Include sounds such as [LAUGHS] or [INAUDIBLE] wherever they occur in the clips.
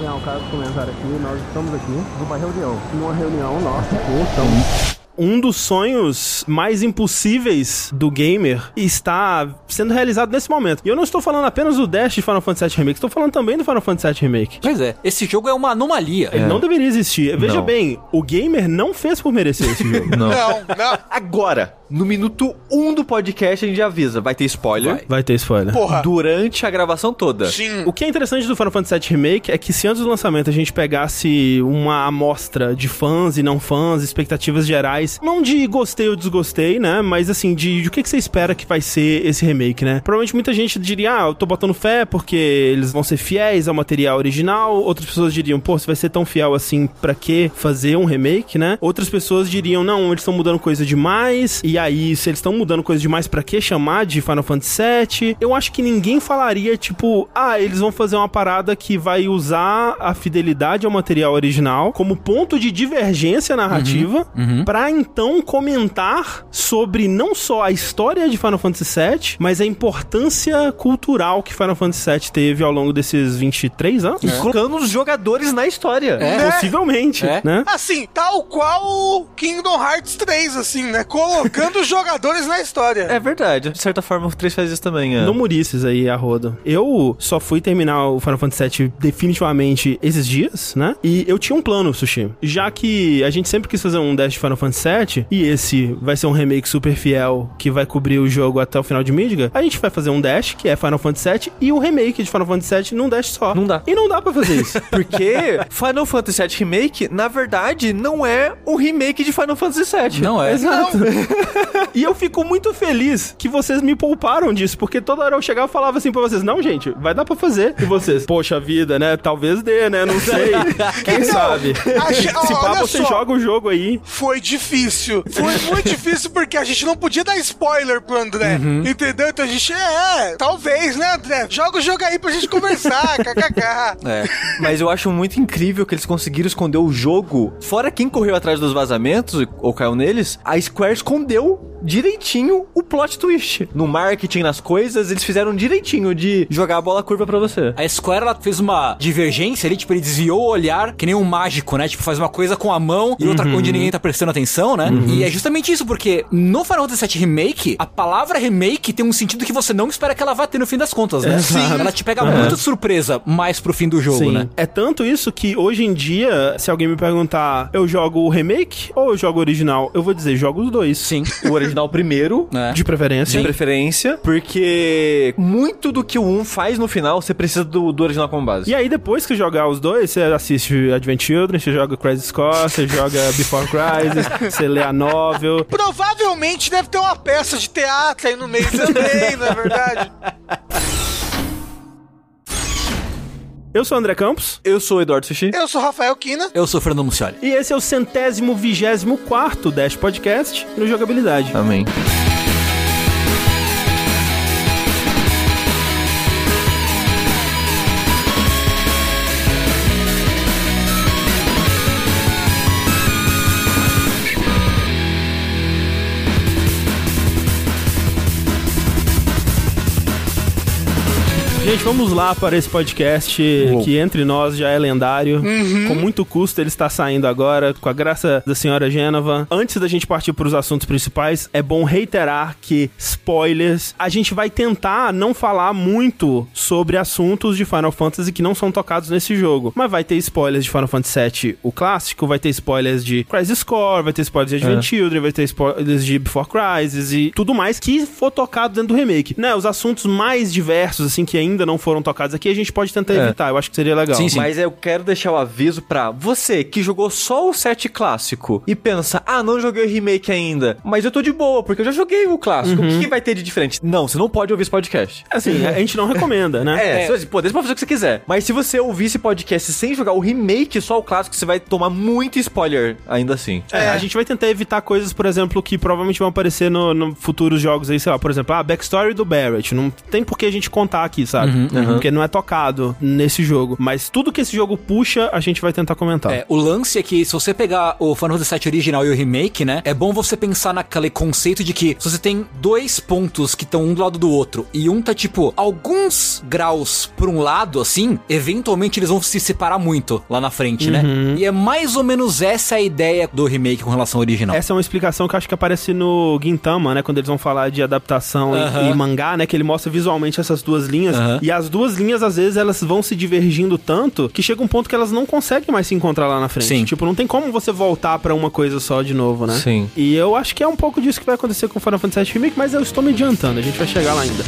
desenhar o caso comentário aqui, nós estamos aqui numa reunião. Numa reunião nossa aqui, estamos um dos sonhos mais impossíveis do gamer está sendo realizado nesse momento. E eu não estou falando apenas do Dash de Final Fantasy VII Remake, estou falando também do Final Fantasy VII Remake. Pois é, esse jogo é uma anomalia. Ele não deveria existir. Veja Não. bem, o gamer não fez por merecer esse jogo. [LAUGHS] Não. Não, não. Agora, no minuto 1 um do podcast, a gente já avisa. Vai ter spoiler. Vai. Vai ter spoiler. Porra. Durante a gravação toda. Sim. O que é interessante do Final Fantasy VII Remake é que se antes do lançamento a gente pegasse uma amostra de fãs e não fãs, expectativas gerais, não de gostei ou desgostei, né? Mas assim, de, de o que, que você espera que vai ser esse remake, né? Provavelmente muita gente diria, ah, eu tô botando fé porque eles vão ser fiéis ao material original. Outras pessoas diriam, pô, se vai ser tão fiel assim, pra que fazer um remake, né? Outras pessoas diriam, não, eles estão mudando coisa demais. E aí, se eles estão mudando coisa demais, pra que chamar de Final Fantasy VII? Eu acho que ninguém falaria, tipo, ah, eles vão fazer uma parada que vai usar a fidelidade ao material original como ponto de divergência narrativa pra então comentar sobre não só a história de Final Fantasy VII, mas a importância cultural que Final Fantasy VII teve ao longo desses 23 anos. E colocando os jogadores na história. É. Possivelmente, É. né? Assim, tal qual o Kingdom Hearts 3, assim, né? Colocando os jogadores na história. É verdade. De certa forma, o 3 faz isso também. É. No Murices aí, a roda. Eu só fui terminar o Final Fantasy VII definitivamente esses dias, né? E eu tinha um plano, Sushi. Já que a gente sempre quis fazer um dash de Final Fantasy E esse vai ser um remake super fiel que vai cobrir o jogo até o final de Midgar, a gente vai fazer um dash, que é Final Fantasy VII, e o remake de Final Fantasy VII num dash só. Não dá. E não dá pra fazer isso. [LAUGHS] Porque Final Fantasy VII Remake, na verdade, não é o remake de Final Fantasy VII. Não é. Exato. [LAUGHS] e eu fico muito feliz que vocês me pouparam disso, porque toda hora eu chegava e falava assim pra vocês: não, gente, vai dar pra fazer. E vocês, poxa vida, né? Talvez dê, né? Não sei. [LAUGHS] Quem sabe? Ache- Se pá, você só. joga o jogo aí. Foi difícil. Foi [LAUGHS] muito difícil porque a gente não podia dar spoiler pro André. Uhum. Entendeu? Então a gente, é, talvez, né, André? Joga o jogo aí pra gente conversar, [LAUGHS] kkk. É. Mas eu acho muito incrível que eles conseguiram esconder o jogo. Fora quem correu atrás dos vazamentos ou caiu neles, a Square escondeu direitinho o plot twist. No marketing, nas coisas, eles fizeram direitinho de jogar a bola curva pra você. A Square ela fez uma divergência ali, tipo, ele desviou o olhar, que nem um mágico, né? Tipo, faz uma coisa com a mão e outra onde ninguém tá prestando atenção, né? E é justamente isso, porque no Final Fantasy VII Remake, a palavra remake tem um sentido que você não espera que ela vá ter no fim das contas, né? Exato. Ela te pega muito de surpresa mais pro fim do jogo, Sim. né? É tanto isso que hoje em dia, se alguém me perguntar, eu jogo o remake ou eu jogo o original? Eu vou dizer, jogo os dois. Sim. O original primeiro, [LAUGHS] É. De preferência. de preferência, porque muito do que o 1 faz no final, você precisa do, do original como base. E aí, depois que jogar os dois, você assiste Advent Children, você joga Crisis Core, você joga Before Crisis, [LAUGHS] você lê a novel. Provavelmente deve ter uma peça de teatro aí no meio também, não é verdade? Eu sou o André Campos. Eu sou o Eduardo Sushi. Eu sou Rafael Kina. Eu sou o Fernando Mucioli. E esse é o centésimo vigésimo quarto Dash Podcast no Jogabilidade. Amém. Gente, vamos lá para esse podcast Uou. que entre nós já é lendário. Com muito custo ele está saindo agora, com a graça da senhora Gênova. Antes da gente partir para os assuntos principais, é bom reiterar que spoilers, a gente vai tentar não falar muito sobre assuntos de Final Fantasy que não são tocados nesse jogo. Mas vai ter spoilers de Final Fantasy VII, o clássico, vai ter spoilers de Crisis Core, vai ter spoilers de Advent Children, vai ter spoilers de Before Crisis e tudo mais que for tocado dentro do remake. Né, os assuntos mais diversos, assim, que ainda não foram tocados aqui, a gente pode tentar É. evitar. Eu acho que seria legal. Sim, sim. Mas eu quero deixar o aviso pra você que jogou só o set clássico e pensa, ah, não joguei o remake ainda, mas eu tô de boa, porque eu já joguei o clássico. O que vai ter de diferente? Não, você não pode ouvir esse podcast. Assim, a gente não recomenda, né? É, você pô, deixa pra fazer o que você quiser. Mas se você ouvir esse podcast sem jogar o remake, só o clássico, você vai tomar muito spoiler ainda assim. É, a gente vai tentar evitar coisas, por exemplo, que provavelmente vão aparecer no, no futuros jogos aí, sei lá, por exemplo, a backstory do Barrett. Não tem por que a gente contar aqui, sabe? Sabe? Porque não é tocado nesse jogo. Mas tudo que esse jogo puxa, a gente vai tentar comentar. É, o lance é que se você pegar o Final Fantasy VII original e o remake, né? É bom você pensar naquele conceito de que se você tem dois pontos que estão um do lado do outro e um tá tipo alguns graus por um lado, assim, eventualmente eles vão se separar muito lá na frente, né? E é mais ou menos essa a ideia do remake com relação ao original. Essa é uma explicação que eu acho que aparece no Gintama, né? Quando eles vão falar de adaptação e- Aham. e, mangá, né? Que ele mostra visualmente essas duas linhas. Aham. E as duas linhas, às vezes, elas vão se divergindo tanto que chega um ponto que elas não conseguem mais se encontrar lá na frente. Sim. Tipo, não tem como você voltar pra uma coisa só de novo, né? Sim. E eu acho que é um pouco disso que vai acontecer com Final Fantasy VII Remake, mas eu estou me adiantando. A gente vai chegar lá ainda.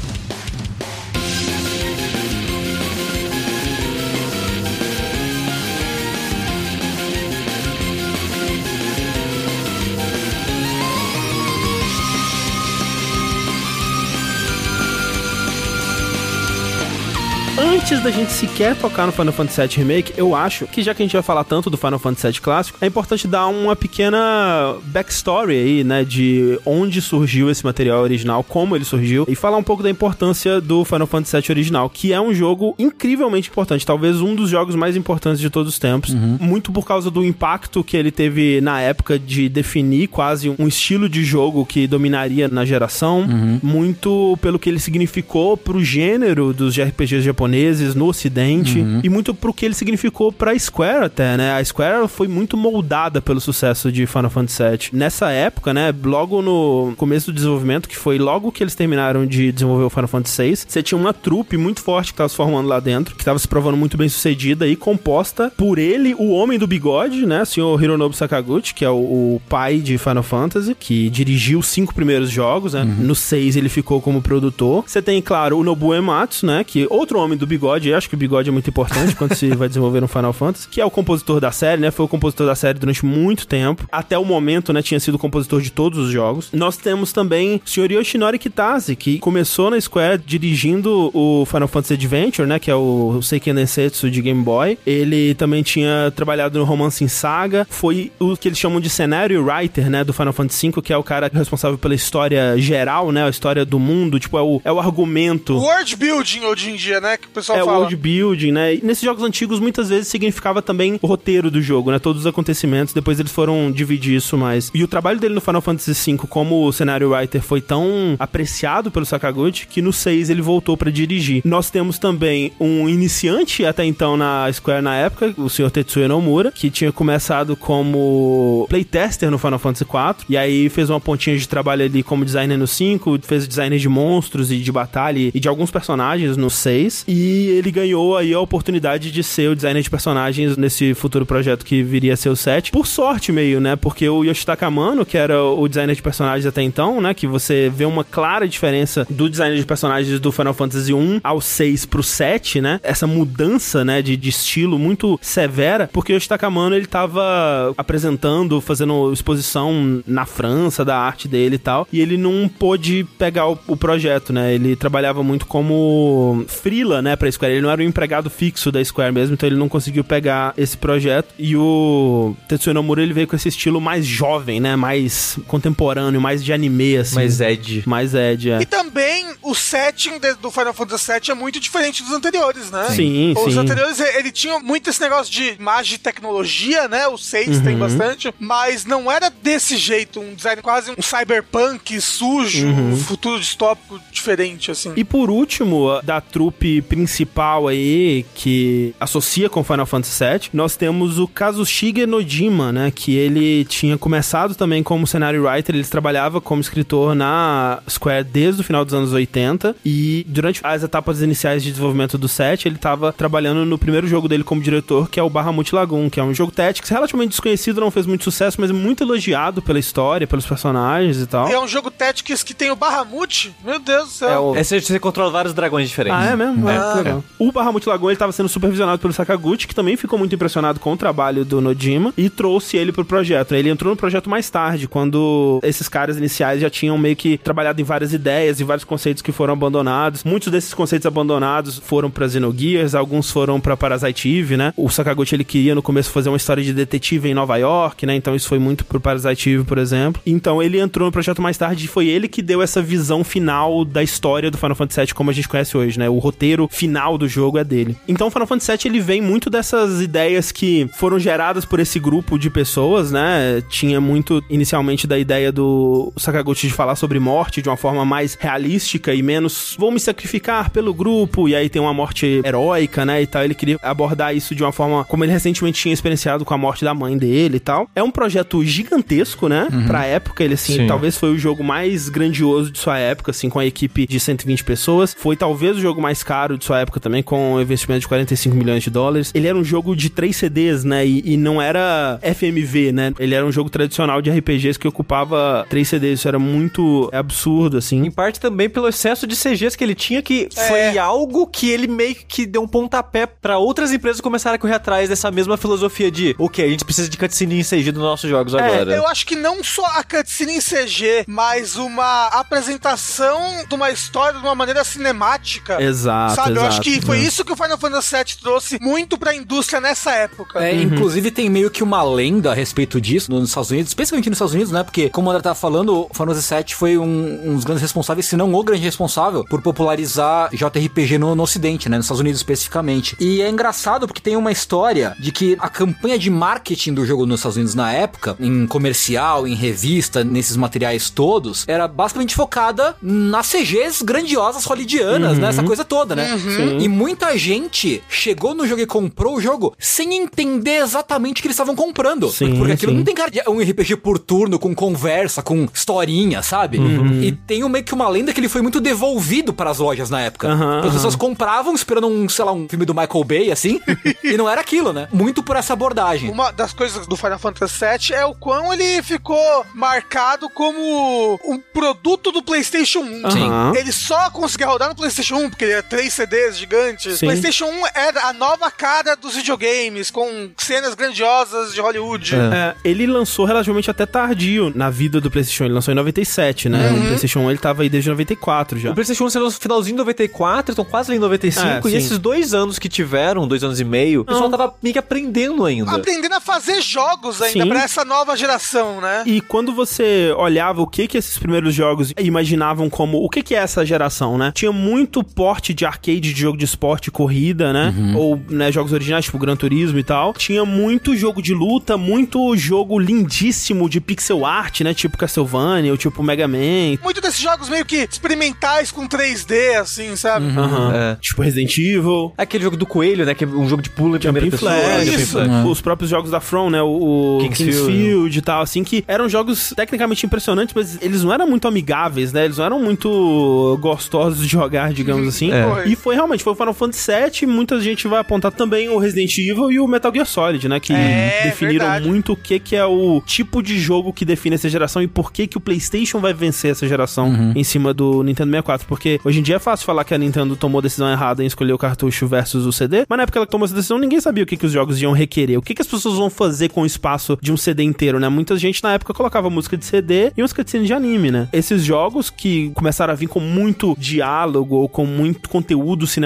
Antes da gente sequer tocar no Final Fantasy VII Remake, eu acho que já que a gente vai falar tanto do Final Fantasy VII clássico, é importante dar uma pequena backstory aí, né, de onde surgiu esse material original, como ele surgiu, e falar um pouco da importância do Final Fantasy VII original, que é um jogo incrivelmente importante, talvez um dos jogos mais importantes de todos os tempos, muito por causa do impacto que ele teve na época de definir quase um estilo de jogo que dominaria na geração, muito pelo que ele significou pro gênero dos RPGs japoneses no ocidente e muito pro que ele significou pra Square até, né? A Square foi muito moldada pelo sucesso de Final Fantasy VII. Nessa época, né, logo no começo do desenvolvimento, que foi logo que eles terminaram de desenvolver o Final Fantasy VI, você tinha uma trupe muito forte que tava se formando lá dentro, que tava se provando muito bem sucedida e composta por ele, o homem do bigode, né, o senhor Hironobu Sakaguchi, que é o, o pai de Final Fantasy, que dirigiu os cinco primeiros jogos, né? No 6 ele ficou como produtor. Você tem, claro, o Nobu Ematsu, né, que outro homem do bigode, eu acho que o bigode é muito importante quando se vai desenvolver um Final Fantasy, que é o compositor da série, né? Foi o compositor da série durante muito tempo. Até o momento, né, tinha sido compositor de todos os jogos. Nós temos também o Sr. Yoshinori Kitase, que começou na Square dirigindo o Final Fantasy Adventure, né, que é o Seiken Densetsu de Game Boy. Ele também tinha trabalhado no Romance em Saga, foi o que eles chamam de cenário writer, né, do Final Fantasy V, que é o cara responsável pela história geral, né, a história do mundo, tipo, é o, é o argumento World building hoje em dia, né? Que o pessoal é o fala. world building, né? E nesses jogos antigos, muitas vezes significava também o roteiro do jogo, né? Todos os acontecimentos, depois eles foram dividir isso mais. E o trabalho dele no Final Fantasy V como cenário writer foi tão apreciado pelo Sakaguchi que no 6 ele voltou pra dirigir. Nós temos também um iniciante até então na Square na época, o Sr. Tetsuya Nomura, que tinha começado como playtester no Final Fantasy IV, e aí fez uma pontinha de trabalho ali como designer no 5, fez design de monstros e de batalha e de alguns personagens no 6, e ele ganhou aí a oportunidade de ser o designer de personagens nesse futuro projeto que viria a ser o 7. Por sorte meio, né? Porque o Yoshitaka Amano, que era o designer de personagens até então, né, que você vê uma clara diferença do designer de personagens do Final Fantasy 1 ao 6 pro 7, né? Essa mudança, né, de, de estilo muito severa, porque o Yoshitaka Amano, ele tava apresentando, fazendo exposição na França da arte dele e tal, e ele não pôde pegar o, o projeto, né? Ele trabalhava muito como freela, né, pra Square. Ele não era um empregado fixo da Square mesmo, então ele não conseguiu pegar esse projeto. E o Tetsuya Nomura, ele veio com esse estilo mais jovem, né, mais contemporâneo, mais de anime, assim. Mas Ed. Mais Ed, é. E também o setting de- do Final Fantasy VII é muito diferente dos anteriores, né? Sim, Os sim. anteriores, ele tinha muito esse negócio de magia e tecnologia, né? O 6 Uhum. tem bastante, mas não era desse jeito, um design quase um cyberpunk sujo, um futuro distópico diferente, assim. E por último, da trupe principal aí, que associa com Final Fantasy VII, nós temos o Kazushige Nojima, né? Que ele tinha começado também como cenário writer, ele trabalhava como escritor na Square desde o final dos anos 80, e durante as etapas iniciais de desenvolvimento do 7, ele estava trabalhando no primeiro jogo dele como diretor, que é o Bahamut Lagoon, que é um jogo Tactics relativamente desconhecido, não fez muito sucesso, mas é muito elogiado pela história, pelos personagens e tal. E é um jogo Tactics que tem o Bahamut? Meu Deus do céu. É o- É você, você controla vários dragões diferentes. Ah, é mesmo? É. Ah, O Bahamut Lagoon estava sendo supervisionado pelo Sakaguchi, que também ficou muito impressionado com o trabalho do Nojima e trouxe ele pro projeto. Ele entrou no projeto mais tarde, quando esses caras iniciais já tinham meio que trabalhado em várias ideias e vários conceitos que foram abandonados. Muitos desses conceitos abandonados foram pra Xenogears, alguns foram pra Parasite Eve, né? O Sakaguchi ele queria no começo fazer uma história de detetive em Nova York, né? Então isso foi muito pro Parasite Eve, por exemplo. Então ele entrou no projeto mais tarde e foi ele que deu essa visão final da da história do Final Fantasy VII como a gente conhece hoje, né? O roteiro final do jogo é dele. Então o Final Fantasy VII ele vem muito dessas ideias que foram geradas por esse grupo de pessoas, né? Tinha muito inicialmente da ideia do Sakaguchi de falar sobre morte de uma forma mais realística e menos vou me sacrificar pelo grupo e aí tem uma morte heróica, né? E tal. Ele queria abordar isso de uma forma como ele recentemente tinha experienciado com a morte da mãe dele e tal. É um projeto gigantesco, né? Uhum. Pra época, ele assim, Sim. talvez foi o jogo mais grandioso de sua época, assim, com a equipe de 120 pessoas. Foi talvez o jogo mais caro de sua época também, com um investimento de 45 milhões de dólares. Ele era um jogo de três CDs, né? E, e não era FMV, né? Ele era um jogo tradicional de RPGs que ocupava três CDs. Isso era muito absurdo, assim. Em parte também pelo excesso de CGs que ele tinha, que é. foi algo que ele meio que deu um pontapé para outras empresas começarem a correr atrás dessa mesma filosofia de, ok, a gente precisa de cutscene em CG dos nossos jogos é, agora. Eu acho que não só a cutscene em CG, mas uma apresentação de uma história de uma maneira cinemática. Exato. Sabe? Exato, eu acho que foi é. isso que o Final Fantasy VII trouxe muito pra indústria nessa época. É, uhum. inclusive tem meio que uma lenda a respeito disso nos Estados Unidos, especialmente nos Estados Unidos, né? Porque, como o André tava falando, o Final Fantasy VII foi um, um dos grandes responsáveis, se não o grande responsável, por popularizar JRPG no, no Ocidente, né? Nos Estados Unidos especificamente. E é engraçado porque tem uma história de que a campanha de marketing do jogo nos Estados Unidos na época, em comercial, em revista, nesses materiais todos, era basicamente focada nas CGs grandiosas hollywoodianas, uhum. né? Essa coisa toda, né? Uhum. E muita gente chegou no jogo e comprou o jogo sem entender exatamente o que eles estavam comprando. Sim, porque aquilo sim. não tem cara de um RPG por turno, com conversa, com historinha, sabe? Uhum. E tem meio que uma lenda que ele foi muito devolvido para as lojas na época. As pessoas compravam esperando um, sei lá, um filme do Michael Bay, assim, [LAUGHS] e não era aquilo, né? Muito por essa abordagem. Uma das coisas do Final Fantasy VII é o quão ele ficou marcado como um produto do PlayStation 1. Sim. Ele só conseguia rodar no PlayStation 1 porque ele é 3 CDs gigantes. Sim. PlayStation 1 era a nova cara dos videogames, com cenas grandiosas de Hollywood. É. É, ele lançou relativamente até tardio na vida do PlayStation. Ele lançou em 97, né? Uhum. O PlayStation 1 ele tava aí desde 94 já. O PlayStation 1 saiu no finalzinho de 94, então quase ali em 95. É, e esses dois anos que tiveram, dois anos e meio, o pessoal tava meio que aprendendo ainda. Aprendendo a fazer jogos ainda pra essa nova geração, né? E quando você olhava o que que esses primeiros jogos imaginavam como o que que é essa geração, né? Tinha muito porte de arcade de jogo de esporte corrida, né? Uhum. Ou né, jogos originais, tipo Gran Turismo e tal. Tinha muito jogo de luta, muito jogo lindíssimo de pixel art, né? Tipo Castlevania ou tipo Mega Man. Muito desses jogos meio que experimentais com 3D, assim, sabe? Uhum. Uhum. É. Tipo Resident Evil. Aquele jogo do coelho, né? Que é um jogo de pulo em primeira pessoa. Flash, uhum. Os próprios jogos da From, né? O, o Kingsfield. Kingsfield e tal, assim, que eram jogos tecnicamente impressionantes, mas eles não eram muito amigáveis, né? Eles não eram muito gostosos de jogar, digamos assim. É. E foi realmente, foi o Final Fantasy VII, muita gente vai apontar também o Resident Evil e o Metal Gear Solid, né? Que é, definiram verdade. muito o que, que é o tipo de jogo que define essa geração e por que, que o PlayStation vai vencer essa geração uhum. em cima do Nintendo 64. Porque hoje em dia é fácil falar que a Nintendo tomou a decisão errada em escolher o cartucho versus o CD, mas na época ela tomou essa decisão, ninguém sabia o que, que os jogos iam requerer, o que, que as pessoas vão fazer com o espaço de um CD inteiro, né? Muita gente na época colocava música de CD e uns cutscenes de anime, né? Esses jogos que começaram a vir com muito diálogo ou com muito conteúdo cinematográfico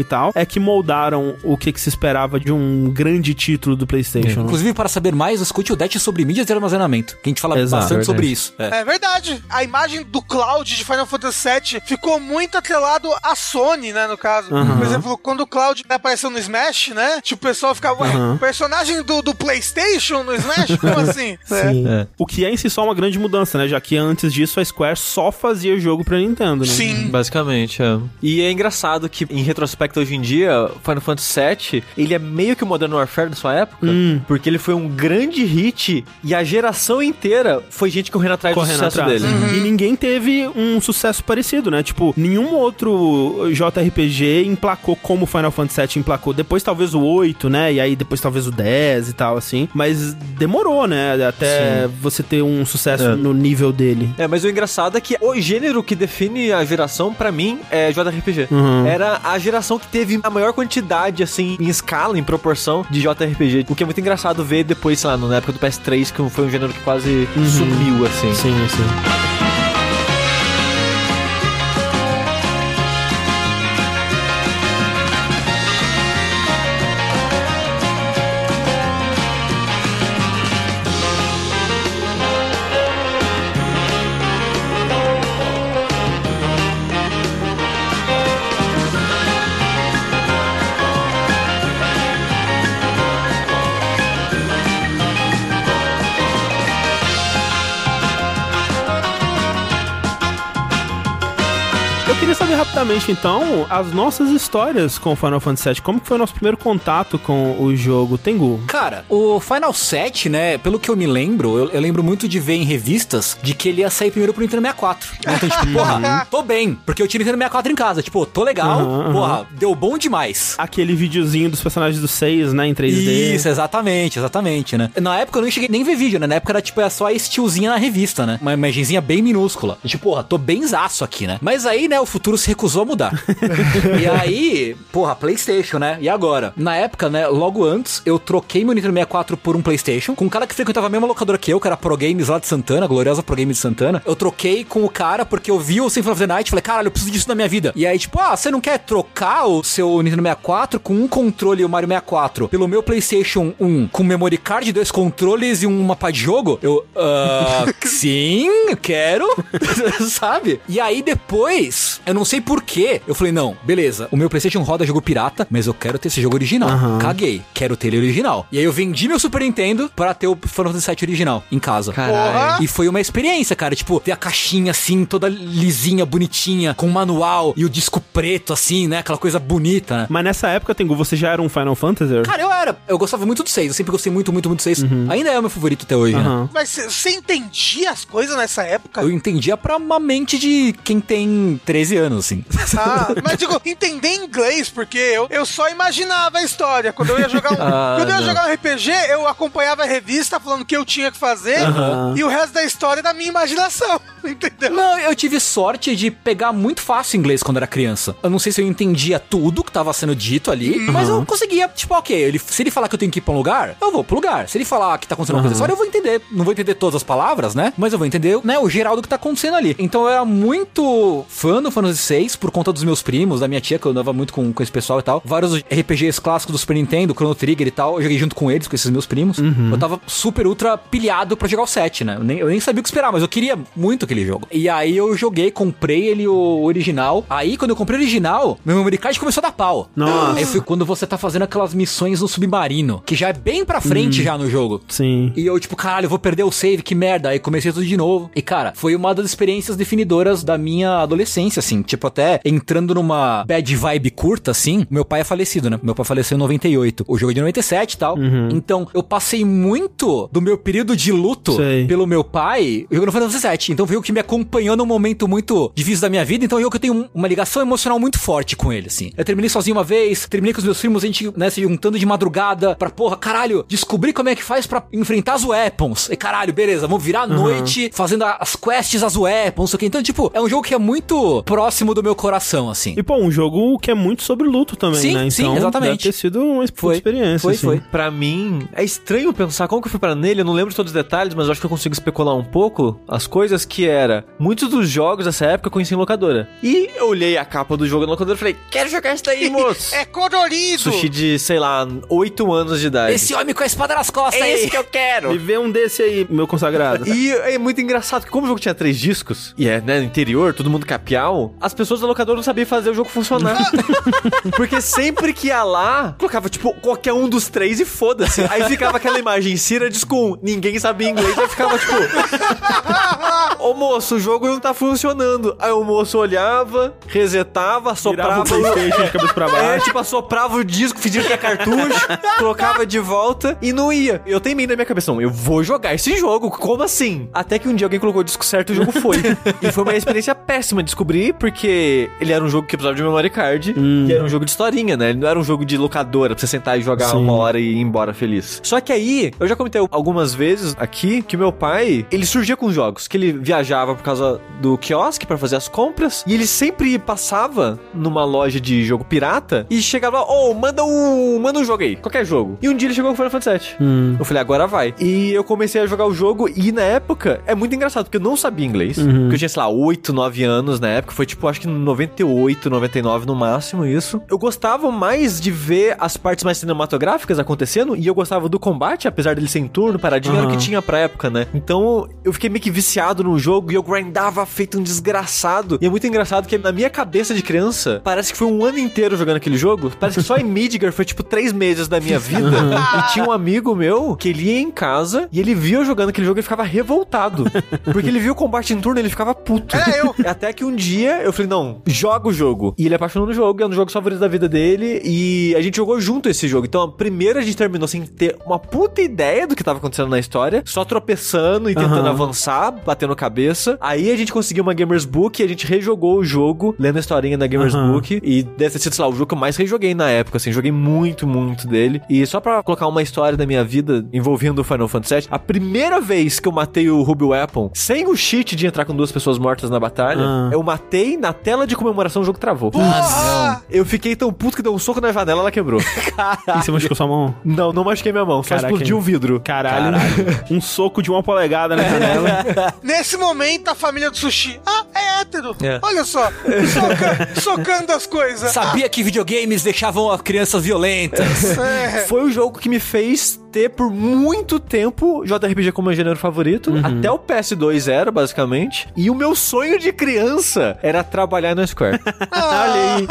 e tal, é que moldaram o que, que se esperava de um grande título do PlayStation. É. Inclusive, para saber mais, escute o Dash sobre mídias de armazenamento, que a gente fala Exato, bastante verdade. sobre isso. É. é. verdade. A imagem do Cloud de Final Fantasy VII ficou muito atrelado à Sony, né, no caso. Uhum. Por exemplo, quando o Cloud apareceu no Smash, né, tipo, o pessoal ficava, ué, uhum. personagem do, do PlayStation no Smash? Como [LAUGHS] assim? Sim. É. O que é em si só uma grande mudança, né, já que antes disso a Square só fazia jogo pra Nintendo, né? Sim. Basicamente, é. E é engraçado que, em retrospecto hoje em dia, Final Fantasy VII, ele é meio que o Modern Warfare da sua época, hum. porque ele foi um grande hit e a geração inteira foi gente correndo atrás correndo do sucesso atrás. dele. Uhum. E ninguém teve um sucesso parecido, né? Tipo, nenhum outro JRPG emplacou como Final Fantasy VII emplacou. Depois talvez o 8, né? E aí depois talvez o 10 e tal, assim. Mas demorou, né? Até Sim. você ter um sucesso é. no nível dele. É, mas o engraçado é que o gênero que define a geração, para mim, é JRPG. Uhum. Era a geração que teve a maior quantidade, assim, em escala, em proporção de JRPG. O que é muito engraçado ver depois, sei lá, na época do PS3, que foi um gênero que quase uhum. sumiu, assim. Sim, sim. Rapidamente, então, as nossas histórias com o Final Fantasy VII. Como que foi o nosso primeiro contato com o jogo Tengu? Cara, o Final 7, né, pelo que eu me lembro, eu, eu lembro muito de ver em revistas de que ele ia sair primeiro pro Nintendo 64. Então, tipo, [LAUGHS] porra, tô bem, porque eu tinha Nintendo 64 em casa. Tipo, tô legal, Uhum, porra, deu bom demais. Aquele videozinho dos personagens do 6, né, em 3D. Isso, exatamente, exatamente, né? Na época eu não cheguei nem ver vídeo, né? Na época era tipo, era só a estilozinha na revista, né? Uma imagenzinha bem minúscula. E, tipo, porra, tô bem zaço aqui, né? Mas aí, né, o futuro se recusou a mudar. e aí, porra, PlayStation, né? E agora? Na época, né, logo antes, eu troquei meu Nintendo 64 por um PlayStation com um cara que frequentava a mesma locadora que eu, que era Pro Games lá de Santana, gloriosa Pro Games de Santana. Eu troquei com o cara porque eu vi o Symphony of the Night e falei, caralho, eu preciso disso na minha vida. E aí, tipo, ah, você não quer trocar o seu Nintendo 64 com um controle e o Mario 64 pelo meu PlayStation 1 com memory card, dois controles e um mapa de jogo? Eu, ah, [LAUGHS] sim, quero, [LAUGHS] sabe? E aí depois, eu não sei porquê, eu falei, não, beleza, o meu PlayStation roda jogo pirata, mas eu quero ter esse jogo original. Aham. Caguei, quero ter ele original. E aí eu vendi meu Super Nintendo para ter o Final Fantasy VII original em casa. Porra! E foi uma experiência, cara. Tipo, ver a caixinha assim, toda lisinha, bonitinha, com manual e o disco preto, assim, né? Aquela coisa bonita, né? Mas nessa época, Tengu, você já era um Final Fantasy? Cara, eu era. Eu gostava muito do 6. Eu sempre gostei muito, muito, muito do 6. Ainda é o meu favorito até hoje, né? Aham. Mas você- você entendia as coisas nessa época? Eu entendia pra uma mente de quem tem 13 anos, assim. Ah, [LAUGHS] mas digo, entender inglês, porque eu, eu só imaginava a história. Quando eu ia jogar um, [LAUGHS] Ah, quando eu jogar um RPG, eu acompanhava a revista falando o que eu tinha que fazer e o resto da história é da minha imaginação. [LAUGHS] Entendeu? Não, eu tive sorte de pegar muito fácil inglês quando era criança. Eu não sei se eu entendia tudo que tava sendo dito ali, mas eu conseguia, tipo, ok, ele, se ele falar que eu tenho que ir pra um lugar, eu vou pro lugar. Se ele falar que tá acontecendo uma coisa história, eu vou entender. Não vou entender todas as palavras, né? Mas eu vou entender, né, o geral do que tá acontecendo ali. Então eu era muito fã do Final Fantasy VI por conta dos meus primos, da minha tia, que eu andava muito com, com esse pessoal e tal. Vários RPGs clássicos do Super Nintendo, Chrono Trigger e tal, eu joguei junto com eles, com esses meus primos. Eu tava super ultra pilhado pra jogar o 7, né? Eu nem, eu nem sabia o que esperar, mas eu queria muito aquele jogo. E aí eu joguei, comprei ele o original. Aí quando eu comprei o original, meu memory card começou a dar pau. Nossa. Aí foi quando você tá fazendo aquelas missões no submarino, que já é bem pra frente já no jogo. Sim. E eu, tipo, caralho, eu vou perder o save, que merda. Aí comecei tudo de novo. E, cara, foi uma das experiências definidoras da minha adolescência, assim. Tipo, até entrando numa bad vibe curta, assim. Meu pai é falecido, né? Meu pai faleceu em 98. O jogo é de 97 e tal. Então, eu passei muito do meu período de luto Sei. pelo meu pai jogando Final Fantasy VII. Então, foi o que me acompanhou num momento muito difícil da minha vida. Então, eu que eu tenho um- uma ligação emocional muito forte com ele, assim. Eu terminei sozinho uma vez, terminei com os meus primos, a gente, né, se juntando de madrugada pra, porra, caralho, descobrir como é que faz pra enfrentar as weapons. E caralho, beleza, vamos virar a noite fazendo as quests as weapons, não sei o que. Então, tipo, é um jogo que é muito próximo do meu coração, assim. E, pô, um jogo que é muito sobre luto também, Sim, né? sim, Então, exatamente. deve ter sido uma Foi. experiência. Foi, assim. foi. Pra mim, é estranho pensar como que eu fui para nele, eu não lembro de todos os detalhes, mas eu acho que eu consigo especular um pouco as coisas que era. Muitos dos jogos dessa época eu conheci em locadora. E eu olhei a capa do jogo na locadora e falei, quero jogar isso daí, moço. É colorido! Sushi de, sei lá, 8 anos de idade. Esse homem com a espada nas costas é esse que eu quero. Me vê um desse aí, meu consagrado. E é muito engraçado que como o jogo tinha três discos, e é, né, no interior, todo mundo capial, as pessoas locadora não sabiam fazer o jogo funcionar. [LAUGHS] Porque sempre que ia lá, colocava, tipo, qualquer um dos três e foda-se. Aí ficava aquela imagem, Cyrodiil com ninguém sabia inglês, aí ficava, tipo... Ô moço, o jogo não tá funcionando. Aí o moço olhava, resetava, Virava soprava... o Playstation de cabeça pra É, baixo. tipo, assoprava o disco, fingia que é cartucho, colocava de volta e não ia. Eu tenho meio na minha cabeça, não, eu vou jogar esse jogo, como assim? Até que um dia alguém colocou o disco certo e o jogo foi. [LAUGHS] e foi uma experiência péssima descobrir, porque ele era um jogo que precisava de memory card e era um jogo de historinha, né? Ele não era um jogo de locadora pra você sentar e jogar Sim. uma hora e ir embora feliz. Só que aí, eu já comentei algumas vezes aqui que meu pai, ele surgia com jogos, que ele viajava por causa do quiosque pra fazer as compras e ele sempre passava numa loja de jogo pirata e chegava, ô, manda um, manda um jogo aí, qualquer jogo. E um dia ele chegou com Final Fantasy VII. Hum. Eu falei, agora vai. E eu comecei a jogar o jogo e na época é muito engraçado, porque eu não sabia inglês. Porque eu tinha, sei lá, 8, 9 anos na época. Foi tipo, acho que 98, 99 no máximo isso. Eu gostava mais de ver as partes mais cinematográficas acontecendo e eu gostava do combate, apesar dele ser em turno, paradinho, era o que tinha pra época, né? Então eu fiquei meio que viciado no jogo e eu grindava feito um desgraçado. E é muito engraçado que na minha cabeça de criança, parece que foi um ano inteiro jogando aquele jogo. Parece que só em [LAUGHS] Midgar foi tipo três meses da minha vida. e tinha um amigo meu que ele ia em casa e ele via eu jogando aquele jogo e ficava revoltado. Porque ele viu o combate em turno e ele ficava puto. Era eu. Até que um dia eu falei, não, joga o jogo. E ele apaixonou no jogo, é um dos jogos favoritos da vida dele, e a gente jogou junto esse jogo. Então, primeiro a gente terminou sem ter uma puta ideia do que tava acontecendo na história, só tropeçando e tentando Aham. avançar, batendo cabeça. Aí a gente conseguiu uma Gamers Book e a gente rejogou o jogo, lendo a historinha da Gamers Aham. Book, e deve ter sido, sei lá, o jogo que eu mais rejoguei na época, assim, joguei muito, muito dele. E só pra colocar uma história da minha vida envolvendo o Final Fantasy VII, a primeira vez que eu matei o Ruby Weapon, sem o cheat de entrar com duas pessoas mortas na batalha, Ah. eu matei na tela de comemoração, o jogo travou. Porra! Eu fiquei tão puto que deu um soco na janela, ela quebrou. [LAUGHS] E você machucou sua mão? não, não machuquei minha mão, só Caraca, explodiu o vidro. Caralho. Um soco de uma polegada na janela. [LAUGHS] Nesse momento, a família do sushi. Ah, é hétero. É. Olha só. Soca- socando as coisas. Sabia que videogames deixavam as crianças violentas. [LAUGHS] É. Foi o jogo que me fez ter por muito tempo JRPG como meu gênero favorito. Até o PS2 era, basicamente. E o meu sonho de criança era trabalhar na Square. [LAUGHS] Olha aí.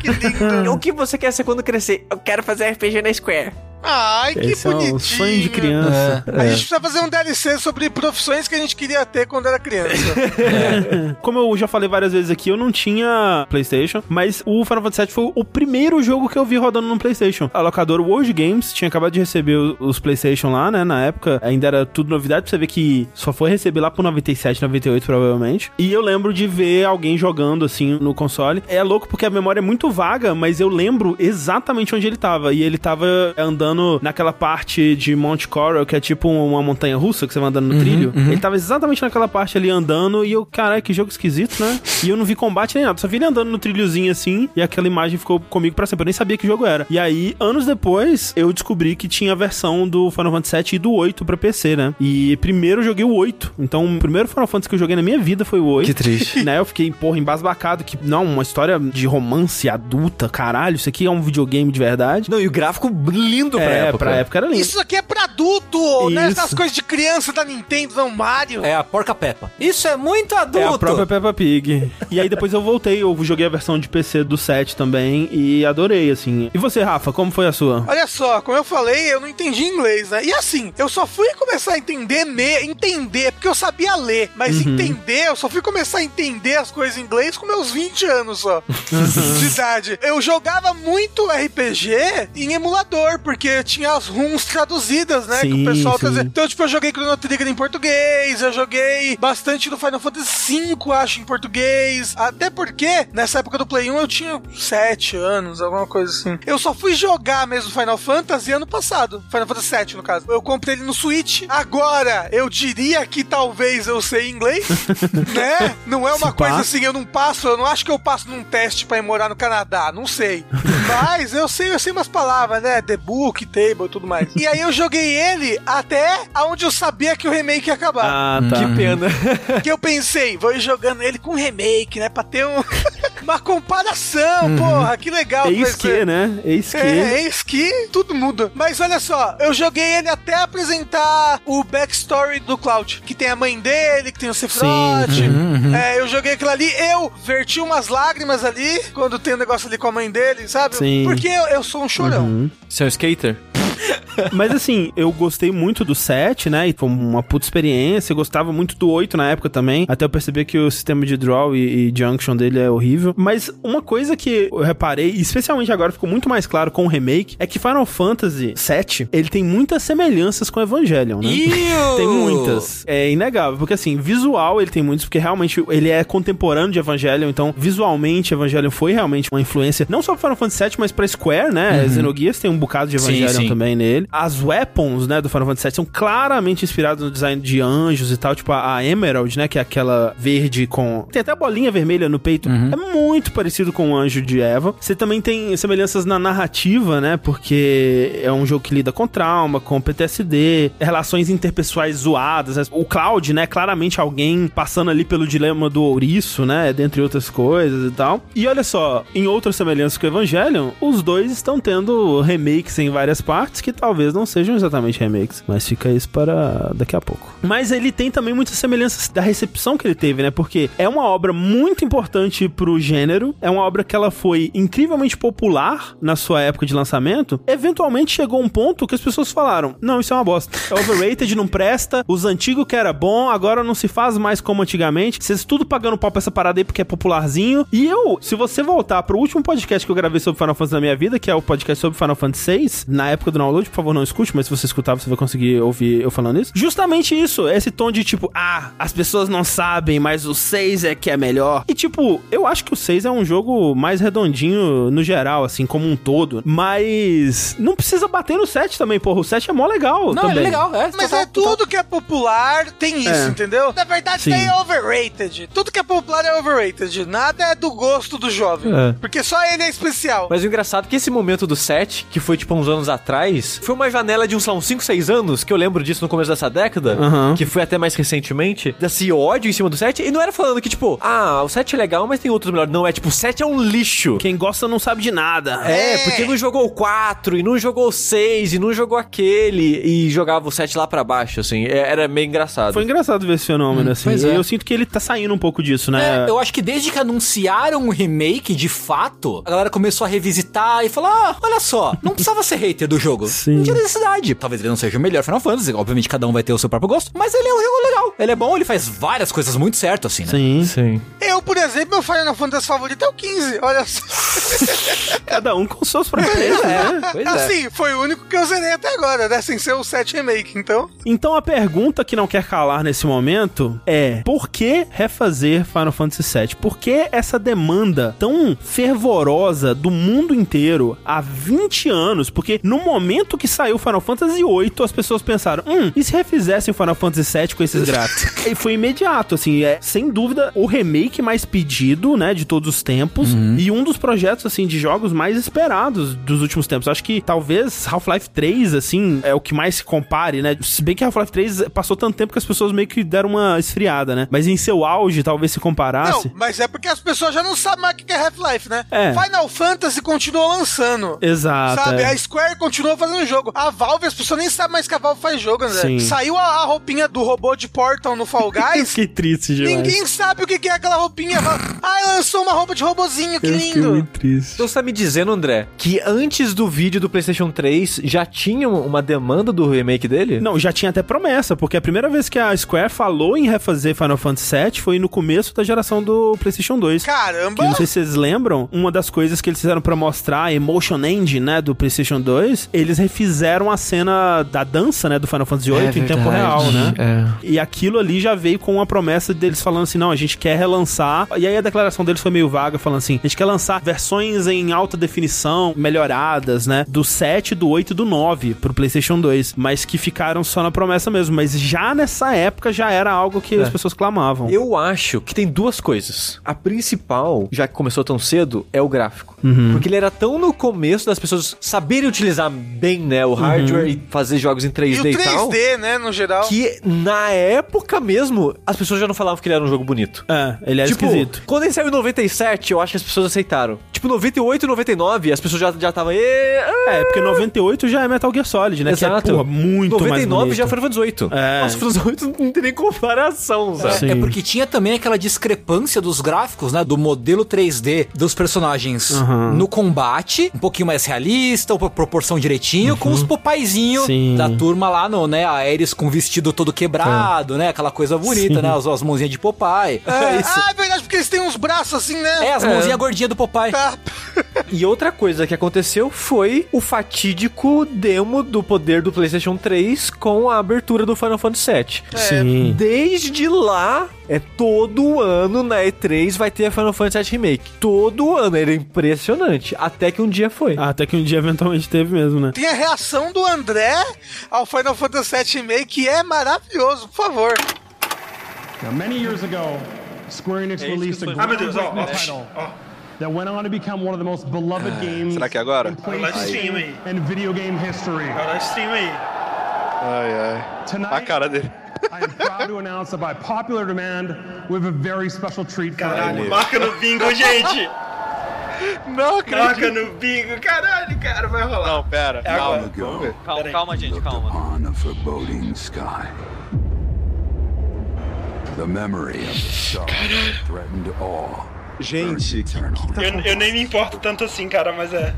que lindo. o que você quer ser quando crescer? Eu quero fazer RPG na Square. Ai, que Esse é bonitinho. um sonho de criança. A gente precisa fazer um DLC sobre profissões que a gente queria ter quando era criança. Como eu já falei várias vezes aqui, eu não tinha PlayStation, mas o Final Fantasy VII foi o primeiro jogo que eu vi rodando no PlayStation. A locadora World Games tinha acabado de receber os PlayStation lá, né? Na época ainda era tudo novidade, pra você ver que só foi receber lá pro 97, 98 provavelmente. E eu lembro de ver alguém jogando assim no console. É louco porque a memória é muito vaga, mas eu lembro exatamente onde ele tava. E ele tava andando naquela parte de Mount Coral, que é tipo uma montanha russa que você vai andando no trilho. Ele tava exatamente naquela parte ali andando e eu, caralho, que jogo esquisito, né? E eu não vi combate nem nada, só vi ele andando no trilhozinho assim e aquela imagem ficou comigo pra sempre. Eu nem sabia que jogo era. E aí, anos depois, eu descobri que tinha a versão do Final Fantasy VII e do 8 pra PC, né? E primeiro eu joguei o 8. Então, o primeiro Final Fantasy que eu joguei na minha vida foi o 8. Que triste. [LAUGHS] né? Eu fiquei, porra, embasbacado que, não, uma história de romance adulta, caralho, isso aqui é um videogame de verdade. Não, e o gráfico lindo pra é, época. pra época era lindo. Isso aqui é pra adulto, né? Isso. Essas coisas de criança da Nintendo, não Mario. É a porca Peppa. Isso é muito adulto. É a própria Peppa Pig. e aí depois eu voltei, eu joguei a versão de PC do 7 também e adorei, assim. E você, Rafa, como foi a sua? Olha só, como eu falei, eu não entendi inglês, né? E assim, eu só fui começar a entender, me, entender, porque eu sabia ler, mas Uhum. entender, eu só fui começar a entender as coisas em inglês com meus 20 anos só de idade. Eu jogava muito RPG em emulador, porque tinha as runs traduzidas, né? que Sim, o pessoal trazia. Então, tipo, eu joguei Chrono Trigger em português, eu joguei bastante do Final Fantasy V, acho, em português. Até porque, nessa época do Play 1, eu tinha 7 anos, alguma coisa assim. Eu só fui jogar mesmo Final Fantasy ano passado. Final Fantasy VII, no caso. Eu comprei ele no Switch. Agora, eu diria que talvez eu sei inglês, [LAUGHS] né? Não é uma Se coisa pá. assim, eu não passo, eu não acho que eu passo num teste pra ir morar no Canadá, não sei. [LAUGHS] Mas eu sei, eu sei umas palavras, né? The Book, Table e tudo mais. E aí eu joguei ele até aonde eu sabia que o remake ia acabar. Ah, tá. Que pena. [LAUGHS] Que eu pensei, vou ir jogando ele com remake, né? Pra ter um- [LAUGHS] uma comparação, porra, que legal. É que vai isso que, ser. né? É isso que. É, eis que tudo muda. Mas olha só, eu joguei ele até apresentar o backstory do Cloud, que tem a mãe dele, que tem o Sephiroth. Uhum, É, eu joguei aquilo ali, eu verti umas lágrimas ali, quando tem um negócio ali com a mãe dele, sabe? Sim. Porque eu, eu sou um chorão. Uhum. Você é um skater? Mas assim, eu gostei muito do 7, né? E foi uma puta experiência. Eu gostava muito do 8 na época também. Até eu perceber que o sistema de draw e, e junction dele é horrível. Mas uma coisa que eu reparei, e especialmente agora ficou muito mais claro com o remake, é que Final Fantasy 7, ele tem muitas semelhanças com Evangelion, né? Tem muitas. É inegável. Porque assim, visual ele tem muitos, porque realmente ele é contemporâneo de Evangelion. Então, visualmente, Evangelion foi realmente uma influência, não só pro Final Fantasy VII, mas pra Square, né? Xenogears tem um bocado de Sim, Evangelion sim. também nele. As weapons, né, do Final Fantasy VII são claramente inspiradas no design de anjos e tal. Tipo, a, a Emerald, né, que é aquela verde com... Tem até a bolinha vermelha no peito. É muito parecido com o anjo de Eva. Você também tem semelhanças na narrativa, né, porque é um jogo que lida com trauma, com PTSD, relações interpessoais zoadas. né? O Cloud, né, claramente alguém passando ali pelo dilema do ouriço, né, dentre outras coisas e tal. E olha só, em outras semelhanças com o Evangelion, os dois estão tendo remakes em várias partes. Que talvez não sejam exatamente remakes, mas fica isso para daqui a pouco. Mas ele tem também muitas semelhanças da recepção que ele teve, né? Porque é uma obra muito importante pro gênero, é uma obra que ela foi incrivelmente popular na sua época de lançamento. Eventualmente chegou um ponto que as pessoas falaram: "Não, isso é uma bosta. É overrated, não presta. Os antigos que era bom, agora não se faz mais como antigamente. Vocês tudo pagando pau pra essa parada aí porque é popularzinho. E eu, se você voltar pro último podcast que eu gravei sobre Final Fantasy na minha vida, que é o podcast sobre Final Fantasy VI, na época do download, por favor, não escute, mas se você escutar, você vai conseguir ouvir eu falando isso. Justamente isso, esse tom de tipo, ah, as pessoas não sabem, mas o 6 é que é melhor. E tipo, eu acho que o 6 é um jogo mais redondinho no geral, assim, como um todo. Mas não precisa bater no 7 também, porra. O 7 é mó legal Não, também. ele é legal, é. Mas total, é tudo que é popular tem isso, É. entendeu? Na verdade, Sim. tem overrated. Tudo que é popular é overrated. Nada é do gosto do jovem. É. Porque só ele é especial. Mas o engraçado é que esse momento do set, que foi tipo uns anos atrás, foi uma janela de uns, sei lá, uns 5, 6 anos, que eu lembro disso no começo dessa década, Aham. que foi até mais recentemente, desse ódio em cima do set, e não era falando que, tipo, ah, o set é legal, mas tem outros melhores. Não, é tipo, o set é um lixo. Quem gosta não sabe de nada. É, É. porque não jogou o 4, e não jogou o 6, e não jogou aquele, e jogava o 7 lá pra baixo, assim. É- Era meio engraçado. Foi engraçado ver esse fenômeno, assim. pois E é. eu sinto que ele tá saindo um pouco disso, né? É, eu acho que desde que anunciaram o remake, de fato, a galera começou a revisitar e falar: ah, olha só, não precisava ser hater do jogo. Sim. Não tinha necessidade. Talvez ele não seja o melhor Final Fantasy, obviamente cada um vai ter o seu próprio gosto, mas ele é um jogo legal. Ele é bom, ele faz várias coisas muito certo, assim, né? Sim. Sim. Eu, por exemplo, meu Final Fantasy favorito é o 15. Olha só. [LAUGHS] Cada um com suas preferências, né? Pois é. Assim, foi o único que eu zerei até agora, né? Sem ser o 7 Remake, então. Então a pergunta que não quer calar nesse momento é: por que refazer Final Fantasy VII? Por que essa demanda tão fervorosa do mundo inteiro há 20 anos? Porque no momento que saiu Final Fantasy VIII, as pessoas pensaram: hum, e se refizessem Final Fantasy VII com esses gráficos? [LAUGHS] e foi imediato, assim, é sem dúvida o remake mais pedido, né, de todos os tempos e um dos projetos, assim, de jogos mais esperados dos últimos tempos. Acho que talvez Half-Life 3, assim, é o que mais se compare, né? Se bem que Half-Life 3 passou tanto tempo que as pessoas meio que deram uma esfriada, né? Mas em seu auge, talvez se comparasse. Não, mas é porque as pessoas já não sabem mais o que é Half-Life, né? É. Final Fantasy continua lançando. Exato. Sabe, é. a Square continua fazendo jogo. A Valve, as pessoas nem sabem mais que a Valve faz jogo, André. Sim. Saiu a, a roupinha do robô de Portal no Fall [LAUGHS] Guys. Que triste demais. Ninguém sabe o que é aquela roupinha. Ah, lançou uma roupa de robozinho, que Eu fiquei lindo. muito triste. Então você tá me dizendo, André, que antes do vídeo do PlayStation 3 já tinha uma demanda do remake dele? Não, já tinha até promessa, porque a primeira vez que a Square falou em refazer Final Fantasy VII foi no começo da geração do PlayStation 2. Caramba! Que não sei se vocês lembram, uma das coisas que eles fizeram pra mostrar a Emotion Engine, né, do PlayStation 2, eles refizeram a cena da dança, né, do Final Fantasy VIII em tempo real, né? É. E aquilo ali já veio com uma promessa deles falando assim: não, a gente quer relançar. E aí a declaração deles foi meio vaga, falando assim: a gente quer lançar versões em alta definição, melhoradas, né? Do 7, do 8 e do 9 pro PlayStation 2. Mas que ficaram só na promessa mesmo. Mas já nessa época já era algo que as pessoas clamavam. Eu acho que tem duas coisas. A principal, já que começou tão cedo, é o gráfico. Uhum. Porque ele era tão no começo das pessoas saberem utilizar bem, né, o hardware e fazer jogos em 3D E e, o tal. 3D, né, no geral. Que na época mesmo, as pessoas já não falavam que ele era um jogo bonito. É, ele era tipo, esquisito. quando ele saiu em 97, eu acho que as pessoas aceitaram. Tipo, 98 e 99, as pessoas já já estavam. É, É, porque 98 já é Metal Gear Solid, né? Exato. Que é, porra, muito mais 99 bonito. já foi Final Fantasy 8. É. Nossa, Final Fantasy 8 não tem nem comparação, sabe? Sim. É porque tinha também aquela discrepância dos gráficos, né? Do modelo 3D dos personagens Uhum. no combate, um pouquinho mais realista, proporção direitinho, com os popaizinhos Uhum. Sim. da turma lá no, né? A Ares com o vestido todo quebrado, né? Aquela coisa bonita, Sim. né? As, as mãozinhas de Popeye. É, É isso. Ah, é verdade, porque eles têm uns braços assim, né? É, as É. mãozinhas gordinhas do Popeye. Tá. E outra coisa que aconteceu foi o fatídico demo do poder do PlayStation 3 com a abertura do Final Fantasy VII. Sim. Desde lá, é todo ano na E3 vai ter a Final Fantasy VII Remake. Todo ano, era impressionante. Até que um dia foi. Até que um dia eventualmente teve mesmo, né? Tem a reação do André ao Final Fantasy VII Remake, que é maravilhoso, por favor. Now, many years ago, Square Enix released a Ah, ó, groundbreaking title that went on to become one of the most beloved games será que é agora? in PlayStation and video game history. Ai, ai. Tonight, A cara dele. I am proud to announce that by popular demand, we have a very special treat for you. Caralho. Marca no bingo, gente! Não, cara. Toca no bingo, caralho, cara, vai rolar. Não, pera. É calma. Calma, calma, gente, calma. upon a foreboding sky. The memory of the star threatened all. Gente, burns eternal. Eu, eu nem me importo tanto assim, cara, mas é.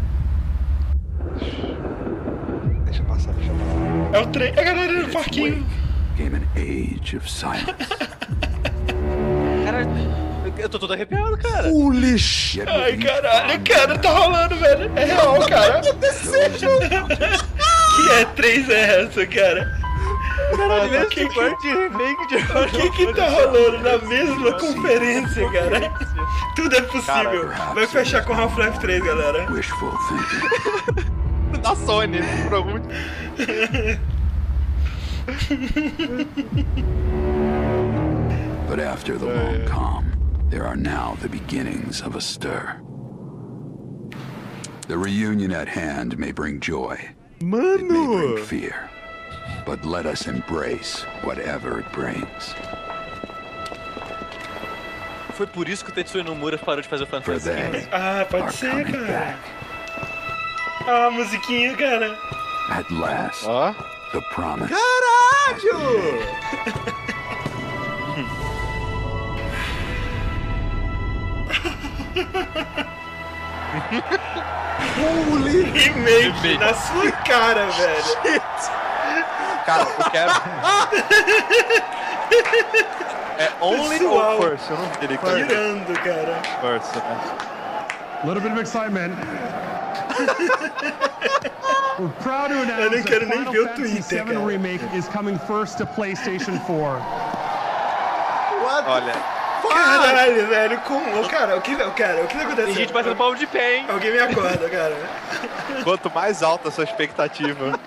deixa passar, deixa passar. É o trem. É a galera no Its parquinho. Came an age of silence. [LAUGHS] Cara, eu tô todo arrepiado, cara. Foolish. Ai, caralho, cara, tá rolando, velho. É real, cara. Que é 3 é essa, cara? Caralho, que esse que- quarto de remake de O que que tá rolando na mesma conferência, cara? Tudo é possível. Vai fechar com Half-Life 3, galera. wishful thinking. [LAUGHS] Da Sony, por algum [LAUGHS] But after the long calm, there are now the beginnings of a stir. The reunion at hand may bring joy. It may bring fear. But let us embrace whatever it brings. Foi por isso que o Tetsuya Nomura parou de fazer o For Fantasy they Ah, are pode ser, coming cara. back. Ah, musiquinha, cara. At last, Ó. the promise. Remake na sua cara, velho. Cara, eu quero. É Only Pessoal. ou First? Eu não vi ele cara. Tirando, cara. First, né? A little bit of excitement. [LAUGHS] We're proud to Eu announce nem quero that nem Final ver o Fantasy Twitter, VII cara. Remake is coming first to PlayStation 4. Olha. Caralho, velho. Como? Cara, o que, cara, o que tá acontecendo? Tem gente batendo palmo de pé, hein? Alguém me acorda, cara. Quanto mais alta a sua expectativa,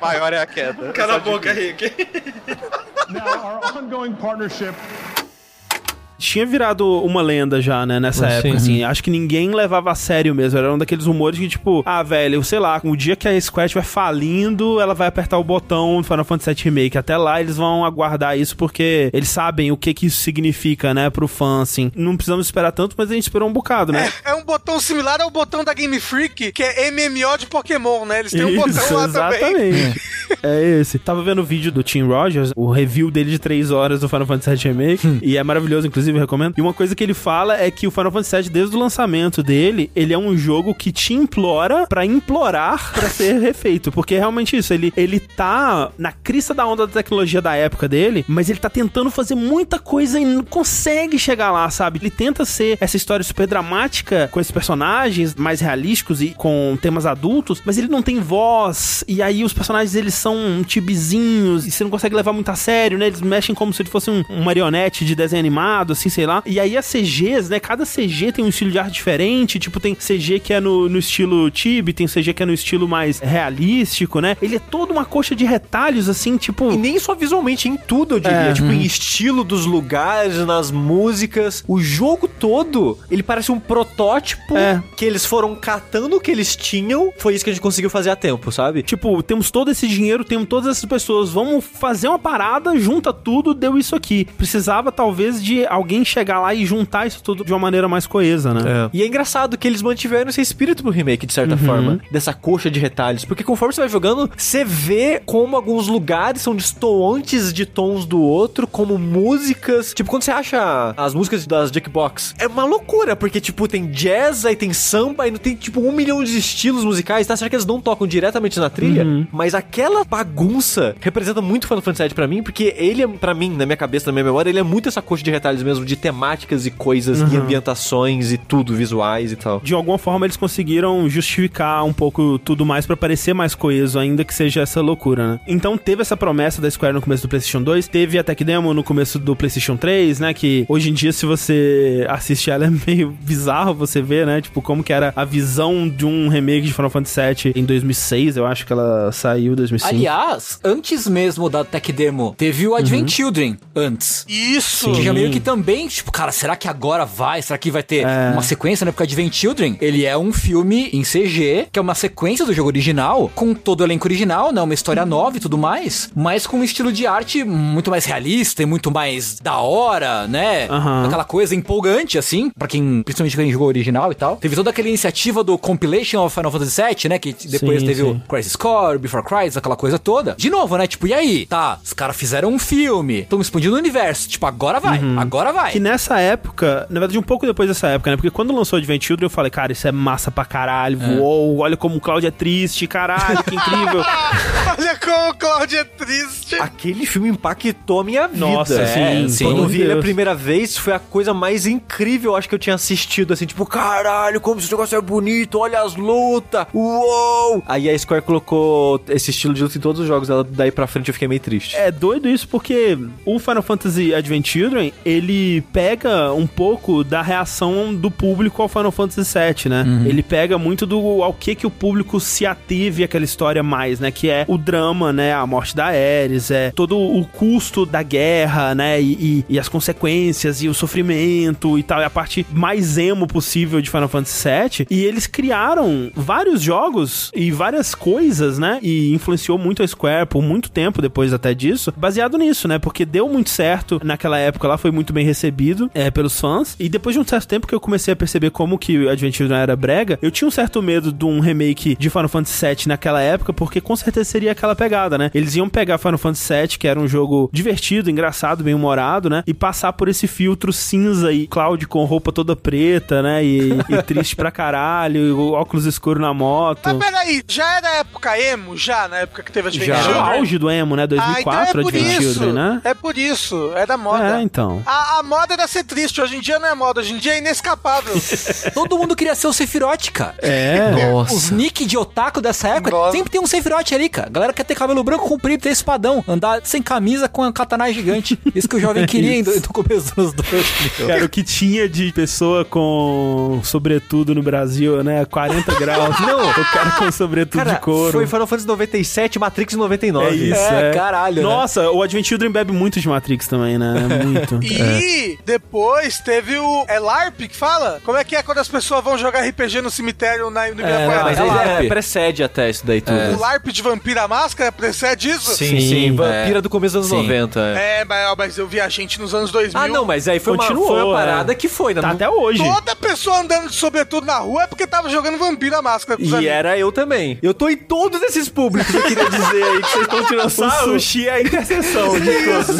maior é a queda. Cala a boca. Rick. Now, our ongoing partnership Tinha virado uma lenda já, né, nessa época, sim. assim. Acho que ninguém levava a sério mesmo. Era um daqueles rumores que, tipo, ah, velho, sei lá, o dia que a Square estiver falindo, ela vai apertar o botão do Final Fantasy VII Remake. Até lá eles vão aguardar isso porque eles sabem o que que isso significa, né, pro fã, assim. Não precisamos esperar tanto, mas a gente esperou um bocado, né? É um botão similar ao botão da Game Freak, que é MMO de Pokémon, né? Eles têm um botão lá também. exatamente. [LAUGHS] É esse. Tava vendo o vídeo do Tim Rogers, o review dele de 3 horas do Final Fantasy VII Remake, e é maravilhoso, inclusive, eu recomendo. E uma coisa que ele fala é que o Final Fantasy VII, desde o lançamento dele, ele é um jogo que te implora pra implorar pra [LAUGHS] ser refeito, porque é realmente isso, ele, ele tá na crista da onda da tecnologia da época dele, mas ele tá tentando fazer muita coisa e não consegue chegar lá, sabe? Ele tenta ser essa história super dramática com esses personagens mais realísticos e com temas adultos, mas ele não tem voz, e aí os personagens eles são tibizinhos e você não consegue levar muito a sério, né? Eles mexem como se ele fosse um, um marionete de desenho animado, assim, sei lá. E aí as CGs, né? Cada CG tem um estilo de arte diferente, tipo, tem CG que é no, no estilo tibi, tem CG que é no estilo mais realístico, né? Ele é toda uma coxa de retalhos, assim, tipo... E nem só visualmente, em tudo, eu diria. É. Tipo, em estilo dos lugares, nas músicas. O jogo todo, ele parece um protótipo É. que eles foram catando o que eles tinham. Foi isso que a gente conseguiu fazer a tempo, sabe? Tipo, temos todo esse dinheiro, temos todas essas pessoas, vamos fazer uma parada, junta tudo, deu isso aqui. Precisava, talvez, de alguém chegar lá e juntar isso tudo de uma maneira mais coesa, né? E é engraçado que eles mantiveram esse espírito pro remake, de certa Uhum. forma. Dessa coxa de retalhos. Porque conforme você vai jogando, você vê como alguns lugares são distantes de tons do outro, como músicas. Tipo, quando você acha as músicas das Jackbox, é uma loucura, porque, tipo, tem jazz, aí tem samba, aí não tem, tipo, um milhão de estilos musicais, tá? Será que eles não tocam diretamente na trilha? Uhum. Mas aquela bagunça representa muito Final Fantasy VII pra mim, porque ele, é, pra mim, na minha cabeça, na minha memória, ele é muito essa coxa de retalhos mesmo, de temáticas e coisas, Uhum. e ambientações e tudo, visuais e tal. De alguma forma eles conseguiram justificar um pouco tudo mais pra parecer mais coeso, ainda que seja essa loucura, né? Então teve essa promessa da Square no começo do PlayStation 2, teve a Tech Demo no começo do PlayStation 3, né? Que hoje em dia, se você assiste ela, é [LAUGHS] meio bizarro você ver, né? Tipo, como que era a visão de um remake de Final Fantasy VII em 2006, eu acho que ela saiu em 2006. sim. Aliás, antes mesmo da Tech Demo, teve o Advent Children antes. Isso! Que já meio que também, tipo, cara, será que agora vai? Será que vai ter uma sequência, né? Porque Advent Children, ele é um filme em CG, que é uma sequência do jogo original, com todo o elenco original, né? Uma história nova e tudo mais, mas com um estilo de arte muito mais realista e muito mais da hora, né? Aham. Aquela coisa empolgante, assim, pra quem, principalmente quem jogou original e tal. Teve toda aquela iniciativa do Compilation of Final Fantasy VII, né? Que depois Sim, teve sim. o Crisis Core, Before Crisis, aquela coisa toda. De novo, né? Tipo, e aí? Tá, os caras fizeram um filme, estão expandindo o universo. Tipo, agora vai, agora vai. Que nessa época, na verdade, um pouco depois dessa época, né? Porque quando lançou Advent Children, eu falei, cara, isso é massa pra caralho. Uou, olha como o Cloud é triste, caralho, que incrível. [LAUGHS] Olha como o Cláudio é triste. Aquele filme impactou a minha vida. Nossa, É, sim, sim. Quando eu vi ele a Deus. primeira vez, foi a coisa mais incrível, eu acho que eu tinha assistido, assim, tipo, caralho, como esse negócio é bonito, olha as lutas, uou! Aí a Square colocou esse estilo de luta em todos os jogos, ela daí pra frente eu fiquei meio triste. É doido isso porque o Final Fantasy Advent Children, ele pega um pouco da reação do público ao Final Fantasy VII, né? Ele pega muito do ao que que o público se ateve aquela história mais, né? Que é o drama, né? A morte da Ares, é todo o custo da guerra, né? E, e- e as consequências e o sofrimento e tal. É a parte mais emo possível de Final Fantasy VII. E eles criaram vários jogos e várias coisas, né? E influenciou muito a Square por muito tempo depois até disso, baseado nisso, né? Porque deu muito certo naquela época lá, foi muito bem recebido é, pelos fãs. E depois de um certo tempo que eu comecei a perceber como que Advent Children era brega, eu tinha um certo medo de um remake de Final Fantasy VII naquela época, porque com certeza seria aquela pegada, né? Eles iam pegar Final Fantasy VII, que era um jogo divertido, engraçado, bem humorado, né? E passar por esse filtro cinza e Cloud com roupa toda preta, né? E, e triste pra caralho, óculos escuro na moto. Mas peraí, já era época emo? Já, na época que teve as Já era o auge do emo, né? Ah, então 2004, é Advent isso. Children, né? É por isso. É da moda. É, então. A, a moda era ser triste. Hoje em dia não é moda. Hoje em dia é inescapável. [LAUGHS] Todo mundo queria ser o Sephiroth, cara. É. Os nick de otaku dessa época Nossa. sempre tem um Sephiroth ali, cara. A galera quer ter cabelo branco comprido, ter espadão, andar sem camisa com a katana gigante. Isso que o jovem [LAUGHS] queria no, começo dos dois. Cara, o que tinha de pessoa com sobretudo no Brasil, né? 40 [LAUGHS] graus. Não, o cara com sobretudo Cara, de couro. foi Final Fantasy 97, Matrix 99. É isso, É, é. caralho, né? Nossa, o Advent Children bebe muito de Matrix também, né? Muito. E depois teve o. É LARP que fala? Como é que é quando as pessoas vão jogar RPG no cemitério na, no Ibirapuera? Mas É aí LARP. é, precede até isso daí tudo. O LARP de Vampira Máscara precede isso? Sim, Sim, sim, é. Vampira do começo dos anos Sim. 90. é. É, mas, mas eu vi a gente nos anos 2000. Ah, não, mas aí foi, uma, Continuou, foi uma é. parada que foi, né? Tá Não- até hoje. Toda pessoa andando de sobretudo na rua é porque tava jogando Vampira Máscara com os E amigos. era eu também. Eu tô em todos esses públicos, eu queria dizer aí que vocês estão tirando [LAUGHS] O sarro. sushi é a interseção de todos.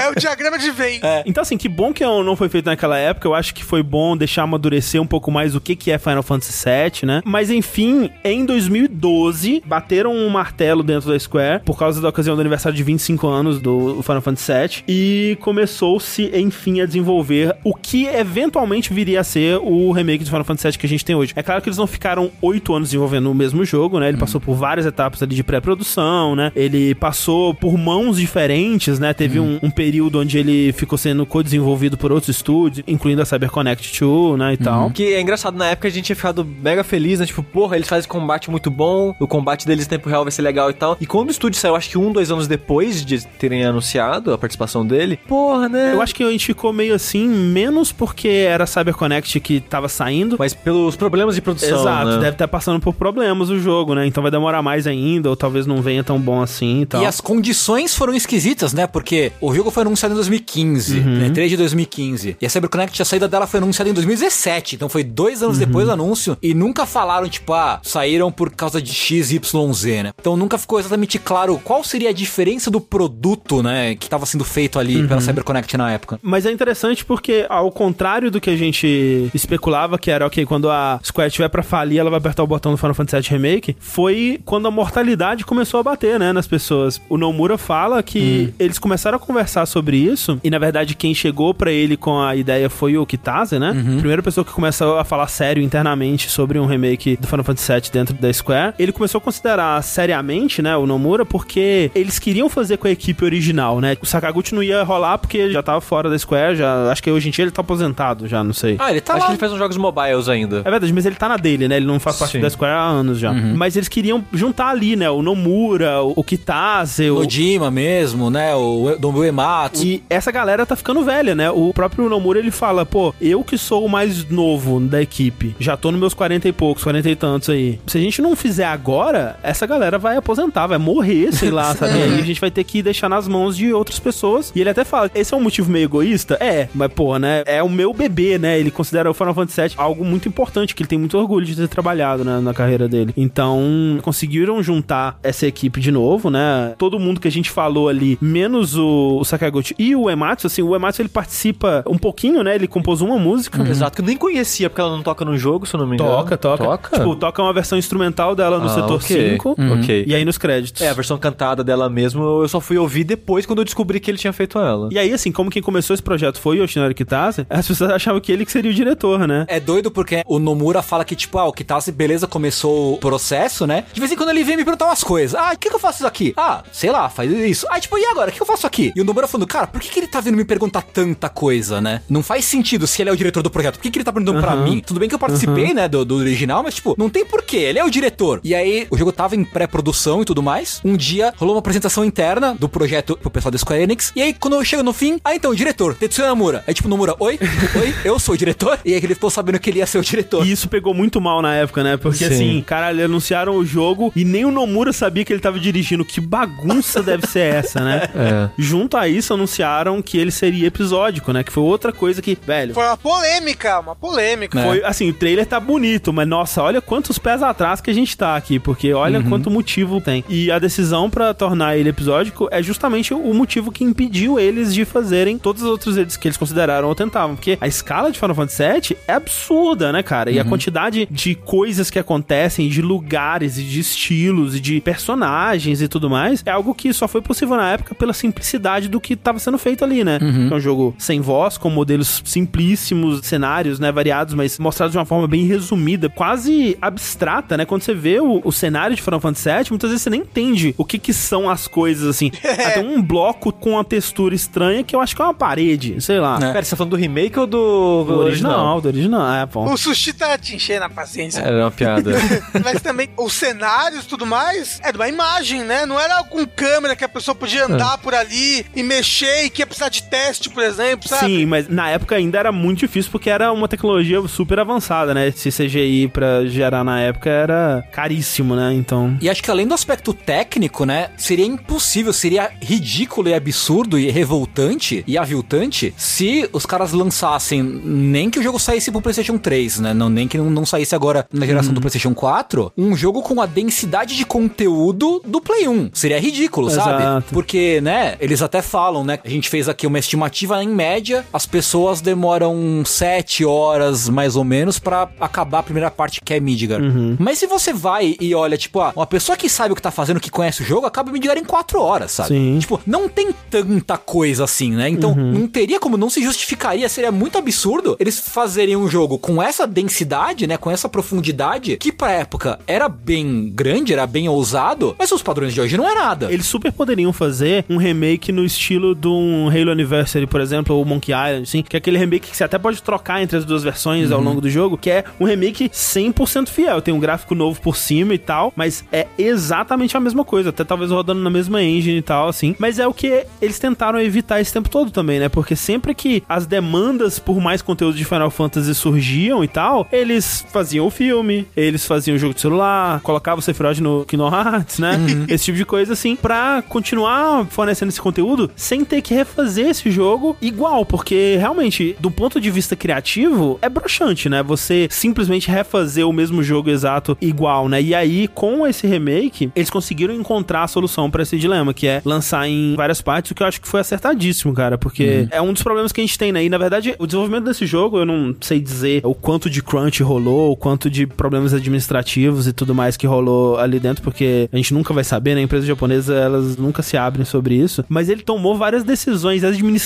É o diagrama de Venn. Então, assim, que bom que não foi feito naquela época. Eu acho que foi bom deixar amadurecer um pouco mais o que, que é Final Fantasy VII, né? Mas, enfim, em 2012, bateram um martelo dentro da Square por causa da ocasião do aniversário de 25 anos do Final Fantasy VII e começou-se, enfim, a desenvolver o que eventualmente viria a ser o remake do Final Fantasy VII que a gente tem hoje. É claro que eles não ficaram oito anos desenvolvendo o mesmo jogo, né? Ele passou por várias etapas ali de pré-produção, né? Ele passou por mãos diferentes, né? Teve um, um período onde ele ficou sendo co-desenvolvido por outros estúdios, incluindo a CyberConnect 2, né? E tal. Que é engraçado, na época a gente tinha ficado mega feliz, né? Tipo, porra, eles fazem combate muito bom, o combate deles em tempo real vai ser legal e tal. E quando o estúdio saiu, acho que um, dois anos depois de terem anunciado a participação dele, porra, né? Eu acho que a gente ficou meio assim, menos porque era a CyberConnect que tava saindo. Mas pelos problemas de produção, Exato, né? deve estar passando por problemas o jogo, né? Então vai demorar mais ainda, ou talvez não venha tão bom assim e tal. E as condições foram esquisitas, né? Porque o jogo foi anunciado em 2015, Uhum. Né? 3 de 2015. E a CyberConnect, a saída dela foi anunciada em 2017. Então foi dois anos Uhum. depois do anúncio. E nunca falaram, tipo, ah, saíram por causa de XYZ, né? Então nunca ficou exatamente claro qual seria a diferença do produto, né? Que tava sendo feito ali Uhum. pela CyberConnect na época. Mas é interessante porque, ao contrário do que a gente especulava, que era, ok, quando a Square tiver pra falir, ela vai apertar o botão do Final Fantasy VII Remake, foi quando a mortalidade começou a bater, né, nas pessoas. O Nomura fala que eles começaram a conversar sobre isso, e na verdade quem chegou pra ele com a ideia foi o Kitase, né? Primeira pessoa que começou a falar sério internamente sobre um remake do Final Fantasy VII dentro da Square. Ele começou a considerar seriamente, né, o Nomura, porque eles queriam fazer com a equipe original, né? O Sakaguchi não ia rolar porque ele já tava fora da Square, já acho que hoje em dia ele tá aposentado já, não sei. Ah, ele tá acho lá. que ele faz uns jogos mobiles ainda. É verdade, mas ele tá na dele, né? Ele não faz parte Sim. da Square há anos já. Mas eles queriam juntar ali, né? O Nomura, o Kitase, o... Nojima mesmo, né? O Nobuo Ematsu. E essa galera tá ficando velha, né? O próprio Nomura, ele fala, pô, eu que sou o mais novo da equipe, já tô nos meus 40 e poucos, 40 e tantos aí. Se a gente não fizer agora, essa galera vai aposentar, vai morrer, sei lá, [LAUGHS] sabe? Aí a gente vai ter que deixar nas mãos de outras pessoas. E ele até fala, esse é um motivo meio egoísta? É, mas pô, né? É o meu bebê, né? Ele considera o Final Fantasy VII algo muito importante, que ele tem muito orgulho de ter trabalhado né, na carreira dele. Então, conseguiram juntar essa equipe de novo, né? Todo mundo que a gente falou ali, menos o, o Sakaguchi e o Ematsu, assim, o Ematsu ele participa um pouquinho, né? Ele compôs uma música. Exato, que eu nem conhecia, porque ela não toca no jogo, se eu não me engano. Toca, toca. Toca? Tipo, toca uma versão instrumental dela no Ah, setor ok. 5. Ok. E aí nos créditos. É, a versão cantada dela mesmo, eu só fui ouvir depois quando eu descobri que ele tinha feito ela. E aí, assim, como quem começou esse projeto foi o Yoshinori Kitase, as pessoas achavam que ele que seria o diretor, né? É doido porque o Nomura fala que, tipo, ah, o Kitase, beleza, começou o processo, né? De vez em quando ele vem me perguntar umas coisas. Ah, o que, que eu faço isso aqui? Ah, sei lá, faz isso. Ah, tipo, e agora? O que eu faço aqui? E o Nomura falando, cara, por que, que ele tá vindo me perguntar tanta coisa, né? Não faz sentido se ele é o diretor do projeto. Por que, que ele tá perguntando pra mim? Tudo bem que eu participei, né, do, do original, mas, tipo, não tem porquê. Ele é o diretor. E aí, o jogo tava em pré-produção e tudo mais. Um dia, rolou uma apresentação interna do projeto pro pessoal da Square Enix. E aí, quando eu chego no fim, ah, então, diretor, Tetsuya Nomura. Aí, tipo, Nomura, oi? Oi? Eu sou o diretor? E aí, ele ficou sabendo que ele ia ser o diretor. E isso pegou muito mal na época, né? Porque Sim. assim, caralho, anunciaram o jogo e nem o Nomura sabia que ele tava dirigindo. Que bagunça deve ser essa, né? É. Junto a isso, anunciaram que ele seria episódico, né? Que foi outra coisa que, velho. Foi uma polêmica, uma polêmica. Foi assim, o trailer tá bonito, mas nossa, olha quantos pés atrás que a gente tá aqui, porque olha quanto motivo tem. E a decisão pra tornar ele episódico é justamente o motivo que impediu eles de fazerem todos os outros eles que eles consideraram ou tentavam, porque a escala de Final Fantasy VII é absurda, né, cara? E a quantidade de coisas que acontecem, de lugares e de estilos e de personagens e tudo mais, é algo que só foi possível na época pela simplicidade do que tava sendo feito ali, né? É um jogo sem voz, com modelos simplíssimos, cenários, né, variados, mas mostrados de uma forma bem resumida, quase abstrata, né? Quando você vê o, o cenário de Final Fantasy VII, muitas vezes você nem entende o que que são as coisas, assim. [LAUGHS] Até um bloco com uma textura estranha que eu acho que é uma parede, sei lá. É. Pera, você tá falando do remake ou do, Do original, do original, é, pô. O sushi tá te enchendo a paciência. Era uma piada. [LAUGHS] Mas também os cenários e tudo mais é de uma imagem, né? Não era com câmera que a pessoa podia andar por ali e mexer e que ia precisar de teste, por exemplo, sabe? Sim, mas na época ainda era muito difícil porque era uma tecnologia super avançada, né? Esse CGI pra gerar na época era caríssimo, né? Então. E acho que além do aspecto técnico, né, seria impossível, seria ridículo e absurdo e revoltante e aviltante se os caras lançassem nem que o jogo saísse pro PlayStation 3, né, não nem que não, não saísse agora na geração do PlayStation 4, um jogo com a densidade de conteúdo do Play 1. Seria ridículo, sabe? Exato. Porque, né, eles até falam, né, a gente fez aqui uma estimativa em média, as pessoas demoram 7 horas mais ou menos pra acabar a primeira parte que é Midgar. Uhum. Mas se você vai e olha, tipo, ah, uma pessoa que sabe o que tá fazendo, que conhece o jogo, acaba Midgar em 4 horas, sabe? Sim. Tipo, não tem tanta coisa assim, né? Então, Uhum. não teria como, não se justificaria, seria muito absurdo eles fazerem um jogo com essa densidade, né, com essa profundidade, que pra época era bem grande, era bem ousado, mas os padrões de hoje não é nada. Eles super poderiam fazer um remake no estilo de um Halo Anniversary, por exemplo, ou Monkey Island, assim, que é aquele remake que você até pode trocar entre as duas versões ao longo do jogo, que é um remake 100% fiel. Tem um gráfico novo por cima e tal, mas é exatamente a mesma coisa, até talvez rodando na mesma engine e tal, assim. Mas é o que eles tentaram evitar esse tempo todo também, né? Porque sempre que as demandas por mais conteúdo de Final Fantasy surgiam e tal, eles faziam o filme, eles faziam o jogo de celular, colocavam o Sephiroth no Kingdom Hearts, né? Esse tipo de coisa, assim, pra continuar fornecendo esse conteúdo sem ter que refazer esse jogo igual, porque realmente, do ponto de vista criativo, é broxante, né? Você simplesmente refazer o mesmo jogo exato igual, né? E aí, com esse remake, eles conseguiram encontrar a solução pra esse dilema, que é lançar em várias partes, o que eu acho que foi acertadíssimo, cara, porque é um dos problemas que a gente tem, né? E na verdade, o desenvolvimento desse jogo, eu não sei dizer o quanto de crunch rolou, o quanto de problemas administrativos e tudo mais que rolou ali dentro, porque a gente nunca vai saber, né? A empresa japonesa, elas nunca se abrem sobre isso. Mas ele tomou várias decisões administrativas,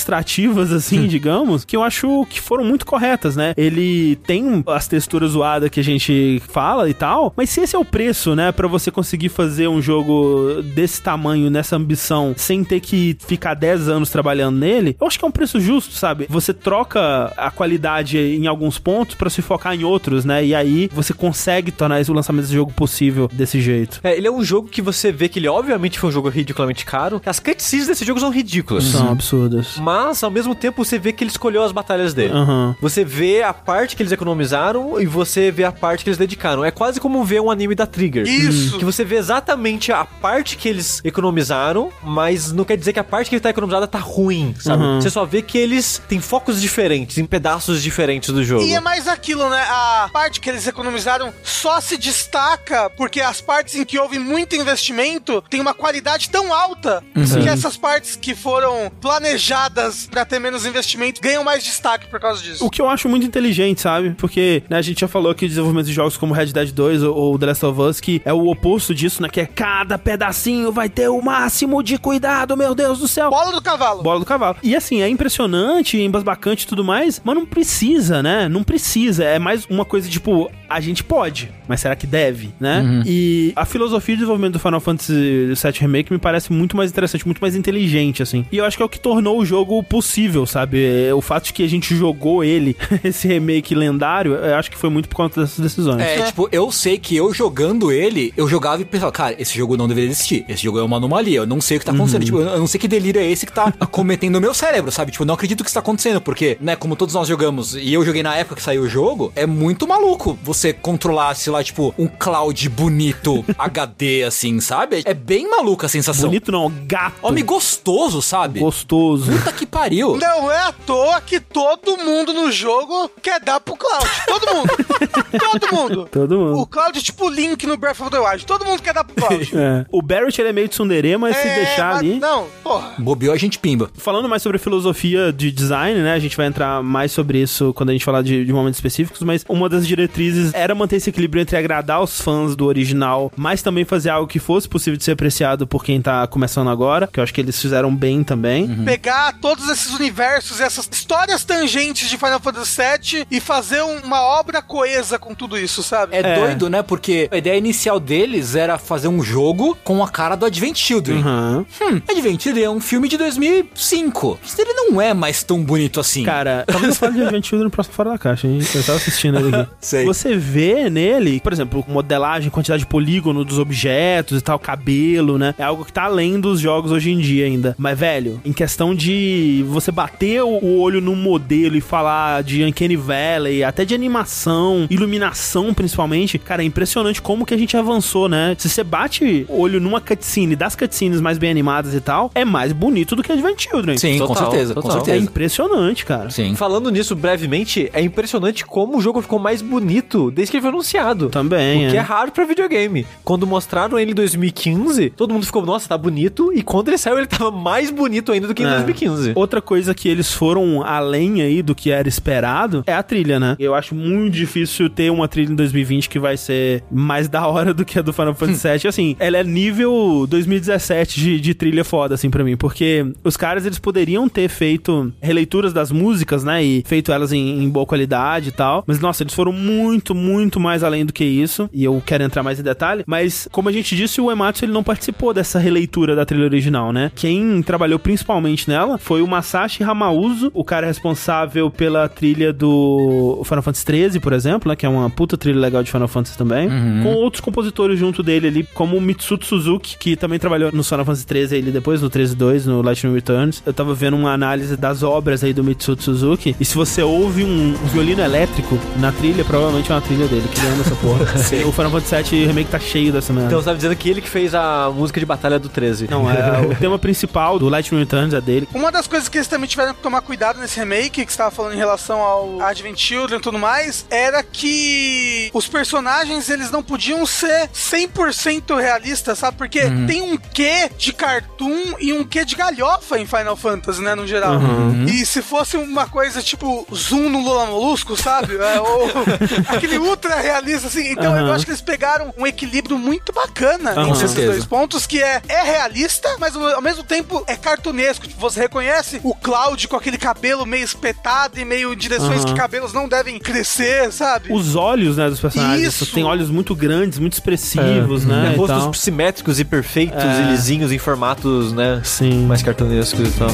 assim, digamos, que eu acho que foram muito corretas, né? Ele tem as texturas zoadas que a gente fala e tal, mas se esse é o preço, né, Pra você conseguir fazer um jogo desse tamanho, nessa ambição, sem ter que ficar 10 anos trabalhando nele, eu acho que é um preço justo, sabe? Você troca a qualidade em alguns pontos pra se focar em outros, né? E aí você consegue tornar esse- o lançamento desse jogo possível desse jeito. É, ele é um jogo que você vê que ele obviamente foi um jogo ridiculamente caro. As cutscenes desse jogo são ridículas. São absurdas. Mas, ao mesmo tempo, você vê que ele escolheu as batalhas dele. Aham. Você vê a parte que eles economizaram e você vê a parte que eles dedicaram. É quase como ver um anime da Trigger. Isso. Que você vê exatamente a parte que eles economizaram, mas não quer dizer que a parte que ele tá economizada tá ruim, sabe? Uhum. Você só vê que eles têm focos diferentes, em pedaços diferentes do jogo. E é mais aquilo, né? A parte que eles economizaram só se destaca porque as partes em que houve muito investimento têm uma qualidade tão alta que essas partes que foram planejadas pra ter menos investimento ganham mais destaque por causa disso. O que eu acho muito inteligente, sabe? Porque né, a gente já falou aqui de desenvolvimento de jogos como Red Dead 2 ou, ou The Last of Us, que é o oposto disso, né? Que é cada pedacinho vai ter o máximo de cuidado, meu Deus do céu. Bola do cavalo. Bola do cavalo. E assim, é impressionante, embasbacante e tudo mais, mas não precisa, né? Não precisa. É mais uma coisa tipo, a gente pode, mas será que deve, né? E a filosofia de desenvolvimento do Final Fantasy VII Remake me parece muito mais interessante, muito mais inteligente, assim. E eu acho que é o que tornou o jogo possível, sabe? É, O fato de que a gente jogou ele, [LAUGHS] esse remake lendário, eu acho que foi muito por conta dessas decisões. É, tipo, eu sei que eu jogando ele, eu jogava e pensava, cara, esse jogo não deveria existir. Esse jogo é uma anomalia. Eu não sei o que tá acontecendo. Tipo, eu não sei que delírio é esse que tá [LAUGHS] cometendo o meu cérebro, sabe? Tipo, eu não acredito que isso tá acontecendo, porque, né, como todos nós jogamos, e eu joguei na época que saiu o jogo, é muito maluco você controlar, sei lá, tipo, um cloud bonito [LAUGHS] HD, assim, sabe? É bem maluca a sensação. Bonito não, gato. Homem gostoso, sabe? gostoso. Puta que pariu. Não é à toa que todo mundo no jogo quer dar pro Cloud. Todo mundo. [LAUGHS] todo mundo. Todo mundo. O Cloud é tipo o Link no Breath of the Wild. Todo mundo quer dar pro Cloud. [LAUGHS] É. O Barrett ele é meio tsundere, mas se É, deixar mas ali. Não, porra. Bobeou a gente pimba. Falando mais sobre filosofia de design, né? A gente vai entrar mais sobre isso quando a gente falar de, de momentos específicos, mas uma das diretrizes era manter esse equilíbrio entre agradar os fãs do original, mas também fazer algo que fosse possível de ser apreciado por quem tá começando agora, que eu acho que eles fizeram bem também. Pegar todos esses universos e essas histórias tangentes de Final Fantasy VII e fazer um- uma obra coesa com tudo isso, sabe? É, doido, né? Porque a ideia inicial deles era fazer um jogo com a cara do Advent Children. Uhum. Hum, Advent Children é um filme de 2005. Mas ele não é mais tão bonito assim. Cara, talvez [LAUGHS] eu fale de Advent Children no próximo Fora da Caixa, hein? Eu tava assistindo ele aqui. [LAUGHS] Sei. Você vê nele, por exemplo, modelagem, quantidade de polígono dos objetos e tal, cabelo, né? É algo que tá além dos jogos hoje em dia ainda. Mas, velho, em questão de você bater o olho num modelo e falar de Uncanny Valley, até de animação, iluminação principalmente, cara, é impressionante como que a gente avançou, né? Se você bate o olho numa cutscene, das cutscenes mais bem animadas e tal, é mais bonito do que Advent Children. Sim, com Total, certeza, com total. É certeza. impressionante, cara. Sim. Falando nisso brevemente, é impressionante como o jogo ficou mais bonito desde que ele foi anunciado. Também, O que é é. raro pra videogame. Quando mostraram ele em 2015, todo mundo ficou, nossa, tá bonito. E quando ele saiu, ele tava mais bonito ainda do que em É. 2015. Outra coisa que eles foram além aí do que era esperado é a trilha, né? Eu acho muito difícil ter uma trilha em 2020 que vai ser mais da hora do que a do Final [LAUGHS] Fantasy VII. Assim, ela é nível 2017 de, de trilha foda, assim, pra mim. Porque os caras, eles poderiam ter feito releituras das músicas, né? E feito elas em, em boa qualidade e tal. Mas, nossa, eles foram muito, muito mais além do que isso. E eu quero entrar mais em detalhe. Mas, como a gente disse, o Ematsu, ele não participou dessa releitura da trilha original, né? Quem trabalhou principalmente nela foi o Masashi Hamauzo, o cara responsável pela trilha do Final Fantasy XIII, por exemplo, né? Que é uma puta trilha legal de Final Fantasy também. Com outros compositores junto dele ali, como o Mitsuto Suzuki, que também trabalhou no Final Fantasy XIII ele depois, no 13.2, no Lightning Returns. Eu tava vendo uma análise das obras aí do Mitsuto Suzuki, e se você ouve um, um violino elétrico na trilha, provavelmente é uma trilha dele, que ele ama essa porra. [LAUGHS] o Final Fantasy VII Remake tá cheio dessa merda. Então você tava dizendo que ele que fez a música de batalha do 13. Não, é [LAUGHS] o tema principal do Lightning Returns é dele. Uma das coisas que eles também tiveram que tomar cuidado nesse remake, que você tava falando em relação ao Advent Children e tudo mais, era que os personagens, eles não podiam ser 100% realistas, sabe? Porque tem um quê de cartoon e um quê de galhofa em Final Fantasy, né, no geral. E se fosse uma coisa tipo zoom no Lula Molusco, sabe? É, ou [LAUGHS] aquele ultra realista, assim. Então eu Aham. acho que eles pegaram um equilíbrio muito bacana Aham. entre esses dois pontos, que é, é realista, mas ao mesmo tempo é cartunesco. Tipo, Você reconhece o Cloud com aquele cabelo meio espetado e meio em direções Aham. que cabelos não devem crescer, sabe? Os olhos, né, dos personagens. Isso. Tem olhos muito grandes, muito expressivos, né? É, e rostos tal. simétricos e perfeitos É. e lisinhos em formatos, né? Sim. Mais cartunescos e tal.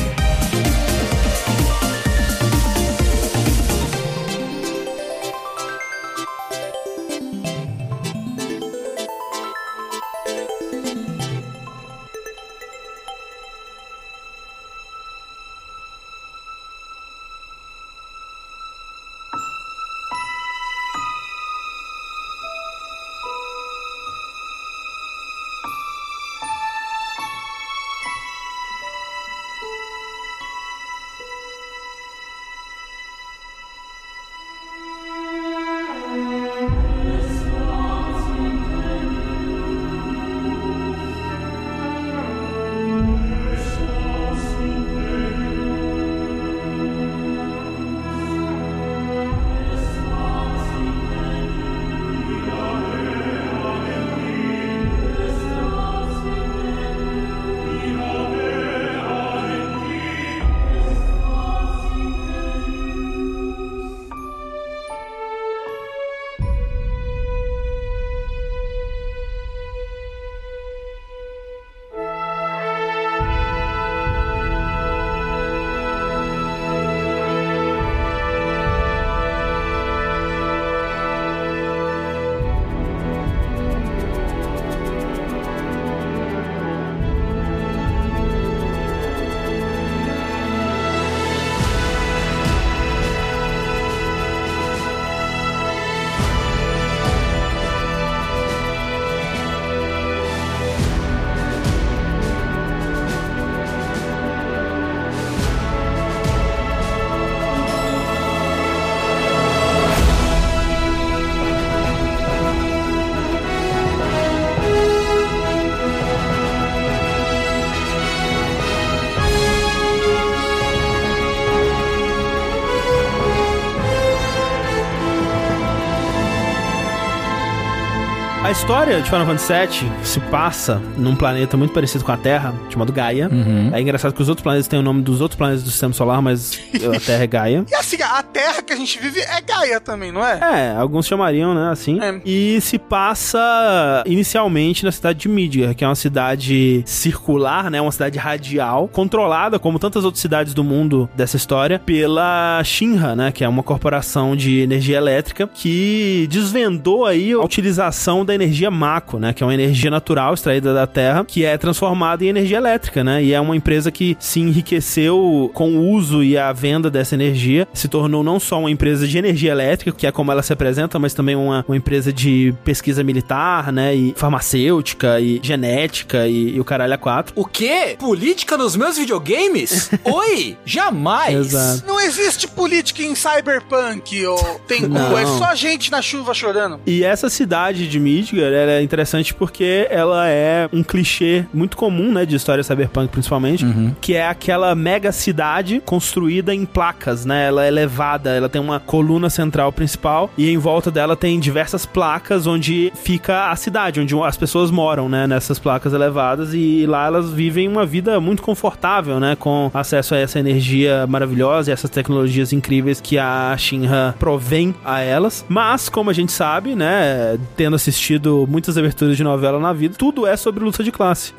História de Final Fantasy VII se passa num planeta muito parecido com a Terra, chamado Gaia. É engraçado que os outros planetas têm o nome dos outros planetas do sistema solar, mas a Terra é Gaia. [LAUGHS] E assim, a Terra que a gente vive é Gaia também, não é? É, alguns chamariam, né, assim. É. E se passa inicialmente na cidade de Midgar, que é uma cidade circular, né, uma cidade radial, controlada, como tantas outras cidades do mundo dessa história, pela Shinra, né, que é uma corporação de energia elétrica que desvendou aí a utilização da energia Mako, né, que é uma energia natural extraída da Terra, que é transformada em energia elétrica, né, e é uma empresa que se enriqueceu com o uso e a venda dessa energia, se tornou não só uma empresa de energia elétrica, que é como ela se apresenta, mas também uma, uma empresa de pesquisa militar, né, e farmacêutica e genética e, e o caralho a quatro. O quê? Política nos meus videogames? [LAUGHS] Oi! Jamais! Exato. Não existe política em Cyberpunk, ou Tengu, Não. é só gente na chuva chorando. E essa cidade de Midgar, ela é interessante porque ela é um clichê muito comum, né, de história cyberpunk principalmente, que é aquela mega cidade construída em placas, né? Ela é elevada, ela tem uma coluna central principal e em volta dela tem diversas placas onde fica a cidade, onde as pessoas moram, né, nessas placas elevadas e lá elas vivem uma vida muito confortável, né, com acesso a essa energia maravilhosa e essas tecnologias incríveis que a Shinra provém a elas. Mas, como a gente sabe, né, tendo assistido muitas aberturas de novela na vida, tudo é sobre luta de classe.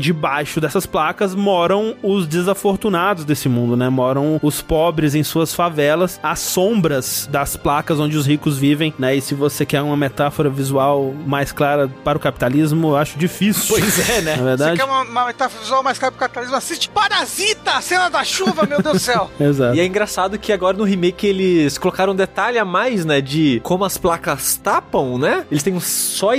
Debaixo dessas placas moram os desafortunados desse mundo, né? Moram os pobres em suas favelas, às sombras das placas onde os ricos vivem, né? E se você quer uma metáfora visual mais clara para o capitalismo, eu acho difícil. Pois é, né? [LAUGHS] Na Você verdade. quer uma, uma metáfora visual mais clara pro capitalismo? Assiste Parasita, a cena da chuva, meu Deus do céu. [LAUGHS] Exato. E é engraçado que agora no remake eles colocaram um detalhe a mais, né? De como as placas tapam, né? Eles têm uns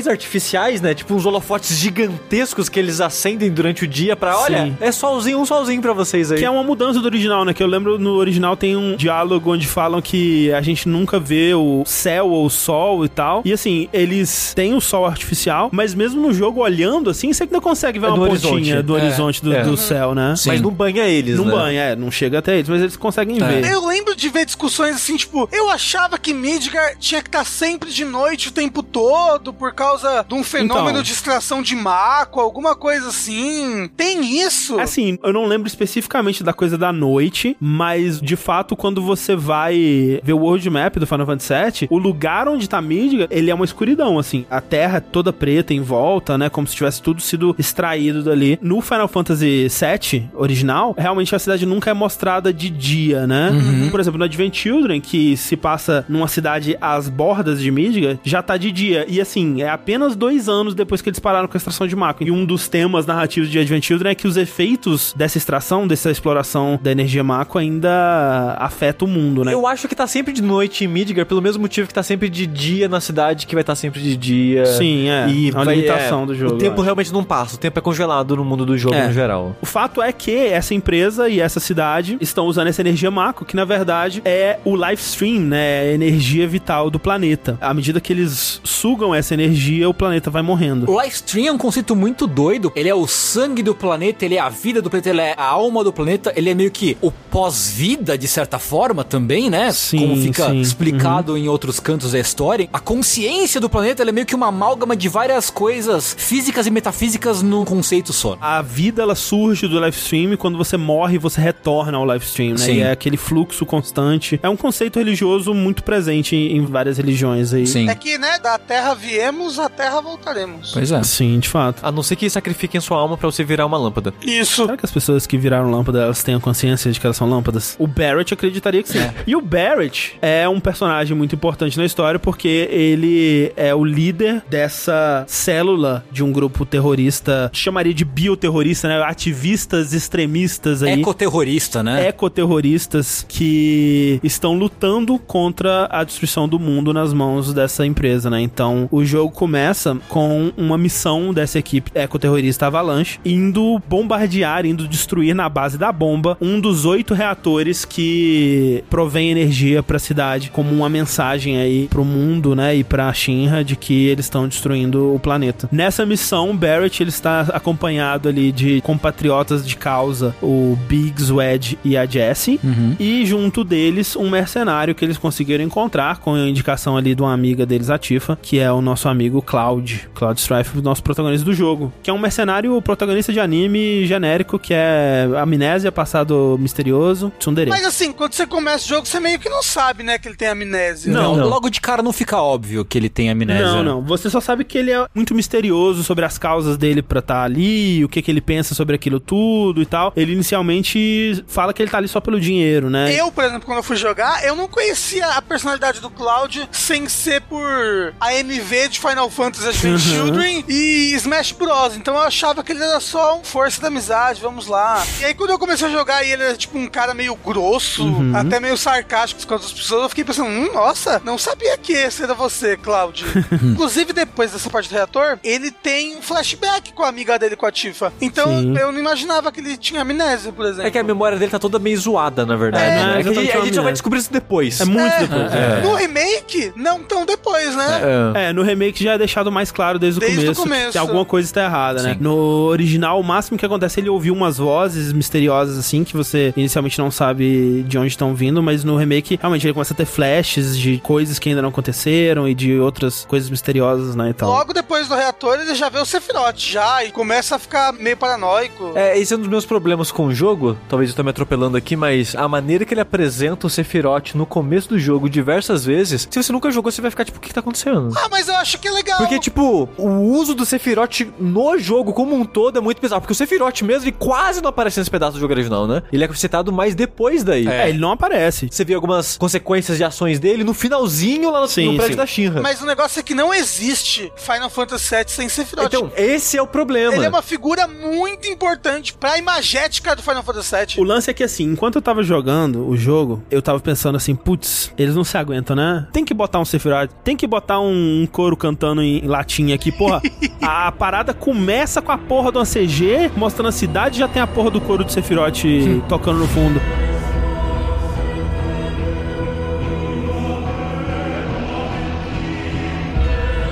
artificiais, né? Tipo uns holofotes gigantescos que eles acendem durante o dia pra, olha, Sim. é solzinho, um solzinho pra vocês aí. Que é uma mudança do original, né? Que eu lembro no original tem um diálogo onde falam que a gente nunca vê o céu ou o sol e tal. E assim, eles têm o sol artificial, mas mesmo no jogo olhando assim, você ainda consegue ver É uma do pontinha horizonte. do É. horizonte do, É. do céu, né? Sim. Mas não banha eles, Não né? banha, é, não chega até eles, mas eles conseguem ver. Eu lembro de ver discussões assim, tipo, eu achava que Midgar tinha que estar sempre de noite o tempo todo por causa de um fenômeno Então. de extração de maco, alguma coisa assim. Tem isso? Assim, eu não lembro especificamente da coisa da noite, mas de fato, quando você vai ver o world map do Final Fantasy VII, o lugar onde tá Midgar, ele é uma escuridão, assim. A terra é toda preta em volta, né? Como se tivesse tudo sido extraído dali. No Final Fantasy VII original, realmente a cidade nunca é mostrada de dia, né? Por exemplo, no Advent Children, que se passa numa cidade às bordas de Midgar, já tá de dia. E assim, é apenas dois anos depois que eles pararam com a extração de Mako. E um dos temas narrativos de Advent Children é que os efeitos dessa extração, dessa exploração da energia Mako ainda afeta o mundo, né? Eu acho que tá sempre de noite em Midgar, pelo mesmo motivo que tá sempre de dia na cidade, que vai estar sempre de dia. Sim, é. E É uma vai- limitação é, do jogo, O tempo realmente não passa, o tempo é congelado no mundo do jogo É. no geral. O fato é que essa empresa e essa cidade estão usando essa energia Mako, que na verdade é o life stream, né? É a energia vital do planeta. À medida que eles sugam essa energia, o planeta vai morrendo. O live stream é um conceito muito doido. Ele é o sangue do planeta, ele é a vida do planeta, ele é a alma do planeta, ele é meio que o pós-vida, de certa forma, também, né? Sim, Como fica sim. Uhum. explicado em outros cantos da história. A consciência do planeta é meio que uma amálgama de várias coisas físicas e metafísicas num conceito só. A vida ela surge do live stream e quando você morre, você retorna ao live stream, né? Sim. E é aquele fluxo constante. É um conceito religioso muito presente em, em várias religiões aí. Sim. É que, né, da terra viemos, à terra voltaremos. Pois é. Sim, de fato. A não ser que sacrifiquem sua alma pra você virar uma lâmpada. Isso. Será que as pessoas que viraram lâmpada elas tenham consciência de que elas são lâmpadas? O Barrett acreditaria que sim. E o Barrett é um personagem muito importante na história porque ele é o líder dessa célula de um grupo terrorista, chamaria de bioterrorista, né? Ativistas extremistas aí. Ecoterrorista, né? ecoterroristas que estão lutando contra a destruição do mundo nas mãos dessa empresa, né? Então, o jogo começa com uma missão dessa equipe ecoterrorista Avalanche indo bombardear, indo destruir na base da bomba um dos oito reatores que provém energia para a cidade, como uma mensagem aí pro mundo, né? E pra Shinra de que eles estão destruindo o planeta. Nessa missão, Barrett ele está acompanhado ali de compatriotas de causa, o Biggs, o Ed e a Jessie. E junto deles, um mercenário que eles conseguiram encontrar com a indicação ali de uma amiga deles, a Tifa, que é o nosso amigo Cloud, Cloud Strife, o nosso protagonista do jogo, que é um mercenário protagonista de anime genérico que é amnésia, passado misterioso, tsundere. Mas assim, quando você começa o jogo, você meio que não sabe, né, que ele tem amnésia. Não, não. logo de cara não fica óbvio que ele tem amnésia. Não, não. Você só sabe que ele é muito misterioso sobre as causas dele pra estar ali, o que, que ele pensa sobre aquilo tudo e tal. Ele inicialmente fala que ele tá ali só pelo dinheiro, né? Eu, por exemplo, quando eu fui jogar, eu não conhecia a personalidade do Cloud sem ser por AMV de Final Fantasy Advent Children e Smash Bros. Então eu achava que ele era só um força da amizade, vamos lá. E aí quando eu comecei a jogar e ele era tipo um cara meio grosso, até meio sarcástico com as outras pessoas, eu fiquei pensando, hum, nossa, não sabia que esse era você, Cloud. [LAUGHS] Inclusive, depois dessa parte do reator, ele tem um flashback com a amiga dele, com a Tifa. Então Sim. eu não imaginava que ele tinha amnésia, por exemplo. É que a memória dele tá toda meio zoada, na verdade. É, né? é É que a, gente, exatamente a gente só vai descobrir isso depois. É muito É. depois. No remake, não tão depois, né? É. É, no remake já é deixado mais claro desde, Desde o começo, começo. que alguma coisa está errada, né? No original, o máximo que acontece é ele ouvir umas vozes misteriosas assim, que você inicialmente não sabe de onde estão vindo, mas no remake, realmente, ele começa a ter flashes de coisas que ainda não aconteceram e de outras coisas misteriosas, né, e tal. Logo depois do reator, ele já vê o Sephiroth já e começa a ficar meio paranoico. É, esse é um dos meus problemas com o jogo. Talvez eu tô me atropelando aqui, mas a maneira que ele apresenta o Sephiroth no começo do jogo diversas vezes, se você nunca jogou, você vai ficar tipo, o que, que tá acontecendo? Ah, mas eu acho que é legal. Porque, tipo, o uso do Sephiroth no jogo como um todo é muito bizarro. Porque o Sephiroth mesmo, ele quase não aparece nesse pedaço do jogo original, né? Ele é citado mais depois daí. É, ele não aparece. Você vê algumas consequências de ações dele no finalzinho lá no, Sim, no prédio sim. da Shinra. Mas o negócio é que não existe Final Fantasy VII sem Sephiroth. Então, esse é o problema. ele é uma figura muito importante pra imagética do Final Fantasy VII. O lance é que assim, enquanto eu tava jogando o jogo, eu tava pensando assim, putz, eles não se aguentam, né? Tem que botar um Sephiroth, tem que botar um, um coro cantando em latinha aqui, porra. [LAUGHS] a, parada começa com a porra de uma CG, mostrando a cidade, já tem a porra do coro do Sephiroth tocando no fundo.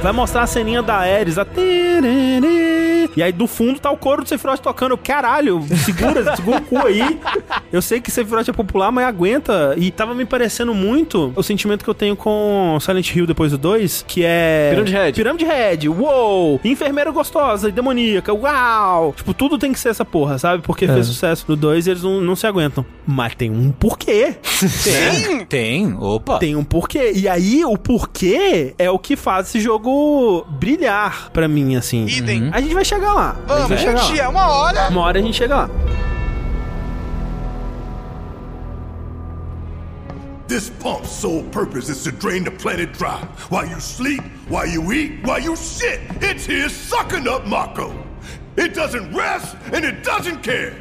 Vai mostrar a ceninha da Ares, a E aí do fundo tá o coro do Sephiroth tocando. Caralho, segura, [LAUGHS] segura o cu aí. Eu sei que Sephiroth é popular, mas aguenta. E tava me parecendo muito o sentimento que eu tenho com Silent Hill depois do 2, que é... Pyramid Head. Pyramid Head, uou! Enfermeira gostosa e demoníaca, uau! Tipo, tudo tem que ser essa porra, sabe? Porque fez sucesso no 2 e eles não, não se aguentam. Mas tem um porquê. Sim! Tem, opa. Tem um porquê. E aí, o porquê é o que faz esse jogo brilhar pra mim, assim. Idem. A gente vai chegar lá. a gente Vamos, vai um chegar lá. dia, uma hora. Uma hora a gente chega lá. This pump's sole purpose is to drain the planet dry. While you sleep, while you eat, while you shit, it's here sucking up Mako. It doesn't rest and it doesn't care.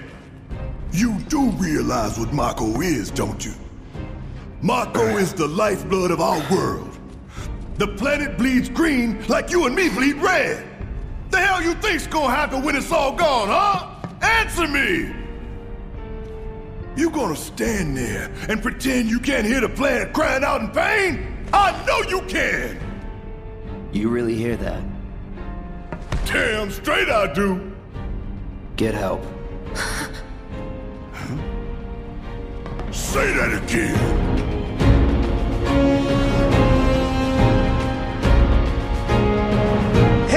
You do realize what Mako is, don't you? Mako is the lifeblood of our world. The planet bleeds green like you and me bleed red. The hell you think's gonna happen when it's all gone, huh? Answer me! You gonna stand there and pretend you can't hear the planet crying out in pain? I know you can! You really hear that? Damn straight I do! Get help. Say that again!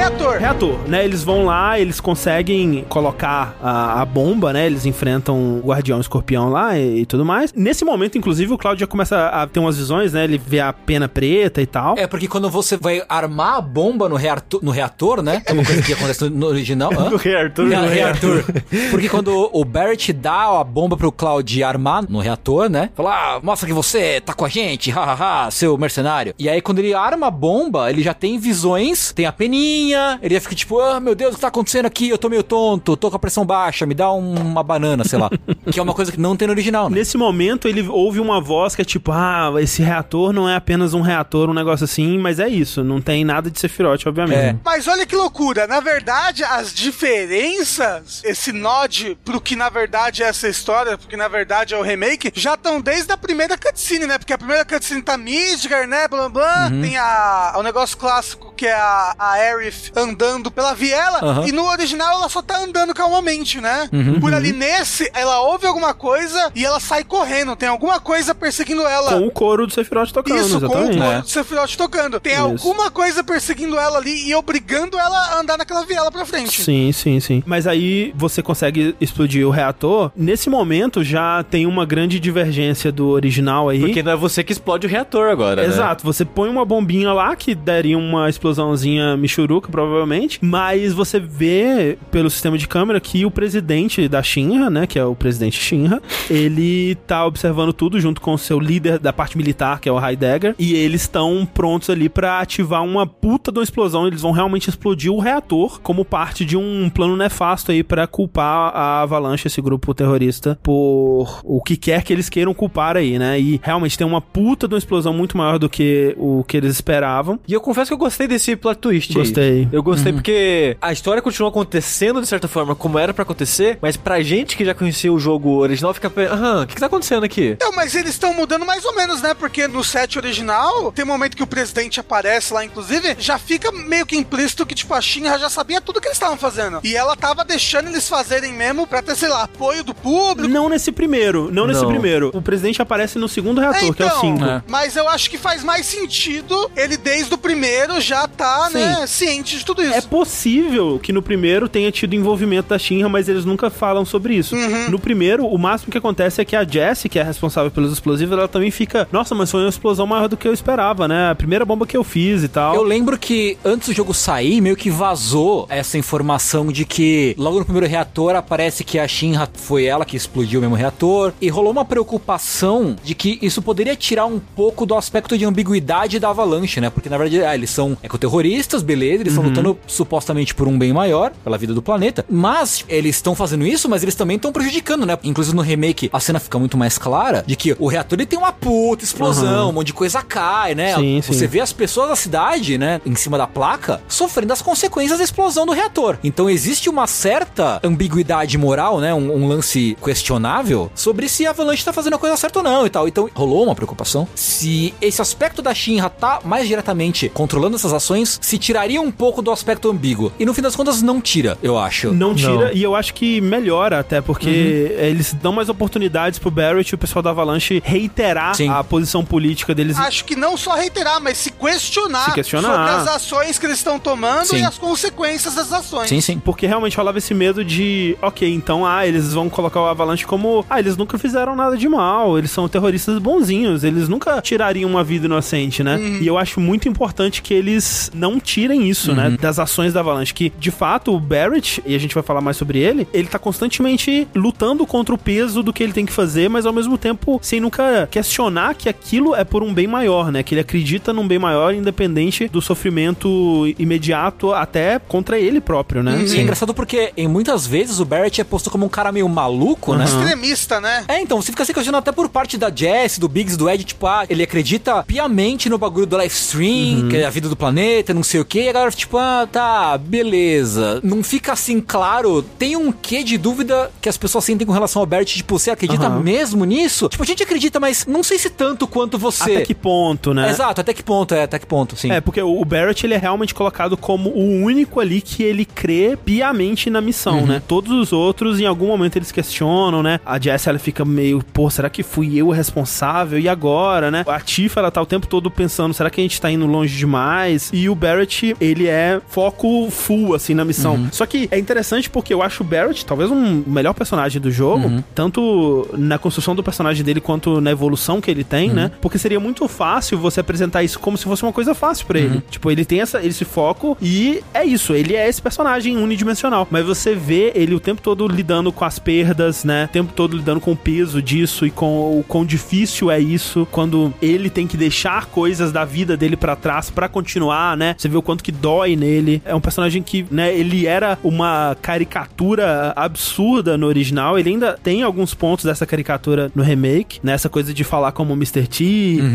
Reator. Reator, né? Eles vão lá, eles conseguem colocar a, a bomba, né? Eles enfrentam o Guardião Escorpião lá e, e tudo mais. Nesse momento, inclusive, o Cloud já começa a ter umas visões, né? Ele vê a pena preta e tal. É porque quando você vai armar a bomba no reator, no reator né? É uma coisa que acontece no, no original. Hã? [LAUGHS] No reator, Rea- no reator. Porque quando o Barrett dá a bomba pro Cloud armar no reator, né? Fala, ah, mostra que você tá com a gente, hahaha, seu mercenário. E aí quando ele arma a bomba, ele já tem visões, tem a peninha, ele já fica tipo, ah, meu Deus, o que tá acontecendo aqui? Eu tô meio tonto, tô com a pressão baixa, me dá um- uma banana, sei lá. [LAUGHS] que é uma coisa que não tem no original, né? Nesse momento, ele ouve uma voz que é tipo, ah, esse reator não é apenas um reator, um negócio assim, mas é isso, não tem nada de Sephiroth, obviamente. É. Mas olha que loucura, na verdade, as diferenças, esse nod pro que na verdade é essa história, porque na verdade é o remake, já estão desde a primeira cutscene, né? Porque a primeira cutscene tá Midgar, né? Blá blá. Tem a, o negócio clássico que é a, a Aerith andando pela viela, Aham. e no original ela só tá andando calmamente, né? Por ali nesse, ela ouve alguma coisa e ela sai correndo. Tem alguma coisa perseguindo ela. Com o couro do Sephiroth tocando, Isso, com o exatamente. coro É. do Sephiroth tocando. Tem Isso. alguma coisa perseguindo ela ali e obrigando ela a andar naquela viela pra frente. Sim, sim, sim. Mas aí você consegue explodir o reator. Nesse momento já tem uma grande divergência do original aí. Porque não é você que explode o reator agora, né? Exato, você põe uma bombinha lá que daria uma explosãozinha michuruca, provavelmente, mas você vê pelo sistema de câmera que o presidente da Shinra, né, que é o presidente Shinra, ele tá observando tudo junto com o seu líder da parte militar, que é o Heidegger, e eles estão prontos ali pra ativar uma puta de uma explosão, eles vão realmente explodir o reator como parte de um plano nefasto aí pra culpar a Avalanche, esse grupo terrorista, por o que quer que eles queiram culpar aí, né? E realmente tem uma puta de uma explosão muito maior do que o que eles esperavam. E eu confesso que eu gostei desse plot twist aí. Gostei. Eu gostei porque a história continua acontecendo de certa forma como era pra acontecer, mas pra gente que já conhecia o jogo original fica, aham, o que, que tá acontecendo aqui? Então, mas eles estão mudando mais ou menos, né? Porque no set original, tem um momento que o presidente aparece lá, inclusive, já fica meio que implícito que, tipo, a Shinra já sabia tudo que eles estavam fazendo. E ela tava deixando eles fazerem mesmo pra ter, sei lá, apoio do público. Não nesse primeiro, não nesse Não. primeiro. O presidente aparece no segundo reator, que é o 5. É. mas eu acho que faz mais sentido ele desde o primeiro já tá, né, ciente de tudo isso. É possível que no primeiro tenha tido envolvimento da Shinra, mas eles nunca falam sobre isso. No primeiro, o máximo que acontece é que a Jessie, que é responsável pelos explosivos, ela também fica, nossa, mas foi uma explosão maior do que eu esperava, né? A primeira bomba que eu fiz e tal. Eu lembro que antes do jogo sair, meio que vazou essa informação de que logo no primeiro reator aparece que a Shinra foi ela que explodiu o mesmo reator. E rolou uma preocupação de que isso poderia tirar um pouco do aspecto de ambiguidade da Avalanche, né? Porque na verdade ah, eles são ecoterroristas, beleza, eles estão lutando supostamente por um bem maior, pela vida do planeta. Mas eles estão fazendo isso, mas eles também estão prejudicando, né? Inclusive no remake a cena fica muito mais clara de que o reator ele tem uma puta explosão, um monte de coisa cai, né? Sim, Você sim. vê as pessoas da cidade, né, em cima da placa, sofrendo as consequências da explosão do reator. Então existe uma certa ambiguidade moral, né, um, um lance questionável sobre se a Avalanche tá fazendo a coisa certa ou não e tal. Então rolou uma preocupação se esse aspecto da Shinra tá mais diretamente controlando essas ações, se tiraria um pouco do aspecto ambíguo. E no fim das contas não tira, eu acho. Não tira, Não. e eu acho que melhora até, porque eles dão mais oportunidades pro Barrett e o pessoal da Avalanche reiterar Sim. a posição política deles. Acho que não só reiterar, mas se questionar, Se questionar. sobre as ações que eles estão tomando Sim. e as consequências das ações. Sim, sim. Porque realmente rolava esse medo de, ok, então, ah, eles vão colocar o Avalanche como, ah, eles nunca fizeram nada de mal, eles são terroristas bonzinhos, eles nunca tirariam uma vida inocente, né? E eu acho muito importante que eles não tirem isso, né, das ações da Avalanche, que, de fato, o Barrett, e a gente vai falar mais sobre ele, ele tá constantemente lutando contra o peso do que ele tem que fazer, mas ao mesmo tempo sem nunca questionar que aquilo é por um bem maior, né? Que ele acredita num bem maior, independente do sofrimento imediato até contra ele próprio, né? Sim, é engraçado porque em muitas vezes o Barrett é posto como um cara meio maluco, né? Extremista, né? É, então, você fica se questionando até por parte da Jess, do Biggs, do Ed, tipo, ah, ele acredita piamente no bagulho do live stream, que é a vida do planeta, não sei o quê, e a galera, tipo, ah, tá, beleza. Não fica assim claro, tem um quê de dúvida que as pessoas sentem com relação ao Barrett, tipo, você acredita Aham. mesmo nisso? Tipo, a gente acredita, mas não sei se tanto quanto você. Até que ponto, né? Exato, até que ponto, é, até que ponto, sim. É, porque o o Barrett, ele é realmente colocado como o único ali que ele crê piamente na missão, Uhum. né? Todos os outros, em algum momento, eles questionam, né? A Jess, ela fica meio, pô, será que fui eu o responsável? E agora, né? A Tifa, ela tá o tempo todo pensando, será que a gente tá indo longe demais? E o Barrett, ele é foco full, assim, na missão. Uhum. Só que é interessante porque eu acho o Barrett talvez um melhor personagem do jogo, Uhum. tanto na construção do personagem dele quanto na evolução que ele tem, Uhum. né? Porque seria muito fácil você apresentar isso como se fosse uma coisa fácil pra Uhum. ele. Tipo, ele tem essa, esse foco e é isso, ele é esse personagem unidimensional. Mas você vê ele o tempo todo lidando com as perdas, né? O tempo todo lidando com o peso disso e com o quão difícil é isso quando ele tem que deixar coisas da vida dele pra trás pra continuar, né? Você vê o quanto que dói nele. É um personagem que, né, ele era uma caricatura absurda no original, ele ainda tem alguns pontos dessa caricatura no remake, né? Essa coisa de falar como Mr. T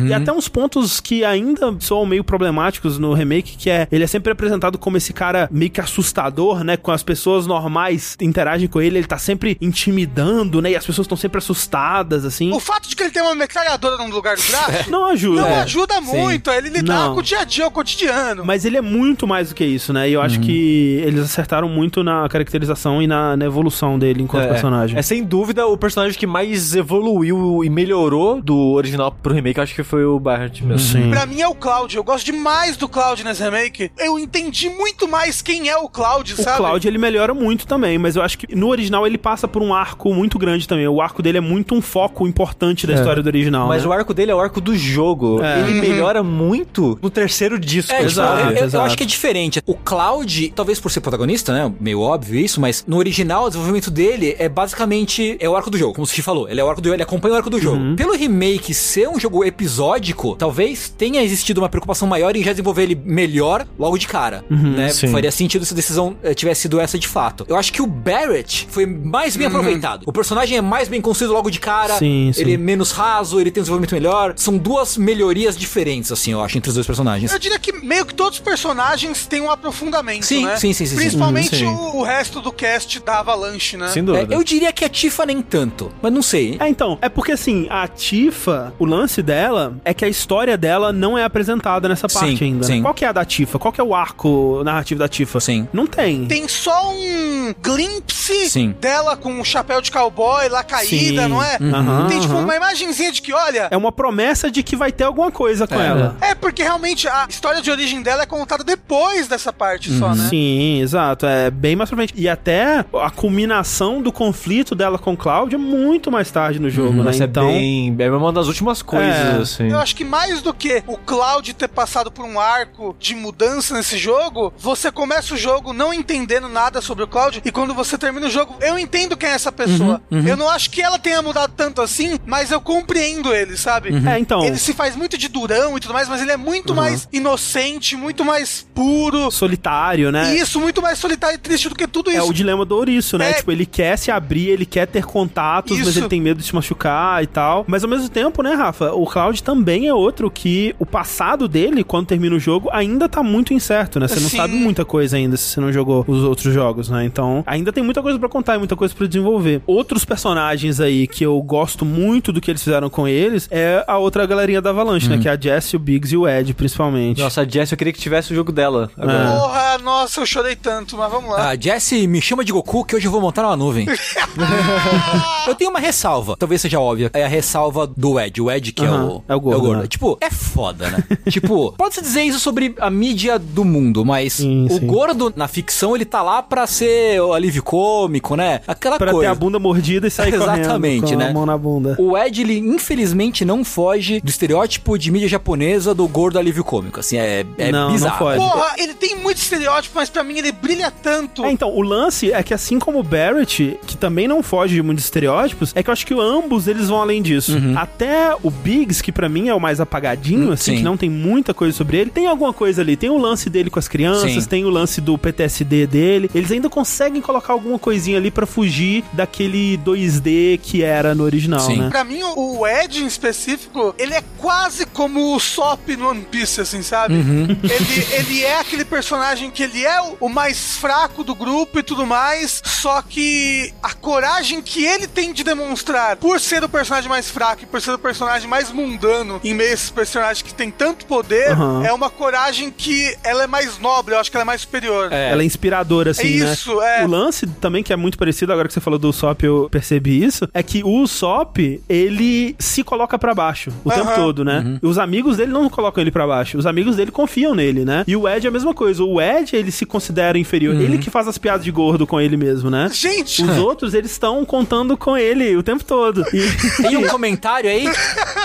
e até uns pontos que ainda são meio problemáticos no remake, que é ele é sempre apresentado como esse cara meio que assustador, né? Com as pessoas normais interagem com ele, ele tá sempre intimidando, né? E as pessoas estão sempre assustadas, assim. O fato de que ele tem uma metralhadora no lugar do braço [LAUGHS] Não ajuda. não É. ajuda muito ele lidar Não. com o dia a dia, o cotidiano. Mas ele é muito mais do que isso, né? E eu acho que eles acertaram muito na caracterização e na, na evolução dele enquanto É, personagem. É sem dúvida o personagem que mais evoluiu e melhorou do original pro remake, eu acho que foi o Barrett mesmo. Sim. Pra mim é o Cloud. Eu gosto demais do Cloud nesse remake. Eu entendi muito mais quem é o Cloud, O sabe? Cloud ele melhora muito também, mas eu acho que no original ele passa por um arco muito grande também. O arco dele é muito um foco importante da história do original. Mas né? o arco dele é o arco do jogo. É. Ele melhora muito no terceiro disco. É, tipo, Exato, eu, eu- eu exato. acho que é diferente. O Cloud, talvez por ser protagonista, né? Meio óbvio isso, mas no original, o desenvolvimento dele é basicamente é o arco do jogo, como o Sushi falou. Ele é o arco do ele acompanha o arco do jogo. Uhum. Pelo remake ser um jogo episódico, talvez tenha existido uma preocupação maior em já desenvolver ele melhor logo de cara. Uhum, né? sim. Faria sentido se a decisão eh, tivesse sido essa de fato. Eu acho que o Barrett foi mais Uhum. bem aproveitado. O personagem é mais bem construído logo de cara. Sim, sim. Ele é menos raso, ele tem um desenvolvimento melhor. São duas melhorias diferentes, assim, eu acho, entre os dois personagens. Eu diria que meio que todos os personagens têm um aprofundamento, Sim, né? sim, sim, sim. Principalmente Sim. O, o resto do cast da Avalanche, né? Sem É, dúvida. eu diria que a Tifa nem tanto, mas não sei. É, então, é porque assim, a Tifa, o lance dela é que a história dela não é apresentada nessa parte Sim, ainda. né? sim. Qual que é a da Tifa? Qual que é o arco narrativo da Tifa? Sim. Não tem. Tem só um glimpse Sim. dela com um chapéu de cowboy lá caída, Sim. não é? Aham, Tem tipo aham. uma imagenzinha de que, olha. É uma promessa de que vai ter alguma coisa com ela. É porque realmente a história de origem dela é contada depois dessa parte só, né? Sim, exato. É bem mais pra frente. E até a culminação do conflito dela com o Cloud é muito mais tarde no jogo, né? Mas Então. é bem. É uma das últimas coisas, É. assim. Eu acho que mais do que o Cloud ter passado por um arco de mudança nesse jogo, você começa o jogo não entendendo nada sobre o Cloud e quando você termina o jogo, eu entendo quem é essa pessoa. Eu não acho que ela tenha mudado tanto assim, mas eu compreendo ele, sabe? É, então. Ele se faz muito de durão e tudo mais, mas ele é muito mais inocente, muito mais puro. Solitário, né? Isso, muito mais solitário e triste do que tudo É isso. o dilema do ouriço, né? É. Tipo, ele quer se abrir, ele quer ter contatos, mas Isso. ele tem medo de se machucar e tal. Mas ao mesmo tempo, né, Rafa? O Cloud também é outro que o passado dele, quando termina o jogo, ainda tá muito incerto, né? Você não Sim. sabe muita coisa ainda se você não jogou os outros jogos, né? Então, ainda tem muita coisa pra contar e muita coisa pra desenvolver. Outros personagens aí que eu gosto muito do que eles fizeram com eles é a outra galerinha da Avalanche, né? Que é a Jessie, o Biggs e o Ed, principalmente. Nossa, a Jess, eu queria que tivesse o jogo dela agora. Porra, nossa, eu chorei tanto, mas vamos lá. Ah, Jesse, me chama de Goku que hoje eu vou montar numa nuvem. [LAUGHS] eu tenho uma ressalva, talvez seja óbvia. É a ressalva do Ed. O Ed que é, Aham, o, é o gordo, né? Tipo, é foda, né? [LAUGHS] tipo, pode-se dizer isso sobre a mídia do mundo, mas Sim, o sim. gordo na ficção ele tá lá pra ser o alívio cômico, né? Aquela Pra ter coisa. a bunda mordida e sair [LAUGHS] Exatamente, correndo com né? a mão na bunda. O Ed, ele infelizmente não foge do estereótipo de mídia japonesa do gordo alívio cômico. Assim, é, é Não, não bizarro. foge. Porra, ele tem muito estereótipo, mas pra mim ele brilha tanto. É, então, o lance é que assim como o Barrett, que também não foge de muitos estereótipos, é que eu acho que ambos eles vão além disso. Até o Biggs, que pra mim é o mais apagadinho, Uhum. Hum, assim, sim. que não tem muita coisa sobre ele, tem alguma coisa ali. Tem o lance dele com as crianças, Sim. tem o lance do PTSD dele. Eles ainda conseguem colocar alguma coisinha ali pra fugir daquele 2D que era no original, Sim. né? Pra mim, o Ed em específico, ele é quase como o Sop no One Piece, assim, sabe? Ele, ele é aquele personagem que ele é o, mais fraco do grupo e tudo mais, só que a coragem que ele tem de demonstrar, por ser o personagem mais fraco e por ser o personagem mais mundano em meio a esses personagens que tem tanto poder, Aham. é uma coragem que ela é mais nobre, eu acho que ela é mais superior. É. Ela é inspiradora, assim, É né? isso, é. O lance também, que é muito parecido, agora que você falou do Sop, eu percebi isso, é que o Sop, ele se coloca pra baixo o tempo Aham. todo, né? Uhum. E os amigos dele não colocam ele pra baixo. Os amigos dele confiam nele, né? E o Ed é a mesma coisa. O Ed, ele se considera inferior. Uhum. Ele que faz as piadas de gordo com ele mesmo, né? Gente, Os outros, eles estão contando com ele o tempo todo. E [LAUGHS] Tem um comentário aí?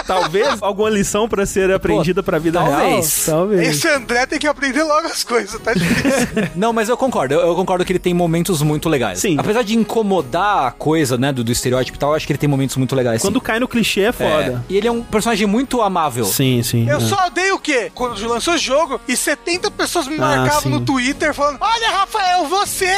talvez alguma lição pra ser aprendida pra vida talvez. real. Talvez. esse André tem que aprender logo as coisas, tá difícil. [LAUGHS] Não, mas eu concordo. Eu, eu concordo que ele tem momentos muito legais. Sim. Apesar de incomodar a coisa, né, do, do estereótipo e tal, eu acho que ele tem momentos muito legais. Quando sim. cai no clichê é foda. É, E ele é um personagem muito amável. Sim, sim. Eu é. só odeio o quê? Quando lançou o jogo e 70 pessoas me Ah, marcavam sim. no Twitter falando: Olha, Rafael, você!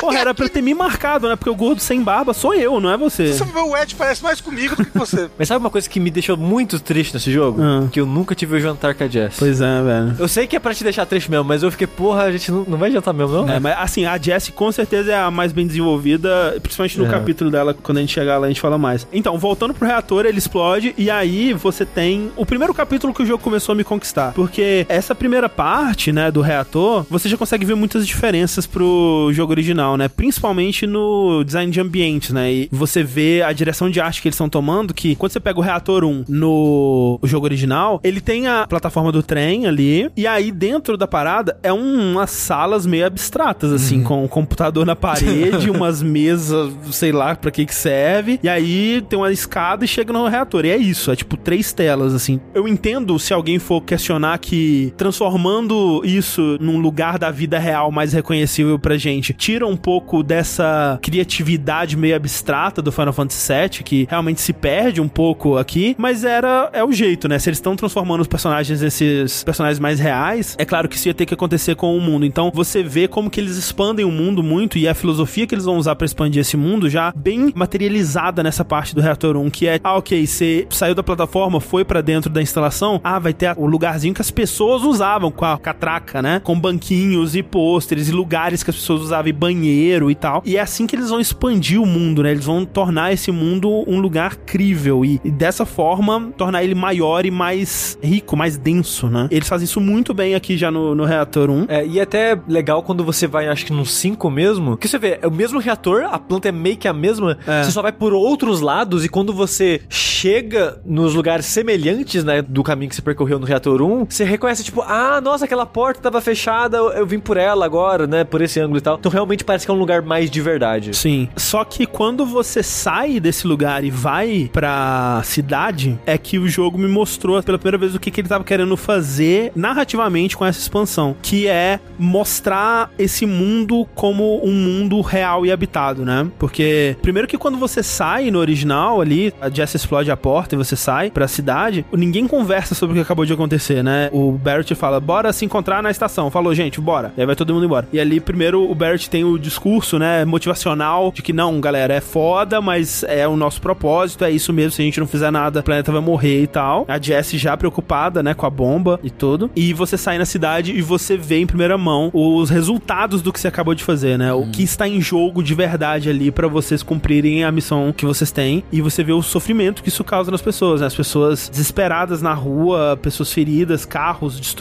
Porra, era pra ter me marcado, né? Porque o gordo sem barba sou eu, não é você. Você vê o Ed parece mais comigo do que você. [LAUGHS] Mas sabe uma coisa que me deixou muito triste nesse jogo? Ah. Que eu nunca tive o jantar com a Jess. Pois é, velho. Eu sei que é pra te deixar triste mesmo, mas eu fiquei, porra, a gente não, não vai jantar mesmo, não? É, mas assim, a Jessie com certeza é a mais bem desenvolvida, principalmente no É. capítulo dela, quando a gente chegar lá a gente fala mais. Então, voltando pro reator, ele explode e aí você tem o primeiro capítulo que o jogo começou a me conquistar. Porque essa primeira parte, né, do reator, você já consegue ver muitas diferenças pro jogo original, né? Principalmente no design de ambientes, né? E você vê a direção de arte que eles estão tomando, que quando você pega o reator 1 no jogo original, ele tem a plataforma do trem ali, e aí dentro da parada é um- umas salas meio abstratas, assim, com um computador na parede, [LAUGHS] umas mesas, sei lá pra que que serve, e aí tem uma escada e chega no reator. E é isso, é tipo três telas, assim. Eu entendo se alguém for questionar que transformando isso num lugar da vida real mais reconhecível pra gente, tira um pouco dessa criatividade meio abstrata do Final Fantasy VII, que realmente se perde um pouco aqui, mas era é o jeito, né? Se eles estão transformando os personagens nesses personagens mais reais, é claro que isso ia ter que acontecer com o mundo. Então você vê como que eles expandem o mundo muito e a filosofia que eles vão usar pra expandir esse mundo já bem materializada nessa parte do reator 1, que é, ah, ok, você saiu da plataforma, foi pra dentro da instalação, ah, vai ter o lugarzinho que as pessoas usavam com a catraca, né? Com banquinhos e pôsteres e lugares que as pessoas usavam e banheiro e tal. E é assim que eles vão expandir o mundo, né? Eles vão tornar esse mundo um lugar crível e, e dessa forma tornar ele maior e mais rico, mais denso, né? Eles fazem isso muito bem aqui já no, no reator 1. É, e é até legal quando você vai, acho que no 5 mesmo, que você vê, é o mesmo reator, a planta é meio que a mesma, É. você só vai por outros lados, e quando você chega nos lugares semelhantes, né, do caminho que você percorreu no reator 1, você reconhece, tipo, ah, nossa, aquela porta tava fechada, eu eu vim por ela agora, né, por esse ângulo e tal. Então realmente parece que é um lugar mais de verdade. Sim. Só que quando você sai desse lugar e vai pra cidade, é que o jogo me mostrou pela primeira vez o que, que ele tava querendo fazer narrativamente com essa expansão, que é mostrar esse mundo como um mundo real e habitado, né? Porque primeiro que quando você sai no original ali, a Jess explode a porta e você sai pra cidade, ninguém conversa sobre o que acabou de acontecer, né? O Barrett fala: "Bora se encontrar na estação". Falou: "Gente, bora". E aí vai todo mundo embora. E ali primeiro o Barrett tem o discurso, né, motivacional de que não, galera, é foda, mas é o nosso propósito, é isso mesmo, se a gente não fizer nada, o planeta vai morrer e tal. A Jess já preocupada, né, com a bomba e tudo. E você sai na cidade e você vê em primeira mão os resultados do que você acabou de fazer, né? O que está em jogo de verdade ali pra vocês cumprirem a missão que vocês têm e você vê o sofrimento que isso causa nas pessoas, né? As pessoas desesperadas na rua, pessoas feridas, carros destruídos,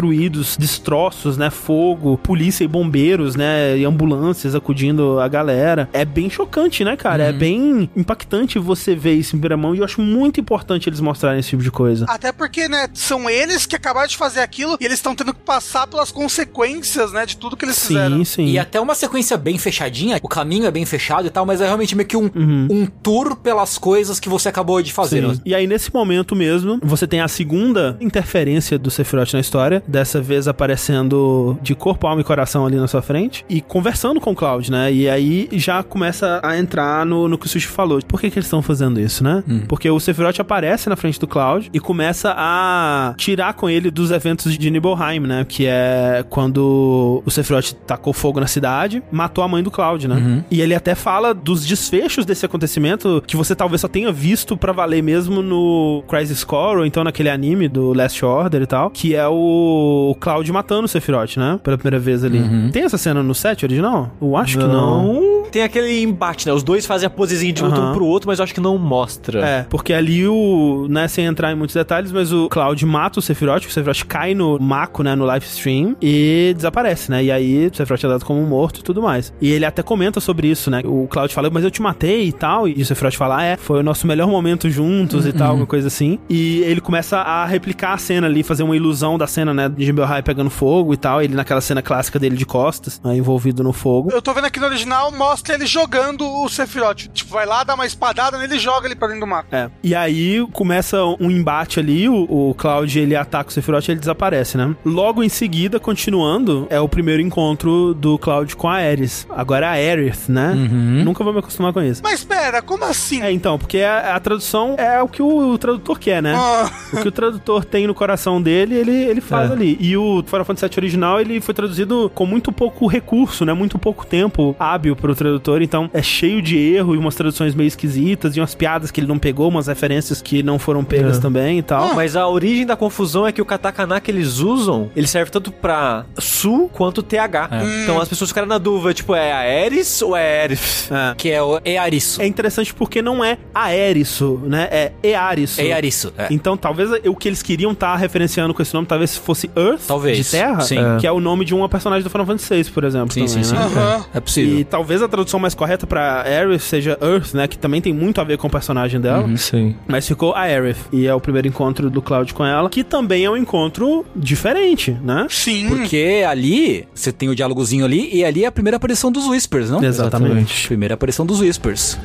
destroços, né? Fogo, polícia e bombeiros, né? E ambulâncias acudindo a galera. É bem chocante, né, cara? É bem impactante você ver isso em primeira mão e eu acho muito importante eles mostrarem esse tipo de coisa. Até porque, né, são eles que acabaram de fazer aquilo e eles estão tendo que passar pelas consequências, né, de tudo que eles fizeram. Sim, sim. E até uma sequência bem fechadinha, o caminho é bem fechado e tal, mas é realmente meio que um, um tour pelas coisas que você acabou de fazer. Sim. E aí, nesse momento mesmo, você tem a segunda interferência do Sephiroth na história. Dessa vez aparecendo de corpo, alma e coração ali na sua frente. E conversando com o Cloud, né? E aí já começa a entrar no, no que o Sushi falou. Por que, que eles estão fazendo isso, né? Porque o Sephiroth aparece na frente do Cloud e começa a tirar com ele dos eventos de Nibelheim, né? Que é quando o Sephiroth tacou fogo na cidade, matou a mãe do Cloud, né? E ele até fala dos desfechos desse acontecimento que você talvez só tenha visto pra valer mesmo no Crisis Core ou então naquele anime do Last Order e tal, que é o Cloud matando o Sephiroth, né? Pela primeira vez ali. Tem essa cena no set original? Eu acho que não. Tem aquele embate, né? Os dois fazem a posezinha de luta Aham. um pro outro, mas eu acho que não mostra. É, porque ali o, né, sem entrar em muitos detalhes, mas o Cloud mata o Sephiroth, o Sephiroth cai no Mako, né, no live stream e desaparece, né? E aí o Sephiroth é dado como morto e tudo mais. E ele até comenta sobre isso, né? O Cloud fala, mas eu te matei e tal, e o Sephiroth fala, ah, é, foi o nosso melhor momento juntos e tal, alguma coisa assim. E ele começa a replicar a cena ali, fazer uma ilusão da cena, né, de High pegando fogo e tal, ele naquela cena clássica dele de costas, né, envolvido no fogo. Eu tô vendo aqui no original, mostra ele jogando o Sephiroth. Tipo, vai lá, dá uma espadada nele e joga ele pra dentro do mapa. É. E aí começa um embate ali, o, o Cloud ele ataca o Sephiroth e ele desaparece, né? Logo em seguida, continuando, é o primeiro encontro do Cloud com a Ares. Agora é a Aerith, né? Nunca vou me acostumar com isso. Mas espera, como assim? É, então, porque a, a tradução é o que o, tradutor quer, né? Ah. O que o tradutor tem no coração dele, ele, ele faz É. ali. E o Final Fantasy VII original, ele foi traduzido com muito pouco recurso, né? Muito pouco tempo hábil pro tradutor, então é cheio de erro e umas traduções meio esquisitas e umas piadas que ele não pegou, umas referências que não foram pegas É. também e tal. Mas a origem da confusão é que o katakana que eles usam, ele serve tanto pra su quanto TH. Então as pessoas ficaram na dúvida, tipo, é a Eris ou é Erif? É. Que é o Earisso. É interessante porque não é aérisso, né? É earisso. Earisso. É. Então, talvez o que eles queriam estar referenciando com esse nome, talvez fosse Earth, Talvez. de Terra, Sim. que é o nome de uma personagem do Final Fantasy VI, por exemplo. Sim, também, sim, sim. né? Aham. É possível. E talvez a tradução mais correta pra Aerith seja Earth, né? Que também tem muito a ver com o personagem dela. Sim. Mas ficou a Aerith. E é o primeiro encontro do Cloud com ela, que também é um encontro diferente, né? Sim. Porque ali, você tem o diálogozinho ali, e ali é a primeira aparição dos Whispers, não? Exatamente. Primeira aparição dos Whispers.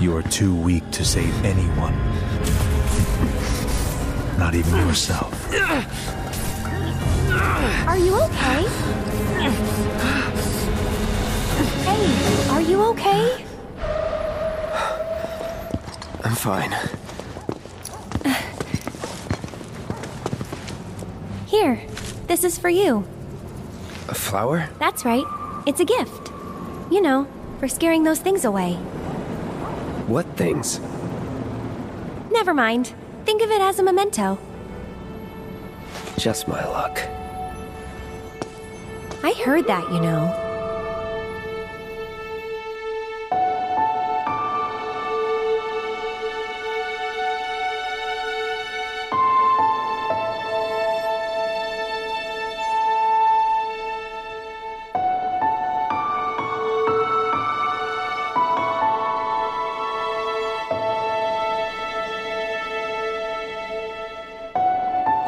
You are too weak to save anyone. Not even yourself. Are you okay? Hey, are you okay? I'm fine. Here, this is for you. A flower? That's right. It's a gift. You know, for scaring those things away. What things? Never mind. Think of it as a memento. Just my luck. I heard that, you know.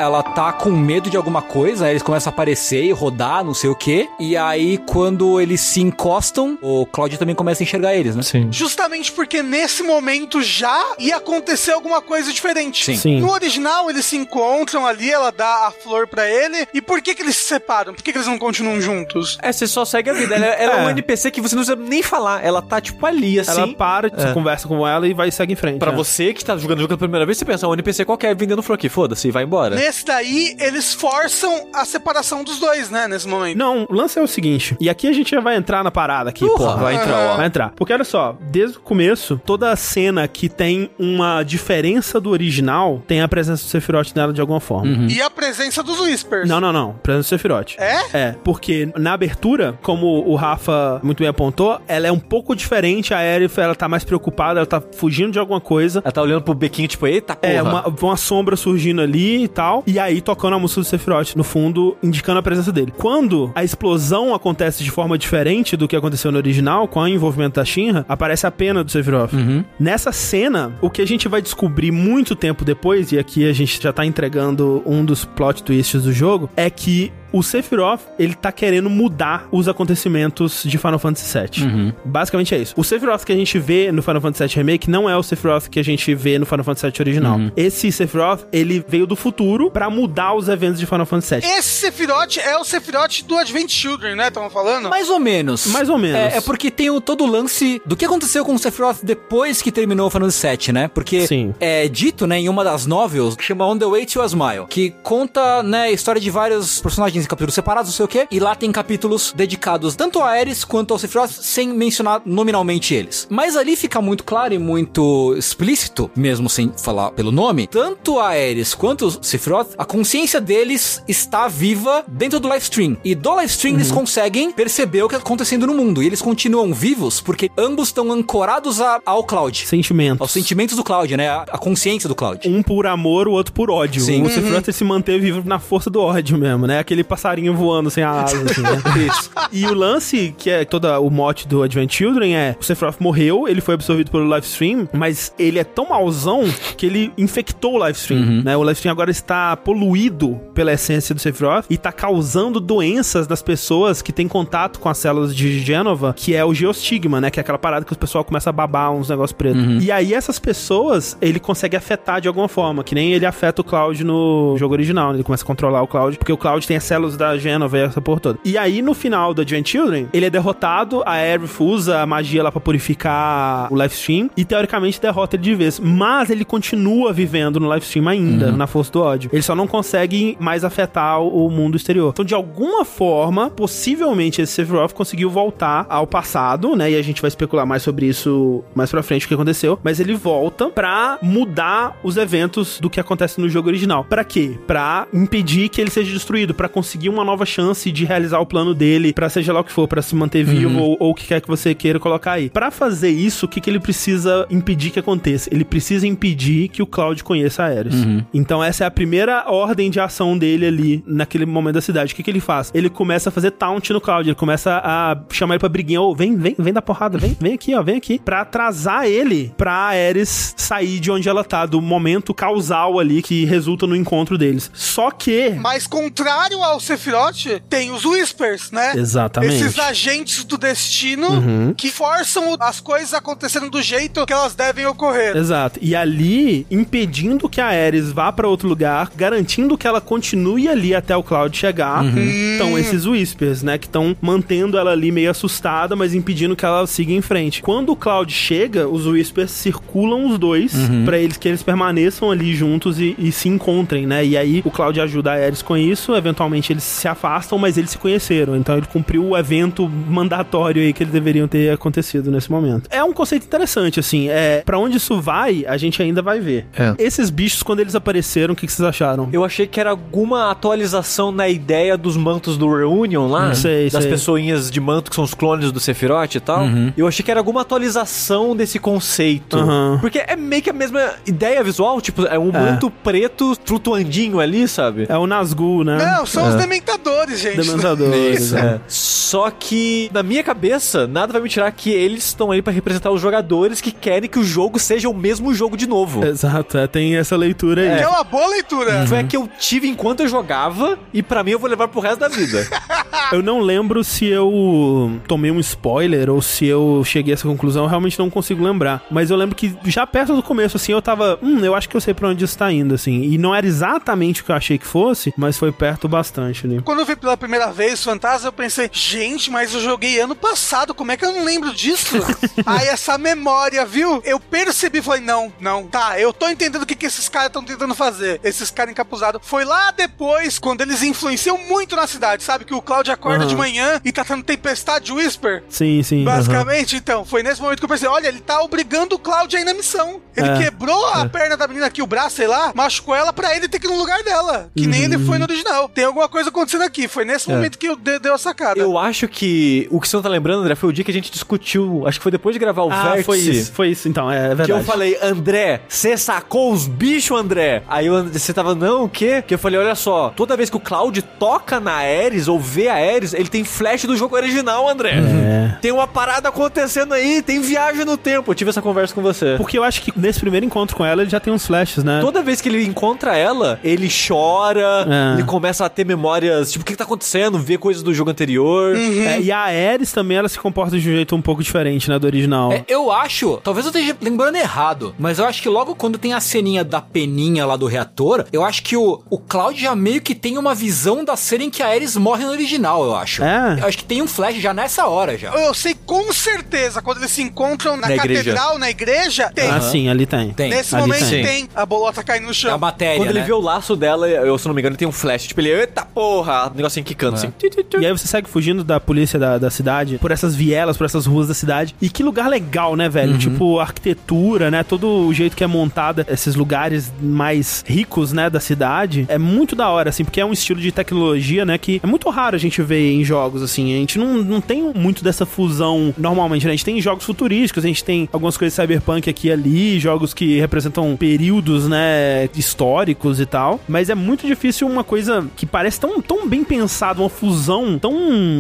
Ela tá com medo de alguma coisa, aí eles começam a aparecer e rodar, não sei o quê. E aí, quando eles se encostam, o Cláudio também começa a enxergar eles, né? Sim. Justamente porque nesse momento já ia acontecer alguma coisa diferente. Sim. Sim. No original, eles se encontram ali, ela dá a flor pra ele. E por que que eles se separam? Por que que eles não continuam juntos? É, você só segue a vida. Ela, ela é. É. um NPC que você não precisa nem falar. Ela tá, tipo, ali, assim. Ela para, você É. conversa com ela e vai e segue em frente. Pra é. você que tá jogando o jogo pela primeira vez, você pensa, um NPC qualquer vendendo flor aqui, foda-se, vai embora. Nesse daí, eles forçam a separação dos dois, né? Nesse momento. Não, o lance é o seguinte, e aqui a gente já vai entrar na parada aqui, porra. vai entrar, ó. Vai entrar. Porque olha só, desde o começo, toda a cena que tem uma diferença do original tem a presença do Sephiroth nela de alguma forma. E a presença dos Whispers. Não, não, não. Presença do Sephiroth. É? É, porque na abertura, como o Rafa muito bem apontou, ela é um pouco diferente. A Aerith, ela tá mais preocupada, ela tá fugindo de alguma coisa. Ela tá olhando pro bequinho, tipo, eita porra. É, uma, uma sombra surgindo ali e tal. E aí tocando a música do Sephiroth no fundo, indicando a presença dele. Quando a explosão acontece de forma diferente do que aconteceu no original, com o envolvimento da Shinra, aparece a pena do Sephiroth. Nessa cena, o que a gente vai descobrir muito tempo depois, e aqui a gente já tá entregando um dos plot twists do jogo, é que o Sephiroth, ele tá querendo mudar os acontecimentos de Final Fantasy VII. Basicamente é isso. O Sephiroth que a gente vê no Final Fantasy VII Remake não é o Sephiroth que a gente vê no Final Fantasy VII original. Esse Sephiroth, ele veio do futuro pra mudar os eventos de Final Fantasy VII. Esse Sephiroth é o Sephiroth do Advent Children, né? Estavam falando? Mais ou menos. Mais ou menos. É, é porque tem o, todo o lance do que aconteceu com o Sephiroth depois que terminou o Final Fantasy VII, né? Porque Sim. é dito, né, em uma das novels, que chama On the Way to a Smile, que conta, né, a história de vários personagens em capítulos separados, não sei o quê, e lá tem capítulos dedicados tanto a Ares quanto ao Sephiroth, sem mencionar nominalmente eles. Mas ali fica muito claro e muito explícito, mesmo sem falar pelo nome, tanto a Ares quanto o Sephiroth, a consciência deles está viva dentro do live stream. E do live stream eles conseguem perceber o que está acontecendo no mundo. E eles continuam vivos porque ambos estão ancorados a- ao Cloud. Sentimentos. Aos sentimentos do Cloud, né? A, a consciência do Cloud. Um por amor, o outro por ódio. Sim. O Sephiroth ele se manteve vivo na força do ódio mesmo, né? Aquele passarinho voando sem a asa, assim, né? [LAUGHS] Isso. E o lance, que é todo o mote do Advent Children, é o Sephiroth morreu, ele foi absorvido pelo Livestream, mas ele é tão mauzão que ele infectou o Livestream, né? O Livestream agora está poluído pela essência do Sephiroth e tá causando doenças nas pessoas que têm contato com as células de Gênova, que é o geostigma, né? Que é aquela parada que o pessoal começa a babar uns negócios pretos. E aí essas pessoas, ele consegue afetar de alguma forma, que nem ele afeta o Cloud no jogo original, né? Ele começa a controlar o Cloud, porque o Cloud tem as células da Gênova e essa porra toda. E aí no final do Advent Children, ele é derrotado, a Aerith usa a magia lá pra purificar o Livestream e teoricamente derrota ele de vez. Mas ele continua vivendo no Livestream ainda, na força do ódio. Ele só não consegue mais afetar o mundo exterior. Então, de alguma forma, possivelmente esse Sephiroth conseguiu voltar ao passado, né? E a gente vai especular mais sobre isso mais pra frente, o que aconteceu. Mas ele volta pra mudar os eventos do que acontece no jogo original. Pra quê? Pra impedir que ele seja destruído, pra conseguir uma nova chance de realizar o plano dele, pra seja lá o que for, pra se manter vivo ou, ou o que quer que você queira colocar aí. Pra fazer isso, o que, que ele precisa impedir que aconteça? Ele precisa impedir que o Cloud conheça a Ares. Então essa é a primeira ordem de ação dele ali naquele momento da cidade. O que, que ele faz? Ele começa a fazer taunt no Cloud, ele começa a chamar ele pra briguinha, ô, vem, vem, vem da porrada, vem, vem aqui, ó, vem aqui, pra atrasar ele pra Ares sair de onde ela tá, do momento causal ali que resulta no encontro deles. Só que Mas contrário ao Sephiroth, tem os Whispers, né? Exatamente. Esses agentes do destino Uhum. que forçam as coisas acontecendo do jeito que elas devem ocorrer. Exato. E ali, impedindo que a Ares vá pra outro lugar, garantindo que ela continue ali até o Cloud chegar, estão esses Whispers, né? Que estão mantendo ela ali meio assustada, mas impedindo que ela siga em frente. Quando o Cloud chega, os Whispers circulam os dois pra eles que eles permaneçam ali juntos e, e se encontrem, né? E aí o Cloud ajuda a Ares com isso, eventualmente eles se afastam, mas eles se conheceram. Então ele cumpriu o evento mandatório aí que eles deveriam ter acontecido nesse momento. É um conceito interessante, assim. É, para onde isso vai, a gente ainda vai ver. É. Esses bichos, quando eles apareceram, o que, que vocês acharam? Eu achei que era alguma atualização na ideia dos mantos do Reunion lá. Hum, sei, das sei. pessoinhas de manto que são os clones do Sephiroth e tal. Eu achei que era alguma atualização desse conceito. Aham. Porque é meio que a mesma ideia visual, tipo, é um manto preto flutuandinho ali, sabe? É o Nazgûl, né? Não, são os dementadores, gente. Dementadores. é. É. Só que, na minha cabeça, nada vai me tirar que eles estão aí pra representar os jogadores que querem que o jogo seja o mesmo jogo de novo. Exato, é, tem essa leitura aí. Que é uma boa leitura. Foi a que eu tive enquanto eu jogava e pra mim eu vou levar pro resto da vida. [LAUGHS] Eu não lembro se eu tomei um spoiler ou se eu cheguei a essa conclusão, eu realmente não consigo lembrar. Mas eu lembro que já perto do começo, assim, eu tava, hum, eu acho que eu sei pra onde isso tá indo, assim. E não era exatamente o que eu achei que fosse, mas foi perto bastante ali. Quando eu vi pela primeira vez Fantasma, eu pensei, gente, mas eu joguei ano passado, como é que eu não lembro disso? [LAUGHS] Aí essa memória, viu? Eu percebi, falei, não, não, tá, eu tô entendendo o que, que esses caras estão tentando fazer. Esses caras encapuzados. Foi lá depois, quando eles influenciam muito na cidade, sabe? Que o Cloud acorda Aham. de manhã e tá tendo tempestade Whisper. Sim, sim. Basicamente, então, foi nesse momento que eu pensei, olha, ele tá obrigando o Cloud a ir na missão. Ele É, quebrou a perna da menina aqui, o braço, sei lá, machucou ela pra ele ter que ir no lugar dela. Que nem ele foi no original. Tem alguma coisa acontecendo aqui. Foi nesse momento que eu de- deu a sacada. eu acho que o que você não tá lembrando, André, foi o dia que a gente discutiu, acho que foi depois de gravar o Ah, Vértice. foi isso, foi isso, então, é verdade. Que eu falei, André, você sacou os bichos, André? Aí você tava, não, o quê? Que eu falei, olha só, toda vez que o Cloud toca na Ares ou vê a Ares, ele tem flash do jogo original, André. É. Tem uma parada acontecendo aí, tem viagem no tempo. Eu tive essa conversa com você. Porque eu acho que nesse primeiro encontro com ela, ele já tem uns flashes, né? Toda vez que ele encontra ela, ele chora, É. ele começa a ter memórias, tipo, o que, que tá acontecendo? Vê coisas do jogo anterior. É, e a Ares também, ela se comporta de um jeito um pouco diferente, né, do original. É, eu acho, talvez eu esteja lembrando errado, mas eu acho que logo quando tem a ceninha da peninha lá do reator, eu acho que o, o Cloud já meio que tem uma visão da cena em que a Ares morre no original, eu acho. É? Eu acho que tem um flash já nessa hora já. Eu sei com certeza, quando eles se encontram na, Na igreja. catedral, na igreja, tem. Ah, sim, ali tem. Tem. Nesse Ali momento tem. tem. a bolota caindo no É a chão. matéria, Quando ele né? vê o laço dela, eu, se não me engano, ele tem um flash. Tipo, ele, eita porra, um negocinho quicando assim. E aí você segue fugindo da polícia da, da cidade, por essas vielas, por essas ruas da cidade. E que lugar legal, né, velho? Tipo, a arquitetura, né? Todo o jeito que é montada esses lugares mais ricos, né, da cidade. É muito da hora, assim, porque é um estilo de tecnologia, né, que é muito raro a gente ver em jogos, assim. A gente não, não tem muito dessa fusão normalmente, né? A gente tem jogos futurísticos, a gente tem algumas coisas cyberpunk aqui e ali, jogos que representam períodos, né, históricos e tal. Mas é muito difícil uma coisa que parece tão tão, tão bem pensado, uma fusão tão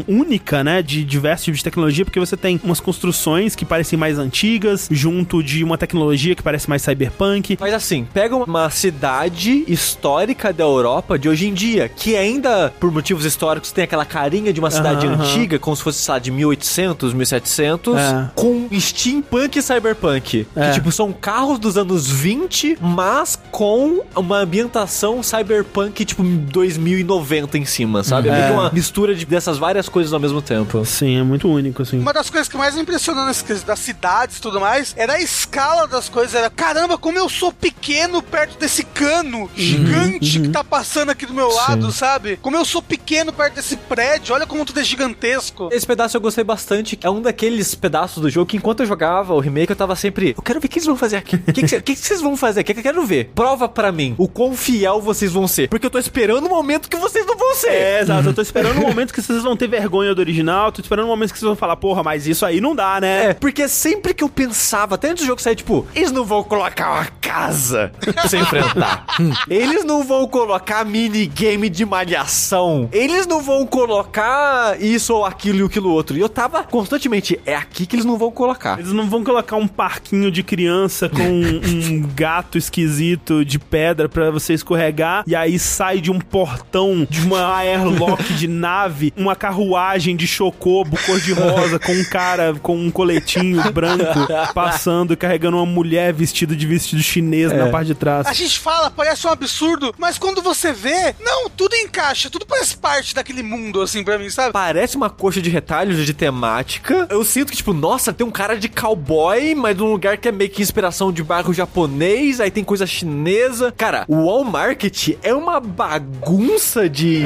única, né, de diversos tipos de tecnologia, porque você tem umas construções que parecem mais antigas, junto de uma tecnologia que parece mais cyberpunk. Mas assim, pega uma cidade histórica da Europa de hoje em dia, que ainda, por motivos históricos, tem aquela carinha de uma cidade aham. antiga, como se fosse, sei lá, de 1800, 1700, É. com steampunk e cyberpunk. É. Que, tipo, são carros dos anos 20, mas com uma ambientação cyberpunk, tipo, 2090 em cima, sabe? É, que uma mistura de- dessas várias coisas ao mesmo tempo. Sim, é muito único, assim. Uma das coisas que mais me impressionou nesse quesito das cidades e tudo mais era a escala das coisas. Era, caramba, como eu sou pequeno perto desse cano gigante que tá passando aqui do meu lado, sabe? Como eu sou pequeno perto desse prédio, olha como tudo é gigantesco. Esse pedaço eu gostei bastante. É um daqueles pedaços do jogo que enquanto eu jogava o remake, eu tava sempre. Eu quero ver o que eles vão fazer aqui. O que, que, que que vocês vão fazer aqui? Que eu quero ver. Prova pra mim o quão fiel vocês vão ser. Porque eu tô esperando o momento que vocês não vão ser. É, exato. Eu tô esperando o [LAUGHS] momento que vocês vão ter vergonha do original, tô esperando o momento que vocês vão falar, porra, mas isso aí não dá, né? É, porque sempre que eu pensava, até antes do jogo sair, tipo, eles não vão colocar uma casa [LAUGHS] pra você enfrentar. eles não vão colocar minigame de malhação. Eles não vão colocar isso ou aquilo e aquilo outro. E eu tava constantemente, é aqui que eles não vão colocar. Eles não vão colocar um parquinho de criança com [LAUGHS] um gato esquisito de pedra pra você escorregar e aí sai de um portão de uma airlock de nave uma carruagem de chocobo cor-de-rosa com um cara com um coletinho branco passando e carregando uma mulher vestida de vestido chinês na parte de trás. A gente fala, parece um absurdo, mas quando você vê, não, tudo encaixa, tudo parece parte daquele mundo, assim, pra mim, sabe? Parece uma coxa de retalhos de temática. Eu sinto que, tipo, nossa, tem um cara de cowboy, mas num lugar que é meio que inspiração de bairro japonês, aí tem coisa chinesa. Cara, o Wall Market é uma bagunça de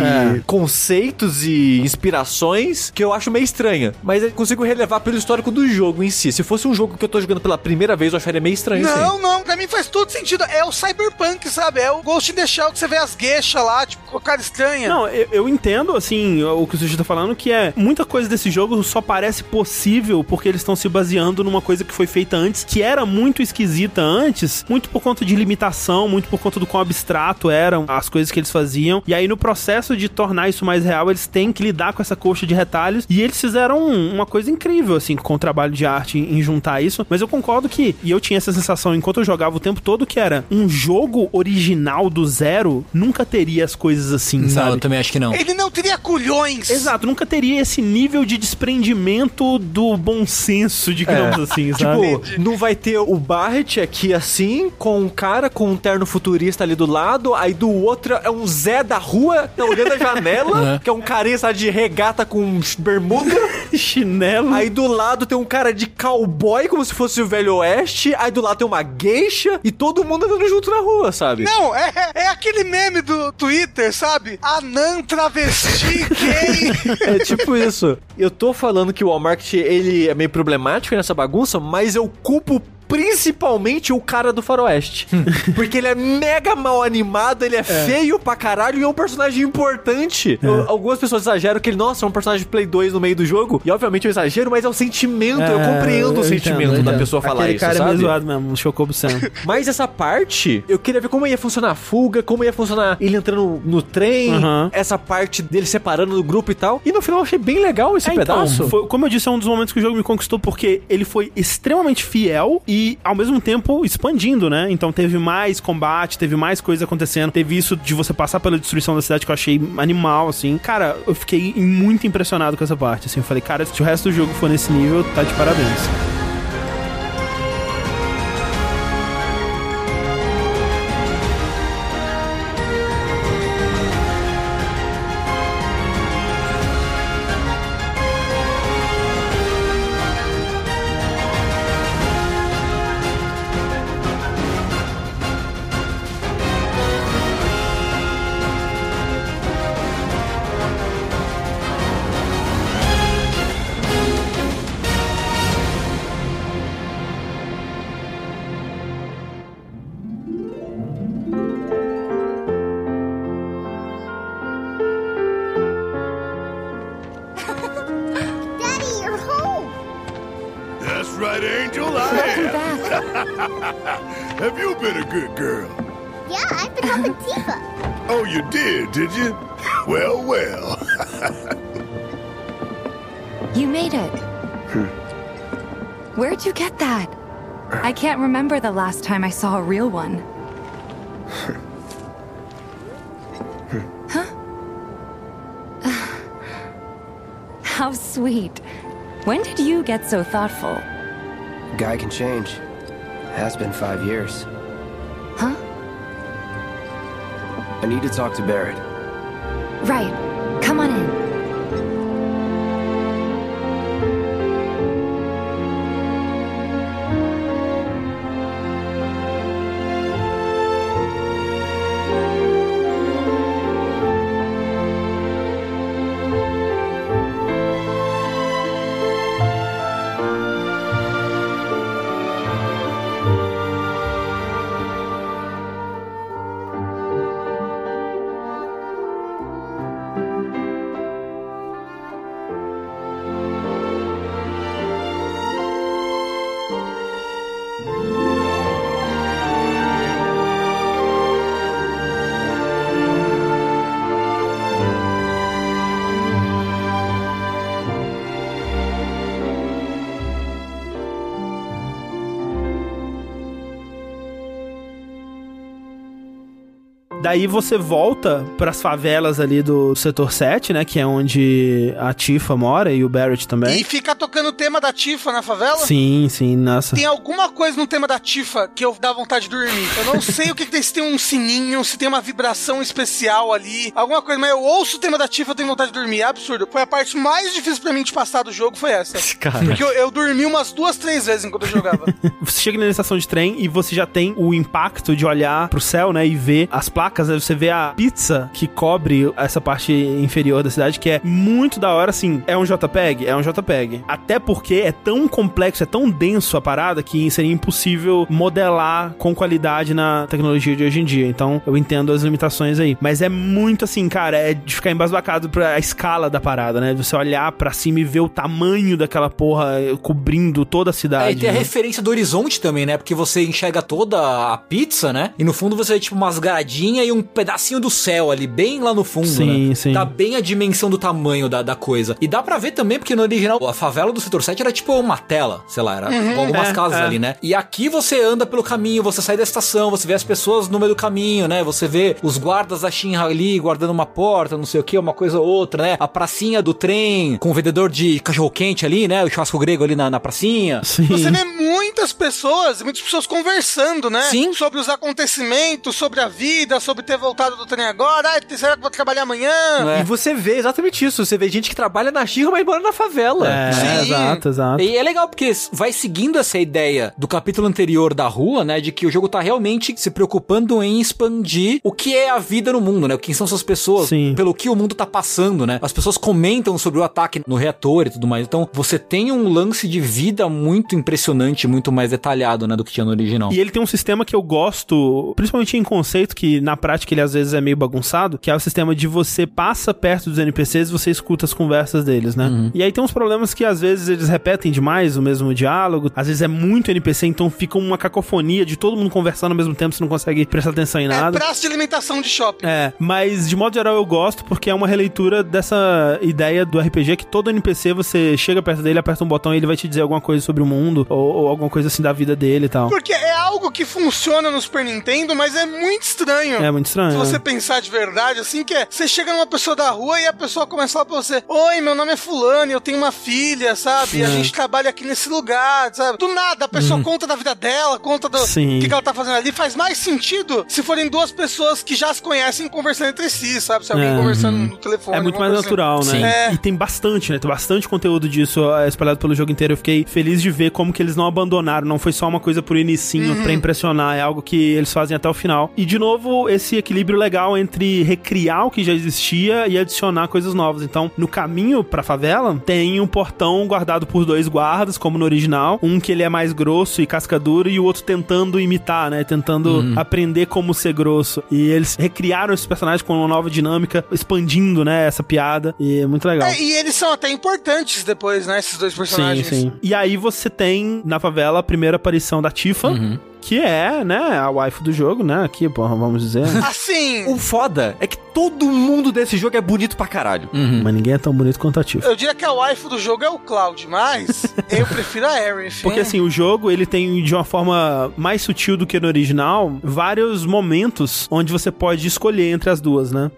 conceitos e inspirações que eu acho meio estranha. Mas eu consigo relevar pelo histórico do jogo em si. Se fosse um jogo que eu tô jogando pela primeira vez, eu acharia meio estranho assim. Não, não, pra mim faz todo sentido. É o Cyberpunk, sabe? É o Ghost in the Shell que você vê as gueixas lá, tipo, com a cara estranha. Não, eu, eu entendo, assim, o que o Sushi tá falando, que é muita coisa desse jogo só parece possível porque eles estão se baseando numa coisa que foi feita antes, que era muito esquisita antes, muito por conta de limitação, muito por conta do quão abstrato eram as coisas que eles faziam. E aí, no processo de tornar isso mais real, eles têm que lidar com essa coxa de retalhos. E eles fizeram uma coisa incrível, assim, com o trabalho de arte em, juntar isso. Mas eu concordo que, e eu tinha essa sensação enquanto eu jogava o tempo todo, que era um jogo original do zero nunca teria as coisas assim, Não, sabe? eu também acho que não. Ele não teria culhões. Exato, nunca teria esse nível de desprendimento do bom senso, digamos assim, sabe? Tipo, não vai ter o Barret aqui assim, com um cara com um terno futurista ali do lado, aí do outro é um Zé da rua, tá olhando a janela, que é um carinha sabe, de regata com bermuda. [LAUGHS] Chinelo. Aí do lado tem um cara de cowboy, como se fosse o Velho Oeste, aí do lado tem uma geisha, e todo mundo andando junto na rua, sabe? Não, é, é aquele meme do Twitter, sabe? Anã, travesti, gay. [LAUGHS] É tipo isso. Eu tô falando que o Walmart, ele é meio problemático nessa bagunça, mas eu culpo principalmente o cara do faroeste. [LAUGHS] Porque ele é mega mal animado, ele é, feio pra caralho e é um personagem importante. Eu- algumas pessoas exageram que ele, nossa, é um personagem de Play 2 no meio do jogo. E obviamente eu exagero, mas é o sentimento. eu É, compreendo o eu sentimento entendo, eu da pessoa falar Aquele isso, cara é sabe? meio zoado mesmo, Chocobo Sam. [LAUGHS] Mas essa parte, eu queria ver como ia funcionar a fuga, como ia funcionar ele entrando no trem, Aham. essa parte dele separando do grupo e tal. E no final eu achei bem legal esse É, então, pedaço. foi- como eu disse, é um dos momentos que o jogo me conquistou porque ele foi extremamente fiel e, ao mesmo tempo, expandindo, né? Então teve mais combate, teve mais coisa acontecendo, teve isso de você passar pela destruição da cidade que eu achei animal, assim. Cara, eu fiquei muito impressionado com essa parte, assim. Eu falei, cara, se o resto do jogo for nesse nível, tá de parabéns. Last time I saw a real one. huh? [SIGHS] How sweet. When did you get so thoughtful? Guy can change. Has been five years. Huh? I need to talk to Barrett. Right. Daí você volta pras favelas ali do setor 7, né? Que é onde a Tifa mora e o Barrett também. E fica tocando o tema da Tifa na favela? Sim, sim, nossa. Tem alguma coisa no tema da Tifa que eu dá vontade de dormir. Eu não sei o que, que tem, se tem um sininho, se tem uma vibração especial ali, alguma coisa, mas eu ouço o tema da Tifa, eu tenho vontade de dormir. É absurdo. Foi a parte mais difícil pra mim de passar do jogo, foi essa. [LAUGHS] Cara. Porque eu, eu dormi umas duas, três vezes enquanto eu jogava. [LAUGHS] Você chega na estação de trem e você já tem o impacto de olhar pro céu, né? E ver as placas, né, você vê a pizza que cobre essa parte inferior da cidade, que é muito da hora, assim. É um JPEG? É um JPEG. Até porque é tão complexo, é tão denso a parada que seria impossível modelar com qualidade na tecnologia de hoje em dia. Então, eu entendo as limitações aí. Mas é muito assim, cara, é de ficar embasbacado pra escala da parada, né? Você olhar pra cima e ver o tamanho daquela porra eh, cobrindo toda a cidade. É, e tem a né? referência do horizonte também, né? Porque você enxerga toda a pizza, né? E no fundo você vê tipo umas gradinhas e um pedacinho do céu ali, bem lá no fundo, Sim, né? sim. Dá bem a dimensão do tamanho da, da coisa. E dá pra ver também, porque no original, a favela do setor 7 era tipo uma tela, sei lá, era Uhum. com algumas É, casas é. ali, né? E aqui você anda pelo caminho, você sai da estação, você vê as pessoas no meio do caminho, né? Você vê os guardas da Shinra ali guardando uma porta, não sei o que, uma coisa ou outra, né? A pracinha do trem com o vendedor de cachorro-quente ali, né? O churrasco grego ali na, na pracinha. Sim. Você vê muitas pessoas, muitas pessoas conversando, né? Sim. Sobre os acontecimentos, sobre a vida, sobre ter voltado do trem agora. Ah, será que eu vou trabalhar amanhã? É. E você vê exatamente isso. Você vê gente que trabalha na Xirra, mas mora na favela. É, Sim. exato, exato. E é legal porque vai seguindo essa ideia do capítulo anterior da rua, né? De que o jogo tá realmente se preocupando em expandir o que é a vida no mundo, né? Quem são essas pessoas, Sim. pelo que o mundo tá passando, né? As pessoas comentam sobre o ataque no reator e tudo mais. Então, você tem um lance de vida muito impressionante, muito mais detalhado, né? Do que tinha no original. E ele tem um sistema que eu gosto, principalmente em conceito, que na prática ele às vezes é meio bagunçado, que é o sistema de você passa perto dos NPCs e você escuta as conversas deles, né? Uhum. E aí tem uns problemas que às vezes eles repetem demais o mesmo diálogo, às vezes é muito NPC, então fica uma cacofonia de todo mundo conversando ao mesmo tempo, você não consegue prestar atenção em É nada. praça de alimentação de shopping. É, mas de modo geral eu gosto porque é uma releitura dessa ideia do RPG que todo NPC você chega perto dele, aperta um botão e ele vai te dizer alguma coisa sobre o mundo ou, ou alguma coisa assim da vida dele e tal. Porque é algo que funciona no Super Nintendo, mas é muito estranho. É muito estranho. Se você é. pensar de verdade, assim, que é, você chega numa pessoa da rua e a pessoa começa a falar pra você, Oi, meu nome é fulano, eu tenho uma filha, sabe? E a É. gente trabalha aqui nesse lugar, sabe? Do nada, a pessoa Uhum. conta da vida dela, conta do Sim. que, que ela tá fazendo ali. Faz mais sentido se forem duas pessoas que já se conhecem conversando entre si, sabe? Se alguém É. conversando no telefone. É muito mais coisa natural, assim. né? É. E tem bastante, né? Tem bastante conteúdo disso é, espalhado pelo jogo inteiro. Eu fiquei feliz de ver como que eles não abandonaram. Não foi só uma coisa por inicinho Uhum. pra impressionar. É algo que eles fazem até o final. E, de novo, esse equilíbrio legal entre recriar o que já existia e adicionar coisas novas. Então, no caminho pra favela, tem um portão guardado por dois guardas, como no original. Um que ele é mais grosso e casca dura e o outro tentando imitar, né? Tentando Uhum. aprender como ser grosso. E eles recriaram esse personagem com uma nova dinâmica, expandindo, né, essa piada. E é muito legal. É, e eles são até importantes depois, né? Esses dois Sim, personagens. sim. E aí você tem na favela a primeira aparição da Tifa. Que é, né, a wife do jogo, né? Aqui, porra, vamos dizer. [LAUGHS] Assim, O foda é que todo mundo desse jogo é bonito pra caralho. Mas ninguém é tão bonito quanto a Tifa. eu diria que a wife do jogo é o Cloud, mas [LAUGHS] eu prefiro a Aerith. Porque assim, o jogo, ele tem de uma forma mais sutil do que no original, vários momentos onde você pode escolher entre as duas, né?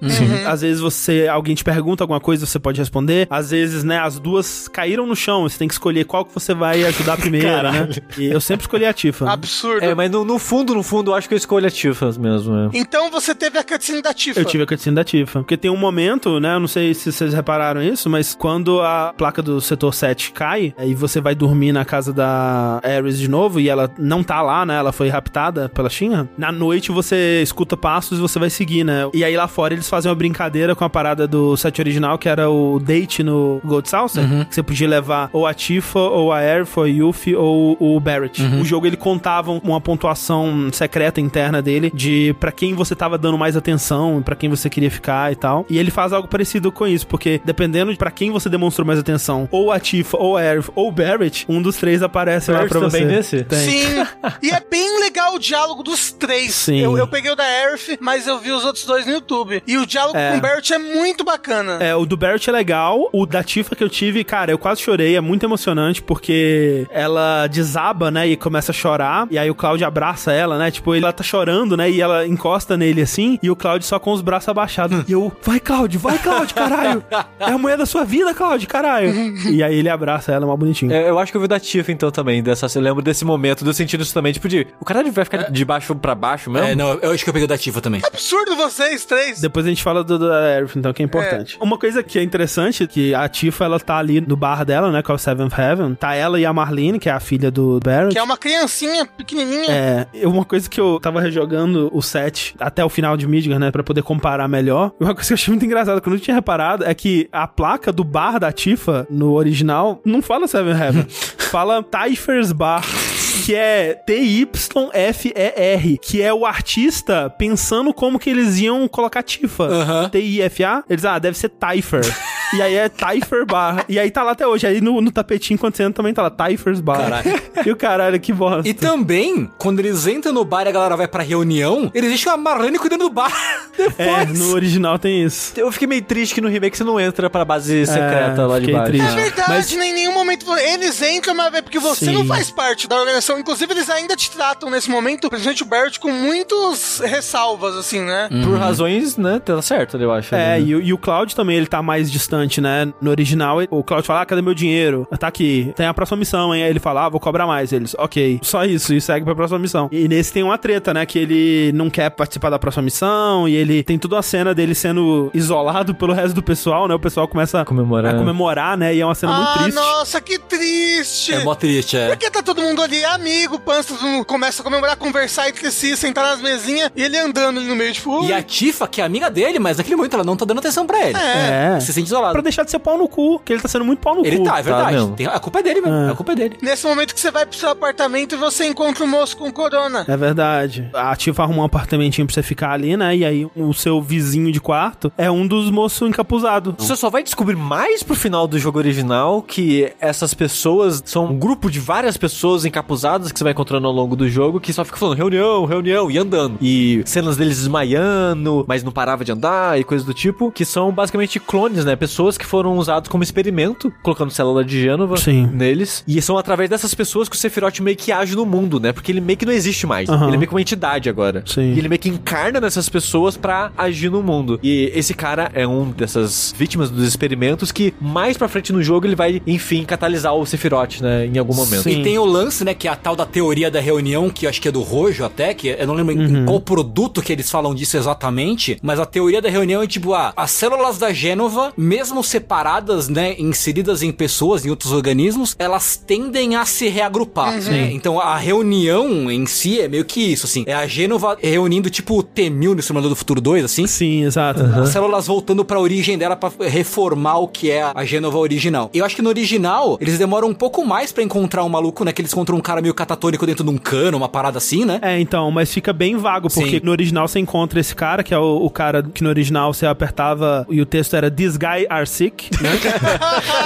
Às vezes você, alguém te pergunta alguma coisa, você pode responder. Às vezes, né, as duas caíram no chão, você tem que escolher qual que você vai ajudar primeiro, né? E eu sempre escolhi a Tifa. Absurdo. É, mas no, no fundo, no fundo, eu acho que eu escolho a Tifa mesmo. é. Então você teve a cutscene da Tifa. Eu tive a cutscene da Tifa. Porque tem um momento, né? Eu não sei se vocês repararam isso, mas quando a placa do setor 7 cai, aí você vai dormir na casa da Ares de novo e ela não tá lá, né? Ela foi raptada pela Shinra. Na noite você escuta passos e você vai seguir, né? E aí lá fora eles fazem uma brincadeira com a parada do set original, que era o date no Gold Saucer, que você podia levar ou a Tifa, ou a Aerith, ou a Yuffie, ou o Barrett. O jogo ele contava uma pontuação secreta interna dele de pra quem você tava dando mais atenção, pra quem você queria ficar e tal. E ele faz algo parecido com isso, porque dependendo de pra quem você demonstrou mais atenção, ou a Tifa, ou a Aerith, ou o Barrett, um dos três aparece lá Barrett pra você. também nesse? Tem. Sim, e é bem legal o diálogo dos três. Sim. Eu, eu peguei o da Aerith, mas eu vi os outros dois no YouTube. E o diálogo É. com o Barrett é muito bacana. É, o do Barrett é legal. O da Tifa que eu tive, cara, eu quase chorei. É muito emocionante porque ela desaba, né? E começa a chorar. E aí o Cloud abraça ela, né? Tipo, ela tá chorando, né? E ela encosta nele assim. E o Cloud só com os braços abaixados. E eu, vai, Cloud, vai, Cloud, caralho. É a mulher da sua vida, Cloud, caralho. e aí ele abraça ela, mal bonitinho. É, eu acho que eu vi da Tifa então também. Dessa, eu lembro desse momento, do sentido isso também. Tipo, de. O cara vai ficar de baixo pra baixo mesmo? É, não, eu acho que eu peguei o da Tifa também. Absurdo vocês três. Depois a gente fala do, do Aerith, então, que é importante. Uma coisa que é interessante, que a Tifa, ela tá ali no bar dela, né, com o Seventh Heaven. Tá ela e a Marlene, que é a filha do Barrett. Que é uma criancinha pequenininha. É, uma coisa que eu tava rejogando o set até o final de Midgar, né, pra poder comparar melhor. E uma coisa que eu achei muito engraçada, que eu não tinha reparado, é que a placa do bar da Tifa, no original, não fala Seven Heaven. [LAUGHS] fala Typhers Bar. Que é T-Y-F-E-R. Que é o artista pensando como que eles iam colocar Tifa. Aham. T-I-F-A. Eles, ah, deve ser Typher. [LAUGHS] e aí é Typher Bar. E aí tá lá até hoje. Aí no, no tapetinho, quando você entra, também tá lá Typhers Bar. Caralho. [LAUGHS] e o caralho, que bosta. E também, quando eles entram no bar e a galera vai pra reunião, eles deixam a Marlene cuidando do bar. [LAUGHS] É, no original tem isso. Eu fiquei meio triste que no remake você não entra pra base secreta lá de baixo. triste. É verdade, Mas- em nenhum momento eles entram, mas é porque você Sim. não faz parte da organização. Inclusive, eles ainda te tratam nesse momento, principalmente o Barrett, com muitas ressalvas, assim, né? Por razões, né? Tá certo, eu acho. É, ali, né? e, o- e o Cloud também, ele tá mais distante, né? No original, o Cloud fala, ah, cadê meu dinheiro? Tá aqui, tem a próxima missão, hein? Aí ele fala, ah, vou cobrar mais. Eles, ok, só isso, e segue pra próxima missão. E nesse tem uma treta, né? Que ele não quer participar da próxima missão, e ele tem toda uma cena dele sendo isolado pelo resto do pessoal, né? O pessoal começa Comemorar. a comemorar, né? E é uma cena muito ah, triste. nossa, que triste! É mó triste, é. Porque tá todo mundo ali, amigo, pança, todo mundo começa a comemorar, conversar entre si, sentar nas mesinhas, e ele andando ali no meio, tipo... E a Tifa, que é amiga dele, mas naquele momento ela não tá dando atenção pra ele. É. Se sente isolado. Pra deixar de ser pau no cu, que ele tá sendo muito pau no Ele cu. tá, é verdade. mesmo. Tem- a culpa é dele, velho. É. A culpa é dele. Nesse momento que você vai pro seu apartamento e você encontra o moço com corona. É verdade. A Tifa arrumou um apartamentinho pra você ficar ali, né? E aí o seu vizinho de quarto é um dos moços encapuzados. Você só vai descobrir mais pro final do jogo original que essas pessoas são um grupo de várias pessoas encapuzadas que você vai encontrando ao longo do jogo que só fica falando reunião, reunião e andando. E cenas deles desmaiando, mas não parava de andar e coisas do tipo, que são basicamente clones, né? Pessoas que foram usados como experimento, colocando célula de Gênova Sim. neles. E são através dessas pessoas que o Sephiroth meio que age no mundo, né? Porque ele meio que não existe mais. Aham. Ele é meio que uma entidade agora. Sim. E ele meio que encarna nessas pessoas pra agir no mundo. E esse cara é um dessas vítimas dos experimentos que mais pra frente no jogo ele vai, enfim, catalisar o Sephiroth, né? Em algum momento. Sim. E tem o lance, né, que é a tal da teoria da reunião, que eu acho que é do Rojo até, que eu não lembro Uhum. em qual produto que eles falam disso exatamente, mas a teoria da reunião é tipo, ah, as células da Gênova, mesmo separadas, né, inseridas em pessoas, em outros organismos, elas tendem a se reagrupar, né? Então a reunião em si é meio que isso, assim, é a Gênova reunindo tipo o T-1000 no Simulador do Futuro 2, assim, Sim, exato. as células voltando pra origem dela pra reformar o que é a Gênova original. Eu acho que no original, eles demoram um pouco mais pra encontrar um maluco, né? Que eles encontram um cara meio catatônico dentro de um cano, uma parada assim, né? É, então, mas fica bem vago, porque Sim. no original você encontra esse cara, que é o, o cara que no original você apertava e o texto era This guy are sick, né?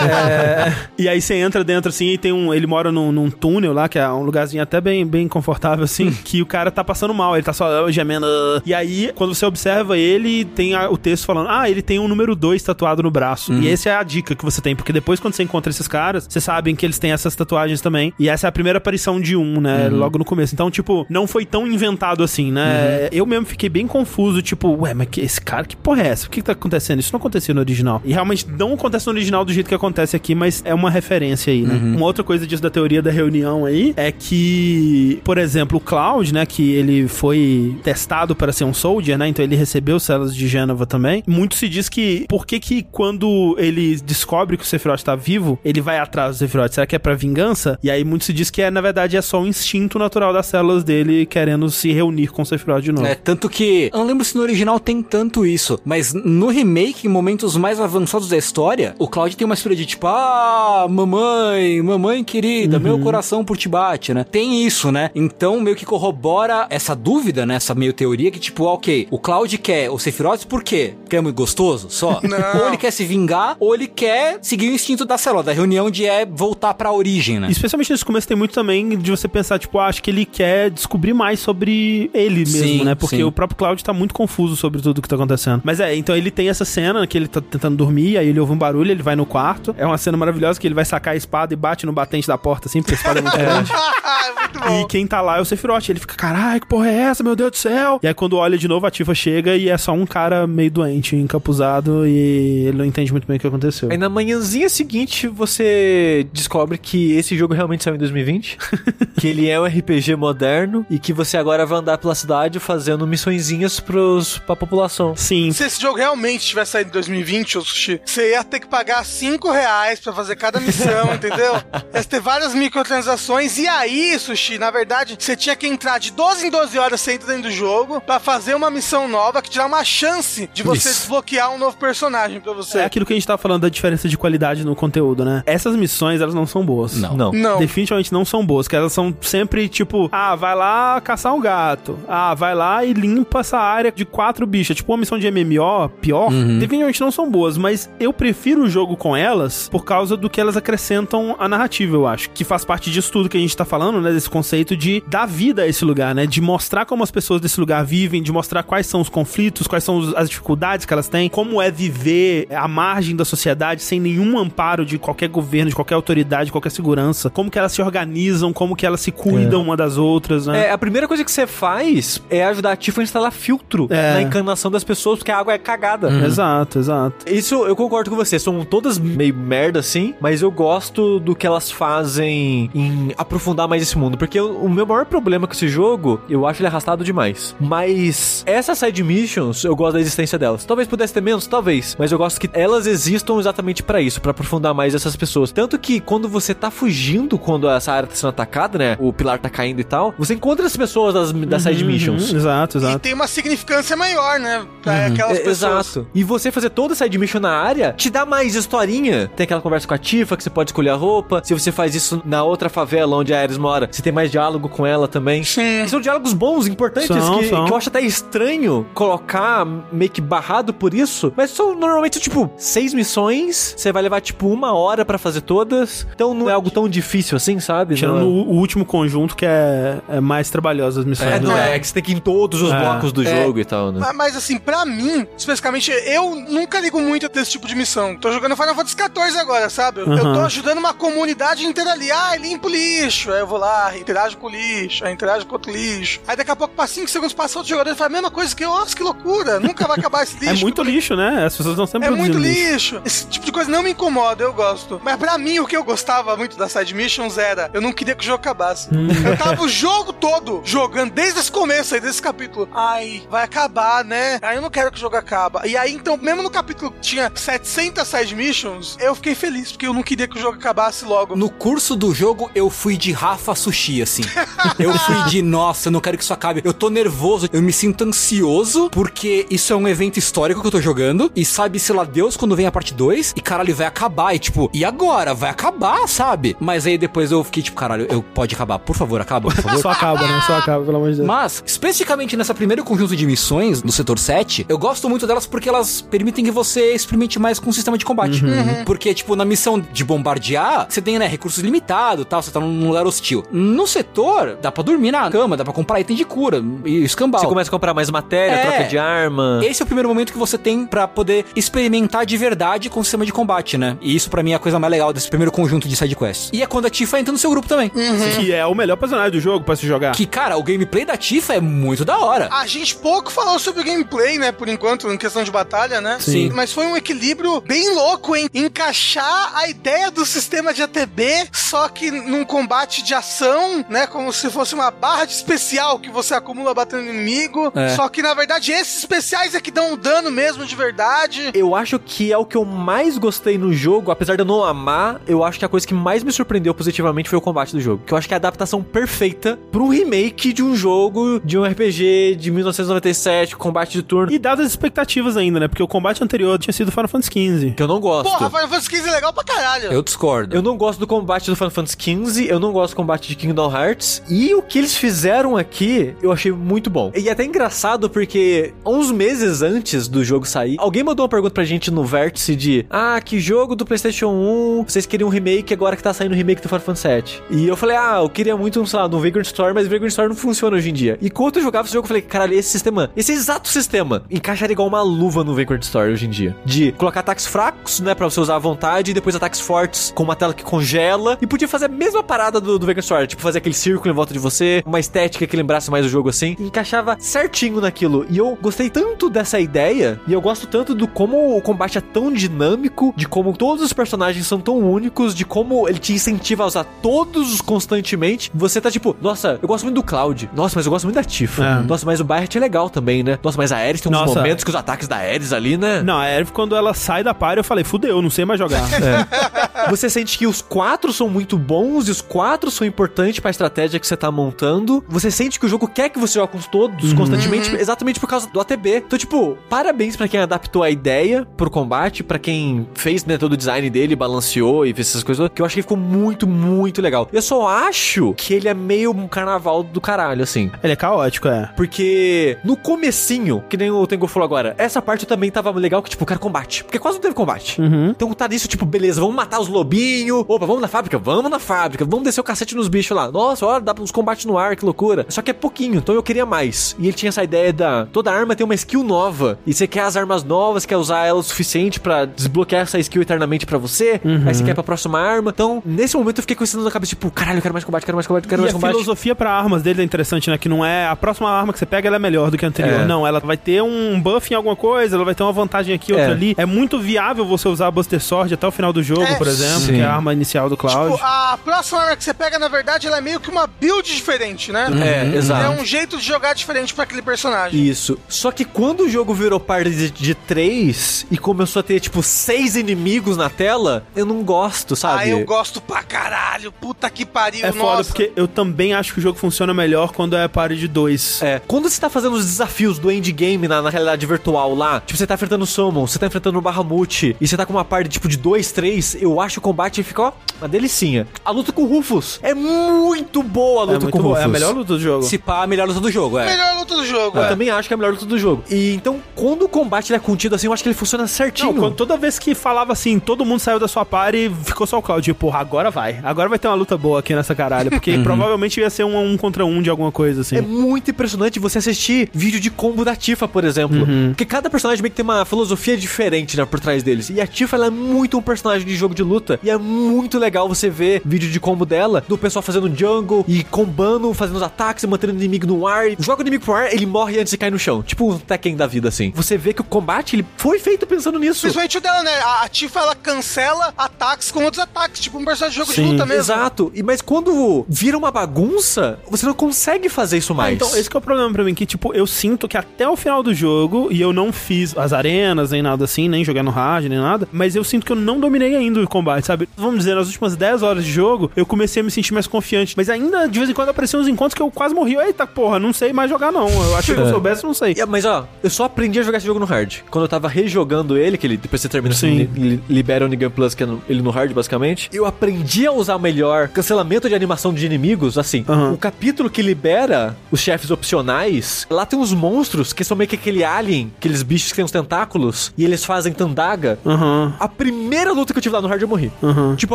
É, e aí você entra dentro assim e tem um. Ele mora num, num túnel lá, que é um lugarzinho até bem, bem confortável, assim, que o cara tá passando mal, ele tá só gemendo. E aí, quando você observa ele, tem a- o texto falando: Ah, ele tem um número 2 tatuado no braço. E essa é a dica que você tem, porque depois, quando você encontra esses caras, você sabem que eles têm essas tatuagens também. E essa é a primeira aparição de um, né? Logo no começo. Então, tipo, não foi tão inventado assim, né? Eu mesmo fiquei bem confuso, tipo, ué, mas que esse cara, que porra é essa? O que, que tá acontecendo? Isso não acontecia no original. E realmente não acontece no original do jeito que acontece aqui, mas é uma referência aí, né? Uma outra coisa disso da teoria da reunião aí é que, por exemplo, o Cloud, né, que ele foi testado para ser um soldier, né? Então ele recebeu células de Gênova também. Muito se diz que por que que quando ele descobre que o Sephiroth tá vivo, ele vai atrás do Sephiroth? Será que é pra vingança? E aí muito se diz que é, na verdade, é só um instinto natural das células dele querendo se reunir com o Sephiroth de novo. É, tanto que. Eu não lembro se no original tem tanto isso, mas no remake, em momentos mais avançados da história, o Cloud tem uma história de tipo, ah, mamãe, mamãe querida, meu coração por te bate, né? Tem isso, né? Então meio que corrobora essa dúvida, né? Essa meio teoria que, tipo, ok, o Cloud quer o Sephiroth por quê? Porque é muito gostoso só? [LAUGHS] Não. Ou ele quer se vingar, ou ele quer seguir o instinto da célula, da reunião de é voltar pra origem, né? Especialmente nesse começo tem muito também de você pensar, tipo, ah, acho que ele quer descobrir mais sobre ele mesmo, Sim, né? Porque sim. o próprio Cloud tá muito confuso sobre tudo que tá acontecendo. Mas é, então ele tem essa cena que ele tá tentando dormir, aí ele ouve um barulho, ele vai no quarto. É uma cena maravilhosa que ele vai sacar a espada e bate no batente da porta, assim, porque a espada é muito [LAUGHS] grande. [LAUGHS] muito bom. E quem tá lá é o Sephiroth. Ele fica, caralho, que porra é essa, meu Deus do céu? E aí quando olha de novo, a Tifa chega e é só um cara meio doente, encapuzado, e ele não entende muito bem o que aconteceu. Aí na manhãzinha seguinte você descobre que esse jogo realmente saiu em 2020, [LAUGHS] que ele é um RPG moderno e que você agora vai andar pela cidade fazendo missõezinhas pros, pra população. Sim. Se esse jogo realmente tivesse saído em 2020, ô Sushi, você ia ter que pagar 5 reais pra fazer cada missão, [LAUGHS] entendeu? Ia ter várias microtransações. E aí, Sushi, na verdade, você tinha que entrar de 12 em 12 horas você entra dentro do jogo pra fazer uma missão nova que te dá uma chance de você Isso. desbloquear um novo personagem pra você. É aquilo que a gente tava falando da diferença de qualidade no conteúdo, né? Essas missões, elas não são boas. Não. Não. Não. Definitivamente não são boas, que elas são sempre tipo, ah, vai lá caçar um gato. Ah, vai lá e limpa essa área de quatro bichos. Tipo uma missão de MMO, pior. Definitivamente não são boas, mas eu prefiro o jogo com elas por causa do que elas acrescentam à narrativa, eu acho. Que faz parte disso tudo que a gente tá falando, né? Desse conceito de dar vida a esse lugar, né? De mostrar como as pessoas desse lugar vivem, de mostrar quais são os conflitos, quais são as dificuldades que elas têm, como é viver à margem da sociedade sem nenhum amparo de qualquer governo, de qualquer autoridade, de qualquer segurança, como que elas se organizam, como que elas se cuidam uma das outras, né? É, a primeira coisa que você faz é ajudar a Tifa a instalar filtro É. na encanação das pessoas, porque a água é cagada. Exato, exato. Isso eu concordo com você, são todas meio merda assim, mas eu gosto do que elas fazem em aprofundar mais esse mundo, porque o, o meu maior problema com esse jogo, eu acho ele arrastado demais. Mas essas side missions, eu gosto da existência delas. Talvez pudesse ter menos, talvez, mas eu gosto que elas existam exatamente pra isso, pra aprofundar mais essas pessoas. Tanto que quando você tá fugindo, quando essa área tá sendo atacada, né, o pilar tá caindo e tal, você encontra as pessoas das, das side missions. Uhum, exato, E exato. tem uma significância maior, né? Pra aquelas É, pessoas. Exato. E você fazer toda essa admission na área te dá mais historinha. Tem aquela conversa com a Tifa que você pode escolher a roupa. Se você faz isso na outra favela onde a Ares mora, você tem mais diálogo com ela também. Sim. São diálogos bons, importantes, São, que, são. que eu acho até estranho colocar meio que barrado por isso. Mas são normalmente, tipo, seis missões. Você vai levar, tipo, uma hora pra fazer todas. Então não é algo tão difícil assim, sabe? Tirando Não é- o, o último conjunto que é, é mais trabalhoso as missões. É, não né? é, que você tem que ir em todos os É. blocos do É. jogo e tal, né? Mas, assim, pra mim, especificamente, eu nunca ligo muito desse tipo de missão. Tô jogando Final Fantasy XIV agora, sabe? Eu- Eu Uhum. tô ajudando uma comunidade inteira ali. Ah, limpa o lixo. Aí eu vou lá, interajo com o lixo, aí interajo com outro lixo. Aí daqui a pouco, pra 5 segundos, passa outro jogador e fala a mesma coisa que eu. Nossa, que loucura. Nunca vai acabar esse [LAUGHS] lixo. É muito lixo, né? As pessoas estão sempre É muito produzindo lixo. Esse tipo de coisa não me incomoda, eu gosto. Mas pra mim, o que eu gostava muito das side missions era eu não queria que o jogo acabasse. Hum. Eu tava o jogo todo jogando, desde esse começo aí, desse capítulo. Ai, vai acabar, né? Aí eu não quero que o jogo acabe. E aí, então, mesmo no capítulo que tinha 700 side missions, eu fiquei feliz, porque eu não queria que o jogo acabasse logo. No curso do jogo, eu fui de Rafa Sushi, assim. [LAUGHS] eu fui de, nossa, eu não quero que isso acabe. Eu tô nervoso, eu me sinto ansioso, porque isso é um evento histórico que eu tô jogando, e sabe-se lá Deus quando vem a parte 2, e caralho, vai acabar, e tipo, e agora? Vai acabar, sabe? Mas aí depois eu fiquei tipo, caralho, eu pode acabar, por favor, acaba, por favor. [LAUGHS] Só acaba, né? Só acaba, pelo amor de Deus. Mas, especificamente nessa primeiro conjunto de missões, no setor 7, eu gosto muito delas porque elas permitem que você experimente mais com o sistema de combate. Uhum. Porque, tipo, na missão de bombardear, você tem, né, recursos limitados tal, você tá num lugar hostil. No setor, dá pra dormir na cama, dá pra comprar item de cura e escambau. Você começa a comprar mais matéria, É. troca de arma. Esse é o primeiro momento que você tem pra poder experimentar de verdade com o sistema de combate, né? E isso pra mim é a coisa mais legal desse primeiro conjunto de sidequests. E é quando a Tifa entra no seu grupo também. Que é o melhor personagem do jogo pra se jogar. Que, cara, o gameplay da Tifa é muito da hora. A gente pouco falou sobre o gameplay, né, por enquanto, em questão de batalha, né? Sim. Mas foi um equilíbrio bem louco em encaixar a ideia do sistema de ATB, só que num combate de ação, né, como se fosse uma barra de especial que você acumula batendo no inimigo. É. Só que, na verdade, esses especiais é que dão um dano mesmo de verdade. Eu acho que é o que eu mais gostei no jogo, apesar de eu não amar, eu acho que a coisa que mais me surpreendeu positivamente foi o combate do jogo. Que eu acho que é a adaptação perfeita para um remake de um jogo, de um RPG de 1997, com combate de turno. E dadas as expectativas ainda, né? Porque o combate anterior tinha sido Final Fantasy XV. Que eu não gosto. Porra, Final Fantasy XV é legal pra caralho. Eu discordo. Eu não gosto do combate do Final Fantasy XV, eu não gosto do combate de Kingdom Hearts. E o que eles fizeram aqui, eu achei muito bom. E é até engraçado porque, uns meses antes do jogo sair, alguém mandou uma pergunta pra gente no Vértice de: Ah, que jogo do PlayStation 1 vocês queriam um remake agora que tá saindo o remake do Final Fantasy VII? E eu falei: Ah, eu queria muito, sei lá, do Vagrant Story, mas o Vagrant Story não funciona hoje em dia. E enquanto eu jogava esse jogo, eu falei: Caralho, esse sistema, esse exato sistema, encaixaria igual uma luva no Vagrant Story hoje em dia. De colocar ataques fracos, né, pra você usar à vontade, e depois ataques fortes com uma tela que congela. E podia fazer a mesma parada do, do Story, tipo fazer aquele círculo em volta de você, uma estética que lembrasse mais o jogo assim. E encaixava certinho naquilo. E eu gostei tanto dessa ideia, e eu gosto tanto do como o combate é tão dinâmico, de como todos os personagens são tão únicos, de como ele te incentiva a usar todos constantemente. Você tá tipo, nossa, eu gosto muito do Cloud. Nossa, mas eu gosto muito da Tifa. É. Nossa, mas o Barret é legal também, né? Nossa, mas a Ares tem uns Nossa. momentos que os ataques da Ares ali, né? Não, a Erv, quando ela sai da party, eu falei, fudeu, não sei mais jogar. [LAUGHS] Você sente que os quatro são muito bons e os quatro são importantes pra estratégia que você tá montando. Você sente que o jogo quer que você jogue com todos constantemente, exatamente por causa do ATB. Então, tipo, parabéns pra quem adaptou a ideia pro combate, pra quem fez né, todo o design dele, balanceou e fez essas coisas, que eu acho que ficou muito, muito legal. Eu só acho que ele é meio um carnaval do caralho, assim. Ele é caótico, é. Porque no comecinho, que nem o Tengu falou agora, essa parte eu também tava legal que, tipo, o cara combate. Porque quase não teve combate. Então tá nisso, tipo, beleza, vamos matar os lobinhos. Opa, vamos na fábrica? Vamos na fábrica. Vamos descer o cacete nos bichos lá. Nossa, olha, dá uns combates no ar, que loucura. Só que é pouquinho, então eu queria mais. E ele tinha essa ideia da. Toda arma tem uma skill nova. E você quer as armas novas, quer usar ela o suficiente pra desbloquear essa skill eternamente pra você. Aí você quer pra próxima arma. Então, nesse momento eu fiquei com isso na cabeça, tipo, caralho, eu quero mais combate, quero mais combate, quero E mais a combate. filosofia pra armas dele é interessante, né? Que não é a próxima arma que você pega, ela é melhor do que a anterior. É. Não, ela vai ter um buff em alguma coisa, ela vai ter uma vantagem aqui, outra É. ali. É muito viável você usar a Buster Sword até o final do jogo, É, por exemplo, sim. que é a arma inicial do Cloud. Tipo, a próxima arma que você pega, na verdade, ela é meio que uma build diferente, né? É, exato. É um jeito de jogar diferente pra aquele personagem. Isso. Só que quando o jogo virou parte de, de três e começou a ter, tipo, seis inimigos na tela, eu não gosto, sabe? Ah, eu gosto pra caralho. Puta que pariu, É foda, nossa. porque eu também acho que o jogo funciona melhor quando é party de dois. É, quando você tá fazendo os desafios do endgame na, na realidade virtual lá, tipo, você tá enfrentando o Summon, você tá enfrentando o Bahamut, e você tá com uma parte, tipo, de dois, três, eu acho que o combate fica, ó, uma delicinha. A luta com o Rufus é muito boa a luta É com o boa, Rufus. é a melhor luta do jogo. Se pá, a melhor luta do jogo, é. Melhor luta do jogo. Eu é. também acho que é a melhor luta do jogo. E então, quando o combate ele é contido assim, eu acho que ele funciona certinho. Não, quando- toda vez que falava assim, todo mundo saiu da sua party, ficou só o Cloud. E, porra, agora vai. Agora vai ter uma luta boa aqui nessa caralho. Porque [LAUGHS] provavelmente ia ser um, um contra um de alguma coisa, assim. É muito impressionante você assistir vídeo de combo da Tifa, por exemplo. Porque cada personagem meio que tem uma filosofia diferente, né, por trás deles. E a Tifa, ela é muito um personagem de jogo de luta. E é muito legal você ver vídeo de combo dela, do pessoal fazendo jungle e combando, fazendo os ataques e mantendo o inimigo no ar. Joga o inimigo pro ar, ele morre antes de cair no chão. Tipo um Tekken da vida, assim. Você vê que o combate, ele foi feito pensando nisso. Principalmente o dela, né? A, a Tifa, ela cancela ataques com outros ataques. Tipo um personagem de jogo de Sim, luta mesmo. Exato. E, mas quando vira uma bagunça, você não consegue fazer isso Ah, mais. então, esse que é o problema pra mim, que, tipo, eu sinto que até o final do jogo, e eu não fiz as arenas, nem nada assim, nem jogar no hard, nem nada, mas eu sinto que eu não dominei ainda o combate, sabe? Vamos dizer, nas últimas 10 horas de jogo, eu comecei a me sentir mais confiante. Mas ainda, de vez em quando, apareciam uns encontros que eu quase morri. Eita, porra, não sei mais jogar, não. Eu achei que eu É. soubesse, não sei. É, mas ó, eu só aprendi a jogar esse jogo no hard. Quando eu tava rejogando ele, que ele depois você termina Sim. assim, li- libera o Nigan Plus, que é no- ele no hard, basicamente. Eu aprendi a usar melhor cancelamento de animação de inimigos, assim. O capítulo que libera os chefes opcionais, lá tem uns monstros que são meio que aquele alien, aqueles bichos que tem uns tentáculos, e eles fazem tandaga. Aham. A primeira luta que eu tive lá no hard eu morri. Tipo,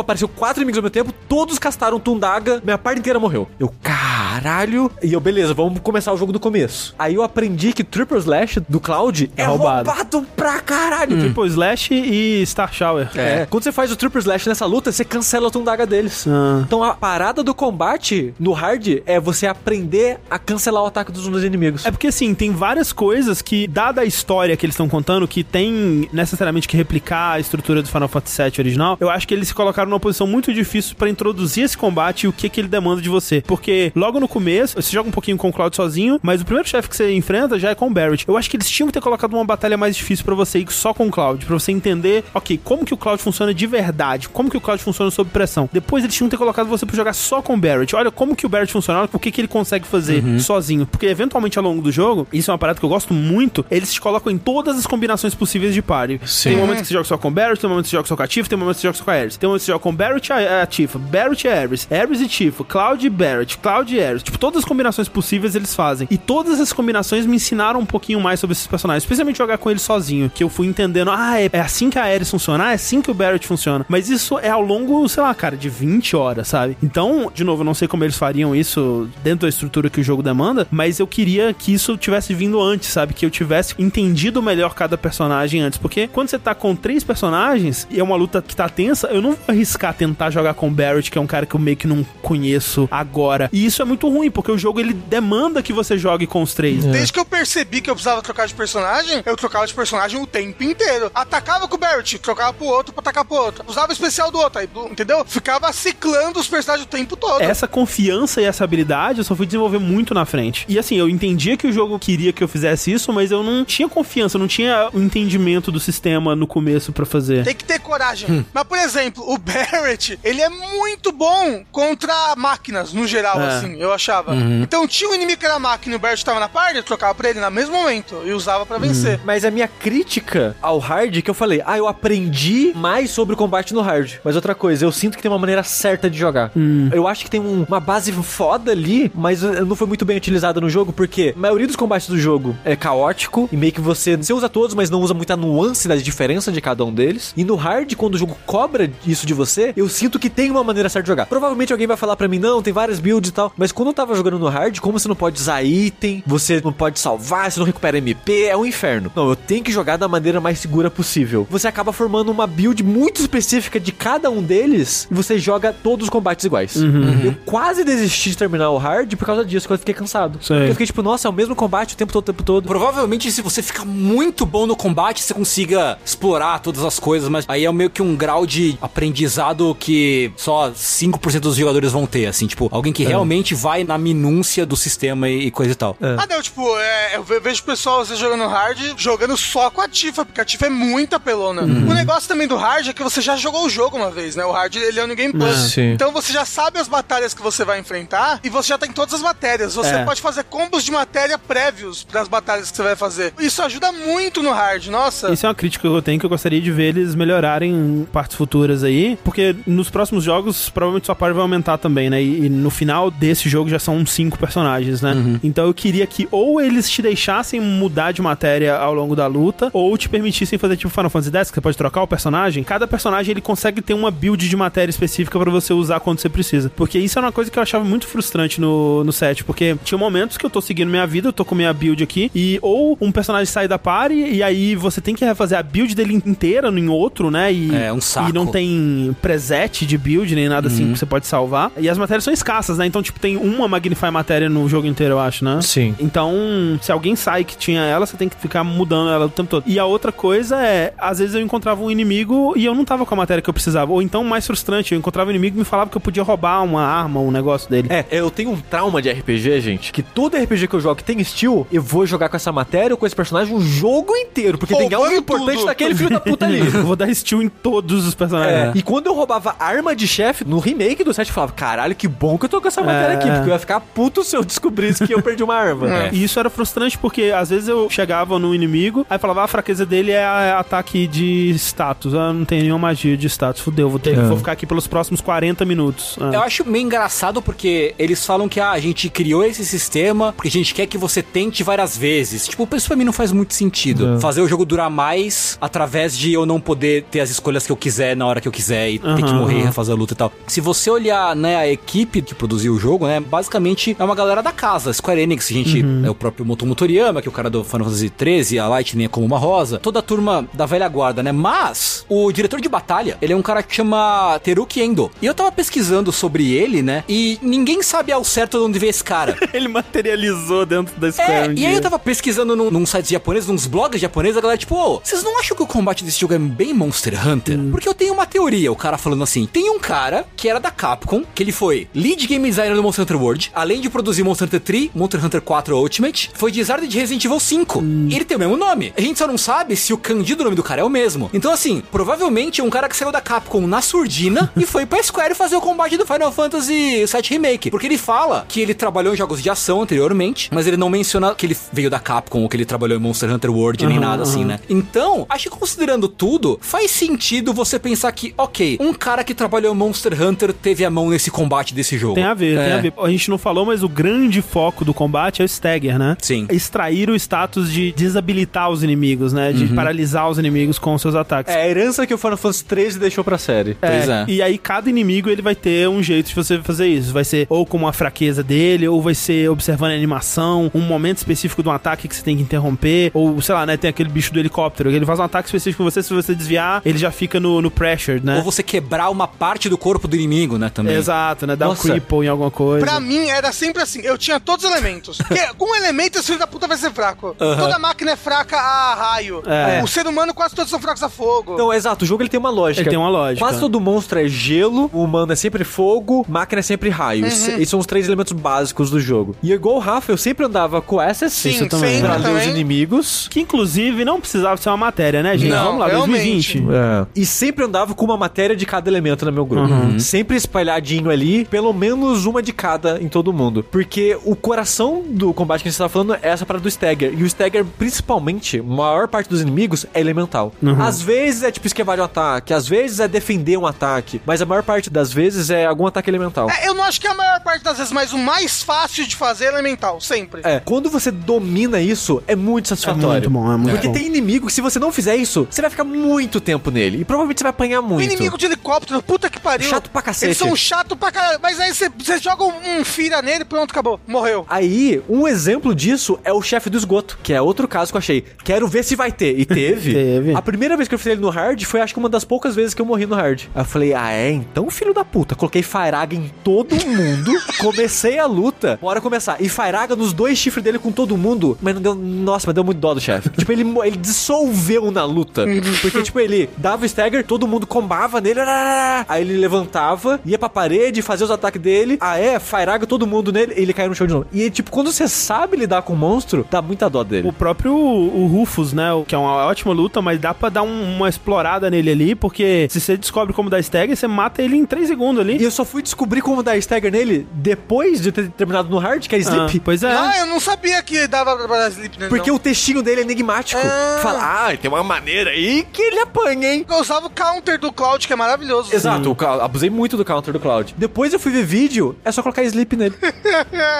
apareceu quatro inimigos ao mesmo tempo, todos castaram Tundaga, minha parte inteira morreu. Eu, caralho. E eu, beleza, vamos começar o jogo do começo. Aí eu aprendi que Triple Slash do Cloud é, roubado. roubado. pra caralho. Triple Slash e Star Shower. É. Quando você faz o Triple Slash nessa luta, você cancela a Tundaga deles. Ah. Então a parada do combate no hard é você aprender a cancelar o ataque dos dos inimigos. É porque, assim, tem várias coisas que, dada a história que eles estão contando, que tem necessariamente que replicar a estrutura do Final Fantasy VII original, eu acho que eles se colocaram numa posição muito difícil pra introduzir esse combate e o que, que ele demanda de você. Porque logo no começo, você joga um pouquinho com o Cloud sozinho, mas o primeiro chefe que você enfrenta já é com o Barrett. Eu acho que eles tinham que ter colocado uma batalha mais difícil pra você ir só com o Cloud, pra você entender, ok, como que o Cloud funciona de verdade, como que o Cloud funciona sob pressão. Depois eles tinham que ter colocado você pra jogar só com o Barrett. Olha como que o Barrett funciona, olha o que, que ele consegue fazer sozinho. Porque eventualmente ao longo do jogo, isso é uma parada que eu gosto muito, eles te colocam em todas as combinações possíveis de party. Tem momentos que você joga só com o Barrett, tem momentos que você joga só com a Tifa, tem momentos que você joga só com a Ares. Tem momentos que você joga com Barrett e a, Tifa, Barrett e Ares, Ares e Tifa, Cloud e Barrett, Cloud e Ares. Tipo, todas as combinações possíveis eles fazem. E todas as combinações me ensinaram um pouquinho mais sobre esses personagens, especialmente jogar com ele sozinho, que eu fui entendendo, ah, é, é assim que a Ares funciona, ah, é assim que o Barrett funciona. Mas isso é ao longo, sei lá, cara, de 20 horas, sabe? Então, de novo, eu não sei como eles fariam isso dentro da estrutura que o jogo demanda, mas eu queria que isso tivesse vindo antes, sabe? Que eu tivesse entendido melhor cada personagem antes. Porque quando você tá com três personagens e é uma luta que tá tensa, eu não vou arriscar tentar jogar com o Barrett, que é um cara que eu meio que não conheço agora. E isso é muito ruim, porque o jogo ele demanda que você jogue com os três. Desde que eu percebi que eu precisava trocar de personagem, eu trocava de personagem o tempo inteiro. Atacava com o Barrett, trocava pro outro pra atacar pro outro. Usava o especial do outro, aí, entendeu? Ficava ciclando os personagens o tempo todo. Essa confiança e essa habilidade eu só fui desenvolver muito na frente. E assim, eu entendia que o jogo queria que eu fizesse isso, mas eu não tinha confiança, eu não tinha o entendimento do sistema no começo pra fazer. Tem que ter coragem. Mas, por exemplo, o [LAUGHS] Barrett, ele é muito bom contra máquinas, no geral, É. assim, eu achava. Uhum. Então tinha um inimigo que era máquina e o Barrett tava na parte, eu trocava pra ele no mesmo momento e usava pra vencer. Mas a minha crítica ao hard, que eu falei, ah, eu aprendi mais sobre o combate no hard. Mas outra coisa, eu sinto que tem uma maneira certa de jogar. Eu acho que tem um- uma base foda ali, mas eh, não foi muito bem utilizada no jogo, porque a maioria dos combates do jogo é caótico e meio que você, você usa todos, mas não usa muita nuance da diferença de cada um deles. E no hard, quando o jogo cobra isso de você, eu sinto que tem uma maneira certa de jogar. Provavelmente alguém vai falar pra mim, não, tem várias builds e tal. Mas quando eu tava jogando no hard, como você não pode usar item, você não pode salvar, você não recupera MP, é um inferno. Não, eu tenho que jogar da maneira mais segura possível. Você acaba formando uma build muito específica de cada um deles e você joga todos os combates iguais. Eu quase desisti de terminar o hard por causa disso, que eu fiquei cansado. Sei. Eu fiquei tipo, nossa, é o mesmo combate o tempo todo, o tempo todo. Provavelmente, se você ficar muito bom no combate, você consiga explorar todas as coisas, mas aí é meio que um grau de aprendizado que só 5% dos jogadores vão ter, assim, tipo, alguém que realmente vai na minúcia do sistema e, e coisa e tal. Ah, não, tipo, é, eu ve- vejo o pessoal vezes jogando hard, jogando só com a Tifa, porque a Tifa é muito apelona. Uhum. O negócio também do hard é que você já jogou o jogo uma vez, né? O hard, ele é no Game Plus. Ah, sim. Então você já sabe as batalhas que você vai enfrentar e você já tem todas as matérias. Você É. pode fazer combos de matéria prévios para as batalhas que você vai fazer. Isso ajuda muito no hard, nossa. Isso é uma crítica que eu tenho que eu gostaria de ver eles melhorarem em partes futuras aí, porque nos próximos jogos provavelmente sua parte vai aumentar também, né? E, e no final desse jogo já são cinco personagens, né? Então eu queria que ou eles te deixassem mudar de matéria ao longo da luta, ou te permitissem fazer tipo Final Fantasy X, que você pode trocar o personagem. Cada personagem ele consegue ter uma build de matéria específica pra você usar quando você precisa. Porque isso é uma coisa que eu achava muito frustrante no, no set, porque tinha momentos que eu tô seguindo minha vida, eu tô com minha build aqui, e ou um personagem sai da party, e aí você tem que refazer a build dele inteira em outro, né? E, É, um saco. E não tem preset de build, nem nada assim que você pode salvar. E as matérias são escassas, né? Então, tipo, tem uma Magnify matéria no jogo inteiro, eu acho, né? Sim. Então, se alguém sai que tinha ela, você tem que ficar mudando ela o tempo todo. E a outra coisa é, às vezes eu encontrava um inimigo e eu não tava com a matéria que eu precisava. Ou então, mais frustrante, eu encontrava um inimigo e me falava que eu podia roubar uma arma, um negócio dele. É, eu tenho um trauma de RPG, gente, que todo RPG que eu jogo que tem skill, eu vou jogar com essa matéria ou com esse personagem o jogo inteiro, porque tem algo Importante tudo. daquele filho da puta ali. [LAUGHS] Eu vou dar steal em todos os personagens. É. E quando eu roubava arma de chefe, no remake do chat e falava, caralho, que bom que eu tô com essa matéria É. aqui, porque eu ia ficar puto se eu descobrisse que eu perdi uma arma. [LAUGHS] E isso era frustrante porque às vezes eu chegava no inimigo, aí falava, ah, a fraqueza dele é a- ataque de status. Ah, não tem nenhuma magia de status. Fudeu, vou, ter, É. vou ficar aqui pelos próximos 40 minutos. Ah. Eu acho meio engraçado porque eles falam que ah, a gente criou esse sistema porque a gente quer que você tente várias vezes. Tipo, isso pra mim não faz muito sentido. É. Fazer o jogo durar mais através de eu não poder ter as escolhas que eu quiser na hora que eu quiser e ter que morrer e refazer a luta e tal. Se você olhar, né, a equipe que produziu o jogo, né, basicamente é uma galera da casa, Square Enix, a gente Uhum. é o próprio Motomo Toriyama, que é o cara do Final Fantasy 13, a Lightning é como uma rosa, toda a turma da velha guarda, né? Mas o diretor de batalha, ele é um cara que chama Teruki Endo. E eu tava pesquisando sobre ele, né? E ninguém sabe ao certo de onde veio esse cara. [LAUGHS] Ele materializou dentro da Square É, um e aí eu tava pesquisando num, num site japonês, nos blogs japoneses, a galera, tipo, vocês não acham que o combate desse jogo é bem Monster Hunter? Hum. Porque eu tenho uma teoria, o cara falando assim: tem um cara que era da Capcom, que ele foi lead game designer do Monster Hunter World, além de produzir Monster Hunter 3, Monster Hunter 4 Ultimate, foi designer de Resident Evil 5. Hum. Ele tem o mesmo nome. A gente só não sabe se o kanji do nome do cara é o mesmo. Então, assim, provavelmente é um cara que saiu da Capcom na surdina [LAUGHS] e foi pra Square fazer o combate do Final Fantasy VII Remake. Porque ele fala que ele trabalhou em jogos de ação anteriormente, mas ele não menciona que ele veio da Capcom ou que ele trabalhou em Monster Hunter World nem Aham, nada assim, aham. né? Então, acho que considerando tudo, faz sentido você pensar que, ok, um cara que trabalhou Monster Hunter teve a mão nesse combate desse jogo. Tem a ver, tem É. a ver. A gente não falou, mas o grande foco do combate é o Stagger, né? Sim. Extrair o status de desabilitar os inimigos, né? De Uhum. paralisar os inimigos com seus ataques. É a herança que o Final Fantasy 13 deixou pra série. É, E aí cada inimigo ele vai ter um jeito de você fazer isso. Vai ser ou com uma fraqueza dele, ou vai ser observando a animação, um momento específico de um ataque que você tem que interromper, ou sei lá, né, tem aquele bicho do helicóptero, ele faz um ataque específico em você, se você desviar, ele já fica no, no pressure, né? Ou você quebrar uma parte do corpo do inimigo, né, também. Exato, né? Dá Nossa. um cripple em alguma coisa. Pra mim era sempre assim, eu tinha todos os elementos. Porque [LAUGHS] com um elemento esse filho da puta vai ser fraco. Aham. Toda máquina é fraca a raio. É. O ser humano quase todos são fracos a fogo. Então, exato, o jogo ele tem uma lógica. Ele tem uma lógica. Quase todo monstro é gelo, o humano é sempre fogo, máquina é sempre raio. Uhum. Esses são os três elementos básicos do jogo. E igual o Rafa, eu sempre andava com essas Sim, Isso também. pra ler os inimigos. Que inclusive não precisava ser uma matéria, né, gente? Não, Vamos lá, realmente. 2020. É. E sempre andava com uma matéria de cada elemento no meu grupo. Uhum. Sempre espalhadinho ali, pelo menos uma de cada em todo mundo. Porque o coração do combate que a gente tá falando é essa parada do Stagger. E o Stagger, principalmente, a maior parte dos inimigos é elemental. Uhum. Às vezes é tipo esquivar de um ataque, às vezes é defender um ataque, mas a maior parte das vezes é algum ataque elemental. É, eu não acho que é a maior parte das vezes, mas o mais fácil de fazer é elemental, sempre. É, quando você domina isso, é muito satisfatório. muito bom, é muito Porque bom. tem inimigo se você não fizer isso, você vai ficar muito tempo nele. E provavelmente você vai apanhar muito. Inimigo de helicóptero, puta que pariu. Chato pra cacete. Eles são chato pra caralho. Mas aí você você joga um, fira nele, pronto, acabou. Morreu. Aí, um exemplo disso é o chefe do esgoto, que é outro caso que eu achei. Quero ver se vai ter. E [LAUGHS] teve. Teve. A primeira vez que eu fiz ele no hard foi acho que uma das poucas vezes que eu morri no hard. Aí eu falei, ah é? Então filho da puta. Coloquei Fairaga em todo mundo. [LAUGHS] comecei a luta. Bora começar. E Fairaga nos dois chifres dele com todo mundo. Mas não deu. Nossa, mas deu muito dó do chefe. tipo, ele, ele dissolveu na luta. Porque, tipo, ele dava o stagger, todo mundo combava nele. Aí ele levantava, ia pra parede, fazia os ataques dele. Ah, é? Fairaga todo mundo nele. E ele caiu no chão de novo. E, tipo, quando você sabe lidar com o monstro, dá muita dó dele. O próprio o Rufus, né? Que é uma ótima luta, mas dá pra dar um- uma explorada nele ali, porque se você descobre como dar stagger, você mata ele em 3 segundos ali. E eu só fui descobrir como dar stagger nele depois de ter terminado no hard, que é sleep. Ah, pois é. Ah, eu não sabia que dava pra dar sleep nele. Porque não. o textinho dele é enigmático. Fala, ah, tem uma maneira aí que ele apanha, hein? Eu usava o counter do Cloud, que é maravilhoso. Exato, o abusei muito do counter do Cloud. Depois eu fui ver vídeo, é só colocar sleep nele. [LAUGHS]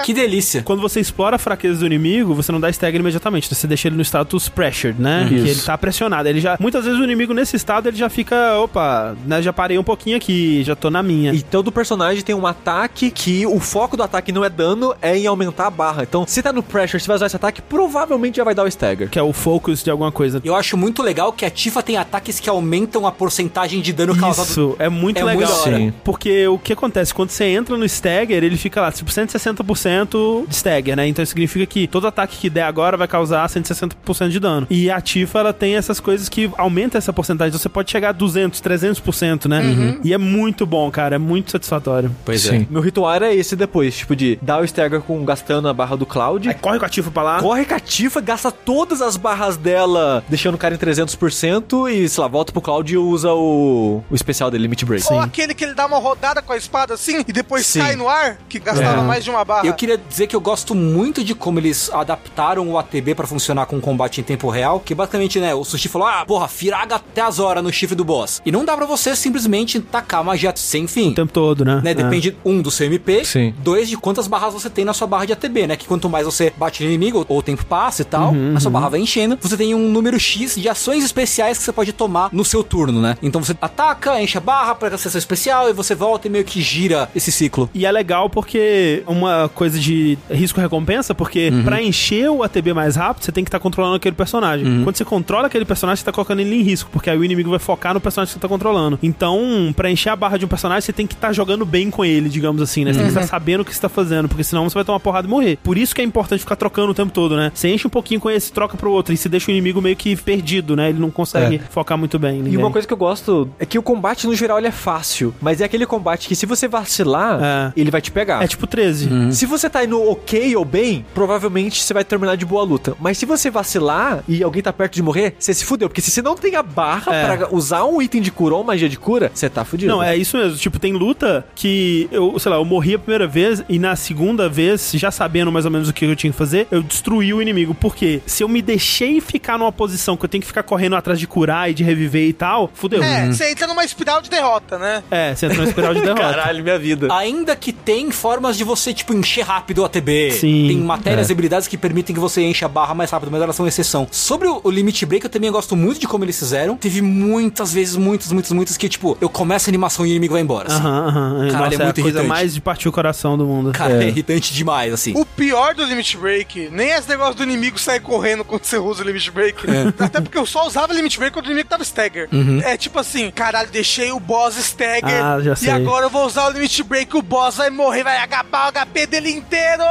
Que delícia. Quando você explora a fraqueza do inimigo, você não dá stagger imediatamente. Você deixa ele no status pressured, né? Isso. Que ele tá pressionado. Ele já. Muitas vezes o inimigo nesse estado ele já fica. Opa, né? Já parei um pouquinho aqui, já tô na minha. E todo personagem tem um ataque que o foco do ataque não é dano, é em aumentar a barra. Então, se tá no pressure, se vai usar esse ataque, provavelmente já vai dar o stagger. Que é o focus de alguma coisa. Eu acho muito legal que a Tifa tem ataques que aumentam a porcentagem de dano causado. Isso, é muito É legal. muito. Sim. Porque o que acontece? Quando você entra no stagger, ele fica lá, tipo, 160% de stagger, né? Então isso significa que todo ataque que der agora vai causar 160% de dano. E a Tifa, ela tem essas coisas que aumentam essa porcentagem. Então você pode chegar a 200, 300%, né? E é muito bom, cara. É muito satisfatório. Pois é. Sim. Meu ritual era esse depois, tipo de dar o stagger com gastando a barra do Cloud. Aí corre com a Tifa pra lá. Corre com a Tifa, gasta todas as barras dela, deixando o cara em 300% e, sei lá, volta pro Cloud e usa o, o especial dele, Limit Break. Ou aquele que ele dá uma rodada com a espada assim e depois Sim. cai no ar, que gastava É. mais de uma barra. Eu queria dizer que eu gosto muito de como eles adaptaram o ATB pra funcionar com combate em tempo real, que basicamente, né, o Sushi falou, ah, porra, firaga até as horas no chifre do boss. E não dá pra você simplesmente tacar magia sem fim. O tempo todo, né? Né, É. depende, um, do seu MP, Sim. dois, de quantas barras você tem na sua barra de ATB, né? Que quanto mais você bate no inimigo, ou o tempo passa e tal, Uhum, a sua barra vai enchendo, você tem um número X de ações especiais que você pode tomar no seu turno, né? Então você ataca, enche a barra pra essa ação especial e você volta e meio que gira esse ciclo. E é legal porque uma coisa de risco-recompensa, porque Uhum. pra encher o ATB mais rápido, você tem que estar controlando aquele personagem. Uhum. Quando você controla aquele personagem, você tá colocando ele em risco, porque aí o inimigo vai focar no personagem que você tá controlando. Então, pra encher a barra de um personagem, você tem que estar jogando bem com ele, digamos assim, né? Você tem que Uhum. estar sabendo o que você tá fazendo, porque senão você vai tomar porrada e morrer. Por isso que é importante ficar trocando o tempo todo, né? Você enche um pouquinho com esse, troca pro outro, e se deixa o inimigo meio que perdido, né? Ele não consegue focar muito bem. em E ninguém. uma coisa que eu gosto é que o combate no geral ele é fácil, mas é aquele combate que se você vacilar, ele vai te pegar. É tipo 13. Se você tá indo ok ou bem, provavelmente você vai terminar de boa luta. Mas se você vacilar e alguém tá perto de morrer, você se fudeu. Porque se você não tem a barra É. pra usar um item de cura ou magia de cura, você tá fudido. Não, é isso mesmo. Tipo, tem luta que eu, sei lá, eu morri a primeira vez e na segunda vez, já sabendo mais ou menos o que eu tinha que fazer, eu destruí o inimigo. Porque se eu me deixei ficar numa posição que eu tenho que ficar correndo atrás de curar e de reviver e tal, fudeu. É, você entra numa espiral de derrota, né? É, você entra numa espiral de [LAUGHS] derrota. Caralho, minha vida. Ainda que tem formas de você, tipo, encher rápido o ATB. Sim, Tem matérias é. e habilidades que permitem que você encha a barra mais rápido, mas elas são exceção. Sobre o, o Limit Break, eu também gosto muito de como eles fizeram. Teve muitas vezes, muitas, muitas, muitas, que, tipo, eu começo a animação e o inimigo vai embora. assim. Aham, aham. Caralho, Nossa, é muito a coisa irritante. mais de partir o coração do mundo. Cara, é. irritante demais, assim. O pior do Limit Break, nem esse negócio do inimigo sair correndo quando você usa o Limit Break. Até porque eu só usava Limit Break quando o inimigo tava stagger. Uhum. É tipo assim, caralho, deixei o boss stagger. Ah, já e sei. agora eu vou usar o Limit Break, o boss vai morrer, vai acabar o HP dele inteiro.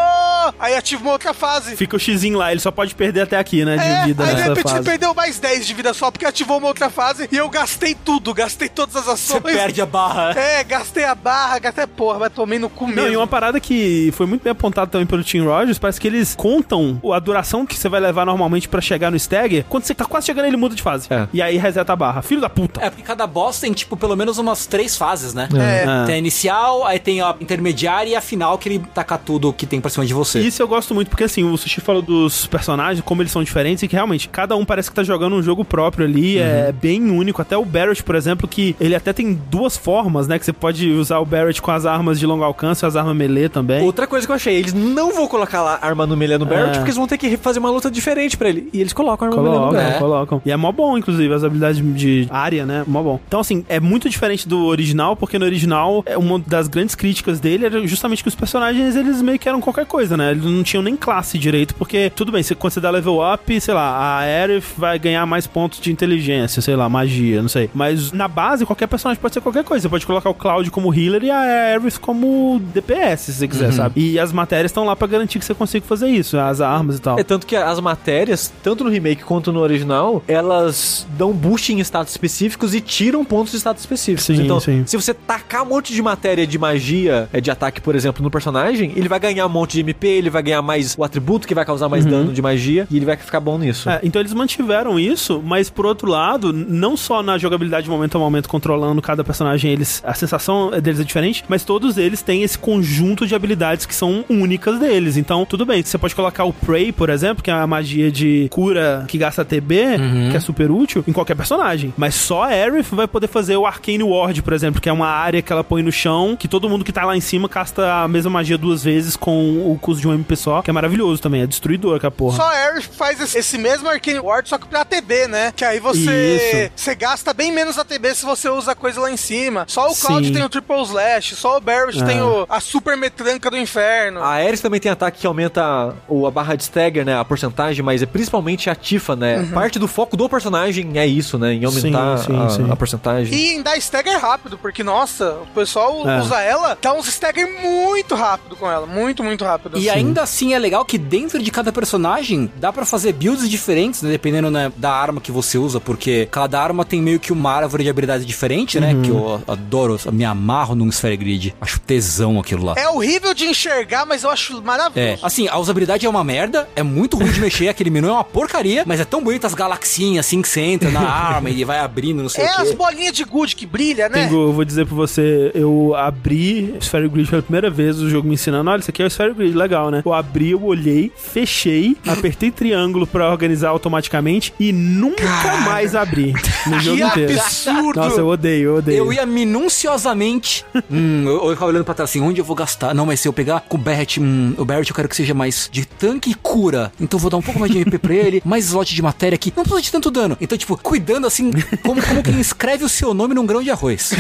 Aí ativa uma outra fase. Fica o xizinho lá, ele só pode perder até aqui, né? De É, vida aí de repente ele fase. perdeu mais 10 de vida só porque ativou uma outra fase e eu gastei tudo, gastei todas as ações. Você perde a barra. É, gastei a barra, gastei, porra, vai tomei no cu Não, mesmo. e uma parada que foi muito bem apontada também pelo Team Rogers, parece que eles contam a duração que você vai levar normalmente pra chegar no Stagger. Quando você tá quase chegando, ele muda de fase. E aí reseta a barra. Filho da puta. É, porque cada boss tem, tipo, pelo menos umas três fases, né? É. Tem a inicial, aí tem a intermediária e a final que ele taca tudo que tem pra cima de você. Isso eu gosto muito, porque assim, o Sushi falou dos personagens, como eles são diferentes, e que realmente cada um parece que tá jogando um jogo próprio ali, é bem único. Até o Barrett, por exemplo, que ele até tem duas formas, né? Que você pode usar o Barrett com as armas de longo alcance e as armas melee também. Outra coisa que eu achei, eles não vão colocar lá a arma no melee no Barrett, É. porque eles vão ter que fazer uma luta diferente pra ele. E eles colocam a arma no melee Colocam, Barrett. colocam. E é mó bom, inclusive, as habilidades de área, né? Mó bom. Então, assim, é muito diferente do original, porque no original, é uma das grandes críticas dele era justamente que os personagens, eles meio que eram qualquer coisa, né? Eles não tinham nem classe direito, porque, tudo bem, quando você dá level up, sei lá, a Aerith vai ganhar mais pontos de inteligência, sei lá, magia, não sei. Mas na base, qualquer personagem pode ser qualquer coisa. Você pode colocar o Cloud como healer e a Aerith como DPS, se você quiser, Uhum. sabe? E as matérias estão lá pra garantir que você consiga fazer isso, as armas e tal. É tanto que as matérias, tanto no remake quanto no original, elas dão boost em status específicos e tiram pontos de status específicos. Sim, então, sim. se você tacar um monte de matéria de magia, é, de ataque, por exemplo, no personagem, ele vai ganhar um monte de MP, ele vai ganhar mais o atributo que vai causar mais Uhum. dano de magia e ele vai ficar bom nisso. É, então eles mantiveram isso, mas por outro lado, não só na jogabilidade momento a momento controlando cada personagem, eles a sensação deles é diferente, mas todos eles têm esse conjunto de habilidades que são únicas deles. Então, tudo bem, você pode colocar o Prey, por exemplo, que é a magia de cura que gasta TB, que é super útil em qualquer personagem, mas só a Aerith vai poder fazer o Arcane Ward, por exemplo, que é uma área que ela põe no chão, que todo mundo que tá lá em cima casta a mesma magia duas vezes com o custo de um MP só, que é maravilhoso também, é destruidor aquela porra. Só a Aerith faz esse- esse mesmo Arcane Ward, só que pra ATB, né? Que aí você, Isso. você gasta bem menos ATB se você usa a coisa lá em cima. Só o Cloud Sim. tem o Triple Slash, só o Barrett É. tem o, a Super Metranca do Inferno. A Ares também tem ataque que aumenta o, a barra de stagger, né? A porcentagem, mas é principalmente a Tifa, né? Uhum. Parte do foco do personagem é isso, né? Em aumentar Sim, sim, a, sim. a porcentagem. E em dar stagger rápido, porque, nossa, o pessoal É. usa ela, dá uns stagger muito rápido com ela. Muito, muito rápido. E ainda assim é legal que dentro de cada personagem dá pra fazer builds diferentes, né? Dependendo né, da arma que você usa, porque cada arma tem meio que uma árvore de habilidade diferente, né? Uhum. Que eu adoro, eu me amarro num Sphere Grid. Acho tesão aquilo lá. É horrível de enxergar, mas eu acho É, maravilhoso. assim, a usabilidade é uma merda, é muito ruim de [LAUGHS] mexer, aquele menu é uma porcaria, mas é tão bonito as galaxinhas assim que você entra na [LAUGHS] arma e vai abrindo, não sei É o as quê. bolinhas de good que brilha, né? Tengo, eu vou dizer pra você, eu abri Sphere Grid pela primeira vez, o jogo me ensinando, olha, isso aqui é o Sphere Grid, legal, né? Eu abri, eu olhei, fechei, [LAUGHS] apertei triângulo pra organizar automaticamente e nunca mais abri no [LAUGHS] jogo inteiro. absurdo! Nossa, eu odeio, eu odeio. Eu ia minuciosamente. hum, eu, eu ficava olhando pra trás assim, onde eu vou gastar? Não, mas se eu pegar com o Barrett, hum, o Barrett eu quero que seja mais de tanque e cura. Então eu vou dar um pouco mais de MP pra ele, mais slot de matéria aqui. Não precisa de tanto dano. Então, tipo, cuidando assim, como, como quem escreve o seu nome num grão de arroz.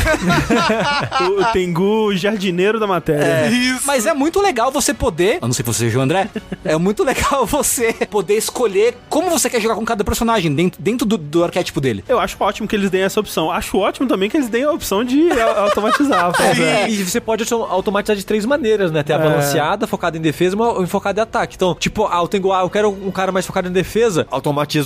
o, [LAUGHS] o Tengu jardineiro da matéria. É, Mas é muito legal você poder. Eu não sei se você, João André. É muito legal [LAUGHS] você poder escolher como você quer jogar com cada personagem dentro, dentro do, do arquétipo dele. Eu acho ótimo que eles deem essa opção. Acho ótimo também que eles deem a opção de [LAUGHS] a- automatizar. É, É. E você pode auto- automatizar de três maneiras, né? Tem a É. balanceada, focada em defesa e uma focada em ataque. Então, tipo, ah, eu tenho, ah, eu quero um cara mais focado em defesa,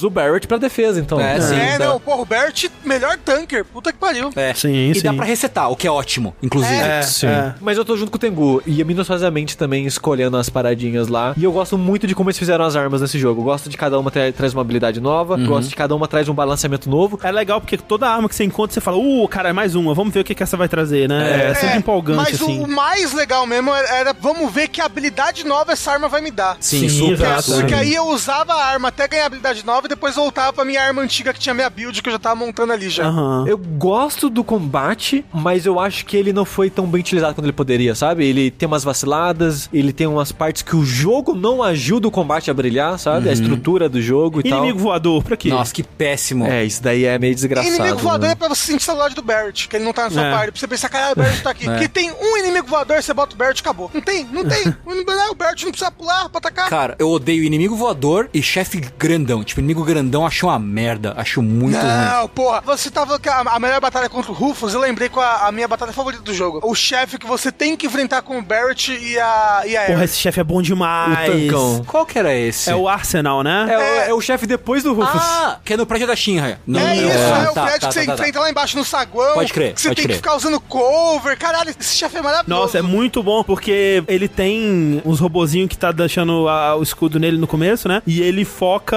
o Barrett pra defesa, então. É, sim. É, não, porra, o Bert, melhor tanker. Puta que pariu. É. Sim, e sim. dá pra resetar, o que é ótimo, inclusive. É, Sim. é. Mas eu tô junto com o Tengu. E minuciosamente também escolhendo as paradinhas lá. E eu gosto muito de como eles fizeram as armas nesse jogo. Eu gosto de cada uma tra traz uma habilidade nova. Gosto de cada uma traz um balanceamento novo. É legal porque toda arma que você encontra, você fala, uh, cara, é mais uma, vamos ver o que, que essa vai trazer, né? É, sempre empolgante, mas assim. o mais legal mesmo era, era, vamos ver que habilidade nova essa arma vai me dar. Sim, Sim, super. Porque aí eu usava a arma até ganhar habilidade nova e depois voltava pra minha arma antiga que tinha minha build que eu já tava montando ali já. Aham. Eu gosto do combate, mas eu acho que ele não foi tão bem utilizado quanto ele poderia, sabe? Ele tem umas vaciladas, ele tem umas partes que o jogo não ajuda o combate a brilhar, sabe? A estrutura do jogo e Inimigo voador, pra quê? Nossa, que péssimo. tal. É, isso daí é meio desgraçado. Inimigo voador né? é pra você sentir saudade do Barrett, que ele não tá na sua É. parte. Pra você pensar, caralho, o Barrett tá aqui. [LAUGHS] É. Que tem um inimigo voador, você bota o Barrett acabou. Não tem, não tem. [LAUGHS] O inimigo- o Barrett não precisa pular pra atacar. Cara, eu odeio inimigo voador e chefe grandão. Tipo, inimigo grandão acho uma merda. Acho muito ruim. Não, porra. Você tava com a, a melhor batalha contra o Rufus, eu lembrei com a, a minha batalha favorita do jogo. O chefe que você tem que enfrentar com o Barrett e a, e a Porra, esse chefe é bom demais. O tancão. Qual que era esse? É o Arsenal, né? É, o- é o chefe depois do Rufus. Ah, que é no prédio da Shinra. Não, É não, isso, não. é o Tá, prédio tá, que você tá, tá, tá. enfrenta lá embaixo no saguão. Pode crer, Que você pode tem crer. que ficar usando cover. Caralho, esse chefe é maravilhoso. Nossa, é muito bom, porque ele tem uns robozinhos que tá deixando a- o escudo nele no começo, né? E ele foca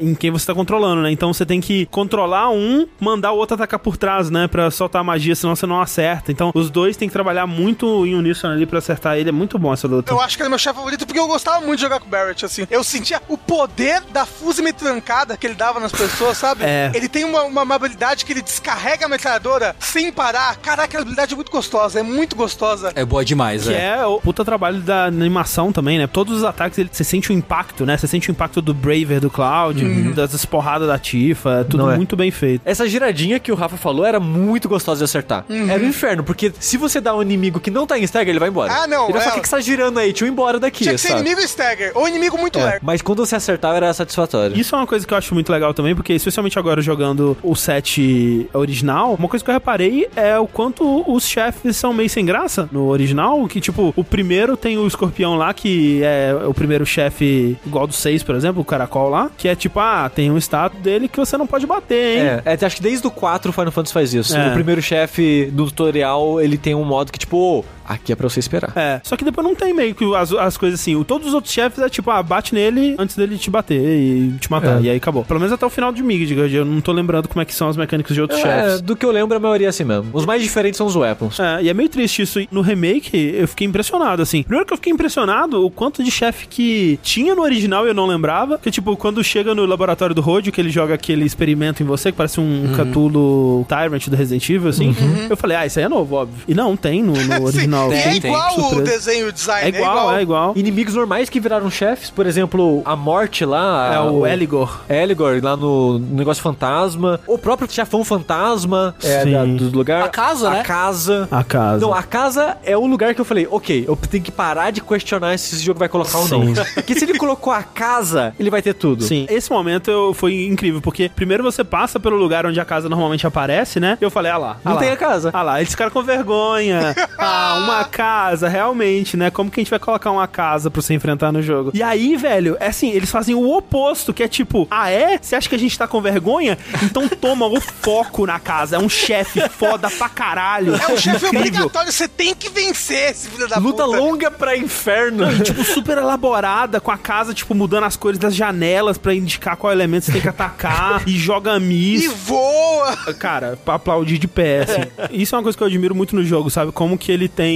em quem você tá controlando, né? Então você tem que controlar um, mandar o outro atacar por trás, né? Pra soltar a magia, senão você não acerta. Então os dois tem que trabalhar muito em uníssono ali pra acertar ele. É muito bom essa luta. Eu acho que ele é meu chefe favorito porque eu gostava muito de jogar com o Barrett, assim. Eu sentia o poder da fuse metrancada que ele dava nas pessoas, sabe? É. Ele tem uma, uma, uma habilidade que ele descarrega a metralhadora sem parar. Caraca, aquela habilidade é muito gostosa, é muito gostosa. É boa demais, Que é. é o puta trabalho da animação também, né? Todos os ataques, ele, você sente o impacto, né? Você sente o impacto do Braver, do Cloud, das porradas da Tifa, é tudo é. muito bem feito. Essa giradinha que o Rafa falou era muito gostosa de acertar. Era um inferno, porque se você dá um inimigo que não tá em stagger, ele vai embora. Ah, não, Ele vai é. falar, o que, que você tá girando aí? Deixa eu ir embora daqui, Tinha que ser sabe? inimigo stagger ou inimigo muito É, lerdo. Mas quando você acertava, era satisfatório. Isso é uma coisa que eu acho muito legal também, porque especialmente agora jogando o set original, uma coisa que eu reparei é o quanto os chefes são meio sem graça no original, que tipo, o primeiro tem o escorpião lá, que é o primeiro chefe igual do 6, por exemplo, o caracol lá, que é tipo, ah, tem um status dele que você não pode bater, hein? É, é, acho que desde o 4 o Final Fantasy faz isso. É. O primeiro chefe do tutorial, ele tem um modo que, tipo, ô, aqui é pra você esperar. É, só que depois não tem meio que as, as coisas assim. O, todos os outros chefes é tipo, ah, bate nele antes dele te bater e te matar. É. E aí acabou. Pelo menos até o final de Midgard. Eu não tô lembrando como é que são as mecânicas de outros É, chefes. do que eu lembro, a maioria é assim mesmo. Os mais diferentes são os weapons. É, e é meio triste isso. No remake, eu fiquei impressionado, assim. Primeiro que eu fiquei impressionado o quanto de chefe que tinha no original e eu não lembrava. Que, tipo, quando chega no laboratório do Rodio, que ele joga aquele experimento em você, que parece um Uhum. Cthulhu Tyrant do Resident Evil, assim. Eu falei, ah, isso aí é novo, óbvio. E não, tem no, no [LAUGHS] original. Sim, e é Tem, igual o surpresa. desenho, o design. É igual, é igual. Inimigos normais que viraram chefes, por exemplo, a morte lá. É a- o Eligor. Eligor, lá no negócio fantasma. O próprio chefão fantasma é, da- do lugar. A casa, né? A casa. A casa. Não, a casa é o lugar que eu falei, ok, eu tenho que parar de questionar se esse jogo vai colocar ou Sim. não. [LAUGHS] Porque se ele colocou a casa, ele vai ter tudo. Sim, esse momento eu, foi incrível, porque primeiro você passa pelo lugar onde a casa normalmente aparece, né? E eu falei, ah lá. ah Não lá. tem a casa. Ah lá, eles ficaram com vergonha. [LAUGHS] ah, uma casa, realmente, né? Como que a gente vai colocar uma casa pra você enfrentar no jogo? E aí, velho, é assim, eles fazem o oposto, que é tipo, ah é? Você acha que a gente tá com vergonha? Então toma o foco na casa. É um chefe foda pra caralho. É um chefe obrigatório, você tem que vencer esse filho da Luta puta. longa pra inferno. E, tipo, super elaborada, com a casa, tipo, mudando as cores das janelas pra indicar qual elemento você tem que atacar. e joga E miss. voa, boa. Cara, pra aplaudir de pé, assim. [LAUGHS] Isso é uma coisa que eu admiro muito no jogo, sabe? Como que ele tem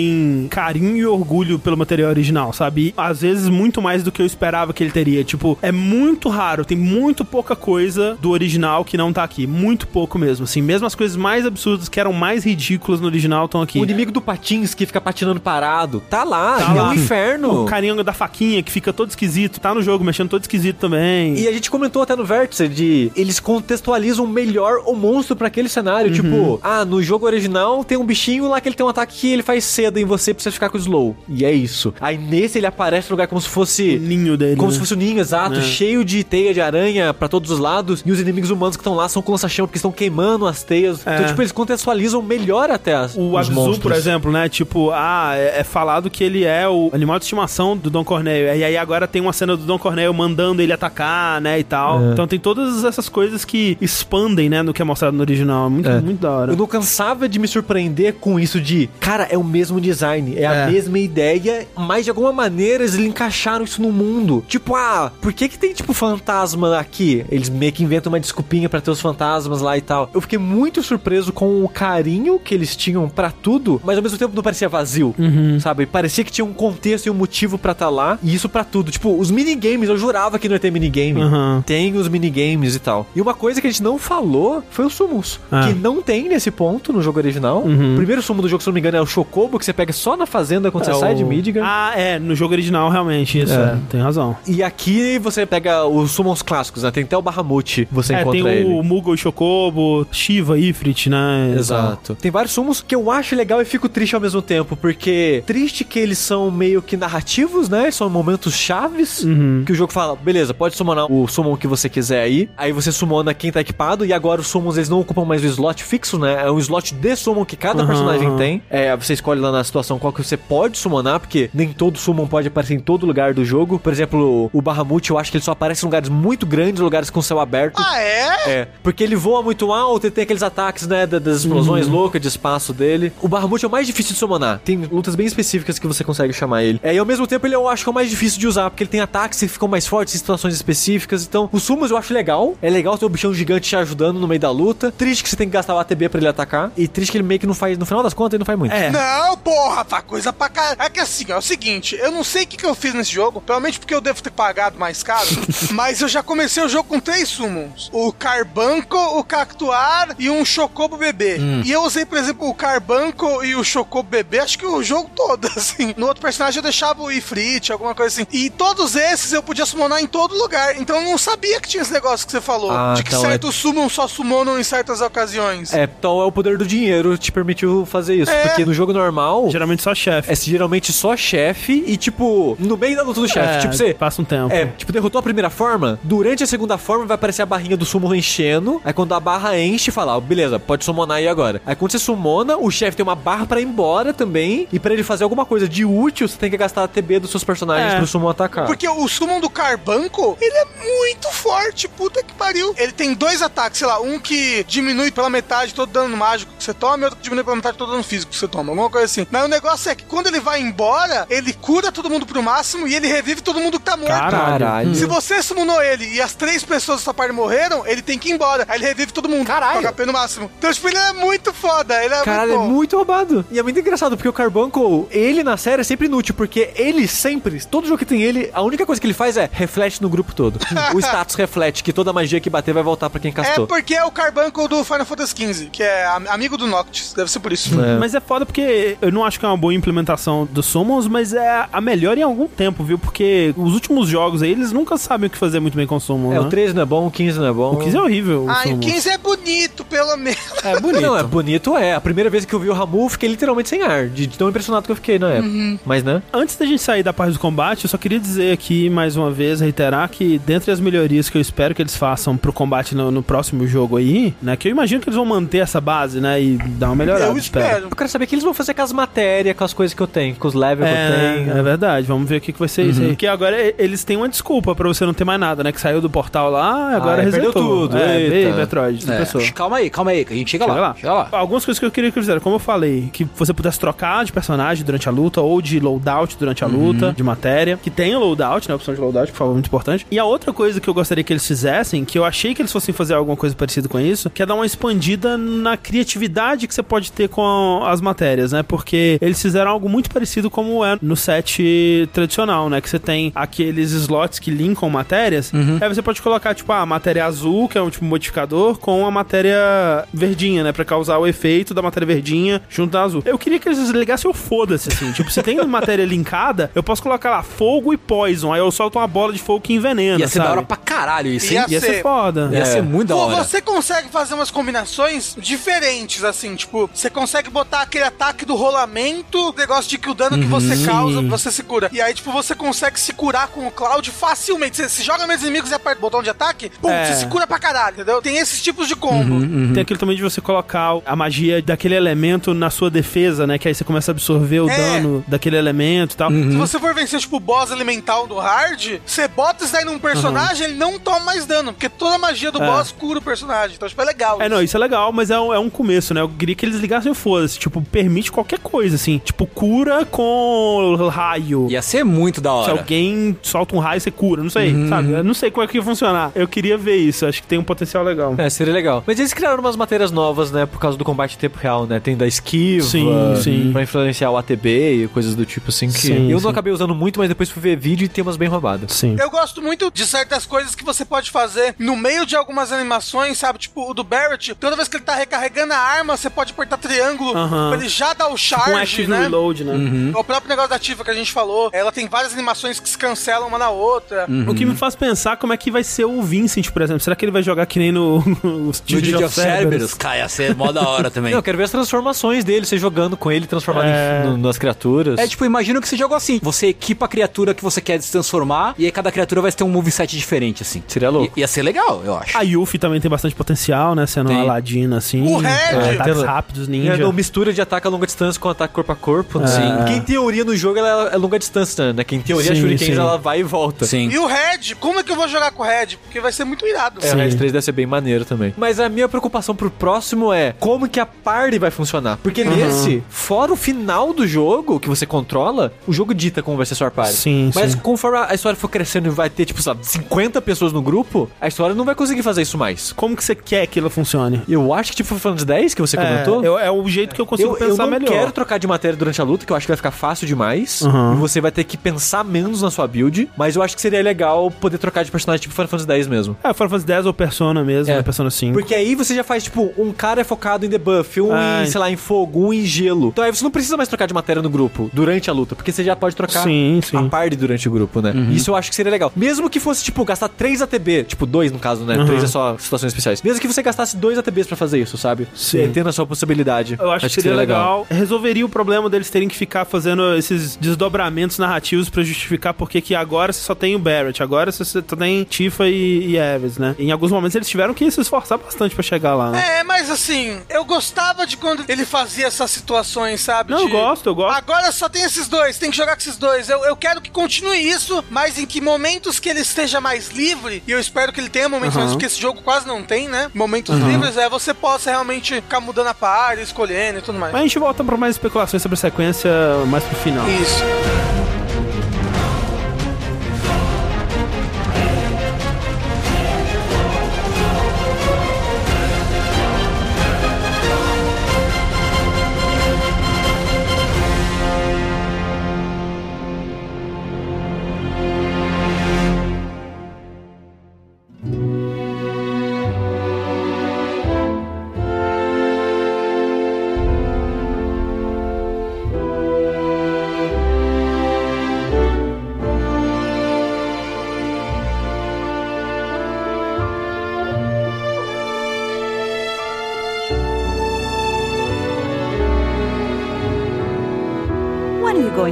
carinho e orgulho pelo material original, sabe? E, às vezes muito mais do que eu esperava que ele teria. Tipo, é muito raro, tem muito pouca coisa do original que não tá aqui. Muito pouco mesmo, assim. Mesmo as coisas mais absurdas que eram mais ridículas no original estão aqui. O inimigo do Patins que fica patinando parado, tá lá, Tá é lá. um inferno. O carinha da faquinha que fica todo esquisito, tá no jogo mexendo todo esquisito também. E a gente comentou até no Vértice de eles contextualizam melhor o monstro pra aquele cenário. Tipo, ah, no jogo original tem um bichinho lá que ele tem um ataque que ele faz seda em você pra você ficar com slow. E é isso. Aí nesse ele aparece no lugar como se fosse. ninho dele. Como né? se fosse um ninho, exato, É. cheio de teia de aranha pra todos os lados. E os inimigos humanos que estão lá são com lança-chama porque estão queimando as teias. É. Então, tipo, eles contextualizam melhor até as, O Abzu, monstros. por exemplo, né? Tipo, ah, é, é falado que ele é o animal de estimação do Don Corneo. E aí agora tem uma cena do Don Corneo mandando ele atacar, né? E tal. É. Então tem todas essas coisas que expandem, né? No que é mostrado no original. Muito, É. muito da hora. Eu não cansava de me surpreender com isso de, cara, é o mesmo design, é, a É. mesma ideia, mas de alguma maneira eles encaixaram isso no mundo. Tipo, ah, por que que tem tipo fantasma aqui? Eles meio que inventam uma desculpinha pra ter os fantasmas lá e tal. Eu fiquei muito surpreso com o carinho que eles tinham pra tudo, mas ao mesmo tempo não parecia vazio, sabe? Parecia que tinha um contexto e um motivo pra estar lá, e isso pra tudo. Tipo, os minigames, eu jurava que não ia ter minigame. Aham. Tem os minigames e tal. E uma coisa que a gente não falou foi o Summons, Ah. que não tem nesse ponto no jogo original. Uhum. O primeiro sumo do jogo, se não me engano, é o Chocobo, que você pega só na fazenda quando É você sai o- de Midgar. Ah, é. No jogo original, realmente. Isso, É. é. Tem razão. E aqui você pega os summons clássicos, né? Tem até o Bahamut, você é, encontra tem ele. o Mugo e Chocobo, Shiva, Ifrit, né? Exato. Tem vários sumos que eu acho legal e fico triste ao mesmo tempo, porque triste que eles são meio que narrativos, né? São momentos chaves Uhum. que o jogo fala, beleza, pode summonar o summon que você quiser aí. Aí você summona quem tá equipado e agora os summons eles não ocupam mais o slot fixo, né? É um slot de summon que cada Aham, personagem tem. É, você escolhe lá na situação qual que você pode summonar, porque nem todo summon pode aparecer em todo lugar do jogo. Por exemplo, o Bahamut, eu acho que ele só aparece em lugares muito grandes, lugares com céu aberto. Ah, é? É, porque ele voa muito alto e tem aqueles ataques, né, da- das explosões loucas de espaço dele. O Bahamut é o mais difícil de summonar. Tem lutas bem específicas que você consegue chamar ele. É, e ao mesmo tempo ele eu acho que é o mais difícil de usar, porque ele tem ataques que ficam mais fortes em situações específicas. Então, os sumos eu acho legal. É legal ter o bichão gigante te ajudando no meio da luta. Triste que você tem que gastar o ATB pra ele atacar. E triste que ele meio que não faz, no final das contas, ele não faz muito. É. Não, porra, tá coisa pra caralho. É que assim, é o seguinte, eu não sei o que, que eu fiz nesse jogo, provavelmente porque eu devo ter pagado mais caro, [LAUGHS] mas eu já comecei o jogo com três summons. O Carbanco, o Cactuar e um Chocobo Bebê. E eu usei, por exemplo, o Carbanco e o Chocobo Bebê, acho que o jogo todo, [LAUGHS] assim. No outro personagem eu deixava o Ifrit, alguma coisa assim. E todos esses eu podia summonar em todo lugar. Então eu não sabia que tinha esse negócio que você falou. Ah, de que então é- certos summons só summonam em certas ocasiões. É, então é o poder do dinheiro te permitiu fazer isso. É. Porque no jogo normal. Geralmente só chefe. É geralmente só chefe e, tipo, no meio da luta do chefe. É, tipo, você. Passa um tempo. É, tipo, derrotou a primeira forma. Durante a segunda forma vai aparecer a barrinha do sumo enchendo. Aí quando a barra enche, fala, ó, beleza, pode summonar aí agora. Aí quando você summona, o chefe tem uma barra pra ir embora também. E pra ele fazer alguma coisa de útil, você tem que gastar a TB dos seus personagens É. pro summon atacar. Porque o summon do Carbanco, ele é muito forte, puta que pariu. Ele tem dois ataques, sei lá, um que diminui pela metade todo dano mágico que você toma e outro que diminui pela metade todo dano físico que você toma, alguma coisa assim. Mas o negócio é que quando ele vai embora, ele cura todo mundo pro máximo e ele revive todo mundo que tá morto. Caralho. Se você summonou ele e as três pessoas da sua parte morreram, ele tem que ir embora. Aí ele revive todo mundo. Caralho. Com HP no máximo. Então, tipo, ele é muito foda. Ele é Caralho, é muito bom. muito roubado. E é muito engraçado, porque o Carbuncle, ele na série é sempre inútil, porque ele sempre, todo jogo que tem ele, a única coisa que ele faz é reflete no grupo todo. [LAUGHS] o status reflete que toda magia que bater vai voltar pra quem É castou. porque é o Carbanco do Final Fantasy XV, que é am- amigo do Noctis. Deve ser por isso. Mas é foda porque eu não acho que é uma boa implementação dos Summons, mas é a melhor em algum tempo, viu? Porque os últimos jogos aí, eles nunca sabem o que fazer muito bem com o Summon, É, né? o 13 não é bom, o 15 não é bom. O 15 é horrível. o Ah, e o Summons. 15 é bonito, pelo menos. É bonito. Não, é bonito, é. A primeira vez que eu vi o Ramu, eu fiquei literalmente sem ar, de tão impressionado que eu fiquei na época. Uhum. Mas, né? Antes da gente sair da parte do combate, eu só queria dizer aqui, mais uma vez, reiterar que dentre as melhorias que eu espero que eles façam pro combate no, no próximo jogo aí, né? Que eu imagino que eles vão manter essa base, né? E dar uma melhorada. Eu espero. Eu quero saber o que eles vão fazer com as matérias, com as coisas que eu tenho, com os levels que eu É, tenho. é verdade, vamos ver o que, que vai ser isso aí. Porque agora eles têm uma desculpa pra você não ter mais nada, né? Que saiu do portal lá, agora é, resetou. perdeu tudo, É, eita. Metroid, É, pessoa. calma aí, calma aí, que a gente chega, Chega lá. lá. Chega lá. Algumas coisas que eu queria que fizeram, como eu falei, que você pudesse trocar de personagem durante a luta ou de loadout durante a luta, de matéria, que tenha loadout, né? A opção de loadout, por favor, muito importante. E a outra coisa que eu gostaria que eles fizessem, que eu achei que eles fossem fazer alguma coisa parecida com isso, isso, que é dar uma expandida na criatividade que você pode ter com as matérias, né? Porque eles fizeram algo muito parecido como é no set tradicional, né? Que você tem aqueles slots que linkam matérias, aí você pode colocar, tipo, a matéria azul, que é um tipo modificador, com a matéria verdinha, né? Pra causar o efeito da matéria verdinha junto da azul. Eu queria que eles ligassem o foda-se, assim. tipo, se tem [LAUGHS] matéria linkada, eu posso colocar lá fogo e poison. Aí eu solto uma bola de fogo que envenena. Ia ser sabe? da hora pra caralho isso, hein? Ia Ia ser ser- foda. Ia ser muito da Pô, hora. você consegue fazer umas combinações diferentes, assim, tipo, você consegue botar aquele ataque do rolamento, negócio de que o dano que você causa, você se cura. E aí, tipo, você consegue se curar com o Cloud facilmente. Você se joga nos inimigos e aperta o botão de ataque, pum, É. você se cura pra caralho, entendeu? Tem esses tipos de combo. Tem aquilo também de você colocar a magia daquele elemento na sua defesa, né? Que aí você começa a absorver o É. dano daquele elemento e tal. Se você for vencer, tipo, o boss elemental do hard, você bota isso daí num personagem, ele não toma mais dano, porque toda a magia do É. boss cura o personagem. Então, tipo, é legal. É, não, isso é legal, mas é um, é um começo, né? Eu queria que eles ligassem o foda-se. Tipo, permite qualquer coisa, assim. Tipo, cura com raio. Ia ser muito da Se hora. alguém solta um raio, você cura. Não sei, sabe? Eu não sei como é que ia funcionar. Eu queria ver isso. Acho que tem um potencial legal. É, seria legal. Mas eles criaram umas matérias novas, né, por causa do combate em tempo real, né? Tem da esquiva, Sim, sim. pra influenciar o ATB e coisas do tipo assim, que Sim, eu sim. não acabei usando muito, mas depois fui ver vídeo e tem umas bem roubadas. Sim. Eu gosto muito de certas coisas que você pode fazer no meio de algumas animações, sabe? Tipo, o do Barrett, toda vez que ele tá recarregando a arma, você pode apertar triângulo Aham. pra ele já dar o Com active né? reload, né? O próprio negócio da ativa que a gente falou, ela tem várias animações que se cancelam uma na outra. O que me faz pensar como é que vai ser o Vincent, por exemplo. Será que ele vai jogar que nem no, [LAUGHS] no No Digital of Cerberus, cara, ia ser mó da hora também. [LAUGHS] Não, eu quero ver as transformações dele, você jogando com ele, transformado É. em- no- nas criaturas. É tipo, imagina que você jogou assim. Você equipa a criatura que você quer se transformar, e aí cada criatura vai ter um moveset diferente, assim. Seria louco. I- ia ser legal, eu acho. A Yuffie também tem bastante potencial, né? Sendo Tem. uma ladina, assim. O Red! É, ataques rápidos, É, ninja. no mistura de ataque a longa distância com ataque corpo a corpo. né? Sim. Que em teoria no jogo ela é longa distância, né? Que em teoria a Sim, Shurikens sim. ela vai e volta. Sim. E o Red, como é que eu vou jogar com o Red? Porque vai ser muito irado. É, o Sim. Red 3 deve ser bem maneiro também. Mas a minha preocupação pro próximo é como que a party vai funcionar. Porque nesse, fora o final do jogo que você controla, o jogo dita como vai ser sua party. Sim, Mas sim. conforme a história for crescendo e vai ter, tipo, sabe, 50 pessoas no grupo, a história não vai conseguir fazer isso mais. Como que você quer que ela funcione? Eu acho que, tipo, Final Fantasy 10 que você comentou. É, eu- é o jeito que eu consigo Eu, eu pensar não melhor. quero trocar de matéria durante a luta, que eu acho que vai ficar fácil demais. Uhum. E você vai ter que pensar menos na sua build. Mas eu acho que seria legal poder trocar de personagem tipo Final Fantasy X mesmo. É, Final Fantasy 10 ou Persona mesmo, É. né? Persona 5. Porque aí você já faz, tipo, um cara é focado em debuff, um Ah, em, sei lá, em fogo, um em gelo. Então aí você não precisa mais trocar de matéria no grupo durante a luta, porque você já pode trocar Sim, sim. a party durante o grupo, né? Uhum. Isso eu acho que seria legal. Mesmo que fosse, tipo, gastar 3 ATB, tipo, 2 no caso, né? Uhum. 3 é só situações especiais. Mesmo que você gastasse 2 ATBs pra fazer isso, sabe? Sim. Tendo a sua possibilidade. Eu acho, que seria legal. Resolveria o problema deles terem que ficar fazendo esses desdobramentos narrativos pra justificar porque que agora você só tem o Barrett, agora você só tem Tifa e, e Eves, né? Em alguns momentos eles tiveram que se esforçar bastante pra chegar lá, né? É, mas assim, eu gostava de quando ele fazia essas situações, sabe? Não, eu De, gosto, eu gosto. Agora só tem esses dois, tem que jogar com esses dois. Eu, eu quero que continue isso, mas em que momentos que ele esteja mais livre, e eu espero que ele tenha momentos Aham. mais, porque esse jogo quase não tem, né? Momentos Aham. livres, é você possa realmente ficar mudando a par, escolhendo e tudo mais. Mas a gente volta pra mais especulações sobre a sequência mais pro final. Isso.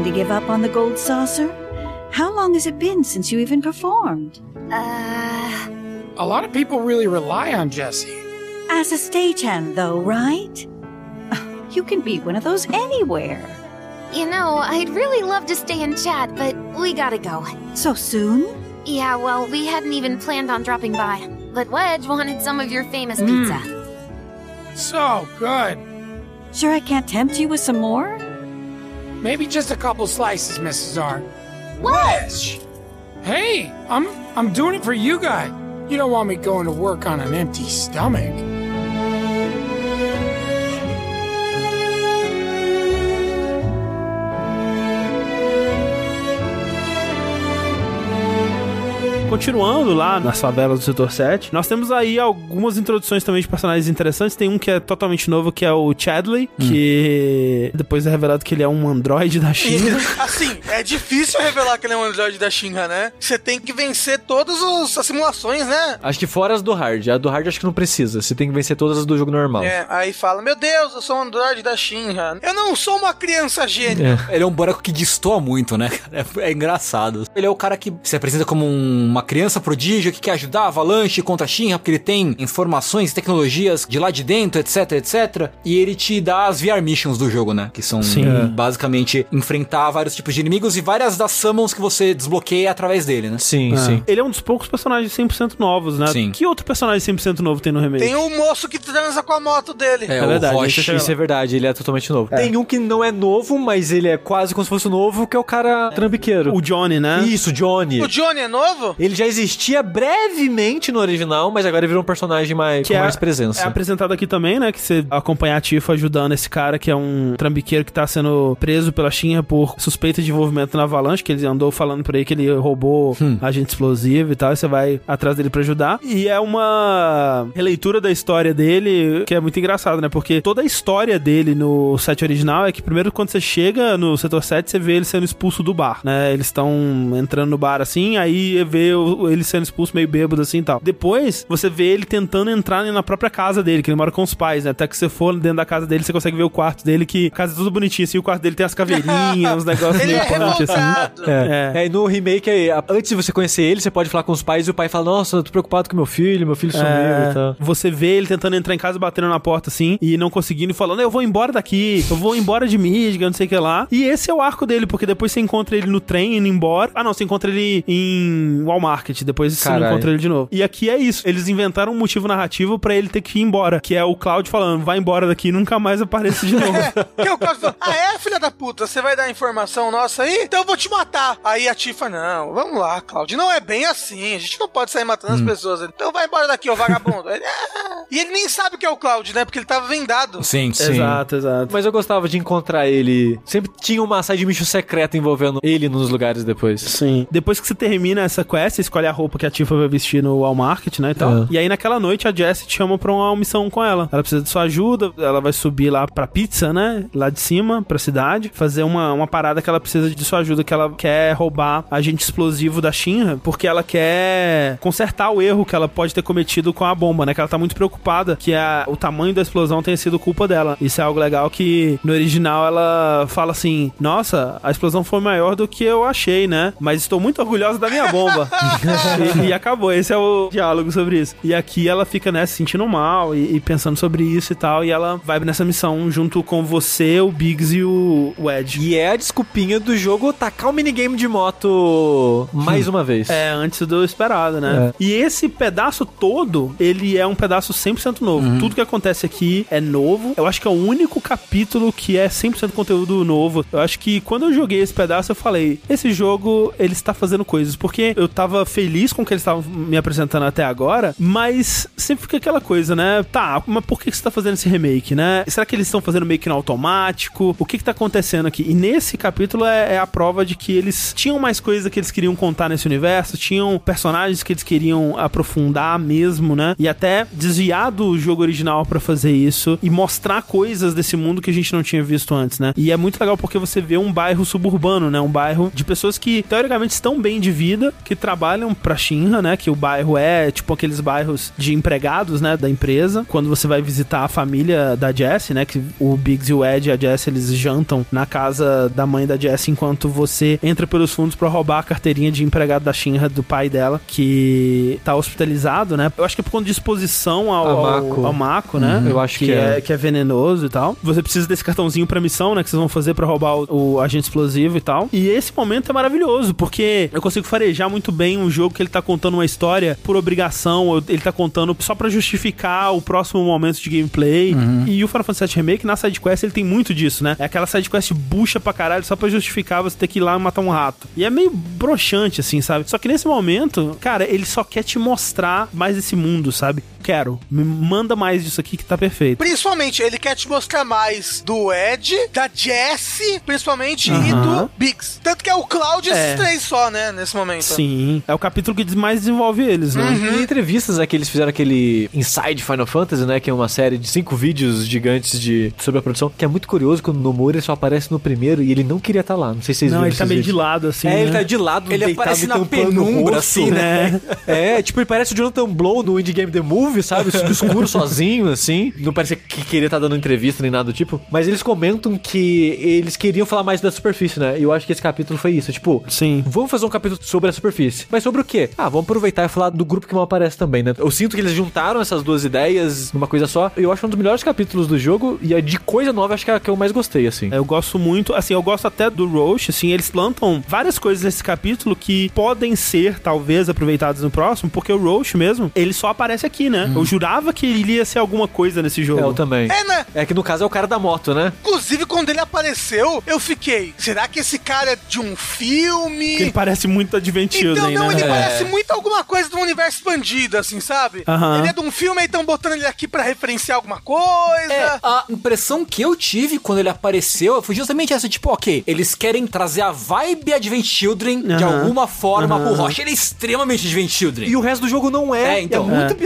Going to give up on the gold saucer? How long has it been since you even performed? Uh, A lot of people really rely on Jesse. As a stagehand, though, right? You can be one of those anywhere. you know, I'd really love to stay and chat, but we gotta go. So soon? Yeah, well, we hadn't even planned on dropping by. But Wedge wanted some of your famous Mm. pizza. So good. Sure, I can't tempt you with some more? Maybe just a couple slices, Mrs. R. Wedge! Hey, I'm I'm doing it for you guys. You don't want me going to work on an empty stomach. Continuando lá nas favelas do setor 7, nós temos aí algumas introduções também de personagens interessantes. Tem um que é totalmente novo, que é o Chadley, que depois é revelado que ele é um androide da China. [LAUGHS] assim, é difícil revelar que ele é um androide da Shinra, né? Você tem que vencer todas os- as simulações, né? Acho que fora as do hard. A do hard acho que não precisa. Você tem que vencer todas as do jogo normal. É, aí fala, meu Deus, eu sou um androide da Shinra. Eu não sou uma criança gênio. Ele é um boneco que destoa muito, né? cara? É, é engraçado. Ele é o cara que se apresenta como um- uma criança prodígio que quer ajudar a Avalanche contra a Shinra, porque ele tem informações, tecnologias de lá de dentro, etc, etc. E ele te dá as VR missions do jogo, né? Que são Sim. é, basicamente enfrentar vários tipos de inimigos e várias das summons que você desbloqueia através dele, né? Sim, É. Ele é um dos poucos personagens 100% novos, né? Sim. Que outro personagem 100% novo tem no remake? Tem o moço que transa com a moto dele. É, É verdade, Roche, isso chegar é verdade, ele é totalmente novo. Tem um que não é novo, mas ele é quase como se fosse novo, que é o cara trambiqueiro. O Johnny, né? Isso, Johnny. O Johnny é novo? Ele já existia brevemente no original, mas agora ele virou um personagem mais, com é, mais presença. É apresentado aqui também, né? Que você acompanha a Tifa ajudando esse cara que é um trambiqueiro que tá sendo preso pela Shinra por suspeita de envolvimento na Avalanche, que ele andou falando por aí que ele roubou agente explosivo e tal, e você vai atrás dele pra ajudar. E é uma releitura da história dele que é muito engraçado, né? Porque toda a história dele no set original é que primeiro quando você chega no setor 7, você vê ele sendo expulso do bar, né? Eles estão entrando no bar assim, aí vê o- ele sendo expulso meio bêbado assim e tal. Depois, você vê ele tentando entrar na própria casa dele, que ele mora com os pais, né? Até que você for dentro da casa dele, você consegue ver o quarto dele, que a casa é tudo bonitinho assim, o quarto dele tem as caveirinhas, [LAUGHS] uns negócios Ele meio é punk, assim. revoltado. É. É, e no remake, aí, antes de você conhecer ele, você pode falar com os pais e o pai fala: Nossa, eu tô preocupado com meu filho, meu filho sumiu É, e tal. Você vê ele tentando entrar em casa, batendo na porta assim, e não conseguindo, e falando: Eu vou embora daqui, eu vou embora de Michigan, não sei o que lá. E esse é o arco dele, porque depois você encontra ele no trem indo embora. Ah, não, você encontra ele em Walmart, depois você não encontra ele de novo. E aqui é isso: eles inventaram um motivo narrativo pra ele ter que ir embora, que é o Cloud falando: Vai embora daqui e nunca mais apareça de novo. [LAUGHS] Que o Cláudio falou, ah é, filha da puta, você vai dar informação nossa aí? Então eu vou te matar. Aí a Tifa, não, vamos lá, Cláudio, não é bem assim, a gente não pode sair matando as pessoas. Então vai embora daqui, ô vagabundo. Ele, "Ah." E ele nem sabe que é o Cláudio, né, porque ele tava vendado. Sim, exato, exato. Mas eu gostava de encontrar ele. Sempre tinha uma side mission secreta envolvendo ele nos lugares depois. Sim. Depois que você termina essa quest, escolhe a roupa que a Tifa vai vestir no Walmart, né, e tal. É. E aí naquela noite a Jessie te chama pra uma missão com ela. Ela precisa de sua ajuda, ela vai subir lá pra pizza, né, lá de cima, pra cidade, fazer uma, uma parada que ela precisa de sua ajuda, que ela quer roubar agente explosivo da Shinra, porque ela quer consertar o erro que ela pode ter cometido com a bomba, né, que ela tá muito preocupada que a, o tamanho da explosão tenha sido culpa dela. Isso é algo legal que no original ela fala assim, nossa, a explosão foi maior do que eu achei, né, mas estou muito orgulhosa da minha bomba. [LAUGHS] [LAUGHS] e, e acabou, esse é o diálogo sobre isso. E aqui ela fica, né, se sentindo mal e, e pensando sobre isso e tal, e ela vai nessa missão junto com você, o Biggs e o, o Ed. E é a desculpinha do jogo tacar o minigame de moto mais uma vez. É, antes do esperado, né? É. E esse pedaço todo, ele é um pedaço 100% novo. Uhum. Tudo que acontece aqui é novo. Eu acho que é o único capítulo que é 100% conteúdo novo. Eu acho que quando eu joguei esse pedaço, eu falei: esse jogo, ele está fazendo coisas. Porque eu tava feliz com o que eles estavam me apresentando até agora, mas sempre fica aquela coisa, né? Tá, mas por que você tá fazendo esse remake, né? Será que eles estão fazendo meio que no automático? O que que tá acontecendo aqui? E nesse capítulo é, é a prova de que eles tinham mais coisas que eles queriam contar nesse universo, tinham personagens que eles queriam aprofundar mesmo, né? E até desviar do jogo original pra fazer isso e mostrar coisas desse mundo que a gente não tinha visto antes, né? E é muito legal porque você vê um bairro suburbano, né? Um bairro de pessoas que teoricamente estão bem de vida, que trabalham pra Shinra, né? Que o bairro é tipo aqueles bairros de empregados, né? Da empresa. Quando você vai visitar a família da Jessie, né? Que o Biggs e o Ed e a Jessie eles jantam na casa da mãe da Jessie enquanto você entra pelos fundos pra roubar a carteirinha de empregado da Shinra do pai dela, que tá hospitalizado, né? Eu acho que é por conta de exposição ao, ao, Mako. ao Mako, né? Uhum. Eu acho que é. que é venenoso e tal. Você precisa desse cartãozinho pra missão, né? Que vocês vão fazer pra roubar o, o agente explosivo e tal. E esse momento é maravilhoso, porque eu consigo farejar muito bem um jogo que ele tá contando uma história por obrigação, ele tá contando só pra justificar o próximo momento de gameplay. E o Final Fantasy VII Remake, na sidequest, ele tem muito disso, né? É aquela sidequest bucha pra caralho só pra justificar você ter que ir lá e matar um rato. E é meio broxante, assim, sabe? Só que nesse momento, cara, ele só quer te mostrar mais desse mundo, sabe? Quero. Me manda mais disso aqui que tá perfeito. Principalmente, ele quer te mostrar mais do Ed, da Jessie, principalmente, e do Biggs. Tanto que é o Cloud e esses É. três só, né, nesse momento. Sim. É o capítulo que mais desenvolve eles, né? Em entrevistas, né, que eles fizeram aquele Inside Final Fantasy, né, que é uma série de cinco vídeos gigantes de, sobre a produção, que é muito curioso quando o Nomura só aparece no primeiro e ele não queria estar lá. Não sei se vocês Não, viram ele tá meio de vídeos. lado, assim. É, né? ele tá de lado, Ele deitado aparece na penumbra, rosto. assim, né? [LAUGHS] É, tipo, ele parece o Jonathan Blow no Indie Game The Movie, sabe? Escuro [LAUGHS] sozinho, assim. Não parece que queria estar dando entrevista nem nada do tipo. Mas eles comentam que eles queriam falar mais da superfície, né? E eu acho que esse capítulo foi isso. Tipo, Sim. vamos fazer um capítulo sobre a superfície. Mas sobre o quê? Ah, vamos aproveitar e falar do grupo que não aparece também, né? Eu sinto que eles juntaram essas duas ideias numa coisa só. Eu acho um dos melhores capítulos do jogo. E a de coisa nova, acho que é a que eu mais gostei, assim. Eu gosto muito, assim, eu gosto até do Roche, assim, eles plantam várias coisas nesse capítulo que podem ser, talvez, aproveitadas no próximo, porque o Roche mesmo, ele só aparece aqui, né? Eu jurava que ele ia ser alguma coisa nesse jogo. É, eu também. É, né? É que no caso é o cara da moto, né? Inclusive, quando ele apareceu, eu fiquei, será que esse cara é de um filme? Ele parece muito Advent Então, não, né? ele É. parece muito alguma coisa do universo expandido, assim, sabe? Ele é de um filme, aí estão botando ele aqui pra referenciar alguma coisa. É, a impressão que eu tive quando ele apareceu foi justamente essa, tipo, ok, eles querem trazer a vibe Advent Children de alguma forma Aham. pro Roche. Ele é extremamente Advent Children. E o resto do jogo não é. É, então. é muito É.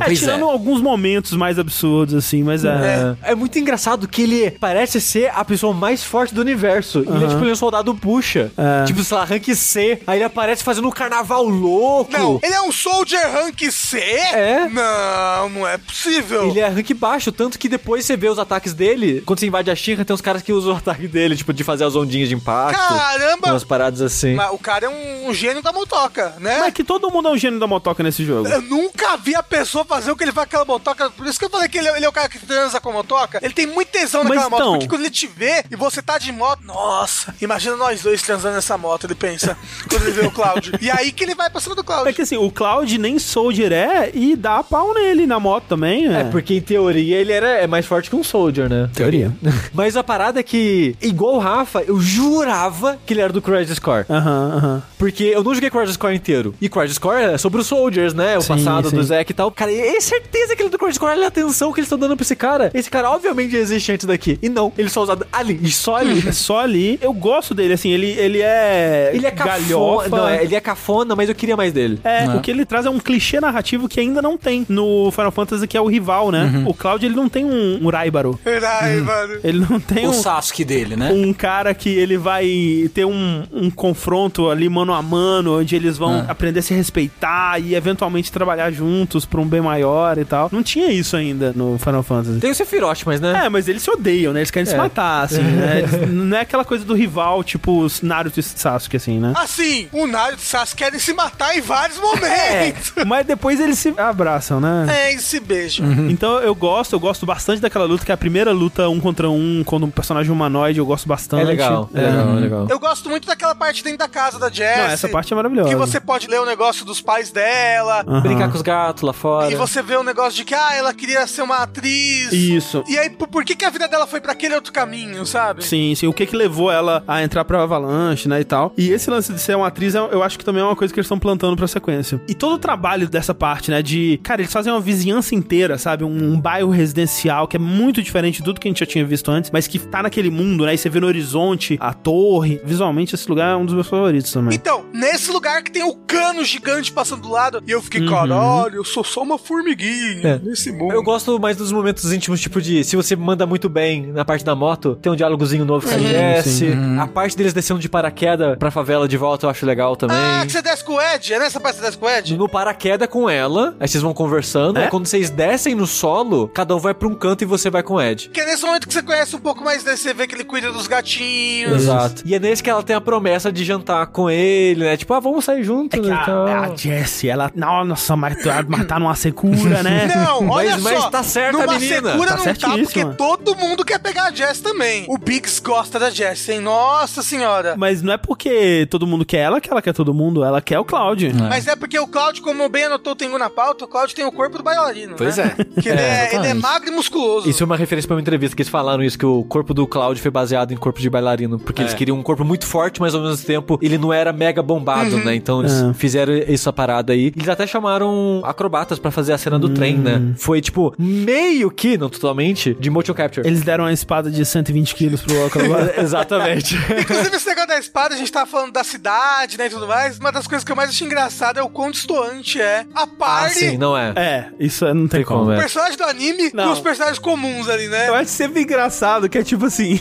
É, Pois tirando é. alguns momentos mais absurdos, assim, mas é. É. é muito engraçado que ele parece ser a pessoa mais forte do universo. E ele é tipo ele é um soldado puxa. É. Tipo, sei lá, rank C. Aí ele aparece fazendo um carnaval louco. Não, ele é um Soldier Rank C? É. Não, não é possível. Ele é rank baixo, tanto que depois você vê os ataques dele. Quando você invade a Shinra, tem uns caras que usam o ataque dele, tipo, de fazer as ondinhas de impacto. Caramba! Umas paradas assim. Mas o cara é um, um gênio da motoca, né? Mas que todo mundo é um gênio da motoca nesse jogo. Eu nunca vi a pessoa fazer o que ele faz com aquela motoca. Por isso que eu falei que ele, é- ele é o cara que transa com a motoca. Ele tem muito tesão Mas naquela moto. então- Porque quando ele te vê e você tá de moto, nossa, imagina nós dois transando nessa moto, ele pensa. [LAUGHS] quando ele vê o Cláudio. E aí que ele vai pra cima do É Cláudio. que assim, o Cloud nem Soldier é e dá pau nele na moto também. É, É, porque em teoria ele era, é mais forte que um Soldier, né? Teoria. [LAUGHS] Mas a parada é que, igual o Rafa, eu jurava que ele era do Crisis Core. Aham, aham. Porque eu não joguei Crisis Core inteiro. E Crisis Core é sobre os Soldiers, né? O Sim, passado sim. do Zack e tal. Cara, é certeza que ele é do Crisis Core. Olha a atenção que eles estão dando pra esse cara. Esse cara, obviamente, existe antes daqui. E não, ele só usado ali. E só ali. É [LAUGHS] só ali. Eu gosto dele, assim, ele, ele é. Ele é cafona. galhofa. Não, é, ele é cafona, mas eu queria mais dele. É, o que ele traz é um clichê narrativo que ainda não tem no Final Fantasy, que é o rival, né? O Cloud, ele não tem um, um Raibaro. Ai, mano. Ele não tem O um, Sasuke dele, né? um cara que ele vai ter um, um confronto ali mano a mano, onde eles vão aprender a se respeitar e eventualmente trabalhar juntos pra um bem maior e tal. Não tinha isso ainda no Final Fantasy. Tem o Sephiroth, mas né? É, mas eles se odeiam, né? Eles querem se É. matar, assim, [LAUGHS] né? Eles- não é aquela coisa do rival, tipo os Naruto e Sasuke, assim, né? Assim, o Naruto e o Sasuke querem se matar em vários [LAUGHS] É, momentos. mas depois eles se abraçam, né? É, esse beijo. Então eu gosto, eu gosto bastante daquela luta, que é a primeira luta um contra um, quando um personagem humanoide, eu gosto bastante. É legal, é legal, é legal. Eu gosto muito daquela parte dentro da casa da Jess. Não, essa parte é maravilhosa. Que você pode ler o negócio dos pais dela. Aham. Brincar com os gatos lá fora. E você vê o negócio de que, ah, ela queria ser uma atriz. Isso. E aí, por, que, que a vida dela foi pra aquele outro caminho, sabe? Sim, sim. O que que levou ela a entrar pra Avalanche, né, e tal. E esse lance de ser uma atriz, eu eu acho que também é uma coisa que eles estão plantando pra sequência. E todo o trabalho dessa parte, né, de... Cara, eles fazem uma vizinhança inteira, sabe? Um, um bairro residencial que é muito diferente de tudo que a gente já tinha visto antes, mas que tá naquele mundo, né? E você vê no horizonte a torre. Visualmente, esse lugar é um dos meus favoritos também. Então, nesse lugar que tem o cano gigante passando do lado, e eu fiquei, Uhum. caralho, eu sou só uma formiguinha É. nesse mundo. Eu gosto mais dos momentos íntimos, tipo de se você manda muito bem na parte da moto, tem um diálogozinho novo com a Jess. A parte deles descendo de paraquedas pra favela de volta eu acho legal também. Ah, que você desce com o Ed? É nessa parte que você desce com o Ed? No paraquedas com ela, aí vocês vão conversando. É? Aí quando vocês descem no solo, cada um vai pra um canto e você vai com o Ed. Que é nesse momento que você conhece um pouco mais dele, você vê que ele cuida dos gatinhos. Exato. E é nesse que ela tem a promessa de jantar com ele, né? Tipo, ah, vamos sair juntos. Que e tal. a, a Jessie, ela... Nossa, mas, tu- mas tá numa secura, né? [LAUGHS] Não, olha Mas- mas só. tá certa a numa menina. secura Tá não tá, porque certíssima. todo mundo quer pegar a Jess também. O Biggs gosta da Jess, hein? Nossa senhora. Mas não é porque todo mundo quer ela que ela quer todo mundo, ela quer o Cloud. Mas é porque o Claudio, como bem anotou o Tengu na pauta, o Claudio tem o corpo do bailarino. Pois né? é. Que ele É, é, ele é magro e musculoso. Isso é uma referência pra uma entrevista que eles falaram isso, que o corpo do Cloud foi baseado em corpo de bailarino, porque eles queriam um corpo muito forte, mas ao mesmo tempo ele não era mega bombado, né? Então eles É. fizeram essa parada aí. Eles até chamaram acrobatas pra pra fazer a cena do trem, né? Foi, tipo, meio que, não totalmente, de motion capture. Eles deram uma espada de 120 quilos pro Walker agora. [LAUGHS] Exatamente. [LAUGHS] Inclusive, esse negócio da espada, a gente tava falando da cidade, né, e tudo mais. Uma das coisas que eu mais achei engraçado é o quão distoante é a ah, party. sim, não é. É, isso é- não tem, Tem como, como. é. O personagem do anime Não. com os personagens comuns ali, né? Eu acho sempre engraçado que é tipo assim.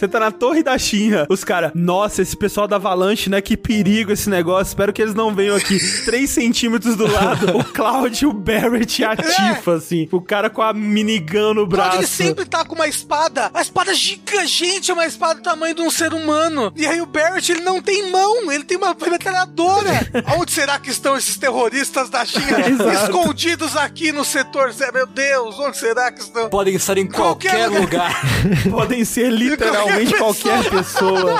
Você tá na torre da Shinra, os caras, nossa, esse pessoal da Avalanche, né? Que perigo esse negócio. Espero que eles não venham aqui [LAUGHS] 3 centímetros do lado. o Cloud, o Barrett e a Tifa, assim. O cara com a minigun no O Cloud, braço. ele sempre tá com uma espada, a espada gigante, é uma espada do tamanho de um ser humano. E aí o Barrett, ele não tem mão, ele tem uma metralhadora. [LAUGHS] Onde será que estão esses terroristas da China [LAUGHS] escondidos aqui no setor? Zé? Meu Deus, onde será que estão? Podem estar em qualquer, Qualquer lugar. Podem ser literalmente qualquer pessoa.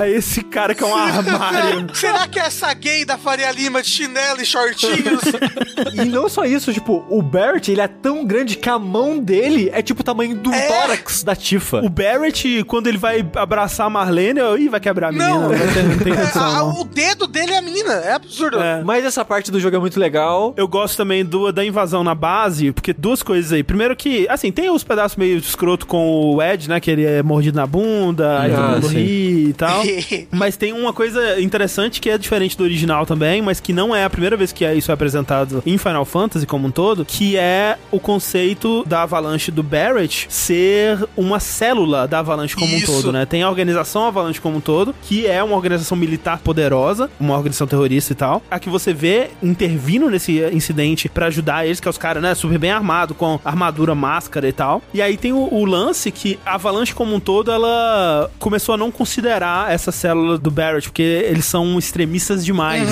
É esse cara que é um armário. Será que é essa gay da Faria Lima de chinelo e shortinhos? E não só isso, tipo, o Barrett, ele é tão grande que a mão dele é tipo o tamanho do tórax da Tifa. O Barrett, quando ele vai abraçar a Marlene, eu, ih, vai quebrar a menina. Não. Não, ter, não tem É, condição, a- não. o dedo dele é a menina, é absurdo. É. Mas essa parte do jogo é muito legal. Eu gosto também do, da invasão na base, porque duas coisas aí. Primeiro que, assim, tem os pedaços meio escroto com o Ed, né? Que ele é mordido na bunda, aí Ah, todo mundo ri e tal. [LAUGHS] mas tem uma coisa interessante que é diferente do original também, mas que não é a primeira vez que é- isso é apresentado em Final Fantasy como um todo, que é o conceito da Avalanche do Barrett ser uma célula da Avalanche como Isso. um todo, né? Tem a organização Avalanche como um todo, que é uma organização militar poderosa, uma organização terrorista e tal. A que você vê intervindo nesse incidente pra ajudar eles, que é os caras, né, super bem armados, com armadura, máscara e tal. E aí tem o, o lance que a Avalanche como um todo, ela começou a não considerar essa célula do Barrett, porque eles são extremistas demais.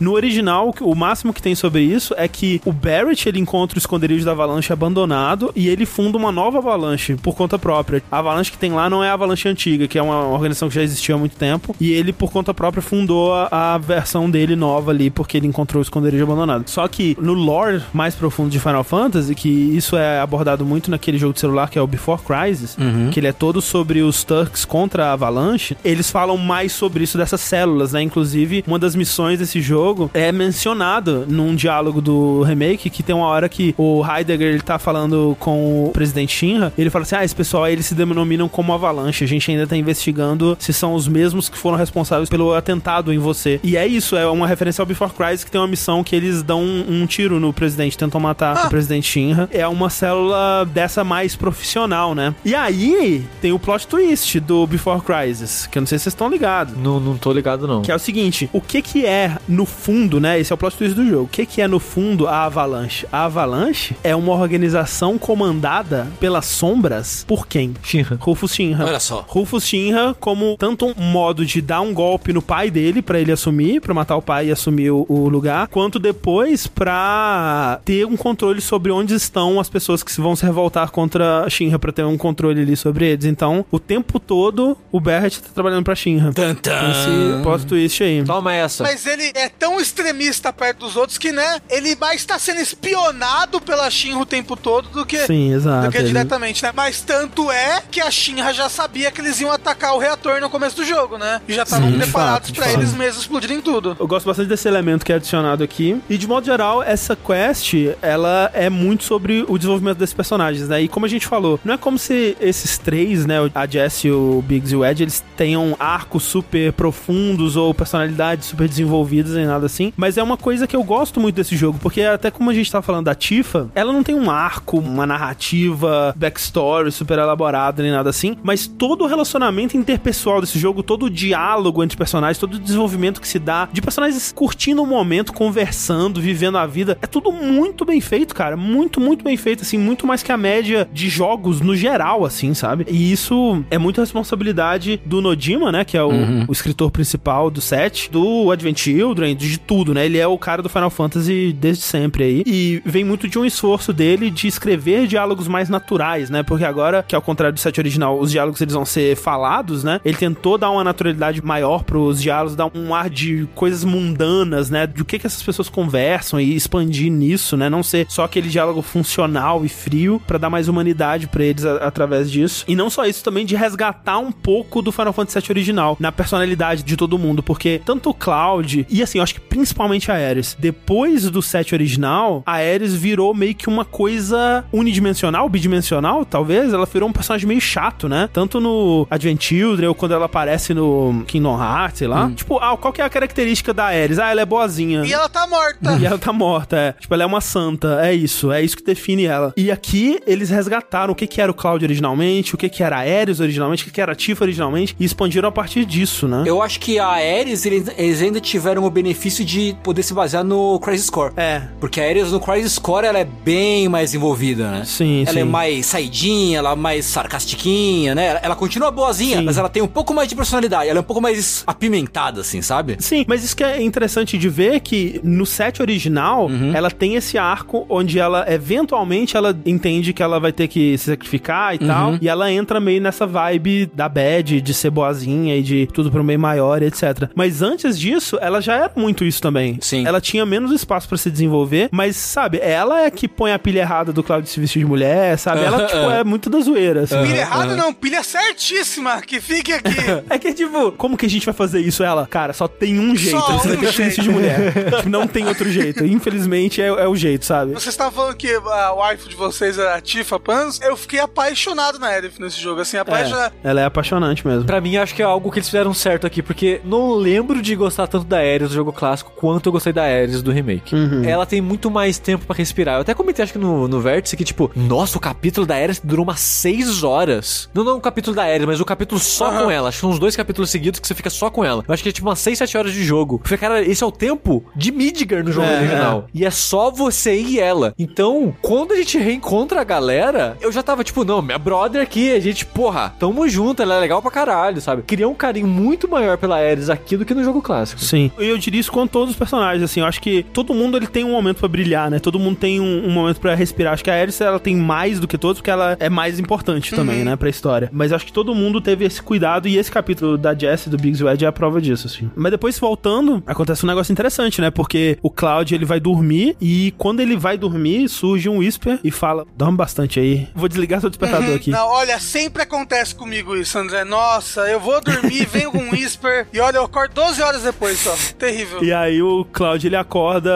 No original, o máximo que tem sobre isso é que o Barrett, ele encontra o esconderijo da Avalanche abandonado e ele funda uma nova Avalanche por conta própria. A Avalanche que tem lá não é a Avalanche antiga, que é uma organização que já existia há muito tempo, e ele, por conta própria, fundou a, a versão dele nova ali, porque ele encontrou o esconderijo abandonado. Só que no lore mais profundo de Final Fantasy, que isso é abordado muito naquele jogo de celular que é o Before Crisis, que ele é todo sobre os Turks contra a Avalanche, eles falam mais sobre isso dessas células, né? Inclusive, uma das missões desse jogo é mencionado num diálogo do remake, que tem uma hora que o Heidegger, ele tá falando com o presidente Shinra, ele fala assim, ah, esse pessoal aí, eles se denominam como Avalanche, a gente ainda tá investigando se são os mesmos que foram responsáveis pelo atentado em você. E é isso, é uma referência ao Before Crisis, que tem uma missão que eles dão um, um tiro no presidente, tentam matar o presidente Shinra. É uma célula dessa mais profissional, né? E aí, tem o plot twist do Before Crisis, que eu não sei se vocês estão ligados. Não, não tô ligado, não. Que é o seguinte, o que que é, no fundo, né? Esse é o plot twist do jogo. O que que é, no fundo, a Avalanche? A Avalanche é uma organização comandada pelas sombras por quem? Shinra. Rufus Shinra. Olha só. Rufus Shinra como tanto um modo de dar um golpe no pai dele pra ele assumir, pra matar o pai e assumir o, o lugar, quanto depois pra ter um controle sobre onde estão as pessoas que vão se revoltar contra a Shinra, pra ter um controle ali sobre eles. Então, o tempo todo, o Barrett tá trabalhando pra Shinra. Tan, tan. Esse plot twist aí. Toma essa. Mas ele é tão extremista perto dos outros que, né, ele mais tá sendo espionado pela Shinra o tempo todo do que, Sim, exato. do que Ele- diretamente, né? Mas tanto é que a Shinra já sabia que eles iam atacar o reator no começo do jogo, né? E já estavam preparados fato. eles mesmos explodirem tudo. Eu gosto bastante desse elemento que é adicionado aqui. E de modo geral, essa quest, ela é muito sobre o desenvolvimento desses personagens, né? E como a gente falou, não é como se esses três, né, a Jessie, o Biggs e o Ed, eles tenham arcos super profundos ou personalidades super desenvolvidas nem nada assim. Mas é uma coisa que eu gosto muito desse jogo, porque até como a gente tá falando da Tifa, ela não tem um arco, uma narrativa, backstory super elaborada nem nada assim, mas todo o relacionamento interpessoal desse jogo, todo o diálogo entre personagens, todo o desenvolvimento que se dá de personagens curtindo o momento, conversando, vivendo a vida, é tudo muito bem feito, cara. Muito, muito bem feito, assim, muito mais que a média de jogos no geral, assim, sabe? E isso é muita responsabilidade do Nojima, né? Que é o, o escritor principal do set, do Advent Children, de tudo, né? Ele é o cara do Final Fantasy desde sempre aí. E vem muito de um esforço dele de escrever diálogos mais naturais, né? Porque agora, que ao contrário do set original, os diálogos eles vão ser falados, né? Ele tentou dar uma naturalidade maior pros diálogos, dar um ar de coisas mundanas, né? Do que que essas pessoas conversam e expandir nisso, né? Não ser só aquele diálogo funcional e frio pra dar mais humanidade pra eles a- através disso. E não só isso, também de resgatar um pouco do Final Fantasy VII original na personalidade de todo mundo, porque tanto o Cloud e assim, eu acho que principalmente a Ares, depois do set original, a Ares virou meio que uma coisa unidimensional, bidimensional, talvez, ela virou um personagem meio chato, né? Tanto no Advent Children ou quando ela aparece no Kingdom Hearts, sei lá. Tipo, ah, qual que é a característica da Ares? Ah, ela é boazinha. E ela tá morta. [LAUGHS] E ela tá morta, é. Tipo, ela é uma santa, é isso, é isso que define ela. E aqui eles resgataram o que que era o Cloud originalmente, o que que era a Ares originalmente, o que era Tifa originalmente e expandiram a partir disso, né? Eu acho que a Ares, eles, ainda tiveram o benefício de poder se basear no Crisis Core. É. Porque a Ares no Crisis Core, ela é bem mais envolvida, né? Sim, ela sim. é mais saidinha, ela é mais sarcastiquinha, né? Ela, continua boazinha, Sim. mas ela tem um pouco mais de personalidade. Ela é um pouco mais apimentada, assim, sabe? Sim, mas isso que é interessante de ver que no set original, ela tem esse arco onde ela, eventualmente, ela entende que ela vai ter que se sacrificar e tal, e ela entra meio nessa vibe da bad, de ser boazinha e de tudo pro meio maior e etc. Mas antes disso, ela já era muito isso também. Sim. Ela tinha menos espaço pra se desenvolver, mas, sabe, ela é que põe a pilha errada do Claudio se vestir de mulher, sabe? Ela, [LAUGHS] tipo, é muito da zoeira, assim. Pilha errada não, pilha certíssima, que fique aqui. [LAUGHS] É que, tipo, como que a gente vai fazer isso? Ela, cara, só tem um jeito. Só você vai um ter que se vestir de mulher. [LAUGHS] tipo, não tem outro jeito. Infelizmente, é, é o jeito, sabe? Vocês estavam falando que a wife de vocês era a Tifa Pans. Eu fiquei apaixonado na Aerith nesse jogo, assim, apaixonado. É, ela é apaixonante mesmo. Pra mim, acho que é algo que eles fizeram certo aqui, porque não lembro de gostar tanto da Ares do jogo clássico quanto eu gostei da Ares do remake. Ela tem muito mais tempo pra respirar. Eu até comentei, acho que no, no Vértice, que tipo, nossa, o capítulo da Ares durou umas 6 horas. Não, não o capítulo da Ares, mas o capítulo só com ela. Acho que são uns dois capítulos seguidos que você fica só com ela. Eu acho que é tipo umas 6, 7 horas de jogo. Eu falei, cara, esse é o tempo de Midgar no jogo É, original. E é só você e ela. Então, quando a gente reencontra a galera, eu já tava tipo, não, minha brother aqui, a gente, porra, tamo junto, ela é legal pra caralho, sabe? Queria um carinho muito maior pela Ares aqui do que no jogo clássico. Sim. E eu diria isso com todos os personagens, assim. Eu acho que todo mundo ele tem um momento pra brilhar, né? Todo mundo tem um, um momento pra respirar. Acho que a Ares, ela tem mais do que todos, porque ela é mais importante também, né? Pra história. Mas eu acho que todo mundo teve esse cuidado e esse capítulo da Jessie do Biggs Wedge é a prova disso, assim. Mas depois, voltando, acontece um negócio interessante, né? Porque o Cloud, ele vai dormir e quando ele vai dormir, surge um Whisper e fala, dorme bastante aí. Vou desligar seu despertador Uhum. aqui. Não, olha, sempre acontece comigo isso, André. Nossa, eu vou dormir, [LAUGHS] venho com um whisper e olha, eu acordo 12 horas depois só. Terrível. E aí o Cloud ele acorda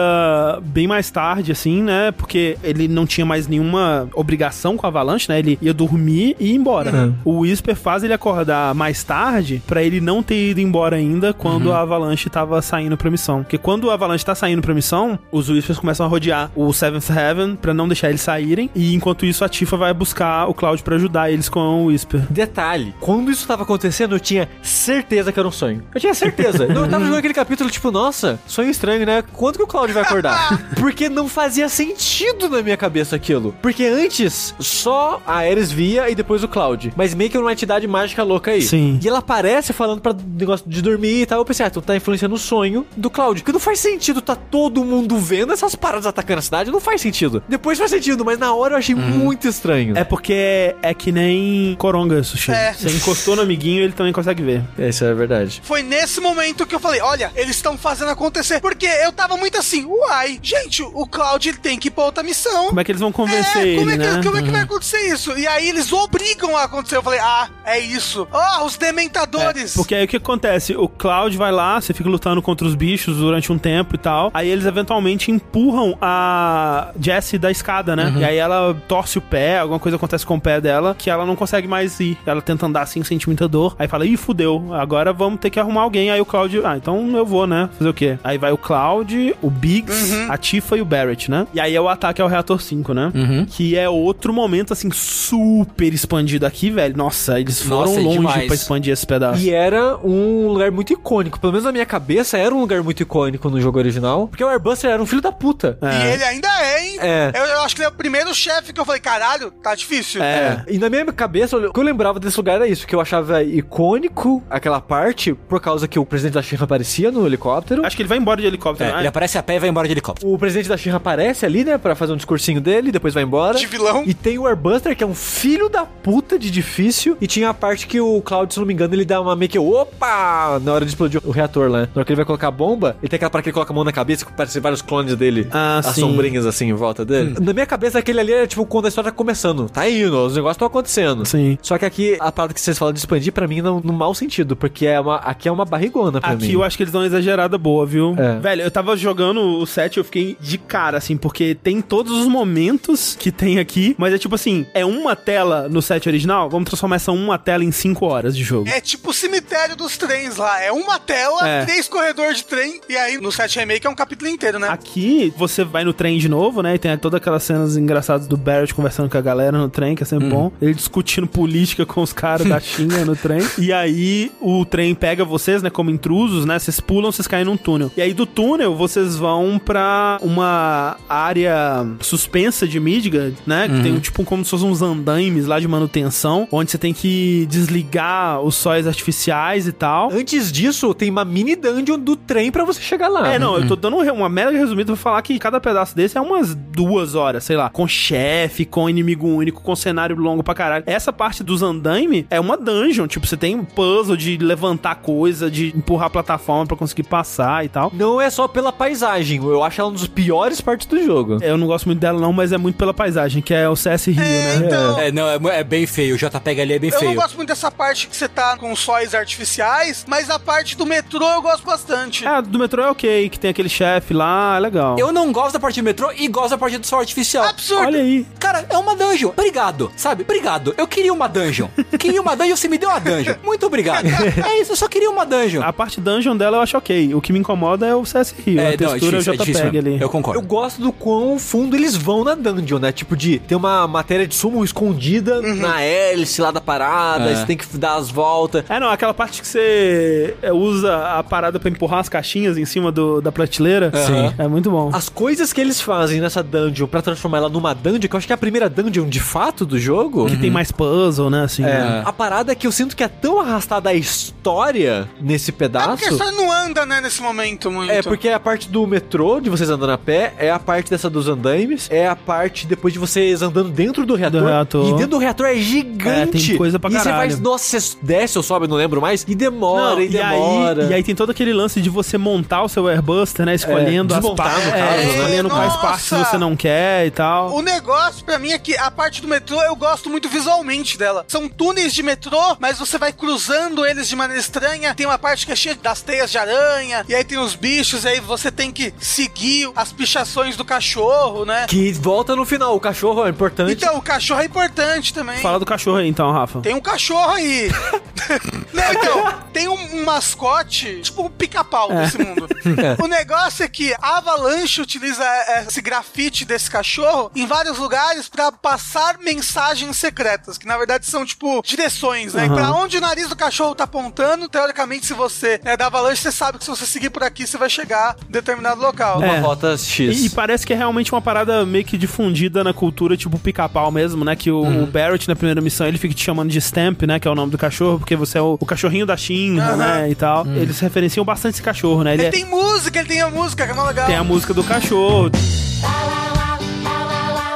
bem mais tarde, assim, né? Porque ele não tinha mais nenhuma obrigação com a Avalanche, né? Ele ia dormir e ir embora. O Whisper faz ele acordar mais tarde pra ele não ter ido embora ainda quando a Avalanche tava saindo pra missão. Porque quando a Avalanche tá saindo pra missão, os Whispers começam a rodear o Seventh Heaven pra não deixar eles saírem. E enquanto isso, a Tifa vai buscar o Cloud pra ajudar eles com o Whisper. Detalhe, quando isso tava acontecendo, eu tinha certeza que era um sonho. Eu tinha certeza. eu tava [LAUGHS] jogando aquele capítulo, tipo, nossa, sonho estranho, né? Quando que o Cloud vai acordar? [LAUGHS] Porque não fazia sentido na minha cabeça aquilo. Porque antes, só a Ares via e depois o Cloud. Mas meio que uma entidade mágica louca aí. Sim. E ela aparece falando pra negócio de dormir e tal. Eu pensei, ah, então tá influenciando o sonho do Cloud. Porque não faz sentido, tá todo mundo vendo essas paradas atacando a cidade. Não faz sentido. Depois faz sentido, mas na hora eu achei muito estranho. É porque é que nem Coronga, Sushi. É. Você encostou no amiguinho, ele também consegue ver. Isso é verdade. Foi nesse momento que eu falei, olha, eles estão fazendo acontecer. Porque eu tava muito assim, uai, gente, o Cloud ele tem que ir pra outra missão. Como é que eles vão convencer É, como ele, é que, né? como é que vai Uhum. acontecer isso? E aí eles obrigam a acontecer. Eu falei, ah, é isso. Ó, os dementadores. Porque aí o que acontece? O Cloud vai lá, você fica lutando contra os bichos durante um tempo e tal. Aí eles eventualmente empurram a Jessie da escada, né? Uhum. E aí ela torce o pé, alguma coisa acontece com o pé dela, que ela não consegue mais ir. Ela tenta andar assim, sente muita dor. Aí fala, ih, fudeu, agora vamos ter que arrumar alguém. Aí o Cloud, ah, então eu vou, né? Fazer o quê? Aí vai o Cloud, o Biggs, Uhum. a Tifa e o Barrett, né? E aí é o ataque ao reator 5, né? Uhum. Que é outro momento, assim, super expandido aqui, velho. Nossa, eles foram Nossa, é longe demais. pra expandir esse pedaço. E era um lugar muito icônico. Pelo menos na minha cabeça era um lugar muito icônico no jogo original. Porque o Airbuster era um filho da puta. E ele ainda é, hein? É. Eu, eu acho que ele é o primeiro chefe que eu falei, caralho, tá difícil. É. E na minha cabeça, o que eu lembrava desse lugar era isso, que eu achava icônico aquela parte, por causa que o presidente da Shinra aparecia no helicóptero. Acho que ele vai embora de helicóptero. É, né? ele aparece a pé e vai embora de helicóptero. O presidente da Shinra aparece ali, né, pra fazer um discursinho dele, depois vai embora. De vilão. E tem o Airbuster, que é um filho da puta de difícil. E tinha a parte que o Cloud, se não me engano, ele dá uma meio que opa na hora de explodir o reator lá. Na hora que ele vai colocar a bomba, ele tem aquela parte que ele coloca a mão na cabeça que parece vários clones dele. Ah, as sim. sombrinhas assim em volta dele. Na minha cabeça, aquele ali é tipo quando a história tá começando. Tá indo, os negócios estão acontecendo. Sim. Só que aqui que a parada que vocês falam de expandir, pra mim, no, no mau sentido, porque é uma, aqui é uma barrigona pra Aqui mim. eu acho que eles dão uma exagerada boa, viu? É. Velho, eu tava jogando o set e eu fiquei de cara, assim, porque tem todos os momentos que tem aqui, mas é tipo assim, é uma tela no set original, vamos transformar essa uma tela em cinco horas de jogo. É tipo o cemitério dos trens lá. É uma tela, É. três corredores de trem, e aí no set remake é um capítulo inteiro, né? Aqui, você vai no trem de novo, né? E tem todas aquelas cenas engraçadas do Barrett conversando com a galera no trem, que é sempre bom. Ele discutindo política com os caras da [LAUGHS] China no trem. E aí, o trem pega vocês, né? Como intrusos, né? Vocês pulam, vocês caem num túnel. E aí, do túnel, vocês vão pra uma área suspensa de Midgard, né? Que tem, tipo, como se fossem uns andaimes lá de manutenção, onde você tem que desligar os sóis artificiais e tal. Antes disso, tem uma mini dungeon do trem pra você chegar lá. É, não, eu tô dando um re- uma mega resumida pra falar que cada pedaço desse é umas duas horas, sei lá, com chefe, com inimigo único, com cenário longo pra caralho. Essa parte dos andaime é uma dungeon, tipo, você tem um puzzle de levantar coisa, de empurrar a plataforma pra conseguir passar e tal. Não é só pela paisagem, eu acho ela uma das piores partes do jogo. Eu não gosto muito dela não, mas é muito pela paisagem, que é o CS Rio, né? então- É, não, é, é bem feio. O JPEG ali é bem Eu não feio. gosto muito dessa parte que você tá com sóis artificiais, mas a parte do metrô eu gosto bastante. É, do metrô é ok, que tem aquele chefe lá, é legal. Eu não gosto da parte do metrô e gosto da parte do sol artificial. Absurdo! Olha aí. Cara, é uma dungeon. Obrigado, sabe? Obrigado. Eu queria uma dungeon. [LAUGHS] queria uma dungeon, você me deu uma dungeon. Muito obrigado. É isso, eu só queria uma dungeon. A parte dungeon dela eu acho ok. O que me incomoda é o CS Rio. É, a não, é textura difícil, é JPEG difícil mesmo. ali. Eu concordo. Eu gosto do quão fundo eles vão na dungeon, né? Tipo de ter uma matéria de sumo escondida na hélice lá da parada, É. você tem que dar as voltas. É, não, aquela parte que você é, usa a parada pra empurrar as caixinhas em cima do, da prateleira. Sim. É muito bom. As coisas que eles fazem nessa dungeon pra transformar ela numa dungeon, que eu acho que é a primeira dungeon de fato do jogo. Que tem mais puzzle, né? Assim. É. A parada é que eu sinto que é tão arrastada a história nesse É porque a pedaço. história não anda, né, nesse momento muito. É, porque é a parte do metrô, de vocês andando a pé, é a parte dessa dos andaimes, é a parte depois de vocês andando dentro do reator. reator. E dentro do reator é gigante. É, tem coisa pra E você vai, caralho. nossa, você desce ou sobe, eu não lembro mais, e demora, Não, e e, demora. aí, e aí tem todo aquele lance de você montar o seu Airbuster, né? Escolhendo as desmontar, partes. no caso, né? Escolhendo quais Nossa! partes você não quer e tal. O negócio pra mim é que a parte do metrô eu gosto muito visualmente dela. São túneis de metrô, mas você vai cruzando eles de maneira estranha. Tem uma parte que é cheia das teias de aranha, e aí tem os bichos, e aí você tem que seguir as pichações do cachorro, né? Que volta no final, o cachorro é importante. Então, o cachorro é importante também. Fala do cachorro aí então, Rafa. Tem um cachorro aí. [LAUGHS] Não, então, tem um, um mascote, tipo um pica-pau desse mundo. [LAUGHS] O negócio é que a Avalanche utiliza é, esse grafite desse cachorro em vários lugares pra passar mensagens secretas, que na verdade são tipo direções, né? E pra onde o nariz do cachorro tá apontando, teoricamente, se você é da Avalanche, você sabe que se você seguir por aqui, você vai chegar em determinado local. Uma É. rota X. E, e parece que é realmente uma parada meio que difundida na cultura, tipo pica-pau mesmo, né? Que o, o Barrett, na primeira missão, ele fica te chamando de Stamp, né? Que é o nome do cachorro, porque você é o, o cachorrinho da Shinra, né? E tal. Eles referenciam bastante esse cachorro, né? Ele, Ele é- tem música, ele tem a música, que é mó legal. tem a música do cachorro.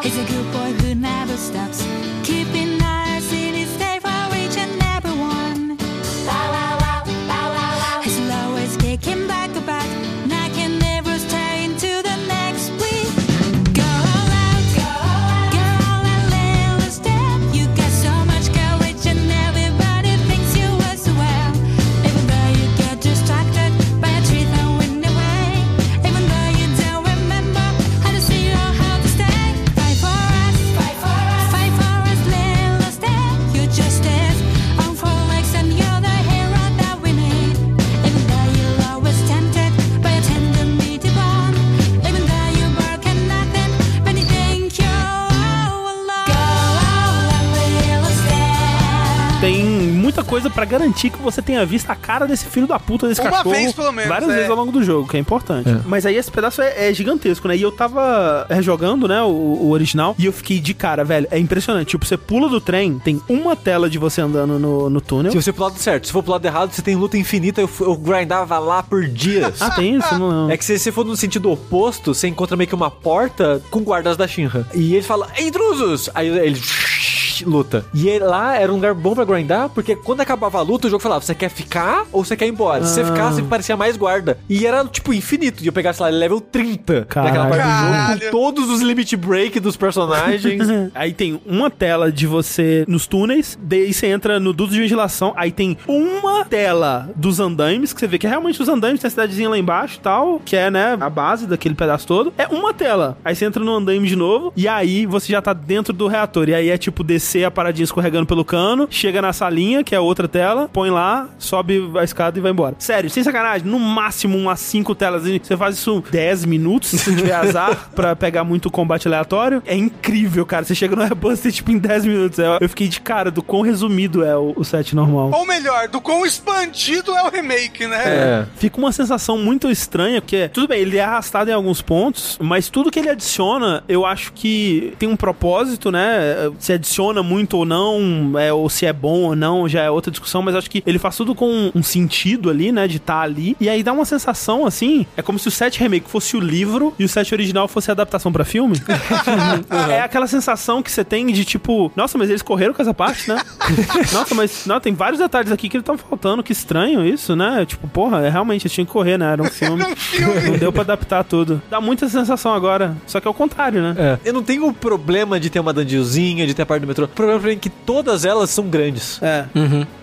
He's a good boy who never stops. Coisa pra garantir que você tenha visto a cara desse filho da puta desse Uma cachorro. vez, pelo menos, Várias é. vezes ao longo do jogo, que é importante. Mas aí esse pedaço é, é gigantesco, né? E eu tava rejogando, né, o, o original, e eu fiquei de cara, velho. É impressionante. Tipo, você pula do trem, tem uma tela de você andando no, no túnel. Se você pro lado certo, se for pro lado errado, você tem luta infinita, eu, eu grindava lá por dias. [LAUGHS] Ah, tem isso? Não, não. É que se você for no sentido oposto, você encontra meio que uma porta com guardas da Shinra. E ele fala, intrusos! Aí ele luta. E ele- lá era um lugar bom pra grindar, porque quando acabava a luta, o jogo falava, você quer ficar ou você quer ir embora? Se você Ah. ficasse, parecia mais guarda. E era, tipo, infinito. De eu pegar, sei lá, level 30 Caralho. daquela parte do jogo, Caralho. com todos os limit break dos personagens. [LAUGHS] Aí tem uma tela de você nos túneis, daí você entra no duto de ventilação, aí tem uma tela dos andaimes, que você vê que é realmente os andaimes, tem a cidadezinha lá embaixo e tal, que é, né, a base daquele pedaço todo. É uma tela. Aí você entra no andaime de novo, e aí você já tá dentro do reator. E aí é tipo descer a paradinha escorregando pelo cano, chega na salinha, que é outra tela, põe lá, sobe a escada e vai embora. Sério, sem sacanagem, no máximo umas cinco telas. Você faz isso 10 minutos, se tiver [LAUGHS] azar, pra pegar muito combate aleatório. É incrível, cara. Você chega no Airbuster, tipo, em 10 minutos. Eu eu fiquei de cara do quão resumido é o, o set normal. Ou melhor, do quão expandido é o remake, né? É. Fica uma sensação muito estranha, porque, tudo bem, ele é arrastado em alguns pontos, mas tudo que ele adiciona, eu acho que tem um propósito, né? Se adiciona muito ou não, é, ou se é bom ou não, já é outra discussão, mas acho que ele faz tudo com um sentido ali, né? De estar ali. E aí dá uma sensação, assim, é como se o set remake fosse o livro e o set original fosse a adaptação pra filme. [LAUGHS] É aquela sensação que você tem de tipo, nossa, mas eles correram com essa parte, né? [LAUGHS] nossa, mas não, tem vários detalhes aqui que estão faltando, que estranho isso, né? Tipo, porra, é, realmente, eles tinham que correr, né? Era [LAUGHS] um filme. Não deu pra adaptar tudo. Dá muita sensação agora. Só que é o contrário, né? É. Eu não tenho o problema de ter uma dungeonzinha, de ter a parte do metrô. O problema pra mim é que todas elas são grandes. É.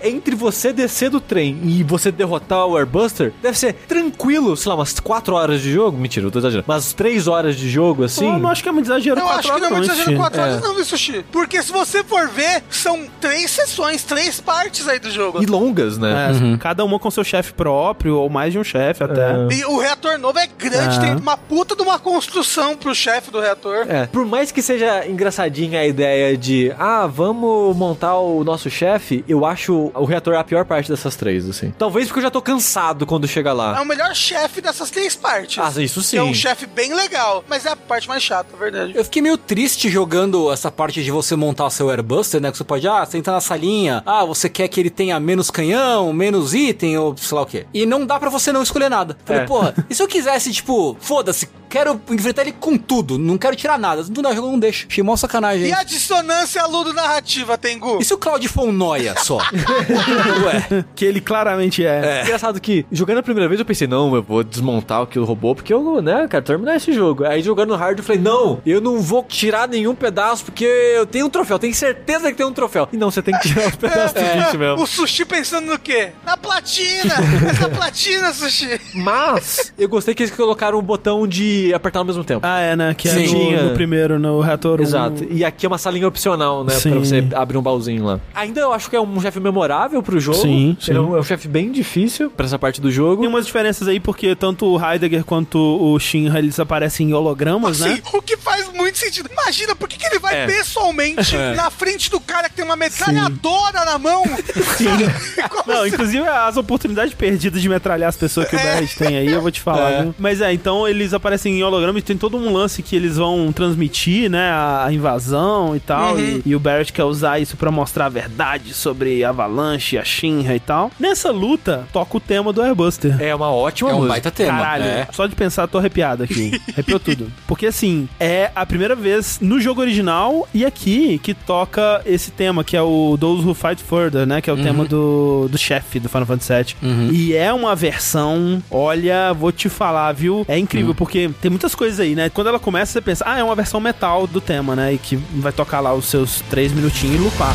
Entre você descer do trem e você derrotar o Airbuster, deve ser tranquilo, sei lá, umas 4 horas de jogo. Mentira, eu tô exagerando. Mas 3 horas de jogo, assim. Eu não acho que é muito exagero Eu quatro acho que não é horas, muito exagero Steve. 4 horas, É. não, viu, Sushi? Porque se você for ver, são três sessões, três partes aí do jogo. E longas, né? É, Cada uma com seu chefe próprio, ou mais de um chefe até. E o reator novo é grande, É. tem uma puta de uma construção pro chefe do reator. É. Por mais que seja engraçadinha a ideia de, ah, vamos montar o nosso chefe, eu acho o reator a pior parte dessas três, assim. Talvez porque eu já tô cansado quando chega É lá. o melhor chefe dessas três partes. Ah, isso sim. É um chefe bem legal, mas é a parte mais chata, é verdade. Eu fiquei meio triste jogando essa parte de você montar o seu Airbuster, né? Que você pode, ah, você entra na salinha, ah, você quer que ele tenha menos canhão, menos item, ou sei lá o quê. E não dá pra você não escolher nada. Falei, É. porra, [LAUGHS] e se eu quisesse, tipo, foda-se, quero enfrentar ele com tudo, não quero tirar nada. Do nada, o jogo não deixa. Achei mó sacanagem. E a dissonância ludo-narrativa, Tengu? E se o Cloud for um noia só? [LAUGHS] Ué. Que ele claramente é. Engraçado que, jogando a primeira vez, eu pensei, não, eu vou desmontar aquilo robô, porque eu, né, quero terminar esse jogo. Aí jogando no hard, eu falei, não, eu não vou tirar nenhum pedaço, porque eu tenho um troféu, tenho certeza que tem um troféu. E não, você tem que tirar os [LAUGHS] pedaços do bicho mesmo. O Sushi pensando no quê? Na platina! [LAUGHS] Essa platina, Sushi! Mas, eu gostei que eles colocaram o botão de apertar ao mesmo tempo. Ah, é, né? Que é no, no primeiro, no reator. um. Exato. E aqui é uma salinha opcional, né? Sim. Pra você abrir um baúzinho lá. Ainda eu acho que é um chefe memorável pro jogo. Sim, sim. É um, é um chefe bem difícil pra essa parte do jogo. Tem umas diferenças aí, porque tanto o Heidegger quanto o Shinra, eles aparecem em hologramas, né? Assim, o que faz muito sentido. Imagina, por que, que ele vai É. pessoalmente É. na frente do cara que tem uma metralhadora na mão? [LAUGHS] Não, inclusive as oportunidades perdidas de metralhar as pessoas que o Barrett tem aí, eu vou te falar, É. viu? Mas é, então eles aparecem em holograma e tem todo um lance que eles vão transmitir, né? A, a invasão e tal. Uhum. E, e o Barrett quer usar isso pra mostrar a verdade sobre a Avalanche, a Shinra e tal. Nessa luta, toca o tema do Airbuster. É uma ótima É um música. baita tema. Caralho, é. só de pensar, tô arrepiado aqui. [LAUGHS] Arrepiou tudo. Porque assim, é a primeira vez no jogo original e aqui que toca esse tema, que é o Those Who Fight Further, né? Que é o tema do, do chefe do Final Fantasy VII. E é uma versão, olha, vou te falar, viu? É incrível, porque tem muitas coisas aí, né? Quando ela começa, você pensa, ah, é uma versão metal do tema, né? E que vai tocar lá os seus três minutinhos e lupar.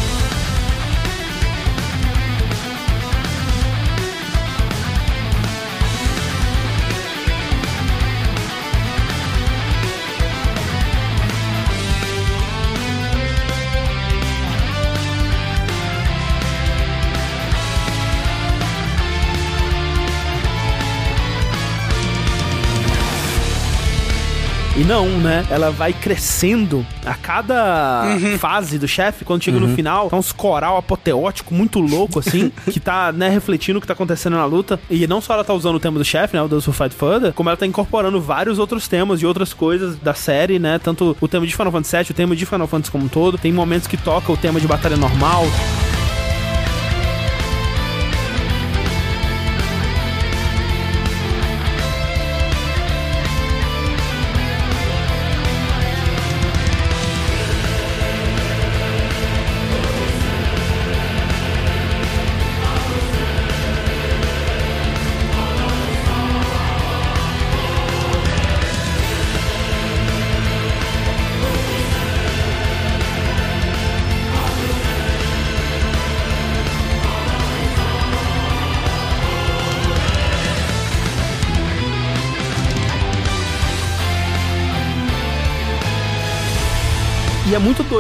E não, né? Ela vai crescendo a cada fase do chefe. Quando chega no final, tá uns coral apoteótico muito louco, assim, [LAUGHS] que tá, né, refletindo o que tá acontecendo na luta. E não só ela tá usando o tema do chefe, né, o Those Who Fight Further, como ela tá incorporando vários outros temas de outras coisas da série, né? Tanto o tema de Final Fantasy VII, o tema de Final Fantasy como um todo. Tem momentos que toca o tema de batalha normal.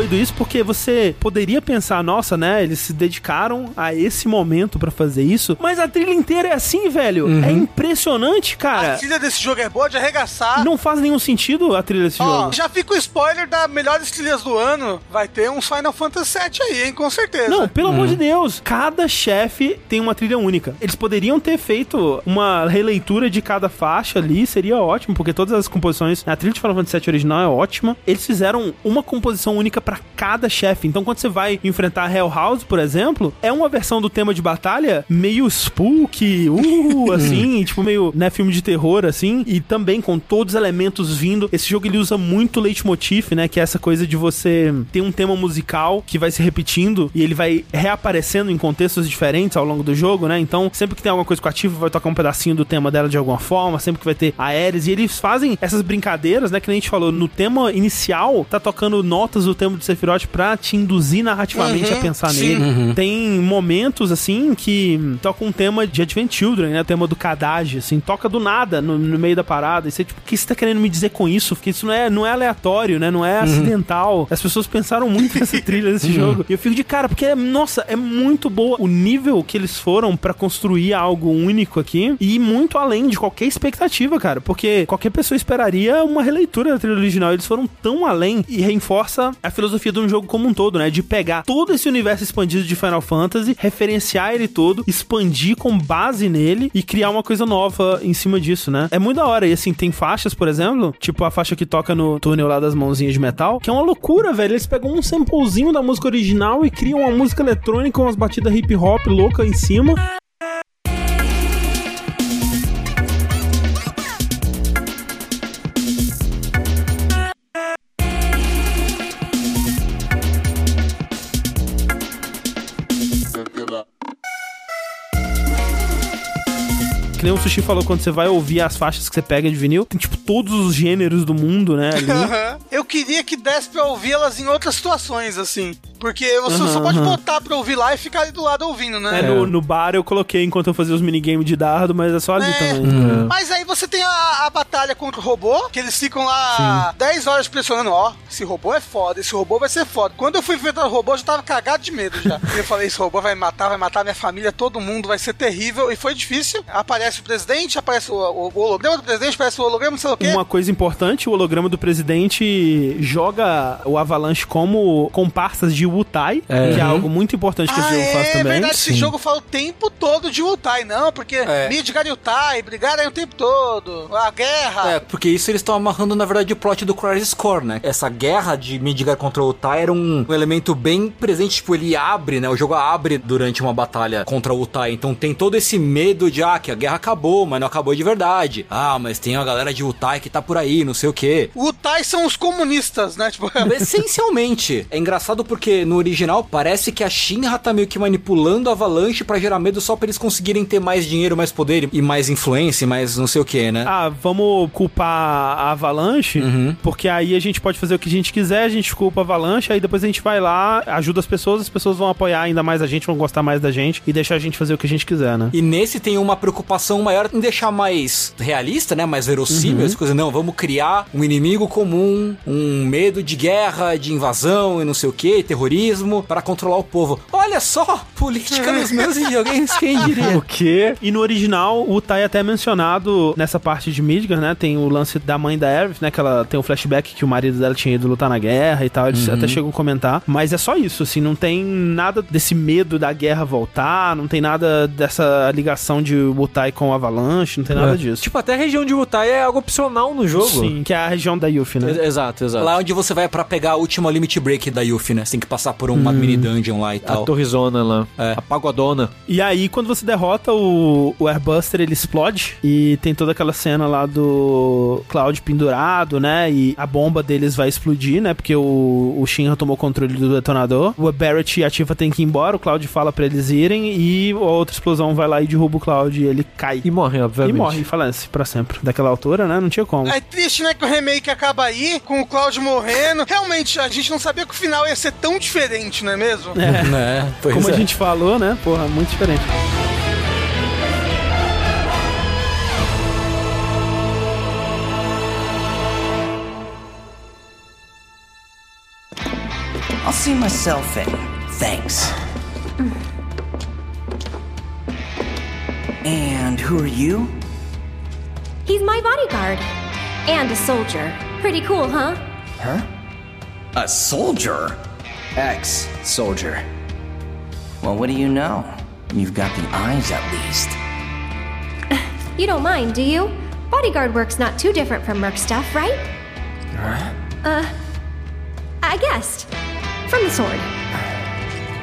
Doido isso, porque você poderia pensar, nossa, né, eles se dedicaram a esse momento pra fazer isso, mas a trilha inteira é assim, velho. É impressionante, A cara. trilha desse jogo é boa de arregaçar. Não faz nenhum sentido a trilha desse Ó, jogo. já fica o spoiler da melhores trilhas do ano. Vai ter um Final Fantasy VII aí, hein? Com certeza. Não, pelo amor de Deus, cada chefe tem uma trilha única. Eles poderiam ter feito uma releitura de cada faixa ali, seria ótimo, porque todas as composições, a trilha de Final Fantasy VII original é ótima. Eles fizeram uma composição única pra cada chefe. Então, quando você vai enfrentar Hell House, por exemplo, é uma versão do tema de batalha meio spooky, uh, [LAUGHS] assim, tipo meio, né, filme de terror, assim, e também com todos os elementos vindo. Esse jogo ele usa muito leitmotiv, né, que é essa coisa de você ter um tema musical que vai se repetindo e ele vai reaparecendo em contextos diferentes ao longo do jogo, né? Então, sempre que tem alguma coisa com vai tocar um pedacinho do tema dela de alguma forma, sempre que vai ter a Ares, e eles fazem essas brincadeiras, né, que nem a gente falou, no tema inicial, tá tocando notas do tema Sephiroth pra te induzir narrativamente Uhum, a pensar sim. nele. Tem momentos, assim, que toca um tema de Advent Children, né? O tema do Kadage, assim, toca do nada no, no meio da parada. E você, tipo, o que você tá querendo me dizer com isso? Porque isso não é, não é aleatório, né? Não é acidental. As pessoas pensaram muito [LAUGHS] nessa trilha desse jogo. E eu fico de cara, porque, nossa, é muito boa o nível que eles foram pra construir algo único aqui e muito além de qualquer expectativa, cara. Porque qualquer pessoa esperaria uma releitura da trilha original. Eles foram tão além e reforça a filosofia de um jogo como um todo, né? De pegar todo esse universo expandido de Final Fantasy, referenciar ele todo, expandir com base nele e criar uma coisa nova em cima disso, né? É muito da hora. E assim, tem faixas, por exemplo, tipo a faixa que toca no túnel lá das mãozinhas de metal, que é uma loucura, velho. Eles pegam um samplezinho da música original e criam uma música eletrônica umas batidas hip hop louca em cima. Nem o Sushi falou, quando você vai ouvir as faixas que você pega de vinil, tem tipo todos os gêneros do mundo, né? Ali. Aham. Eu queria que desse pra ouvi-las em outras situações, assim. Porque você Aham, só pode aham. botar pra ouvir lá e ficar ali do lado ouvindo, né? É, no, no bar eu coloquei enquanto eu fazia os minigames de dardo, mas é só ali É. também. Mas aí você tem a, a batalha contra o robô, que eles ficam lá 10 horas pressionando, ó, esse robô é foda, esse robô vai ser foda. Quando eu fui enfrentar o robô, eu já tava cagado de medo já. E [LAUGHS] eu falei, esse robô vai me matar, vai matar minha família, todo mundo, vai ser terrível. E foi difícil. Aparece o presidente, aparece o, o- o holograma do presidente, aparece o holograma, não sei o quê. Uma coisa importante, o holograma do presidente joga o Avalanche como comparsas de Wutai, que é algo muito importante que esse Ah, jogo faz é também. verdade, esse jogo fala o tempo todo de Utai, não, porque É. Midgar e Utai brigaram aí o tempo todo, a guerra. É, porque isso eles estão amarrando, na verdade, o plot do Crisis Core, né? Essa guerra de Midgar contra o Utai era um, um elemento bem presente, tipo, ele abre, né? O jogo abre durante uma batalha contra o Utai, então tem todo esse medo de, ah, que a guerra acabou, mas não acabou de verdade. Ah, mas tem a galera de Utai que tá por aí, não sei o quê. Utai são os comunistas, né? Tipo, [LAUGHS] Essencialmente. É engraçado porque no original parece que a Shinra tá meio que manipulando a Avalanche pra gerar medo só pra eles conseguirem ter mais dinheiro, mais poder e mais influência, e mais não sei o que, né? Ah, vamos culpar a Avalanche, porque aí a gente pode fazer o que a gente quiser, a gente culpa a Avalanche, aí depois a gente vai lá, ajuda as pessoas, as pessoas vão apoiar ainda mais a gente, vão gostar mais da gente e deixar a gente fazer o que a gente quiser, né? E nesse tem uma preocupação maior em deixar mais realista, né? Mais verossímil Uhum. as coisas. Não, vamos criar um inimigo comum, um medo de guerra, de invasão e não sei o que, terrorismo, para controlar o povo. Olha só, política nos meus videogames, quem diria? [LAUGHS] O quê? E no original, o Tai é até mencionado nessa parte de Midgar, né? Tem o lance da mãe da Aerith, né? Que ela tem um flashback que o marido dela tinha ido lutar na guerra e tal. Eles até chegam a comentar. Mas é só isso, assim. Não tem nada desse medo da guerra voltar. Não tem nada dessa ligação de Wutai com o Avalanche. Não tem nada É. disso. Tipo, até a região de Wutai é algo opcional no jogo. Sim, que é a região da Yuffie, né? Ex- Exato, exato. Lá onde você vai pra pegar a última limit break da Yuffie, né? Você tem que passar por uma mini dungeon lá e a tal. torrezona lá. É. A pagodona. E aí, quando você derrota o, o Airbuster, ele explode. E tem toda aquela cena lá do Cloud pendurado, né? E a bomba deles vai explodir, né? Porque o, o Shinra tomou controle do detonador. O Barrett e a Tifa tem que ir embora. O Cloud fala pra eles irem. E a outra explosão vai lá e derruba o Cloud. E ele cai. E morre, E obviamente. morre, falece pra sempre. Daquela altura, né? Não tinha como. É triste, né, que o remake acaba aí, com o Cloud morrendo. Realmente, a gente não sabia que o final ia ser tão diferente, não é mesmo? É. [LAUGHS] Né? Pois Como é. a gente falou, né? Porra, muito diferente. I'll see myself in. Thanks. And who are you? He's my bodyguard. And a soldier. Pretty cool, huh? Huh? A soldier? Ex soldier. Well, what do you know? You've got the eyes at least. [LAUGHS] You don't mind, do you? Bodyguard work's not too different from Merc stuff, right? Huh? Uh, I guessed. From the sword.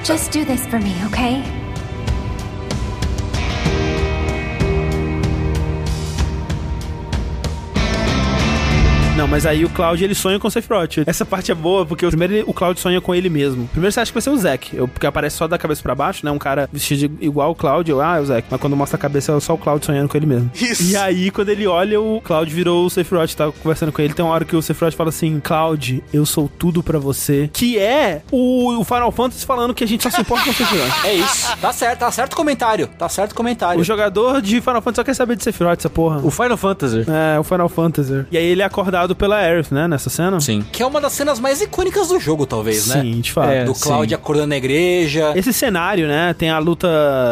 Just do this for me, okay? Não, mas aí o Cloud ele sonha com o Sephiroth. Essa parte é boa, porque primeiro ele- o Cloud sonha com ele mesmo. Primeiro você acha que vai ser o Zack, porque aparece só da cabeça pra baixo, né? Um cara vestido igual o Cloud, eu, ah, é o Zack. Mas quando mostra a cabeça é só o Cloud sonhando com ele mesmo. Isso. E aí, quando ele olha, o Cloud virou o Sephiroth, tá conversando com ele. Tem uma hora que o Sephiroth fala assim: Cloud, eu sou tudo pra você. Que é o, o Final Fantasy falando que a gente só se importa com o Sephiroth. [LAUGHS] É isso. Tá certo, tá certo o comentário. Tá certo o comentário. O jogador de Final Fantasy só quer saber de Sephiroth, essa porra. O Final Fantasy. É, o Final Fantasy. E aí ele é acordado pela Aerith, né, nessa cena? Sim. Que é uma das cenas mais icônicas do jogo, talvez, né? Sim, de fato. É, Do Cloud sim. acordando na igreja. Esse cenário, né, tem a luta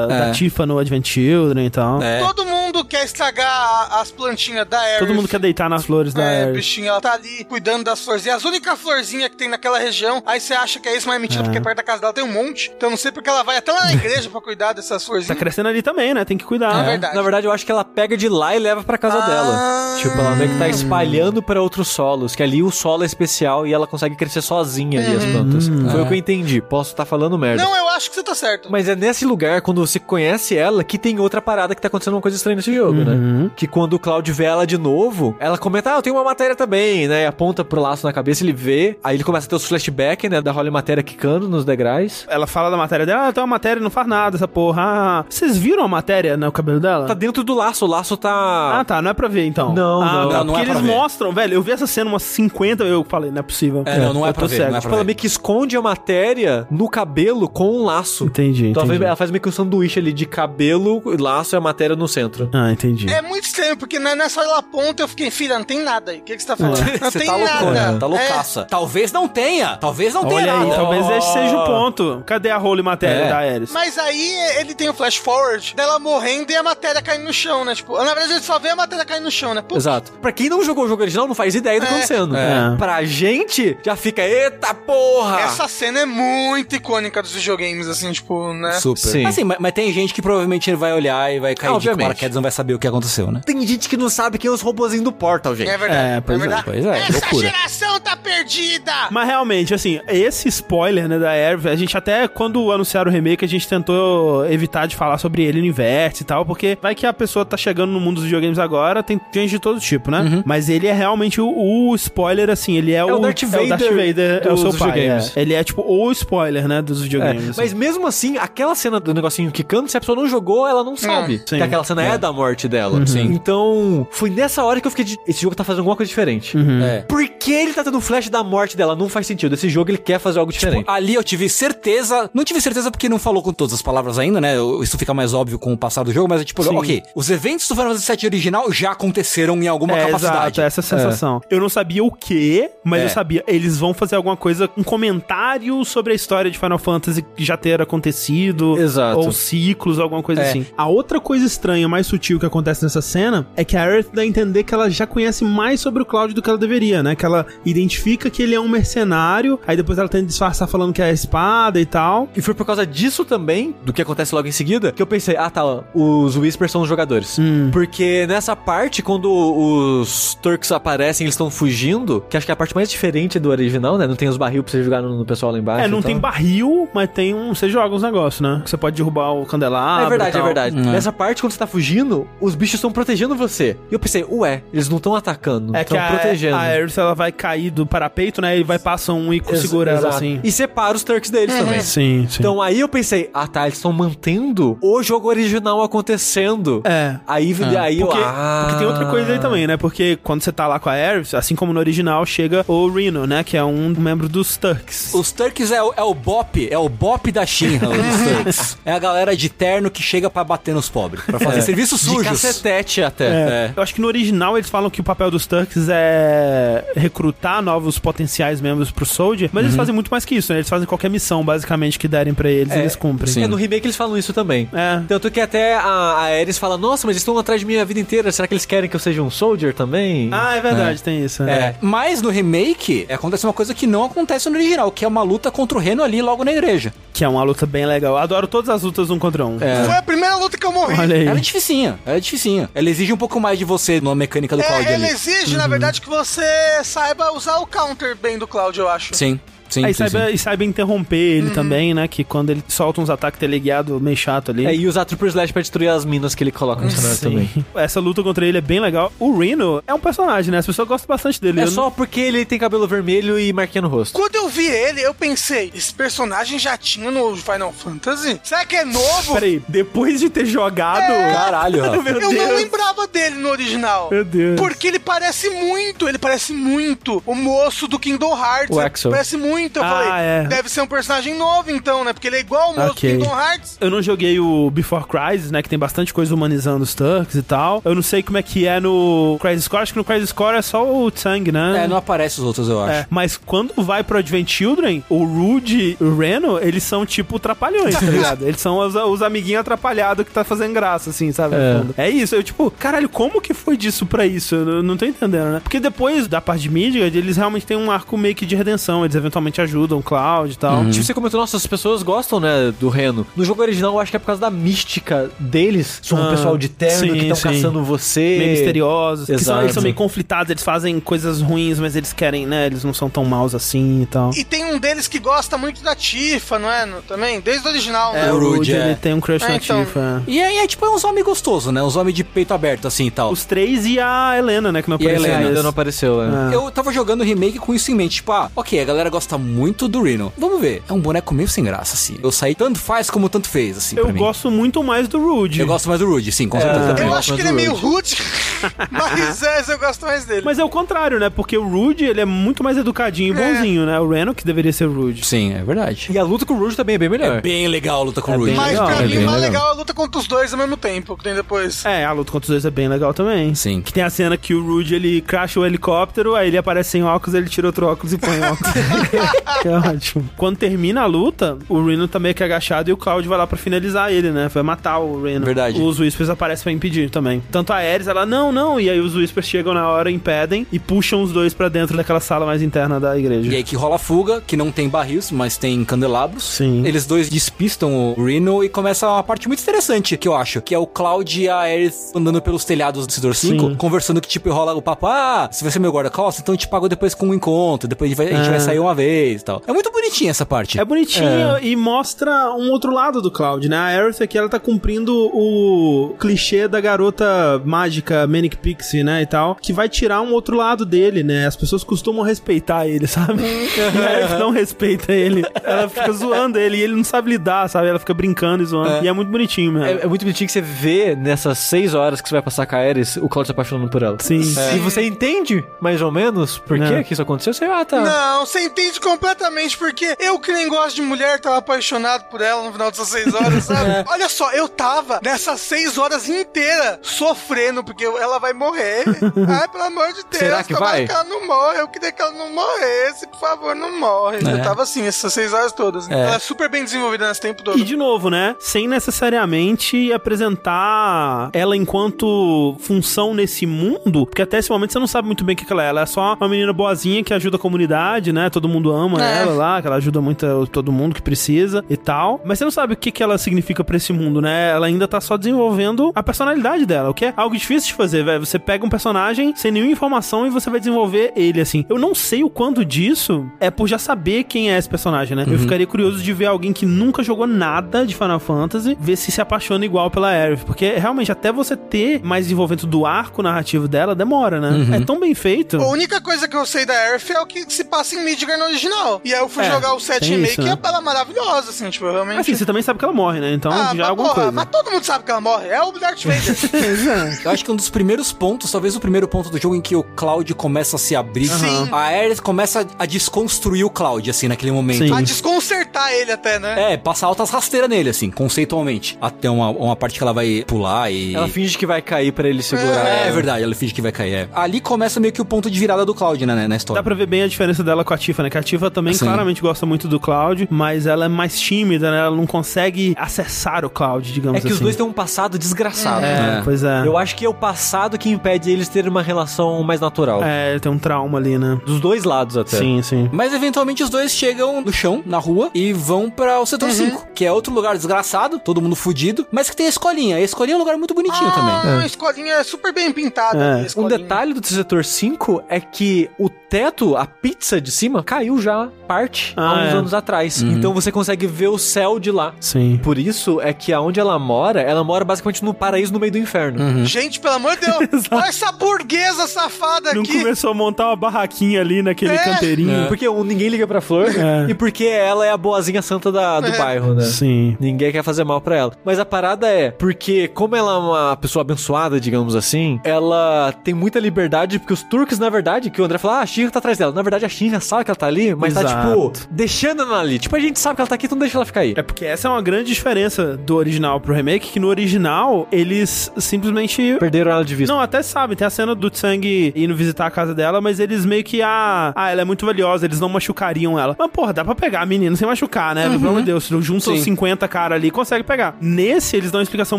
da É. Tifa no Advent Children e tal. É. Todo mundo quer estragar as plantinhas da Aerith. Todo mundo quer deitar nas flores da É, Aerith. bichinha, ela tá ali cuidando das florzinhas. As únicas florzinhas que tem naquela região. Aí você acha que é isso, mas é mentira, É. porque perto da casa dela tem um monte. Então eu não sei porque ela vai até lá na [LAUGHS] igreja pra cuidar dessas Tá florzinhas. crescendo ali também, né? Tem que cuidar. É verdade. Na verdade, eu acho que ela pega de lá e leva pra casa Ah. dela. Tipo, ela meio que tá espalhando pra outros solos, que ali o solo é especial e ela consegue crescer sozinha ali as plantas. Foi o que eu entendi. Posso estar falando merda. Não, eu acho que você tá certo. Mas é nesse lugar, quando você conhece ela, que tem outra parada que tá acontecendo uma coisa estranha nesse jogo, né? Que quando o Cloud vê ela de novo, ela comenta, ah, eu tenho uma matéria também, né? E aponta pro laço na cabeça, ele vê, aí ele começa a ter os flashbacks, né? Da Holly Matéria quicando nos degraus. Ela fala da matéria dela, ah, tem uma matéria, não faz nada essa porra. Ah, vocês viram a matéria no cabelo dela? Tá dentro do laço, o laço tá... Ah, tá, não é pra ver então. Não, ah, não. tá, Não, não é eles ver. mostram, velho, eu vi essa cena umas 50, eu falei, não é possível. É, não, não é pra ver, cego. não é Tipo, pra ela ver. meio que esconde a matéria no cabelo com um laço. Entendi, Então ela faz, entendi. ela faz meio que um sanduíche ali de cabelo, laço e a matéria no centro. Ah, entendi. É muito estranho, porque não é nessa hora ela aponta eu fiquei, filha, não tem nada aí. O que, que você tá falando? Não Você tem tá nada. tá loucaça. Talvez não tenha. Talvez não tenha Olha aí, nada. talvez esse seja o ponto. Cadê a role matéria É. da Ares? É. Mas aí ele tem o flash forward dela morrendo e a matéria caindo no chão, né? Tipo, na verdade ele só vê a matéria caindo no chão, né? Pô, Exato. Pra quem não jogou o jogo original, não faz ideia do que tá É. acontecendo. É. Pra gente, já fica, eita porra! Essa cena é muito icônica dos videogames, assim, tipo, né? Super. Sim. Assim, mas, mas tem gente que provavelmente vai olhar e vai cair de Obviamente. paraquedas e não vai saber o que aconteceu, né? Tem gente que não sabe quem é os robozinhos do Portal, gente. É verdade. É, pois é, verdade. pois é, Essa loucura. geração tá perdida! Mas realmente, assim, esse spoiler, né, da Air, a gente até, quando anunciaram o remake, a gente tentou evitar de falar sobre ele no inverso e tal, porque vai que a pessoa tá chegando no mundo dos videogames agora, tem gente de todo tipo, né? Mas ele é realmente o, o spoiler, assim, ele é, o Darth é o Darth Vader Vader, é o seu pai. videogames. é. Ele é, tipo, o spoiler, né, dos É, videogames. assim. mas mesmo assim, aquela cena do negocinho quicando, se a pessoa não jogou, ela não sabe. sim. que aquela cena é, da morte dela. Então, foi nessa hora que eu fiquei de. Esse jogo tá fazendo alguma coisa diferente. É. Por que ele tá tendo o flash da morte dela? Não faz sentido. Esse jogo ele quer fazer algo diferente. Ali eu tive certeza, não tive certeza porque não falou com todas as palavras ainda, né? Isso fica mais óbvio com o passar do jogo, mas é tipo, Sim. ok, os eventos do Final Fantasy VII original já aconteceram em alguma é, capacidade. Exato, essa sensação. Eu não sabia o que, mas É. eu sabia, eles vão fazer alguma coisa, um comentário sobre a história de Final Fantasy que já ter acontecido. Exato. Ou ciclos, alguma coisa É. assim. A outra coisa estranha, mais sutil que acontece nessa cena é que a Aerith dá a entender que ela já conhece mais sobre o Cloud do que ela deveria, né? Que ela identifica que ele é um mercenário, aí depois ela tenta disfarçar falando que é a espada e tal. E foi por causa disso também, do que acontece logo em seguida, que eu pensei, ah tá, os Whispers são os jogadores. Hum. Porque nessa parte, quando os Turks aparecem, eles estão fugindo, que acho que é a parte mais diferente do original, né? Não tem os barril pra você jogar no, no pessoal lá embaixo. É, não e tem tal. barril, mas tem um. Você joga uns negócios, né? Que você pode derrubar o candelabro. É verdade, e tal. é verdade. Hum. Nessa parte, quando você tá fugindo, os bichos estão protegendo você. E eu pensei, ué, eles não estão atacando, É que estão a, protegendo. a Aerith, ela vai cair do parapeito, né? Ele vai passar um e Ex- segura ela assim. E separa os Turks deles também. Sim, sim. Então aí eu pensei, ah tá, eles estão mantendo o jogo original acontecendo. É. Aí, aí Porque, eu, ah... porque tem outra coisa aí também, né? Porque quando você tá lá com a Aerith, assim como no original, chega o Reno, né? Que é um membro dos Turks. Os Turks é o, é o Bop, é o Bop da Shinra, os [LAUGHS] Turks. É a galera de terno que chega pra bater nos pobres, pra fazer serviço De sujos. cacetete até. É. Eu acho que no original eles falam que o papel dos Turks é recrutar novos potenciais membros pro Soldier, mas eles fazem muito mais que isso, né? Eles fazem qualquer missão, basicamente, que derem pra eles, eles cumprem. É, no remake eles falam isso também. É. Tanto que até a, a Ares fala, nossa, mas eles estão atrás de mim a vida inteira, será que eles querem que eu seja um soldier também? Ah, é verdade, tem isso. É. É. Mas no remake acontece uma coisa que não acontece no original, que é uma luta contra o Reno ali logo na igreja. Que é uma luta bem legal. Eu adoro todas as lutas um contra um. Foi a primeira luta que eu morri. Olha aí. Ela é dificinha, ela é dificinha. Ela exige um pouco mais de você numa mecânica do Cloud É, ele ali. exige, na verdade, que você saiba usar o counter bem do Cloud, eu acho. Sim, sim, Aí sim, saiba, sim. e saiba interromper ele também, né? Que quando ele solta uns ataques teleguiado meio chato ali. É, e usar Trooper Slash pra destruir as minas que ele coloca no cenário também. Essa luta contra ele é bem legal. O Reno é um personagem, né? As pessoas gostam bastante dele. É Eu só porque ele tem cabelo vermelho e marquinha no rosto. Quando eu vi ele, eu pensei, esse personagem já tinha no Final Fantasy? Será que é não... novo? Peraí, depois de ter jogado... Caralho, Rafa. [LAUGHS] Meu eu não lembrava dele no original. Meu Deus. Porque ele parece muito, ele parece muito o moço do Kingdom Hearts. O Axel. Parece muito. Eu Ah, falei, é. deve ser um personagem novo então, né? Porque ele é igual o moço Ok. do Kingdom Hearts. Eu não joguei o Before Crisis, né? Que tem bastante coisa humanizando os Turks e tal. Eu não sei como é que é no Crisis Core. Acho que no Crisis Core é só o Tsang, né? É, não aparece os outros, eu acho. É, mas quando vai pro Advent Children, o Rude e o Reno, eles são tipo trapalhões, tá ligado? [LAUGHS] Eles são os, os amiguinhos atrapalhados que tá fazendo graça, assim, sabe? É. É isso, eu tipo, caralho, como que foi disso pra isso? Eu não, não tô entendendo, né? Porque depois da parte de Midgard, eles realmente têm um arco meio que de redenção, eles eventualmente ajudam o Cloud e tal. Tipo, você comentou, nossa, as pessoas gostam, né, do Reno. No jogo original, eu acho que é por causa da mística deles. São um Ah, pessoal de terno sim, que estão caçando você. Meio misteriosos, que são, Exato. eles são meio conflitados, eles fazem coisas ruins, mas eles querem, né? Eles não são tão maus assim e tal. E tem um deles que gosta muito da Tifa, não é? No- Também? Desde o original, É, né? o Rude, é. ele tem um crush É, na então. Tifa. E aí é tipo é uns homens gostosos, né? Uns homens de peito aberto, assim e tal. Os três e a Helena, né? Que não E a apareceu Helena. Ainda não apareceu, né? Ah. Eu tava jogando o remake com isso em mente, tipo, ah, ok, a galera gosta muito do Reno. Vamos ver. É um boneco meio sem graça, assim. Eu saí tanto faz como tanto fez, assim, Eu pra mim. gosto muito mais do Rude. Eu gosto mais do Rude, sim, com certeza. Eu também. acho que ele é meio rude, [LAUGHS] mas é, eu gosto mais dele. Mas é o contrário, né? Porque o Rude, ele é muito mais educadinho e É. bonzinho, né? O Reno que deveria ser o Rude. Sim, é verdade. E a luta com o Rouge também é bem melhor. É bem legal a luta com É o Rude. bem Mas legal, pra é mim, mais legal. legal é a luta contra os dois ao mesmo tempo, que tem depois. É, a luta contra os dois é bem legal também. Sim. Que tem a cena que o Rude, ele cracha o helicóptero, aí ele aparece sem óculos, ele tira outro óculos e põe óculos. [LAUGHS] [LAUGHS] que é ótimo. Quando termina a luta, o Reno tá meio que agachado e o Cloud vai lá pra finalizar ele, né? Vai matar o Reno. Verdade. Os Whispers aparecem pra impedir também. Tanto a Ares, ela, não, não. E aí os Whispers chegam na hora, impedem e puxam os dois pra dentro daquela sala mais interna da igreja. E aí que rola a fuga, que não tem barris, mas tem candelabros. Sim. Eles dois despistam o Reno e começa uma parte muito interessante que eu acho, que é o Cloud e a Aerith andando pelos telhados do Setor 5, Sim. conversando que tipo rola o papo, ah, se vai ser meu guarda-costas, então eu te pago depois com um encontro, depois a gente vai, a gente É. vai sair uma vez e tal. É muito bonitinha essa parte. É bonitinho e mostra um outro lado do Cloud, né? A Aerith aqui, ela tá cumprindo o clichê da garota mágica Manic Pixie, né, e tal, que vai tirar um outro lado dele, né? As pessoas costumam respeitar ele, sabe? [LAUGHS] e a Aerith não respeita ele. Ela fica zoando ele e ele não sabe lidar, sabe? Ela fica brincando e zoando. E é muito bonitinho mesmo. É, é muito bonitinho que você vê nessas seis horas que você vai passar com a Ares, o Cloud se apaixonando por ela. Sim. E você entende, mais ou menos, por É. que que isso aconteceu? Você, ah, tá. Não, você entende completamente, porque eu que nem gosto de mulher, tava apaixonado por ela no final dessas seis horas, sabe? [LAUGHS] É. Olha só, eu tava nessas seis horas inteiras sofrendo, porque ela vai morrer. [LAUGHS] Ai, pelo amor de Deus, Será que tomara vai? que ela não morre. Eu queria que ela não morresse, por favor, não morre. É. Eu tava assim, essas seis horas todas. É. Ela é super bem desenvolvida nesse tempo todo. E de novo, né? Sem necessariamente apresentar ela enquanto função nesse mundo, porque até esse momento você não sabe muito bem o que que ela é. Ela é só uma menina boazinha que ajuda a comunidade, né? Todo mundo ama É. ela lá, que ela ajuda muito a- todo mundo que precisa e tal. Mas você não sabe o que que ela significa pra esse mundo, né? Ela ainda tá só desenvolvendo a personalidade dela, o que é algo difícil de fazer, velho. Você pega um personagem sem nenhuma informação e você vai desenvolver ele, assim. Eu não sei o quanto disso é por já saber quem é esse personagem, né? Eu ficaria curioso de ver alguém que nunca jogou nada de Final Fantasy, ver se se apaixona igual pela Aerith, porque realmente até você ter mais desenvolvimento do arco narrativo dela, demora, né? É tão bem feito. A única coisa que eu sei da Aerith é o que se passa em Midgar no original. E aí eu fui É, jogar o 7 tem remake isso, e né? ela é maravilhosa, assim, tipo, realmente. Assim, você também sabe que ela morre, né? Então ah, já é mas, alguma porra, coisa. mas todo mundo sabe que ela morre. É o Darth Vader. [LAUGHS] Eu acho que um dos primeiros pontos, talvez o primeiro ponto do jogo em que o Cloud começa a se abrir. Sim. A Ares começa a desconstruir o Cloud, assim, naquele momento. Sim. A desconcertar ele até, né? É, passa altas rasteiras nele, assim, conceitualmente. Até uma, uma parte que ela vai pular e. Ela finge que vai cair pra ele segurar. É, ela. verdade, ela finge que vai cair. é. Ali começa meio que o ponto de virada do Cloud, né, na história. Dá pra ver bem a diferença dela com a Tifa, né? Que a Tifa também Sim. claramente gosta muito do Cloud, mas ela é mais tímida, né? Ela não consegue acessar o Cloud, digamos É assim. que os dois têm um passado desgraçado. É, É. pois é. Eu acho que é o passado que impede eles terem uma relação mais natural. É, tem um trauma ali, né? Dos dois lados até. Sim, sim. Mas eventualmente os dois chegam no chão, na rua, e vão pra o setor 5, que é outro lugar desgraçado, todo mundo fudido, mas que tem a escolinha. A escolinha é um lugar muito bonitinho também. Ah, a escolinha é super bem pintada. É. Um detalhe do setor 5 é que o teto, a pizza de cima, caiu já parte há Ah, uns é. anos atrás. Uhum. Então você consegue ver o céu de lá. Sim. Por isso é que aonde ela mora, ela mora basicamente no paraíso no meio do inferno. Uhum. Gente, pelo amor de Deus, [LAUGHS] olha essa burguesa safada Não aqui. começou a montar uma barraquinha ali naquele É. canteirinho. Porque um, ninguém liga pra flor É. e porque ela é a boazinha santa da- do É. bairro, né? Sim. Ninguém quer fazer mal pra ela. Mas a parada é, porque como ela é uma pessoa abençoada, digamos assim, ela tem muita liberdade, porque os turcos, na verdade, que o André fala, ah, a Shinra tá atrás dela. Na verdade, a Shinra sabe que ela tá ali, mas tá, Exato. tipo, deixando ela ali. Tipo, a gente sabe que ela tá aqui, então deixa ela ficar aí. É porque essa é uma grande diferença do original pro remake, que no original eles simplesmente Perderam ela de vista. Não, até sabem, tem a cena do Tsang indo visitar a casa dela, mas eles meio que, ah, ah, ela é muito valiosa, eles não machucariam ela. Mas, porra, dá pra pegar a menina sem machucar, né? Pelo amor de Deus, se junta os Sim. 50 caras ali, consegue pegar. Nesse, eles dão uma explicação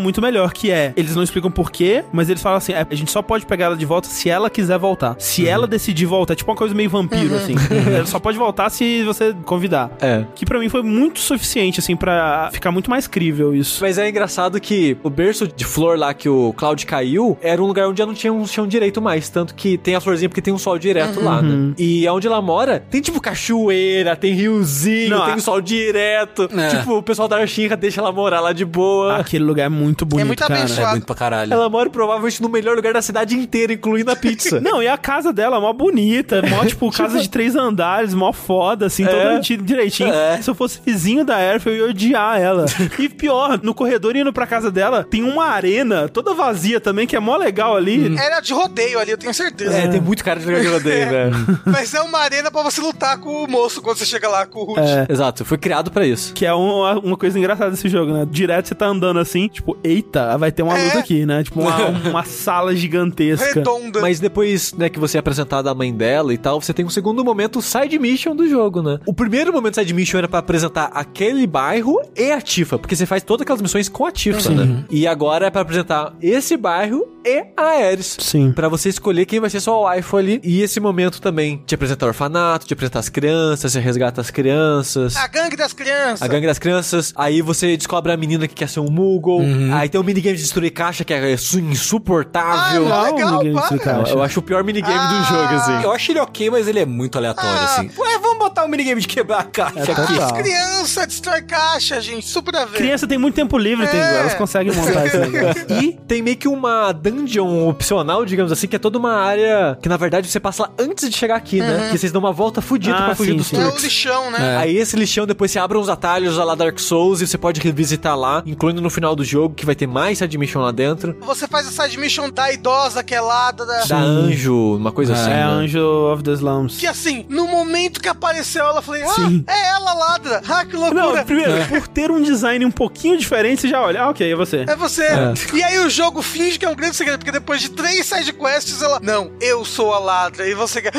muito melhor, que é, eles não explicam por quê, mas eles falam assim, é, a gente só pode pegar ela de volta se ela quiser voltar. Se ela decidir voltar, é tipo uma coisa meio vampiro, assim. ela só pode voltar se você convidar. É. Que pra mim foi muito suficiente, assim, pra ficar muito mais crível isso. Mas é engraçado que o berço de flor lá que o Cloud caiu era um lugar onde já não tinha um chão direito mais. Tanto que tem a florzinha porque tem um sol direto lá, né? E onde ela mora, tem tipo cachoeira, tem riozinho, Não, tem a- sol direto. É. Tipo, o pessoal da Shinra deixa ela morar lá de boa. Aquele lugar é muito bonito, muito cara. abençoado. É muito pra caralho. Ela mora provavelmente no melhor lugar da cidade inteira, incluindo a pizza. [LAUGHS] Não, e a casa dela é mó bonita, mó, tipo, [LAUGHS] casa de três andares, mó foda, assim, É. metida direitinho. É. Se eu fosse vizinho da Airf, eu ia odiar ela. [LAUGHS] e pior, no corredor indo pra casa dela, tem uma arena toda vazia também, que é mó legal ali. Era de rodeio ali, eu tenho certeza. É, tem muito cara de rodeio, velho. [LAUGHS] Mas é uma arena pra você lutar com o moço quando você chega lá com o Rude. É. Exato, foi criado pra isso. Que é uma, uma coisa engraçada desse jogo, né? Direto você tá andando assim, tipo, eita, vai ter uma É. luta aqui, né? Tipo, uma, [LAUGHS] uma sala gigantesca. Redonda. Mas depois, né, que você é apresentado a mãe dela e tal, você tem um segundo momento side mission do jogo, né? O primeiro momento side mission era pra apresentar aquele bairro e a Tifa, porque você faz todas aquelas missões com a Tifa, né? E agora é pra apresentar esse bairro e a Ares. Sim. Pra você escolher quem vai ser sua wife ali. E esse momento também te apresentar o orfanato, te apresentar as crianças, você resgata as crianças. A gangue das crianças. A gangue das crianças, aí você descobre a menina que quer ser um Moogle, aí tem o minigame de destruir caixa que é su- insuportável. Ah, Legal, legal, para. Eu acho o pior minigame Ah. do jogo, assim. Eu acho ele ok, mas ele é muito aleatório, Ah. assim. Ué, vamos botar um minigame de quebrar a caixa É aqui. total. Criança destrói caixa, gente. Super a ver. Criança tem muito tempo livre, tem, É. elas conseguem montar [LAUGHS] negócio. E tem meio que uma dungeon opcional, digamos assim, que é toda uma área que na verdade você passa lá antes de chegar aqui, né? Que vocês dão uma volta fudida Ah, pra fugir sim, dos sim. É o lixão, né? Aí esse lixão depois você abre uns atalhos lá Dark Souls e você pode revisitar lá, incluindo no final do jogo que vai ter mais side mission lá dentro. Você faz a side mission da idosa que é lá, da... da- Da anjo, uma coisa assim. É né? Anjo of the Slums. Que assim, no momento que apareceu ela, eu falei, ah, Sim. é ela, ladra. Ah, que loucura. Não, primeiro, por ter um design um pouquinho diferente, você já olha, ah, ok, é você. É você. E aí o jogo finge que é um grande segredo, porque depois de três sidequests, ela. Não, eu sou a ladra. E você quer.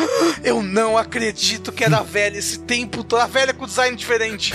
Eu não acredito que era a velha esse tempo todo. A velha com design diferente.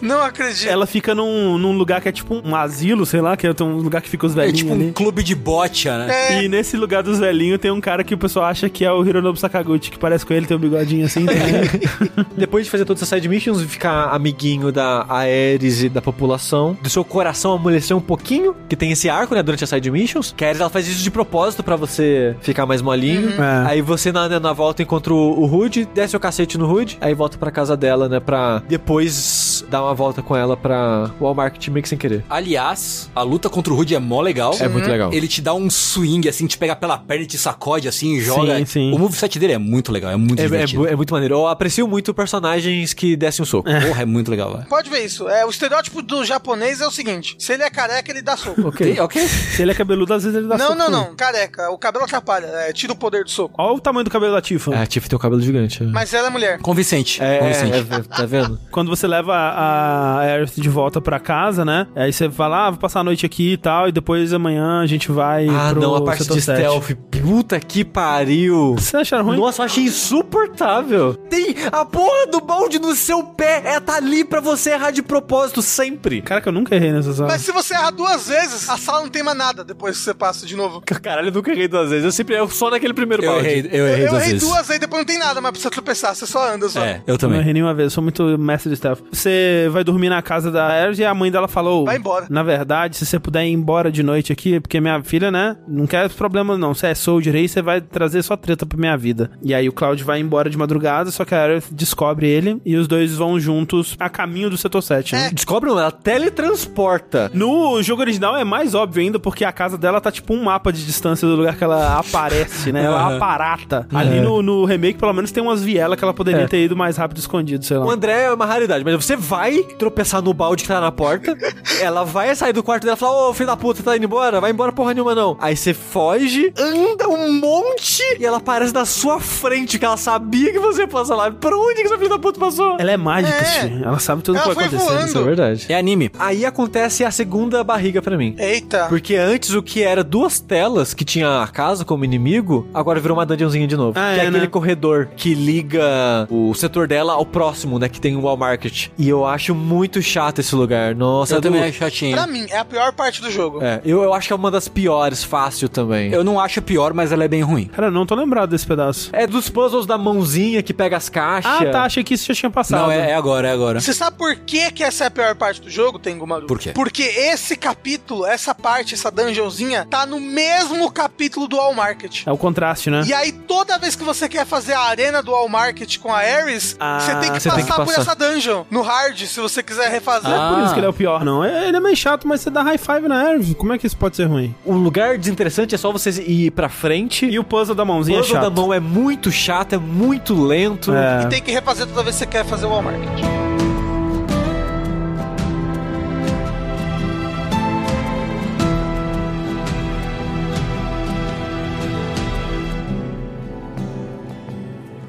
Não acredito. Ela fica num, num lugar que é tipo um asilo, sei lá, que é um lugar que fica os É velhinhos tipo um ali. clube de bocha, né? É. E nesse lugar dos velhinhos tem um cara que o pessoal acha que é o Hironobu Sakaguchi, que parece com ele, tem um bigodinho assim. [LAUGHS] também. [LAUGHS] Depois de fazer todas essas side missions e ficar amiguinho da Ares e da população, do seu coração amolecer um pouquinho, que tem esse arco, né, durante as side missions, que a Ares ela faz isso de propósito pra você ficar mais molinho. É. Aí você na, na volta encontra o, o Rude, desce o cacete no Rude, aí volta pra casa dela, né, pra depois dar uma volta com ela pra Walmart meio que sem querer. Aliás, a luta contra o Rude é mó legal. É muito legal. Ele te dá um swing, assim, te pega pela perna e te sacode, assim, e joga. Sim, sim. O moveset dele é muito legal, é muito É, é, é muito maneiro. Eu aprecio muito personagens que descem um soco. Porra, é muito legal, velho. Pode ver isso. É, o estereótipo do japonês é o seguinte: se ele é careca, ele dá soco. Ok. Ok? Se ele é cabeludo, às vezes ele dá Não, soco não, não. Careca. O cabelo atrapalha. É, tira o poder do soco. Olha o tamanho do cabelo da Tifa. É, a Tiff tem o cabelo gigante. é. Mas ela é mulher. Convincente. É, Convincente. é, é, tá vendo? Quando você leva a Aerith de volta pra casa, né? Aí você fala, ah, vou passar a noite aqui e tal, e depois amanhã a gente vai Ah, pro não, a parte de 7. stealth. Puta que pariu. Você acharam ruim? Nossa, eu achei insuportável. Tem a porra do balde no seu pé. É, tá ali pra você errar de propósito sempre. Cara, que eu nunca errei nessa sala. Mas se você errar duas vezes, a sala não tem mais nada depois que você passa de novo. Caralho, eu nunca errei duas vezes. Eu sempre erro só naquele primeiro Eu balde. errei, eu errei Eu duas errei vezes. duas, aí depois não tem nada mais pra você tropeçar, você só anda só. É, eu Eu não também. errei nenhuma vez, sou muito mestre de stealth. Você vai dormir na casa da Aerith e a mãe dela falou: Vai embora. Na verdade, se você puder ir embora de noite aqui, porque minha filha, né, não quer problema não. Você é soldier aí, você vai trazer só treta pra minha vida. E aí o Cloud vai embora de madrugada, só que Aerith descobre ele e os dois vão juntos a caminho do setor 7, né? Descobre não, ela teletransporta. No jogo original é mais óbvio ainda, porque a casa dela tá tipo um mapa de distância do lugar que ela aparece, né? Ela [LAUGHS] Aham. aparata. Ali no, no remake, pelo menos, tem umas vielas que ela poderia É. ter ido mais rápido escondido, sei lá. O André é uma raridade, mas você vai tropeçar no balde que tá na porta, [LAUGHS] ela vai sair do quarto dela e falar, ô filho da puta, tá indo embora? Vai embora porra nenhuma não. Aí você foge, anda um monte e ela aparece na sua frente, que ela sabia que você ia passar lá. Pra onde que essa filha da puta passou? Ela é mágica, É. Ela sabe tudo que Ela vai acontecer. voando. Isso é verdade. É anime. Aí acontece a segunda barriga pra mim. Eita. Porque antes o que era duas telas que tinha a casa como inimigo, agora virou uma dungeonzinha de novo. Ah, que é, é, aquele né? corredor que liga o setor dela ao próximo, né? Que tem o Wall Market. E eu acho muito chato esse lugar. Nossa, Eu também acho chatinho. Pra mim, é a pior parte do jogo. É, eu, eu acho que é uma das piores, fácil também. Eu não acho pior, mas ela é bem ruim. Cara, eu não tô lembrado desse pedaço. É dos puzzles da mãozinha que pega as caixas. Ah, tá. Achei que isso já tinha passado. Não, é, é agora, é agora. Você sabe por que, que essa é a pior parte do jogo, Tengu Maru? Por quê? Porque esse capítulo, essa parte, essa dungeonzinha, tá no mesmo capítulo do All Market. É o contraste, né? E aí, toda vez que você quer fazer a arena do All Market com a Ares, Ah, você tem que passar tem que por passar. essa dungeon, no hard, se você quiser refazer. Não é por Ah. isso que ele é o pior, não. É- Ele é meio chato, mas você dá high five na Aerith. Como é que isso pode ser ruim? O lugar desinteressante é só você ir pra frente. E o puzzle da o mãozinha é puzzle chato. da mão é muito chato, é muito lento. É. E tem que refazer toda vez que você quer fazer o All Market.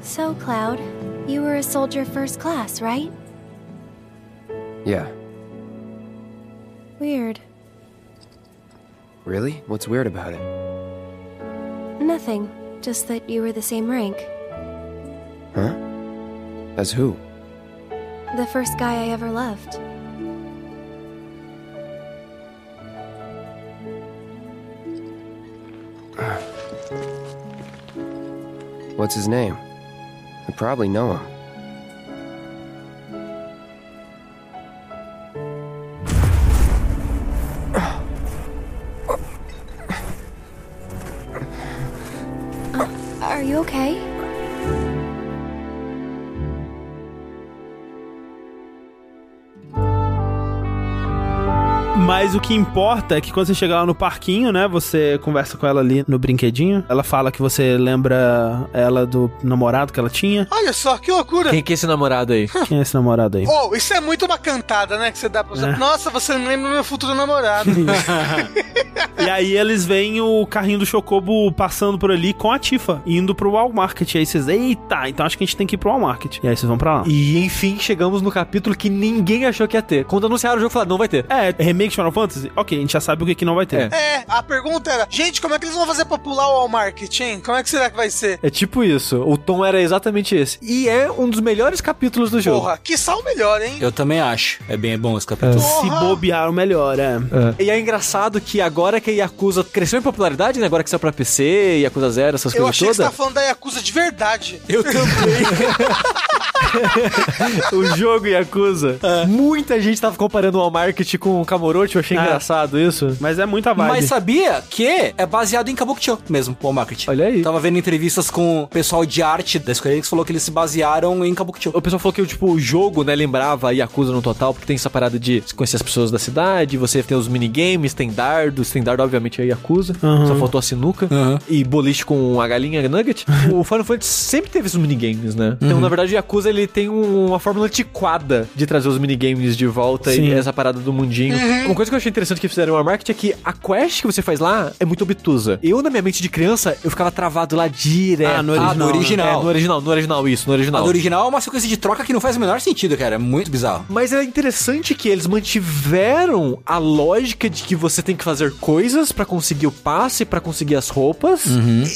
So, Cloud, you were a soldier first class, right? Yeah. Weird. Really? What's weird about it? Nothing. Just that you were the same rank. Huh? As who? The first guy I ever loved. What's his name? I probably know him. Uh, are you okay? Mas o que importa é que quando você chega lá no parquinho, né? Você conversa com ela ali no brinquedinho. Ela fala que você lembra ela do namorado que ela tinha. Olha só, que loucura. Quem que é esse namorado aí? Quem é esse namorado aí? Oh, isso é muito uma cantada, né? Que você dá pra usar. É. Nossa, você lembra do meu futuro namorado. [LAUGHS] E aí eles veem o carrinho do Chocobo passando por ali com a Tifa, indo pro Walmart. E aí vocês, eita, então acho que a gente tem que ir pro Walmart. E aí vocês vão pra lá. E enfim, chegamos no capítulo que ninguém achou que ia ter. Quando anunciaram o jogo, falaram, não vai ter. É, remake de Final Fantasy? Ok, a gente já sabe o que, que não vai ter. É, a pergunta era, gente, como é que eles vão fazer pra pular o All Market, hein? Como é que será que vai ser? É tipo isso. O tom era exatamente esse. E é um dos melhores capítulos do jogo. Porra, que sal melhor, hein? Eu também acho. É bem bom esse capítulo. Se bobear, o melhor, é. E é engraçado que agora que a Yakuza cresceu em popularidade, né? Agora que saiu pra PC, Yakuza Zero, essas Eu coisas achei que você tá todas. falando da Yakuza de verdade. Eu também. [LAUGHS] o jogo Yakuza. Muita gente tava comparando o All Market com o Kamurochi, eu achei É. engraçado isso. Mas é muita vibe. Mas sabia que é baseado em Kabukicho mesmo, o marketing. Olha aí. Tava vendo entrevistas com o pessoal de arte da Square Enix, falou que eles se basearam em Kabukicho. O pessoal falou que tipo, o jogo, né, lembrava Yakuza no total, porque tem essa parada de conhecer as pessoas da cidade, você tem os minigames, tem dardos, tem dardo, obviamente, é Yakuza, Uhum. só faltou a sinuca, Uhum. e boliche com a galinha Nugget. [LAUGHS] o Final Fantasy sempre teve esses minigames, né? Então, Uhum. na verdade, o Yakuza ele tem um- uma fórmula antiquada de trazer os minigames de volta Sim. e essa parada do mundinho. Uhum. Uma coisa que eu achei interessante que fizeram no marketing é que a quest que você faz lá é muito obtusa. Eu, na minha mente de criança, eu ficava travado lá direto. Ah, no original, no original. né? É, no original, no original, isso, no original. do original é uma sequência de troca que não faz o menor sentido, cara. É muito bizarro. Mas é interessante que eles mantiveram a lógica de que você tem que fazer coisas pra conseguir o passe, pra conseguir as roupas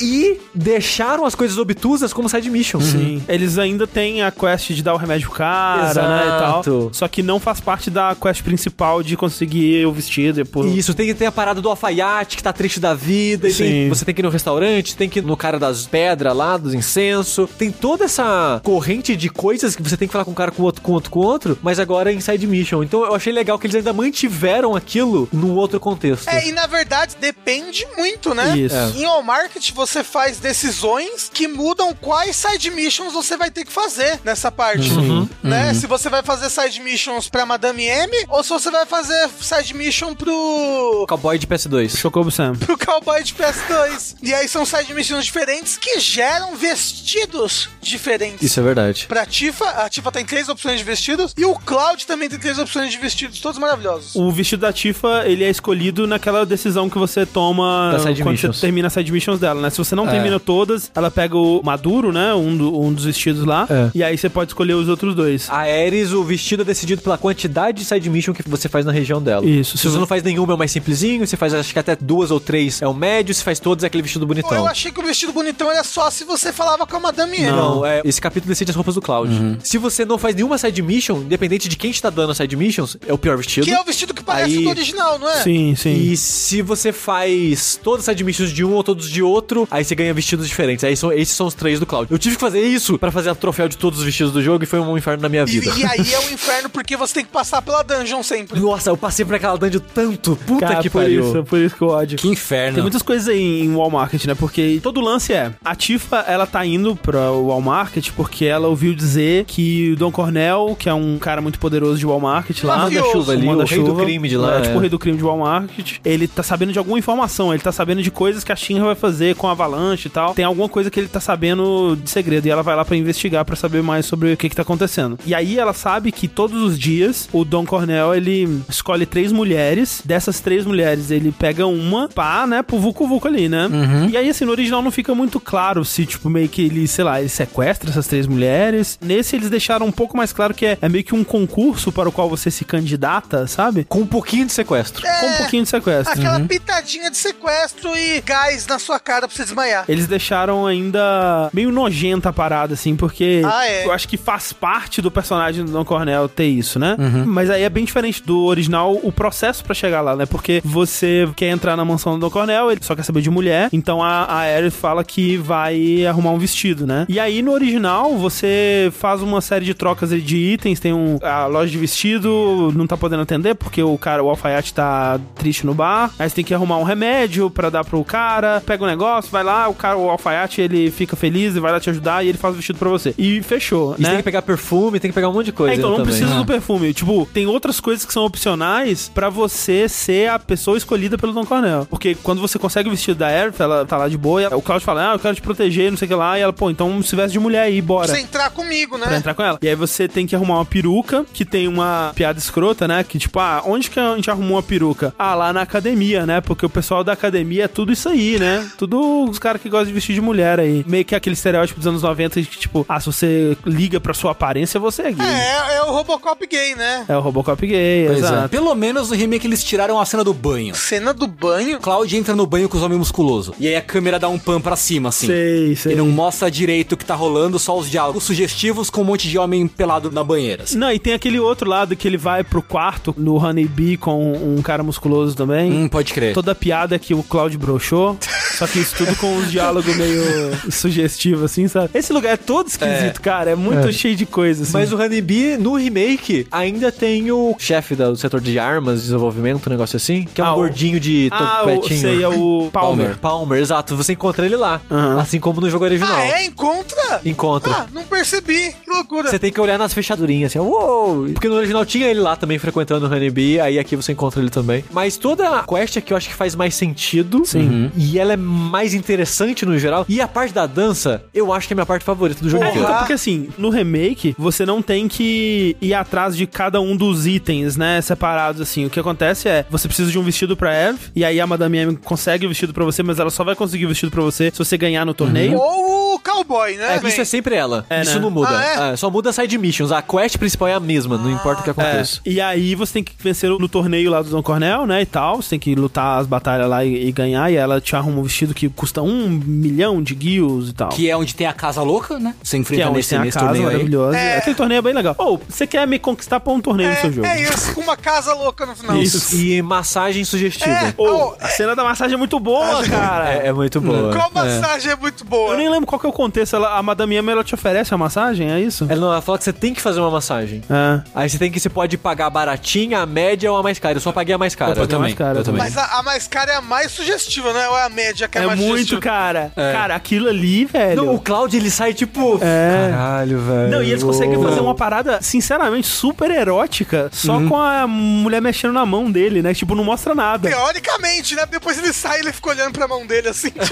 e deixaram as coisas obtusas como side mission. Sim. Eles ainda têm a quest de dar o remédio pro cara, Exato. né, e tal. Só que não faz parte da quest principal de conseguir o vestido e pô. Isso, tem que ter a parada do alfaiate que tá triste da vida, e tem- Sim. você tem que ir no restaurante, tem que ir no cara das pedras lá, dos incensos. Tem toda essa corrente de coisas que você tem que falar com um cara, com outro, com outro, com outro, mas agora é em side mission. Então eu achei legal que eles ainda mantiveram aquilo num outro contexto. É, e na verdade depende muito, né? Isso. É. Em All Market você faz decisões que mudam quais side missions você vai ter que fazer nessa parte. Uhum. Né? Uhum. Se você vai fazer side missions pra Madame M ou se você vai fazer side mission pro. Cowboy de PS2. Chocobo Sam. pro cowboy de PS2. E aí são side missions diferentes que geram vestidos diferentes. Isso é verdade. Pra Tifa, a Tifa tem três opções de vestidos e o Cloud também tem três opções de vestidos, todos maravilhosos. O vestido da Tifa, ele é escolhido naquela decisão que você toma Da side quando missions. você termina as side missions dela, né? Se você não É. termina todas, ela pega o Maduro, né? Um, do- um dos vestidos lá. É. E aí você pode escolher os outros dois. A Ares, o vestido é decidido pela quantidade de side mission que você faz na região dela. Isso. Se você não faz nenhuma, é o mais simplesinho. Se faz, acho que até duas ou três, é o médio. Se faz todos, é aquele vestido Pô, bonitão. eu achei que o vestido bonitão era só se você falava com a Madame M. Não, é, esse capítulo decide as roupas do Cloud. Se você não faz nenhuma side mission, independente de quem está dando as side missions, é o pior vestido. Que é o vestido que parece Aí- o do original, não é? Sim, sim. E se você faz todas as side missions de um ou todos de outro, aí você ganha vestidos diferentes. Aí são, esses são os três do Cloud. Eu tive que fazer isso pra fazer o troféu de todos os vestidos do jogo e foi um inferno na minha E, vida. e aí é um inferno porque você tem que passar pela dungeon sempre. Nossa, eu passei por aquela dungeon tanto. Puta Cara, que por pariu. isso, por isso que eu ódio. Que inferno. Tem muitas coisas aí em Walmart, né? Porque todo o lance é, a Tifa, ela tá indo pra Walmart porque ela ouviu dizer que o Don Cornell, que é um cara muito poderoso de Walmart lá, Manda-chuva ali, o rei do crime de lá, é, tipo é. o rei do crime de Walmart, ele tá sabendo de alguma informação, ele tá sabendo de coisas que a Shinra vai fazer com a Avalanche e tal. Tem alguma coisa que ele tá sabendo de segredo e ela vai lá pra investigar pra saber mais sobre o que que tá acontecendo. E aí ela sabe que todos os dias o Don Cornell, ele escolhe três mulheres, dessas três mulheres ele pega uma pá, né, pro Vucu Vucu ali, né? E aí assim, no original não fica muito claro se tipo meio que ele, sei lá, ele sequestra essas três mulheres. Nesse eles deixaram um pouco mais claro que é, é meio que um concurso para o qual você se candidata, sabe? Com um pouquinho de sequestro. Com um pouquinho de sequestro. Aquela pitadinha de sequestro e gás na sua cara pra você desmaiar. Eles deixaram ainda meio nojenta a parada, assim, porque Ah, é? eu acho que faz parte do personagem do Don Cornell ter isso, né? Uhum. Mas aí é bem diferente do original o processo pra chegar lá, né? Porque você quer entrar na mansão do Don Cornell, ele só quer saber de mulher, então a, a Aerith fala que vai arrumar um vestido, né? E aí no original você faz uma série de trocas de itens, tem um a loja de vestido não tá podendo atender porque o cara, o alfaiate tá triste no bar, aí você tem que arrumar um remédio pra dar pro cara, pega o negócio, vai lá, o cara, o alfaiate, ele fica feliz e vai lá te ajudar e ele faz o vestido pra você. E fechou, E né? tem que pegar perfume, tem que pegar um monte de coisa. É, então não também. precisa Ah. do perfume. Tipo, tem outras coisas que são opcionais pra você ser a pessoa escolhida pelo Don Cornell. Porque quando você consegue o vestido da Aerith, ela tá lá de boa, e o Claudio fala, ah, eu quero te proteger, não sei o que lá, e ela, pô, então se veste de mulher aí, bora. Pra você entrar comigo, né? Pra entrar com ela. E aí você tem que arrumar uma peruca, que tem uma piada escrota, né? Que tipo, ah, onde que a gente arrumou uma peruca? Ah, lá na academia, né? Porque o pessoal da academia é tudo isso aí, né? Tudo os caras que gostam de vestir de mulher aí. Meio que aquele estereótipo dos anos 90 de que, tipo, ah, se você liga pra sua aparência, você é gay. É, é o Robocop gay, né? É o Robocop gay, Pois é. exato. Pelo menos no remake eles tiraram a cena do banho. Cena do banho? Cloud entra no banho com os homens musculosos. E aí a câmera dá um pan pra cima, assim. Sei, sei. E não mostra direito o que tá rolando, só os diálogos sugestivos com um monte de homem pelado na banheira. assim. Não, e tem aquele outro lado que ele vai pro quarto no Honey Bee com um cara musculoso também. Hum, pode crer. Toda a piada que o Cloud broxou. [LAUGHS] só que isso tudo com um diálogo meio sugestivo, assim, sabe? Esse lugar é todo esquisito, cara. É muito É. cheio de coisas. Assim. Mas o Honeybee, no remake, ainda tem o chefe do setor de armas, desenvolvimento, um negócio assim, que é um Ah, gordinho de Ah, topetinho. sei, é o [LAUGHS] Palmer. Palmer, exato. Você encontra ele lá. Aham. Assim como no jogo original. Ah, é? Encontra? Encontra? Ah, não percebi. Que loucura. Você tem que olhar nas fechadurinas, assim, uou! Porque no original tinha ele lá também frequentando o Honeybee, aí aqui você encontra ele também. Mas toda a quest aqui eu acho que faz mais sentido. Sim. E ela é mais interessante no geral. E a parte da dança, eu acho que é a minha parte favorita do jogo É, inteiro. então, porque assim, no remake, você não tem que ir atrás de cada um dos itens, né, separados, assim. O que acontece é, você precisa de um vestido pra Eve, e aí a Madame M consegue o vestido pra você, mas ela só vai conseguir o vestido pra você se você ganhar no torneio. Ou o cowboy, né? É, véi? isso é sempre ela. É, isso né? não muda. Ah, É, só muda side missions. A quest principal é a mesma, não importa o que É, aconteça. e aí você tem que vencer no torneio lá do Don Cornel, né, e tal. Você tem que lutar as batalhas lá e, e ganhar. E ela te arruma um vestido que custa um milhão de guios e tal. Que é onde tem a casa louca, né? Você Que é enfrenta onde nesse, tem a nesse casa torneio aí. maravilhosa. É. Aquele torneio é bem legal. Ou, você quer me conquistar pra um torneio no seu jogo. É isso, com uma casa louca no final. Isso. E massagem sugestiva. É, oh, a cena da massagem é muito boa, cara. É, é muito boa. qual massagem é, muito boa? Eu nem lembro qual que é o contexto. Ela, a Madame Emma, ela te oferece a massagem, é isso? Ela, não, ela fala que você tem que fazer uma massagem. É. Aí você tem que, você pode pagar a baratinha, a média ou a mais cara. Eu só paguei a mais cara. Eu também, mais cara, eu também. Mas a, a mais cara é a mais sugestiva, né? Ou é a média que é, É mais muito, sugestiva? cara. Cara, aquilo ali, velho. Não, o Cloud ele sai tipo. É. Caralho, velho. Não, e eles conseguem fazer uma parada, sinceramente, super erótica, só Uhum. com a mulher mexendo na mão dele, né? Tipo, não mostra nada. Teoricamente, né? Depois ele sai e ele fica olhando pra mão dele assim. Tipo,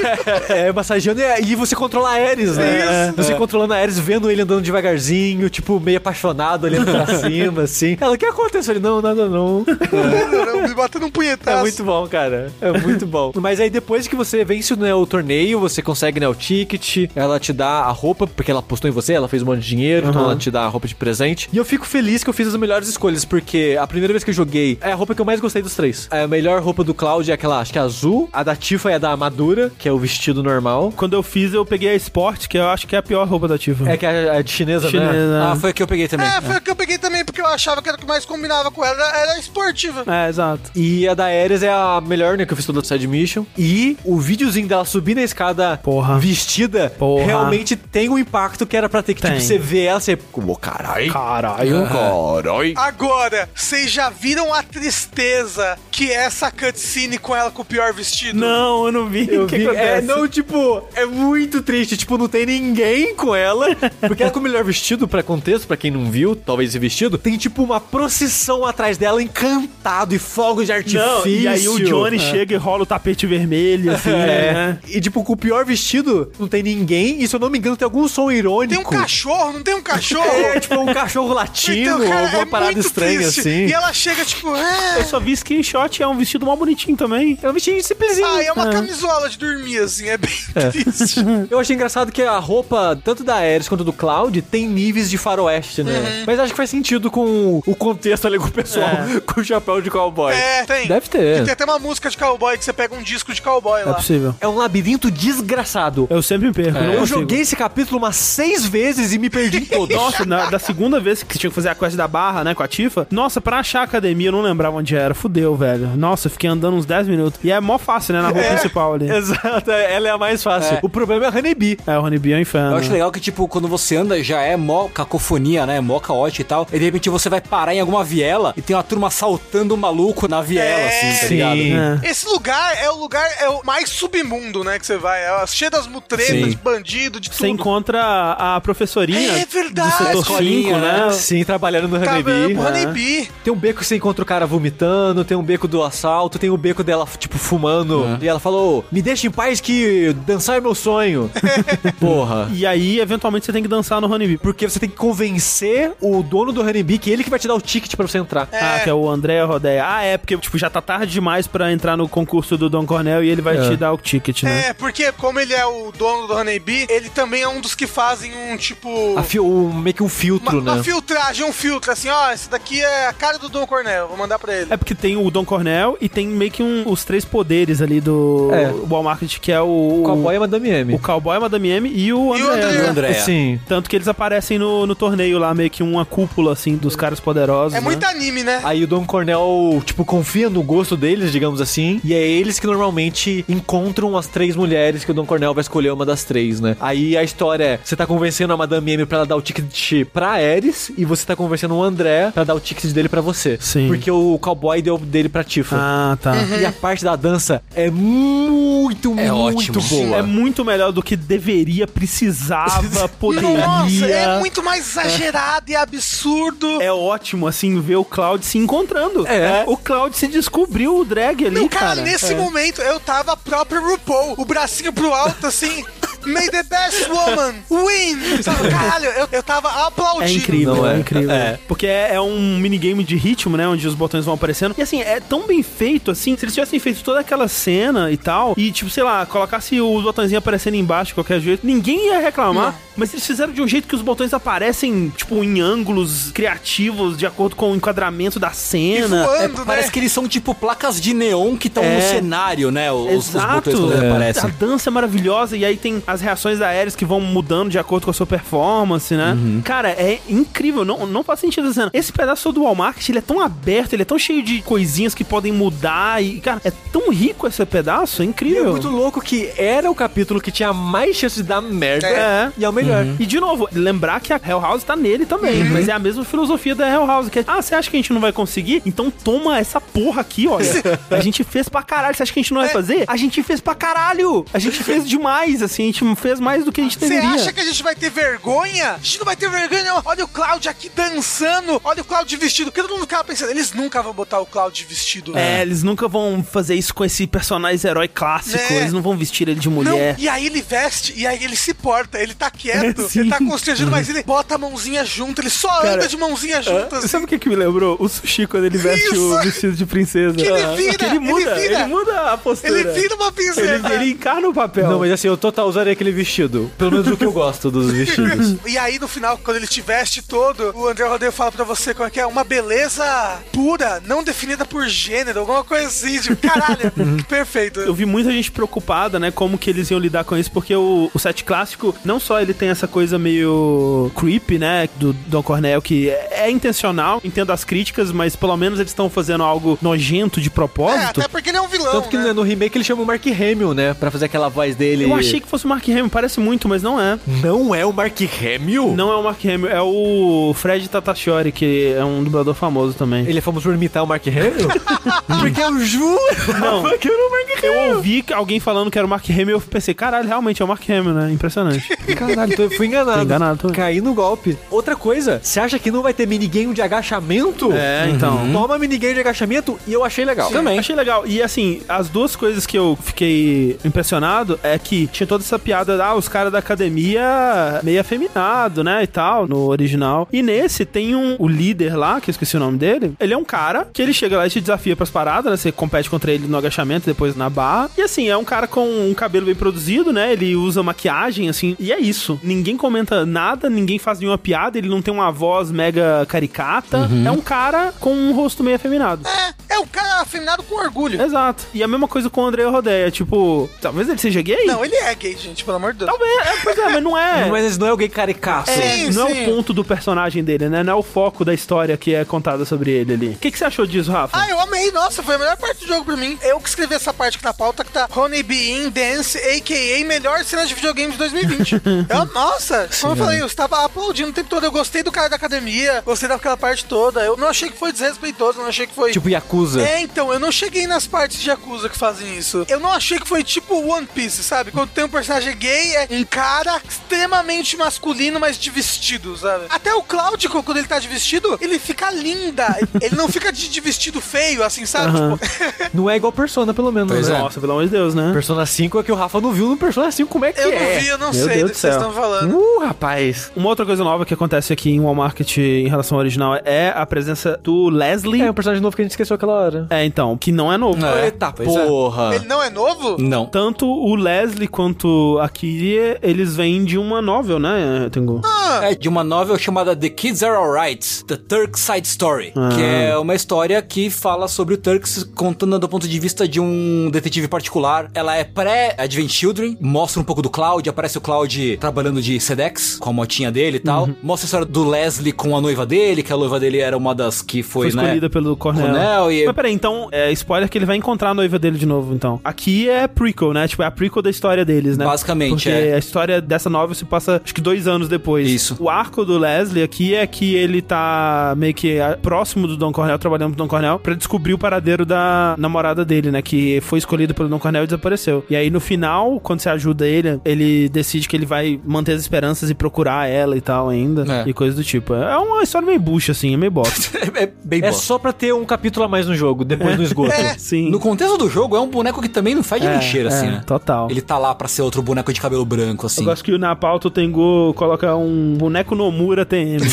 [LAUGHS] É, massageando e, e você controla a Ares, né? Isso. Você controlando a Ares, vendo ele andando devagarzinho, tipo, meio apaixonado, olhando pra [LAUGHS] cima, assim. Ela, o que aconteceu? Ele, não, nada não. [LAUGHS] me batendo um É punhetaço. muito bom, cara. É muito bom. Mas aí depois que você vence né, o torneio, você consegue né, o ticket, ela te dá a roupa, porque ela apostou em você, ela fez um monte de dinheiro, então Uhum. ela te dá a roupa de presente. E eu fico feliz que eu fiz as melhores escolhas, porque a primeira vez que eu joguei é a roupa que eu mais gostei dos três. A melhor roupa do Cloud é aquela, acho que é azul, a da Tifa é a da Madura, que é o vestido normal. Quando eu fiz, eu peguei a Sport, que eu acho que é a pior roupa da Tifa. É que é, é de chinesa, né? Chinesa. Ah, foi a que eu peguei também. É, foi o que eu peguei também, porque eu achava que era o que mais combinava com ela. Era, era esportiva. É, exato. E a da Ares é a melhor, né? Que eu fiz toda a side mission. E o videozinho dela subindo a escada Porra. vestida Porra. realmente tem um impacto que era pra ter que, Tem. tipo, você vê ela, você. Ô, caralho. Caralho. Caralho. Agora, vocês já viram a tristeza que é essa cutscene com ela com o pior vestido? Não, eu não vi. Eu o que vi, acontece? é, não, tipo, é muito triste. Tipo, não tem ninguém com ela. Porque ela com o melhor vestido, pra contexto, pra quem não viu, talvez esse vestido, tem tipo uma procissão atrás dela, encantado e fogos de artifício. Não, e aí o Johnny É. chega e rola o tapete vermelho, assim, É. né? E tipo, com o pior vestido, não tem ninguém. E se eu não me engano, tem algum som irônico. Tem um cachorro, não tem um cachorro? É, tipo, um cachorro latindo, Então, cara, alguma é parada muito estranha triste. assim. E ela chega, tipo, é. Eu só vi screenshot e é um vestido mó bonitinho também. É um vestido simplesinho. Ah, é uma É. camisola de dormir, assim, é bem triste. [LAUGHS] Eu achei engraçado que a roupa, tanto da Ares quanto do Cloud, tem níveis de faroeste, né? Uhum. Mas acho que faz sentido com o contexto ali com o pessoal, [LAUGHS] com o chapéu de cowboy. É, tem. Deve ter. E tem até uma música de cowboy que você pega um disco de cowboy É lá. possível. É um labirinto desgraçado. Eu sempre me perco. Eu consigo. joguei esse capítulo umas seis vezes e me perdi em [LAUGHS] todos. Nossa, na- da segunda vez que você tinha que fazer a quest da barra, né, com a Tifa, nossa, pra achar a academia eu não lembrava onde era. Fudeu, velho. Nossa, eu fiquei andando uns 10 minutos. E é mó fácil, né, na rua É, principal ali. [LAUGHS] Exato, é, ela é a mais fácil. É. O problema é a Honeybee. É, o Honeybee é um inferno. Eu acho legal que, tipo, quando você anda já é mó cacofonia, né? Mó caótico e tal. E de repente você vai parar em alguma viela e tem uma turma saltando um maluco na viela, É. assim, tá Sim. ligado? É. Esse lugar é o lugar é o mais submundo, né, que você vai. É cheio das mutretas, Sim. de bandido, de tudo. Você encontra a, professorinha É verdade. do setor A escolinha, 5, né? né? Sim, trabalhando no Tá Honeybee. vendo? Honeybee. Tem um beco que você encontra o cara vomitando, tem um beco do assalto, tem o beco dela, tipo, fumando. E ela falou: Me deixa em paz que dançar é meu sonho. [LAUGHS] Porra. E aí, eventualmente, você tem que dançar no Honeybee. Porque você tem que convencer o dono do Honeybee que ele que vai te dar o ticket pra você entrar. Ah, que é o André Rodeia. Ah, é, porque, tipo, já tá tarde demais pra entrar no concurso do Don Cornel e ele vai É. te dar o ticket, né? É, porque como ele é o dono do Honeybee, ele também é um dos que fazem um tipo. Fio- um- meio que um filtro, uma, né? uma filtragem, um filtro, assim, ó, esse daqui é a cara do Dom Cornel, vou mandar pra ele. É porque tem o Don Cornel e tem meio que um- os três poderes ali do É. Walmart, que é o... O cowboy é Madame M. O cowboy, a Madame M e o E o André. André. André. Sim. Tanto que eles aparecem no, no torneio lá, meio que uma cúpula, assim, dos caras poderosos. É né? muito anime, né? Aí o Dom Cornel, tipo, confia no gosto deles, digamos assim, e é eles que normalmente encontram as três mulheres que o Don Cornel vai escolher uma das três, né? Aí a história é, você tá convencendo a Madame M pra ela dar o ticket pra Ares, e você tá convencendo o André pra dar o ticket dele pra você. Sim. Porque o cowboy deu dele pra Tifa. Ah, tá. E a parte da dança é muito, É muito ótimo. boa. É muito melhor do que deveria, precisava, [LAUGHS] poderia. Nossa, é muito mais exagerado e absurdo. É ótimo, assim, ver o Cloud se encontrando. É. O Cloud se descobriu o drag ali, Meu, cara, cara. nesse É. momento eu tava a própria RuPaul, o bracinho pro alto, assim. [LAUGHS] May the best woman win! [LAUGHS] Sabe, Caralho, eu, eu tava É aplaudindo. incrível, Não é, é. incrível. É. Porque é, é um minigame de ritmo, né? Onde os botões vão aparecendo. E assim, é tão bem feito, assim. Se eles tivessem feito toda aquela cena e tal, e tipo, sei lá, colocasse os botõezinhos aparecendo embaixo de qualquer jeito, ninguém ia reclamar. Mas eles fizeram de um jeito que os botões aparecem, tipo, em ângulos criativos, de acordo com o enquadramento da cena. É, parece que eles são tipo placas de neon que estão no É. cenário, né? Os, os Exato. botões quando eles A aparecem. dança é maravilhosa e aí tem as reações aéreas que vão mudando de acordo com a sua performance, né? Uhum. Cara, é incrível. Não, não faz sentido essa cena. Esse pedaço do Walmart, ele é tão aberto, ele é tão cheio de coisinhas que podem mudar e, cara, é tão rico esse pedaço, é E incrível. é muito louco que era o capítulo que tinha mais chance de dar merda É. e é o melhor. E de novo, lembrar que a Hell House tá nele também, mas é a mesma filosofia da Hell House, que é, ah, você acha que a gente não vai conseguir? Então toma essa porra aqui, olha. [LAUGHS] a gente fez pra caralho, você acha que a gente não vai fazer? A gente fez pra caralho! A gente fez demais, assim, a gente fez mais do que a gente Você deveria. acha que a gente vai ter vergonha? A gente não vai ter vergonha, não. Olha o Cloud aqui dançando. Olha o Cloud vestido. Porque todo mundo ficava pensando, eles nunca vão botar o Cloud vestido. É, eles nunca vão fazer isso com esse personagem herói clássico, Né? eles não vão vestir ele de Não, mulher. e aí ele veste, e aí ele se porta, ele tá quieto, É, [LAUGHS] sim. ele tá constrangido, mas ele bota a mãozinha junto, ele só Cara, anda de mãozinha junto. Ah, assim. Sabe o que, que me lembrou? O sushi quando ele veste Isso! o vestido de princesa. Que ele vira, Que ele muda, ele vira. ele muda a postura. Ele vira uma princesa. Ele, ele encarna o papel. Não, mas assim, eu total usaria aquele vestido. Pelo menos o que eu gosto dos vestidos. [LAUGHS] E aí, no final, quando ele te veste todo, o André Rodeio fala pra você como é que é uma beleza pura, não definida por gênero, alguma coisa assim, tipo, [LAUGHS] caralho, perfeito. Eu vi muita gente preocupada, né, como que eles iam lidar com isso, porque o, o set clássico, não só ele tem essa coisa meio creepy, né, do Don Cornel, que é, é intencional, entendo as críticas, mas pelo menos eles estão fazendo algo nojento de É, propósito. até porque ele é um vilão, Tanto que né? no remake ele chama o Mark Hamill, né? Pra fazer aquela voz dele. Eu achei que fosse o Mark Hamill, parece muito, mas não é. Não é o Mark Hamill? Não é o Mark Hamill, é o Fred Tatasciore, que é um dublador famoso também. Ele é famoso por imitar o Mark Hamill? [LAUGHS] Porque eu juro Não. que era o Mark Hamill. Eu ouvi alguém falando que era o Mark Hamill, eu pensei, caralho, realmente é o Mark Hamill, né? Impressionante. [LAUGHS] Caralho, eu fui enganado. Fui enganado. Caí no golpe. Outra coisa, você acha que não vai ter minigame de agachamento? É, então. Toma minigame de agachamento e eu achei legal. Também. Achei legal. E assim, as duas coisas que eu fiquei impressionado é que tinha toda essa piada, ah, os caras da academia meio afeminado, né, e tal, no original. E nesse tem um, o líder lá, que eu esqueci o nome dele, ele é um cara que ele chega lá e te desafia pras paradas, né, você compete contra ele no agachamento, depois na barra. E assim, é um cara com um cabelo bem produzido, né, ele usa maquiagem, assim, e é isso. Ninguém comenta nada, ninguém faz nenhuma piada, ele não tem uma voz mega caricata. É um cara com um rosto meio afeminado. É, é o cara afeminado com orgulho. Exato. E a mesma coisa com o André Rodeia. Tipo, talvez ele seja gay? Não, ele é gay, gente, pelo amor de Deus. Talvez, é, pois é, mas não é. Mas não é alguém caricato. É, Sim, não é sim. o ponto do personagem dele, né? Não é o foco da história que é contada sobre ele ali. O que, que você achou disso, Rafa? Ah, eu amei, nossa, foi a melhor parte do jogo pra mim. Eu que escrevi essa parte aqui na pauta que tá Honey Bean Dance, a.k.a. melhor cena de videogames de 2020. [LAUGHS] eu, nossa, como eu falei, eu estava aplaudindo o tempo todo. Eu gostei do cara da academia, gostei daquela parte toda. Eu não achei que foi desrespeitoso, não achei que foi. Tipo Yakuza. É, então, eu não cheguei nas partes de Yakuza que fazem isso. Eu não achei que foi tipo One Piece, sabe? Quando tem um personagem gay, é um cara extremamente masculino, mas de vestido, sabe? Até o Cloud, quando ele tá de vestido, ele fica linda. ele não fica de, de vestido feio, assim, sabe? Aham. Tipo, [LAUGHS] Não é igual Persona, pelo menos, Pois né? é. Nossa, pelo amor de Deus, né? Persona 5 é que o Rafa não viu no Persona 5 como é que eu é. não vi, eu não Meu sei Deus do que vocês estão falando. Uh, rapaz. Uma outra coisa nova que acontece aqui em Walmart em relação ao original é a presença do Leslie. É um personagem novo que a gente esqueceu aquela hora. É, então, que não é novo. É, Eita pois é. porra. Ele não é novo? Não. Tanto o Leslie quanto a Kyrie, eles vêm de uma novel, né, Tengu? É de uma novel chamada The Kids Are Alright, The Turk Side Story, Ah. que é uma história que fala sobre o Turks contando do ponto de vista de um detetive particular. Ela é pré-Advent Children, mostra um pouco do Cloud, aparece o Cloud trabalhando de Sedex, com a motinha dele e tal. Uhum. Mostra a história do Leslie com a noiva dele, que a noiva dele era uma das que foi, Foi né, escolhida pelo Cornell. Cornell, e Mas peraí, então, é spoiler que ele vai encontrar a noiva dele de novo, então. Aqui é prequel, né? Tipo, é a prequel da história deles, né? Basicamente, Porque é. a história dessa novel se passa, acho que dois anos depois. Isso. O arco do Leslie aqui é que ele tá meio que próximo do Don Cornell, trabalhando pro Don Cornell, pra descobrir o paradeiro da namorada dele, né? Que foi escolhido pelo Don Cornell e desapareceu. E aí, no final, quando você ajuda ele, ele decide que ele vai manter as esperanças e procurar ela e tal ainda. É. E coisa do tipo. É uma história meio bucha, assim, é meio bosta. [LAUGHS] é bem É só pra ter um capítulo a mais no jogo, depois no esgoto. Sim. No contexto do jogo, é um boneco que também não faz de É, lixeira, é, assim, né? Total. Ele tá lá pra ser outro boneco de cabelo branco, assim. Eu gosto que na pauta o Tengu coloca um boneco Nomura TM. [LAUGHS]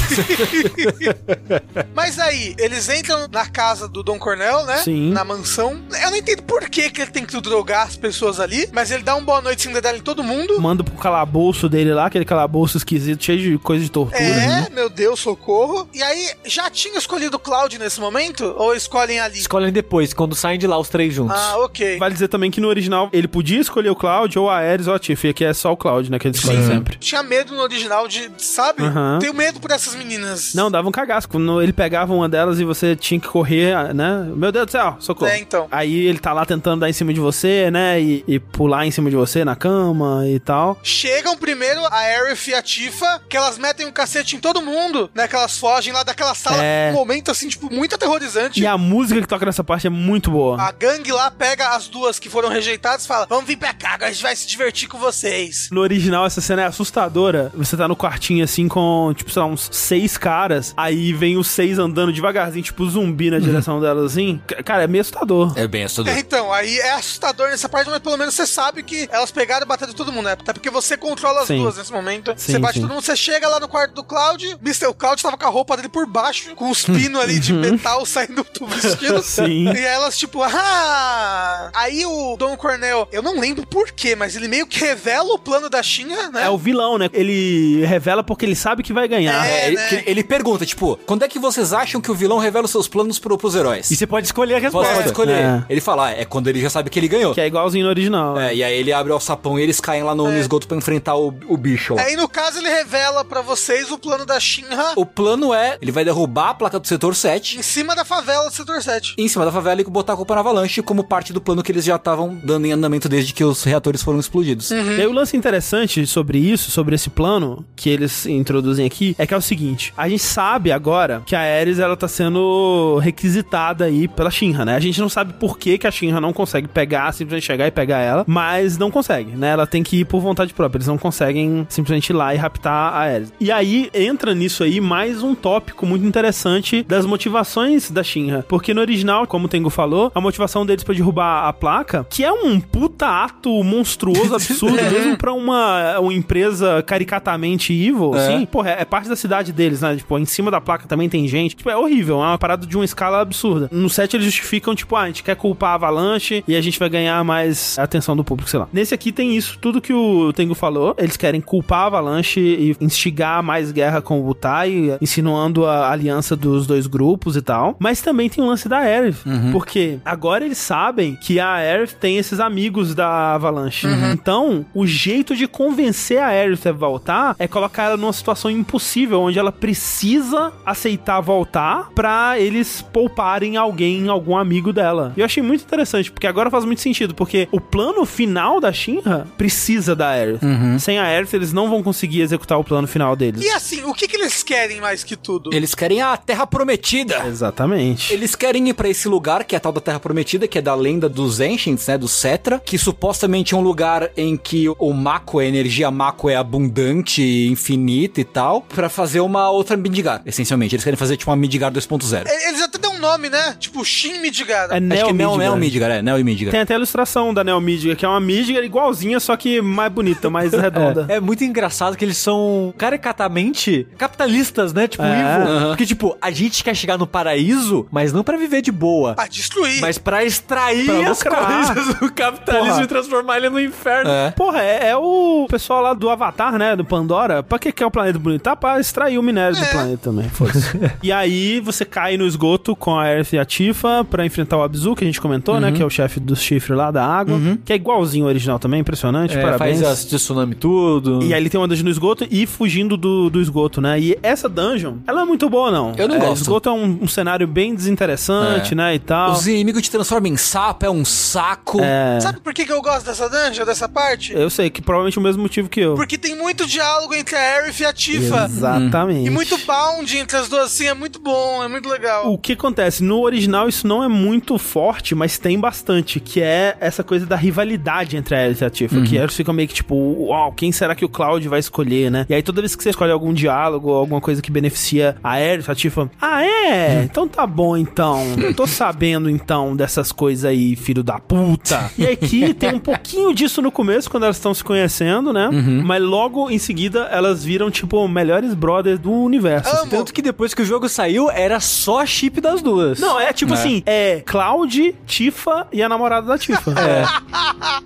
Mas aí, eles entram na casa do Don Cornel, né? Sim. Na mansão. Eu não entendo por que, que ele tem que drogar as pessoas ali, mas ele dá um boa noite Cinderela em todo mundo. Manda pro calabouço dele lá, aquele calabouço esquisito, cheio de coisa de tortura. É, né? meu Deus, socorro. E aí, já tinha escolhido o Cloud nesse momento? Ou escolhem ali? Escolhem depois, quando saem de lá os três juntos. Ah, ok. Vale dizer também que no original ele podia escolher o Cloud ou a Ares ou a Tiff, e aqui é só o Cloud, né? Que ele escolhe sempre. Tinha medo no original de, sabe? Aham. Tenho medo por essas meninas. Não, dava um cagaço. Quando ele pegava uma delas e você tinha que correr, né? Meu Deus do céu, socorro. É, então. Aí ele tá lá tentando dar em cima de você, né? E, e pular em cima de você na cama e tal. Chegam primeiro a Aerith e a Tifa, que elas metem um cacete em todo mundo, né? Que elas fogem lá daquela sala. É. Um momento, assim, tipo, muito aterrorizante. E a música que toca nessa parte é muito boa. A gangue lá pega as duas que foram rejeitadas e fala: Vamos vir pra cá, agora a gente vai se divertir com vocês. No original, essa cena é assustadora. Você tá no quartinho assim com, tipo, sei lá, uns seis caras. Aí vem os seis andando devagarzinho, tipo zumbi na direção delas assim. C- Cara, é meio assustador. É bem assustador. É, então, aí é assustador nessa parte, mas pelo menos você sabe que elas pegaram e bateram todo mundo, né? Até porque você controla as Sim. duas nesse momento. Sim, você bate sim. todo mundo, você chega lá no quarto do Cloud, Mr. Cloud tava com a roupa dele por baixo, com os pinos ali de metal saindo do vestido. Sim. E elas, tipo, ah! Aí o Don Cornel, eu não lembro por quê, mas ele meio que revela o plano da Shinra, né? É o vilão, né? Ele revela porque ele sabe que vai ganhar. É, ele, que- ele pergunta, tipo, quando é que vocês acham que o vilão revela os seus planos pro, pros heróis? E você pode escolher a Você resposta. pode escolher. É. Ele fala, ah, é quando ele já sabe que ele ganhou. Que é igualzinho no original. É, e aí ele abre o sapão e eles caem lá no, no esgoto pra enfrentar o, o bicho lá. Aí no caso ele revela pra vocês o plano da Shinra O plano é, ele vai derrubar a placa do setor 7 em cima da favela do setor 7. Em cima da favela e botar a culpa na avalanche como parte do plano que eles já estavam dando em andamento desde que os reatores foram explodidos. E aí o lance interessante sobre isso, sobre esse plano que eles introduzem aqui, é que é o seguinte: a gente sabe agora que a Ares ela tá sendo requisitada aí pela Shinra, né? A gente não sabe por que, que a Shinra não consegue pegar, simplesmente chegar e pegar ela, mas não consegue, né? Ela tem que ir por vontade própria. Eles não conseguem simplesmente ir lá e raptar a Ares. E aí entra nisso aí mais um tópico muito interessante das motivações da Shinra, porque no original, como o Tengu falou, a motivação deles pra derrubar a placa, que é um puta ato monstruoso, [LAUGHS] absurdo, mesmo pra uma, uma empresa caricatamente evil, É. assim, porra, é, é parte da cidade deles, né? Tipo, em cima da placa também tem gente. Tipo, é horrível, é uma parada de uma escala absurda. No set eles justificam, tipo, ah, a gente quer culpar a Avalanche e a gente vai ganhar mais atenção do público, sei lá. Nesse aqui tem isso, tudo que o Tengu falou, eles querem culpar a Avalanche e instigar mais guerra com o Butai, insinuando a aliança dos dois grupos e tal. Mas também tem o lance da Aerith, porque agora eles sabem que a Aerith tem esses amigos da Avalanche. Então, o jeito de convencer a Aerith a voltar é colocar ela numa situação impossível, onde ela precisa aceitar voltar pra eles pouparem alguém, algum amigo dela. E eu achei muito interessante, porque agora faz muito sentido, porque o plano final da Shinra precisa da Aerith. Sem a Aerith, eles não vão conseguir executar o plano final deles. E assim, o que, que eles querem mais que tudo? Eles querem a Terra Prometida. Exatamente. Eles querem pra esse lugar, que é a tal da Terra Prometida, que é da lenda dos Ancients, né, do Cetra, que supostamente é um lugar em que o Mako, a energia Mako é abundante, infinita e tal, pra fazer uma outra Midgar, essencialmente. Eles querem fazer tipo uma Midgar 2.0. E- Eles até um nome, né? Tipo, Shin Midgar. É Acho Neo Midgar. Neo Midgar, é, Neo e Midgar. Tem até a ilustração da Neo Midgar, que é uma Midgar igualzinha, só que mais bonita, mais [LAUGHS] redonda. É muito engraçado que eles são caricatamente capitalistas, né? Tipo, É. evil. Porque, tipo, a gente quer chegar no paraíso, mas não pra viver de boa. Pra destruir. Mas pra extrair Pra as coisas do capitalismo Porra. e transformar ele no inferno. É. Porra, é, é o pessoal lá do Avatar, né? Do Pandora. Pra que é o planeta bonito? Tá pra extrair o minério do planeta também. Foda-se. [LAUGHS] e aí você cai no esgoto com a Aerith e a Tifa pra enfrentar o Abzu, que a gente comentou, né? Que é o chefe dos chifres lá da água. Que é igualzinho ao original também, impressionante. É, parabéns. faz as tsunami tudo. E aí ele tem uma dungeon no esgoto e fugindo do, do esgoto, né? E essa dungeon, ela é muito boa, não. Eu não é, gosto. O esgoto é um, um cenário bem desinteressante, É. né? E tal. Os inimigos te transformam em sapo, é um saco. É. Sabe por que, que eu gosto dessa dungeon, dessa parte? Eu sei que provavelmente é o mesmo motivo que eu. Porque tem muito diálogo entre a Aerith e a Tifa. Exatamente. E muito bound entre as duas, assim, é muito bom, é muito legal. O que acontece? No original isso não é muito forte, mas tem bastante, que é essa coisa da rivalidade entre a Aerith e a Tifa, que eles ficam meio que tipo, uau, quem será que o Cloud vai escolher, né? E aí toda vez que você escolhe algum diálogo, alguma coisa que beneficia a Aerith, a Tifa, ah é? Então tá bom então, tô [LAUGHS] sabendo então dessas coisas aí, filho da puta. E aqui tem um pouquinho disso no começo, quando elas estão se conhecendo, né? Mas logo em seguida elas viram, tipo, melhores brothers do universo. Tanto que depois que o jogo saiu, era só a chip das duas. Não, é tipo assim, é Cloud, Tifa e a namorada da Tifa. É.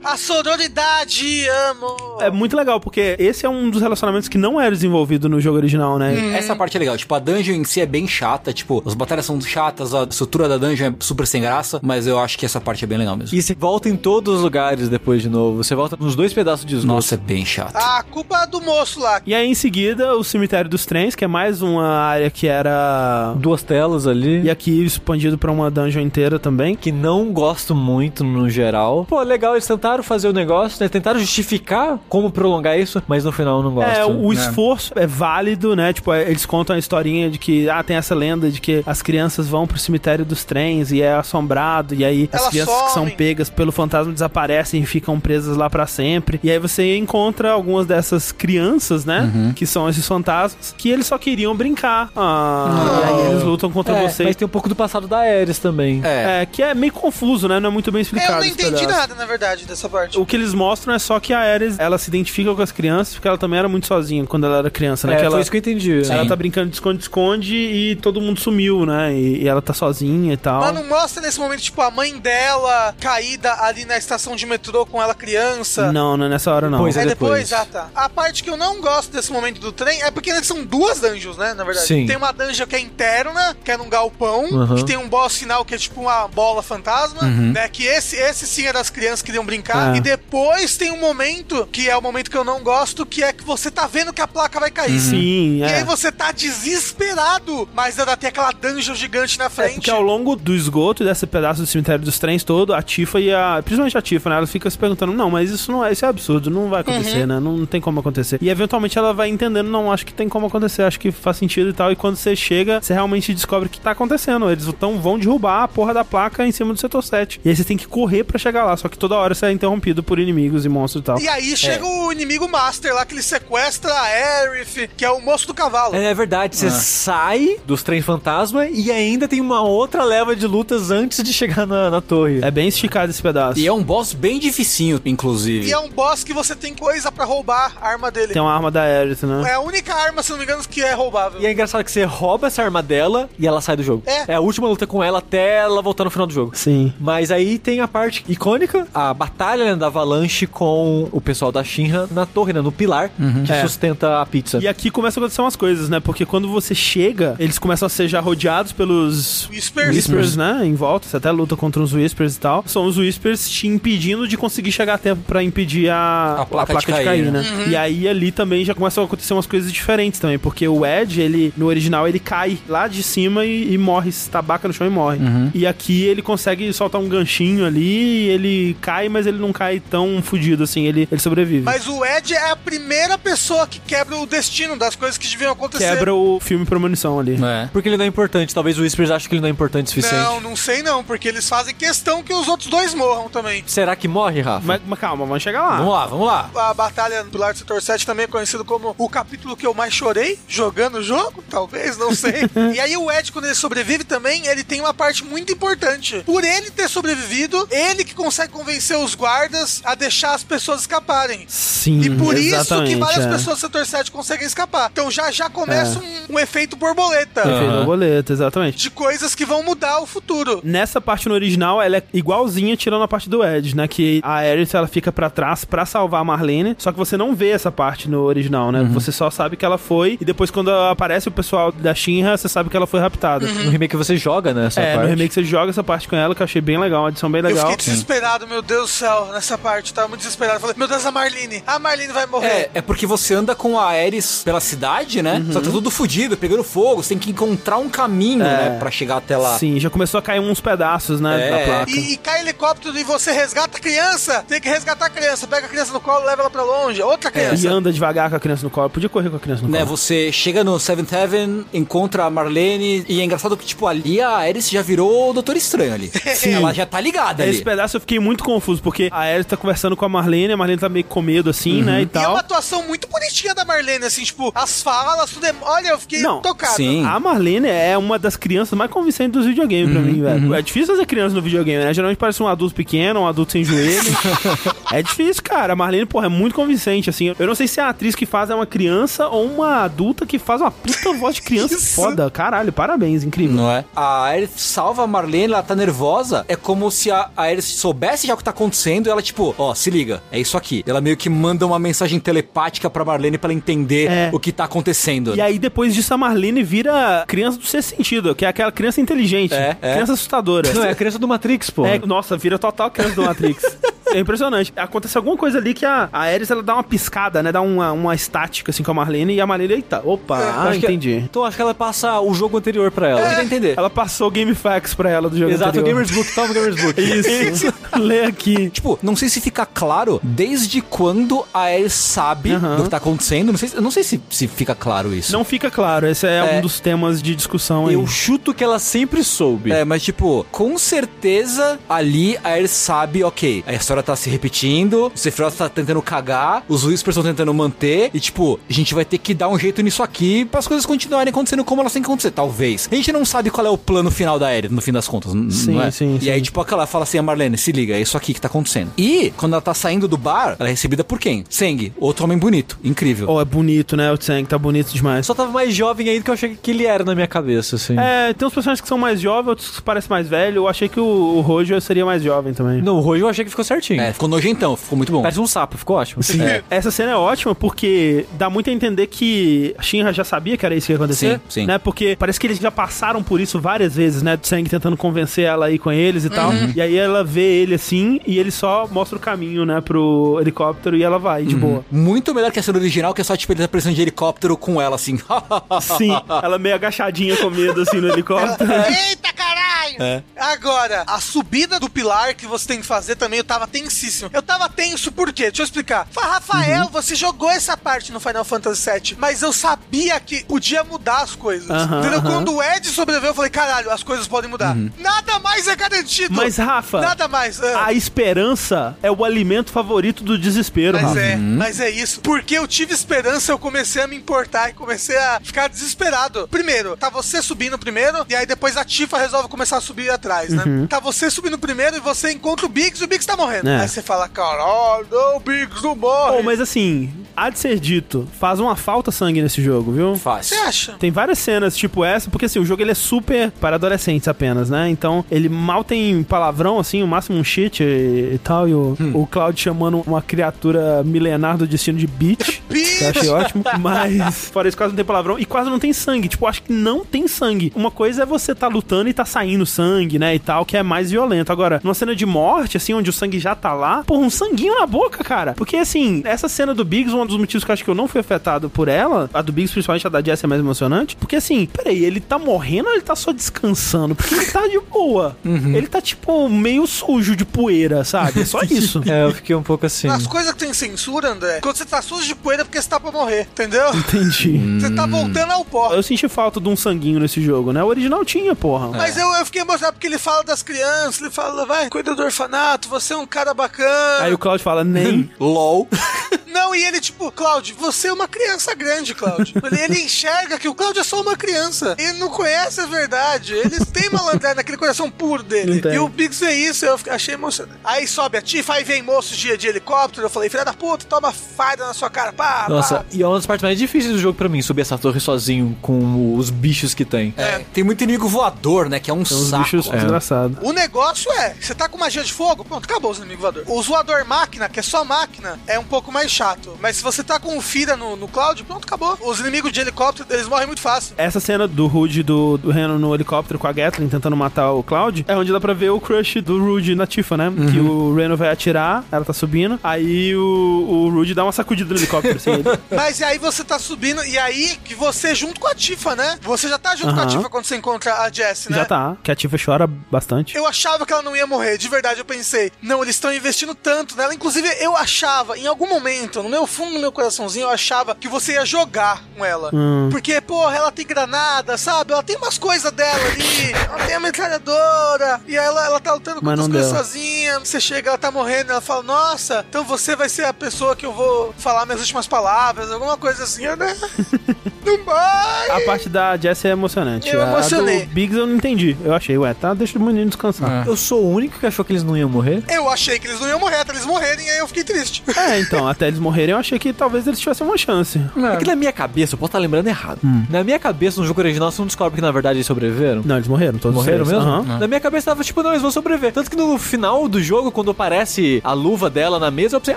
a sororidade, amo. É muito legal, porque esse é um dos relacionamentos que não era desenvolvido no jogo original, né? Essa parte é legal. Tipo, a dungeon em si é bem chata. Tipo, as batalhas são chatas, a estrutura da dungeon é super sem graça. Mas eu acho que essa parte é bem legal mesmo. E você volta em todos os lugares depois de novo. Você volta nos dois pedaços de esgoto. Nossa, é bem chato. A culpa é do moço lá. E aí, em seguida, o Cemitério dos Trens, que é mais uma área que era. Duas telas ali. E aqui expandido pra uma dungeon inteira também. Que não gosto muito no geral. Pô, legal, eles tentaram fazer o negócio, né? Tentaram justificar como prolongar isso, mas no final eu não gosto. É, o né? esforço é válido, né? Tipo, é, eles contam a historinha de que, ah, tem essa lenda de que as crianças vão pro cemitério dos trens e é assombrado, e aí as Elas crianças que são somem. pegas pelo fantasma desaparecem e ficam presas lá pra sempre. E aí você encontra algumas dessas crianças, né? Uhum. Que são esses fantasmas, que eles só queriam brincar. Ah, E aí eles lutam contra É, você. Mas tem um pouco do passado da Ares também. É, que é meio confuso, né? Não é muito bem Eu explicado. não esse entendi pedaço. nada, na verdade, dessa parte. O que eles mostram é só que a Ares, ela se identifica com as crianças porque ela também era muito sozinha quando ela era criança, né? É, que foi ela, isso que eu entendi. ela Sim. tá brincando de esconde-esconde e todo mundo sumiu, né? E, e ela tá sozinha e tal. Mas não mostra nesse momento, tipo, a mãe dela caída ali na estação de metrô com ela criança. Não, não é nessa hora não. é depois. ah tá. A parte que eu não gosto desse momento do trem é porque são duas dungeons, né? Na verdade. Sim. Tem uma dungeon que é interna, que é num galpão, Uhum. que tem um boss final que é tipo uma bola fantasma, Uhum. né? Que esse, esse sim é das crianças que queriam brincar. É. E depois tem um momento, que é o momento que eu não gosto, que é que você tá vendo que a placa vai cair. Sim, E é. aí você tá desesperado, mas ainda tem aquela dungeon gigante na É frente. porque ao longo do esgoto desse pedaço do cemitério dos trens todo, a Tifa e a. Principalmente a Tifa, né? Ela fica se perguntando: não, mas isso não é, isso é absurdo, não vai acontecer, Uhum. né? Não, não tem como acontecer. E eventualmente ela vai entendendo: não, acho que tem como acontecer, acho que faz sentido e tal. E quando você chega, você realmente descobre que tá acontecendo. Eles tão, vão derrubar a porra da placa em cima do setor 7. E aí você tem que correr pra chegar lá. Só que toda hora você é interrompido por inimigos e monstros e tal. E aí chega o inimigo Master lá, que ele sequestra a Aerith, que é o moço do cavalo. É verdade, você Ah. sai dos trens fantasma e ainda tem uma outra leva de lutas antes de chegar na, na torre. É bem esticado esse pedaço. E é um boss bem dificinho, inclusive. E é um boss que você tem coisa pra roubar a arma dele. Tem uma arma da Aerith, né? É a única arma, se não me engano, que é roubável. E é engraçado que você rouba essa arma dela e ela sai do jogo. É. a última luta com ela até ela voltar no final do jogo. Sim. Mas aí tem a parte icônica, a batalha né, da Avalanche com o pessoal da Shinra na torre, né, no pilar, que É. sustenta a pizza. E aqui começam a acontecer umas coisas, né? Porque quando você chega, eles começam a ser já rodeados pelos Whispers. Whispers, né? Em volta, você até luta contra os Whispers e tal. São os Whispers te impedindo de conseguir chegar a tempo pra impedir a, A placa de cair, né? E aí ali também já começam a acontecer umas coisas diferentes também, porque o Edge, ele no original ele cai lá de cima e, e morre, se tabaca no chão e morre. E aqui ele consegue soltar um ganchinho ali, e ele cai, mas ele não cai tão fudido assim, ele, ele sobrevive. Mas o Ed é a primeira pessoa que quebra o destino das coisas que deviam acontecer. Quebra o filme Premonição ali. É. Porque ele não é importante. Talvez o Whispers ache que ele não é importante o suficiente. Não, não sei não, porque eles fazem questão que os outros dois morram também. Será que morre, Rafa? Mas, mas calma, vamos chegar lá. Vamos lá, vamos lá. A batalha no Pilar do Setor 7 também é conhecido como o capítulo que eu mais chorei jogando o jogo, talvez, não sei. [LAUGHS] e aí o Ed, quando ele sobrevive também, ele tem uma parte muito importante. Por ele ter sobrevivido, ele que consegue convencer os guardas a deixar as pessoas escaparem. Sim, E por isso que várias é. pessoas do setor 7 conseguem escapar. Então já já começa um, um efeito borboleta. Efeito borboleta, exatamente. De coisas que vão mudar o futuro. Nessa parte no original, ela é igualzinha tirando a parte do Ed, né? Que a Aerith, ela fica pra trás pra salvar a Marlene, só que você não vê essa parte no original, né? Você só sabe que ela foi, e depois quando aparece o pessoal da Shinra, você sabe que ela foi raptada. No remake você joga, né? Essa é, parte. no remake você joga essa parte com ela, que eu achei bem legal, uma edição bem Eu legal. fiquei desesperado, meu Deus do céu, nessa parte. Tava muito desesperado. Eu Falei, meu Deus, a Marlene. A Marlene vai morrer. É, é porque você anda com a Ares pela cidade, né? Só que tá tudo fudido, pegando fogo. Você tem que encontrar um caminho, né? Pra chegar até lá. Sim, já começou a cair uns pedaços, né, É. da placa. E, e cai helicóptero e você resgata a criança. Tem que resgatar a criança. Pega a criança no colo, leva ela pra longe. Outra E criança. anda devagar com a criança no colo. Podia correr com a criança no Né, colo. você chega no Seventh Heaven, encontra a Marlene, e é engraçado que, tipo, ali a Ares já virou o Doutor Estranho ali. [LAUGHS] Sim. Ela já tá ligada ali. Esse pedaço eu fiquei muito confuso, porque a Aerith tá conversando com a Marlene, a Marlene tá meio com medo assim, né, e E é tal. uma atuação muito bonitinha da Marlene, assim, tipo, as falas, tudo é... Olha, eu fiquei tocado. A Marlene é uma das crianças mais convincentes dos videogames pra mim, velho. É difícil fazer criança no videogame, né? Geralmente parece um adulto pequeno, um adulto sem joelho. [LAUGHS] é difícil, cara. A Marlene, porra, é muito convincente, assim. Eu não sei se a atriz que faz é uma criança ou uma adulta que faz uma puta voz de criança [LAUGHS] foda. Caralho, parabéns, incrível. Não é? A Aerith salva a Marlene, ela tá nervosa. É como se a Aerith soubesse já o que tá acontecendo e ela, tipo, ó, se liga, é isso aqui. Ela meio que manda uma mensagem telepática pra Marlene pra ela entender É. o que tá acontecendo. E aí, depois disso, a Marlene vira criança do sexto sentido, que é aquela criança inteligente. É, é. Criança assustadora. Não, é a criança do Matrix, pô. É, nossa, vira total criança do Matrix. [LAUGHS] É impressionante. Acontece alguma coisa ali que a, a Ares, ela dá uma piscada, né? Dá uma, uma estática, assim, com a Marlene. E a Marlene, eita, opa, ah, Acho que- entendi. Então acho que ela passa o jogo anterior pra ela. Pra entender. Ela passou o Game Facts pra ela do jogo Exato, o anterior. Gamers Book, toma o Gamers Book. [LAUGHS] Isso. [LAUGHS] Lê aqui. Tipo, não sei se fica claro desde quando a Ares sabe Aham. do que tá acontecendo. Não sei, eu não sei se, se fica claro isso. Não fica claro, esse é, É. um dos temas de discussão aí. Eu chuto que ela sempre soube. É, mas tipo, com certeza ali a Ares sabe, ok, a história tá se repetindo, o Sephiroth tá tentando cagar, os Whispers estão tentando manter, e tipo, a gente vai ter que dar um jeito nisso aqui para as coisas continuarem acontecendo como elas têm que acontecer, talvez. A gente não sabe qual é o plano final da Ares, no fim das contas, Sim, não é? sim, E sim. aí, tipo, aquela fala assim, a Marlene, se liga, é isso aqui que tá acontecendo. E, quando ela tá saindo do bar, ela é recebida por quem? Seng, outro homem bonito, incrível. Oh, é bonito, né? O Tseng tá bonito demais. Só tava mais jovem aí do que eu achei que ele era na minha cabeça, assim. É, tem uns personagens que são mais jovens, outros que parecem mais velhos. Eu achei que o, o Rojo seria mais jovem também. Não, o Rojo eu achei que ficou certinho. É, ficou nojentão, ficou muito bom. Parece um sapo, ficou ótimo. Sim. Essa cena é ótima porque dá muito a entender que a Shinra já sabia que era isso que ia acontecer. Sim, sim. Né? Porque parece que eles já passaram por isso várias vezes, né? Do Sang tentando convencer ela aí com eles e tal. E aí ela vê ele assim e ele só mostra o caminho, né, pro helicóptero e ela vai, de boa. Muito melhor que a cena original, que é só, tipo, ele tá precisando de helicóptero com ela, assim. [LAUGHS] Sim, ela meio agachadinha com medo assim no [LAUGHS] helicóptero. Eita caralho! É. Agora, a subida do pilar que você tem que fazer também, eu tava tensíssimo. Eu tava tenso por quê? Deixa eu explicar. Fala, Rafael, Uhum. você jogou essa parte no Final Fantasy VII, mas eu sabia que podia mudar as coisas. Aham, entendeu? Quando o Ed sobreviveu, eu falei, caralho, as coisas podem mudar. Nada mais é garantido. Mas, Rafa, Nada mais. ah. a esperança é o alimento favorito do desespero, Mas Rafa. é, mas é isso. Porque eu tive esperança, eu comecei a me importar e comecei a ficar desesperado. Primeiro, tá você subindo primeiro, e aí depois a Tifa resolve começar a subir atrás, né? Uhum. Tá você subindo primeiro e você encontra o Biggs e o Biggs tá morrendo. É. Aí você fala, caralho, não, o Biggs não morre. Pô, mas assim, há de ser dito, faz uma falta sangue nesse jogo, viu? Faz. Você acha? Tem várias cenas tipo essa, porque assim, o jogo ele é super para adolescentes apenas, né? Então, ele mal tem palavrão, assim, o máximo um shit e, e tal, e o, o Cloud chamando uma criatura milenar do destino de bitch. [LAUGHS] que eu achei ótimo. Mas, [LAUGHS] fora isso, quase não tem palavrão e quase não tem sangue. Tipo, acho que não tem sangue. Uma coisa é você tá lutando e tá saindo sangue, né? E tal, que é mais violento. Agora, numa cena de morte, assim, onde o sangue já tá lá, porra, um sanguinho na boca, cara. Porque, assim, essa cena do Biggs, um dos motivos que eu acho que eu não fui afetado por ela, a do Biggs, principalmente a da Jess, é mais emocionante. Porque, assim, peraí, ele tá morrendo ele tá só descansando? Porque ele tá de boa. Ele tá, tipo, meio sujo de poeira, sabe? É só [LAUGHS] isso. É, eu fiquei um pouco assim. As coisas que tem censura, André, quando você tá sujo de poeira é porque você tá pra morrer, entendeu? Entendi. Você tá voltando ao pó. Eu senti falta de um sanguinho nesse jogo, né? O original tinha, porra. Mas eu, eu fiquei emocionado porque ele fala das crianças, ele fala, vai, cuida do orfanato, você é um cara bacana. Aí o Cloud fala, nem. [LAUGHS] LOL. [LAUGHS] Não, e ele, tipo, Cláudio, você é uma criança grande, Cláudio. ele, ele enxerga que o Cláudio é só uma criança. Ele não conhece verdade. Eles têm malandragem naquele coração puro dele. E o Biggs é isso, eu achei emocionante. Aí sobe a Tifa, aí vem moços de, de helicóptero. Eu falei, filha da puta, toma farda na sua cara. Pá, Nossa, pá. e é uma das partes mais difíceis do jogo pra mim, subir essa torre sozinho com os bichos que tem. É, tem muito inimigo voador, né? Que é um Tem saco. bichos desgraçados. O negócio é, você tá com magia de fogo, pronto, acabou os inimigos voadores. O zoador máquina, que é só máquina, é um pouco mais chato. Mas se você tá com o Fira no, no Cloud, pronto, acabou. Os inimigos de helicóptero, eles morrem muito fácil. Essa cena do Rude do, do Reno no helicóptero com a Gatling tentando matar o Cloud é onde dá pra ver o crush do Rude na Tifa, né? Que o Reno vai atirar, ela tá subindo, aí o, o Rude dá uma sacudida no helicóptero, assim. ele- [LAUGHS] Mas e aí você tá subindo, e aí que você junto com a Tifa, né? Você já tá junto com a. Tifa quando você encontra a Jessie, né? Já tá, que a Tifa chora bastante. Eu achava que ela não ia morrer, de verdade eu pensei. Não, eles estão investindo tanto nela. Inclusive, eu achava, em algum momento, no meu fundo, no meu coraçãozinho, eu achava que você ia jogar com ela. Hum. Porque, porra, ela tem granada, sabe? Ela tem umas coisas dela ali. Ela tem a metralhadora. E ela, ela tá lutando Mas contra as não coisas sozinha. Você chega, ela tá morrendo, ela fala, nossa, então você vai ser a pessoa que eu vou falar minhas últimas palavras, alguma coisa assim, né? [LAUGHS] não vai! A parte da Jessie é emocionante. Eu A- emocionei. A do Biggs eu não entendi. Eu achei, ué, tá, deixa o menino descansar. Eu sou o único que achou que eles não iam morrer? Eu achei que eles não iam morrer até eles morrerem, e aí eu fiquei triste. É, então, até eles morrerem, eu achei que talvez eles tivessem uma chance. É que na minha cabeça, eu posso estar lembrando errado. Na minha cabeça, no jogo original, você não descobre que na verdade eles sobreviveram. Não, eles morreram, todos Morreram três. mesmo? Aham. Na minha cabeça tava tipo, não, eles vão sobreviver. Tanto que no final do jogo, quando aparece a luva dela na mesa, eu pensei,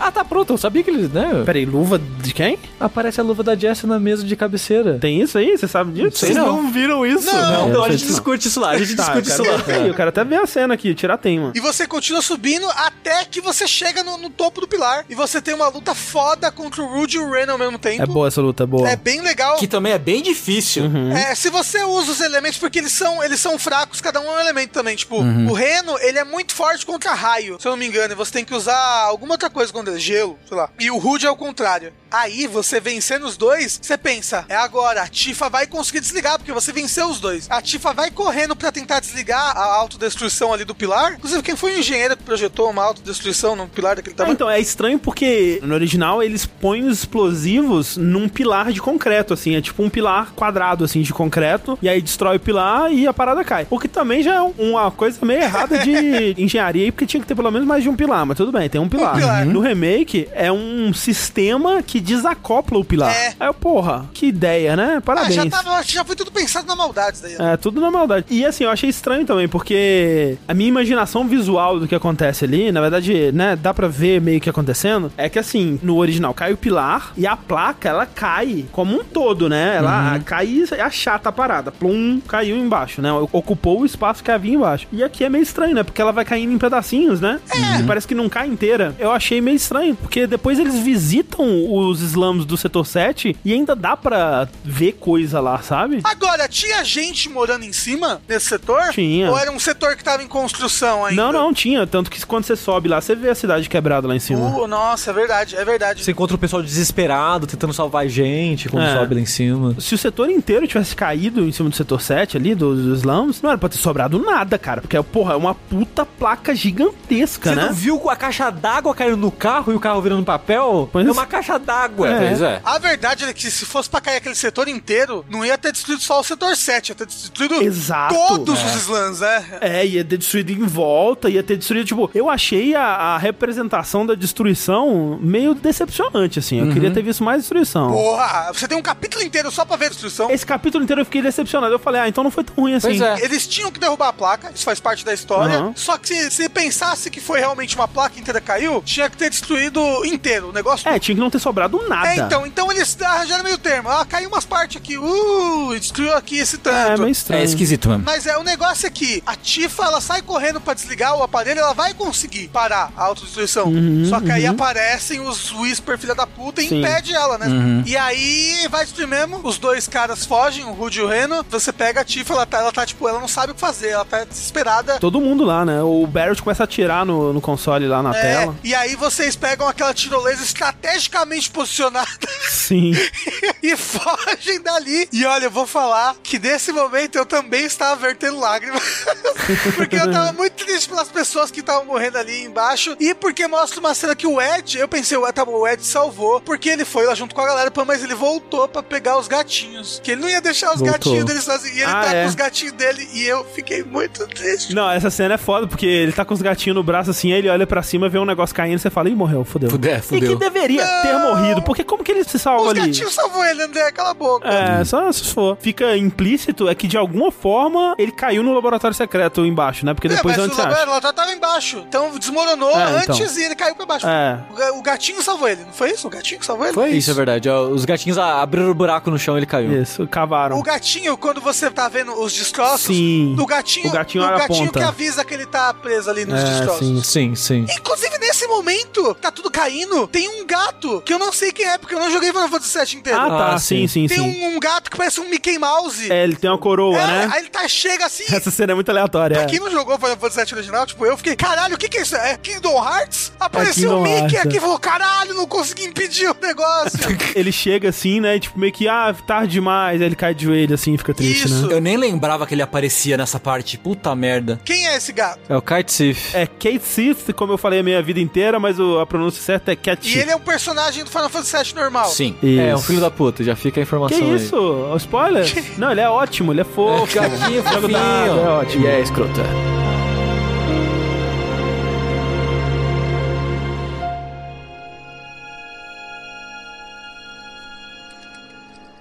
ah, tá pronto, eu sabia que eles, né? Peraí, luva de quem? Aparece a luva da Jessie na mesa de cabeceira. Tem isso aí? Você sabe disso? Vocês não. não viram isso? Não, eu a sei gente não. discute isso lá, a gente Tá, discute isso lá. ver aí, Eu quero até ver a cena aqui, tirar tem, mano. E você continua subindo até que você chega no, no topo do pilar. E você tem uma luta foda contra o Rude e o Ren ao mesmo tempo. É boa essa luta, é boa. É bem legal. Que também é bem difícil. Uhum. É, se você usa os elementos, porque eles são, eles são fracos, cada um é um elemento também. Tipo, Uhum. o Reno, ele é muito forte contra raio, se eu não me engano. E você tem que usar alguma outra coisa contra ele, gelo, sei lá. E o Rude é o contrário. Aí, você vencendo os dois, você pensa, é agora, a Tifa vai conseguir desligar, porque você venceu os dois. A Tifa vai correndo pra tentar desligar a autodestruição ali do pilar. Inclusive, quem foi o engenheiro que projetou uma autodestruição no pilar daquele Ah, tamanho? então, é estranho porque no original eles põem os explosivos num pilar de concreto, assim. É tipo um pilar quadrado, assim, de concreto. E aí destrói o pilar e a parada cai. O que também já é um- uma coisa meio errada de [LAUGHS] engenharia aí, porque tinha que ter pelo menos mais de um pilar. Mas tudo bem, tem um pilar. pilar. No remake, é um sistema que desacopla o pilar. É. Aí eu, porra, que ideia, né? Ah, Parabéns. já, tava, já foi tudo pensado na maldade daí. É, tudo na maldade. E assim, eu achei estranho também, porque a minha imaginação visual do que acontece ali, na verdade, né, dá pra ver meio que acontecendo, é que assim, no original cai o pilar e a placa, ela cai como um todo, né? Ela cai e achata a parada. Plum, caiu embaixo, né? Ocupou o espaço que havia embaixo. E aqui é meio estranho, né? Porque ela vai caindo em pedacinhos, né? E parece que não cai inteira. Eu achei meio estranho, porque depois eles visitam os slums do setor 7 e ainda dá pra ver coisa lá, sabe? Agora, tinha gente morando em cima nesse setor? Tinha. Ou era um setor que tava em construção ainda? Não, não, tinha. Tanto que quando você sobe lá, você vê a cidade quebrada lá em cima. Uh, nossa, é verdade, é verdade. Você encontra o pessoal desesperado, tentando salvar gente quando É. sobe lá em cima. Se o setor inteiro tivesse caído em cima do setor 7 ali, dos dos slums, não era pra ter sobrado nada, cara. Porque, porra, é uma puta placa gigantesca, Você né? não viu a caixa d'água caindo no carro e o carro virando papel? Pois- é uma caixa d'água. É. Pois é. A verdade é que se fosse pra cair aquele setor inteiro, não ia ter destruído só o setor 7, ia ter destruído Exato. todos É. os slams, né? É, ia ter destruído em volta, ia ter destruído, tipo, eu achei a, a representação da destruição meio decepcionante, assim. Eu queria ter visto mais destruição. Porra, você tem um capítulo inteiro só pra ver a destruição. Esse capítulo inteiro eu fiquei decepcionado. Eu falei, ah, então não foi tão ruim assim. Pois é. Eles tinham que derrubar a placa, isso faz parte da história. Aham. Só que se, se pensasse que foi realmente uma placa inteira caiu, tinha que ter destruído inteiro o negócio. É, tinha que não ter sobrado nada. É, então, então eles arranjaram meio termo. Ah, caiu umas partes aqui, uh, destruiu aqui esse É, tanto. meio estranho. É esquisito mesmo. Mas é, o negócio é que a Tifa, ela sai correndo pra desligar o aparelho, ela vai conseguir parar a autodestruição. Uhum, Só que aí aparecem os Whisper, filha da puta, e Sim. impede ela, né? Uhum. E aí vai destruir mesmo, os dois caras fogem, o Rude e o Reno, você pega ela tá, ela tá, tipo, ela não sabe o que fazer, ela tá desesperada. Todo mundo lá, né? O Barrett começa a atirar no, no console lá na É, tela. e aí vocês pegam aquela tirolesa estrategicamente posicionada Sim. [LAUGHS] e fogem dali. E olha, eu vou falar que nesse momento eu também estava vertendo lágrimas. [LAUGHS] porque eu tava muito triste pelas pessoas que estavam morrendo ali embaixo. E porque mostra uma cena que o Ed, eu pensei, tá bom, o Ed salvou, porque ele foi lá junto com a galera, mas ele voltou pra pegar os gatinhos. Que ele não ia deixar os Voltou. gatinhos dele sozinhos. E ele Ah, tá é. com os gatinhos dele e eu fiquei muito triste. Não, essa cena é foda, porque ele tá com os gatinhos no braço assim, aí ele olha pra cima, vê um negócio caindo, você fala, ih, morreu, fudeu. Fudeu, E fudeu. que deveria ter morrido, porque como que ele se salva Os ali? gatinhos salvou ele, André, cala a boca. É, só se for. Fica implícito é que de alguma forma ele caiu no laboratório secreto embaixo, né? Porque depois é, mas onde o você acha? laboratório tava embaixo. Então desmoronou É, então. antes e ele caiu pra baixo. É. O O gatinho salvou ele, não foi isso? O gatinho que salvou ele? Foi Isso é verdade. Os gatinhos abriram o buraco no chão e ele caiu. Isso, cavaram. O gatinho, quando você tá vendo os destroços, Sim. do gatinho, O gatinho do gatinho ponta. que avisa que ele tá preso ali nos É, destroços. sim. Sim, sim. Inclusive, nesse momento, tá tudo caindo, tem um gato, que eu não sei quem é, porque eu não joguei Final Fantasy VII inteiro. Ah, tá, Ah, sim, sim, tem sim. Um, um gato que parece um Mickey Mouse. É, ele tem uma coroa, É, né? aí ele tá, chega assim... Essa cena é muito aleatória. Pra é. quem não jogou Final Fantasy VII original, tipo, eu fiquei, caralho, o que que é isso? É Kingdom Hearts? Apareceu o Kingdom Mickey Hearts, aqui é. e falou, caralho, não consegui impedir o negócio. [LAUGHS] Ele chega assim, né? Tipo, meio que, ah, tarde demais. Aí ele cai de joelho assim, fica triste, Isso. né? Eu nem lembrava que ele aparecia nessa parte. Puta merda. Quem é esse gato? É o Kite Sith. É Kate Sith, como eu falei a minha vida inteira, mas o- a pronúncia certa é Cat E ele é um personagem do Final Fantasy VII normal. Sim. É, um filho da puta, já fica a Que informação aí. isso? O spoiler? [LAUGHS] Não, ele é ótimo, ele é fofo. É, gatinho fofinho. É ótimo. E é escrota.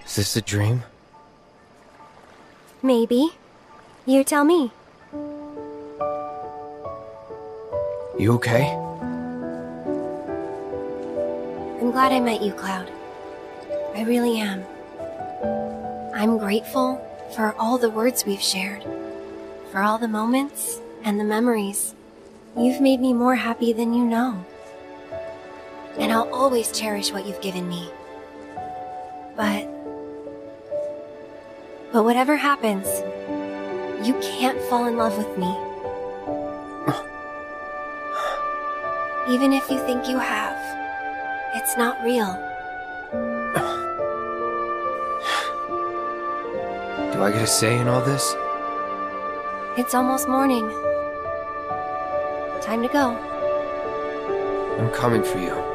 Is this a dream? Maybe. You tell me. You okay? I'm glad I met you, Cloud. I really am. I'm grateful for all the words we've shared, for all the moments and the memories. You've made me more happy than you know. And I'll always cherish what you've given me. But. But whatever happens, you can't fall in love with me. Even if you think you have, it's not real. Do I get a say in all this? It's almost morning. Time to go. I'm coming for you.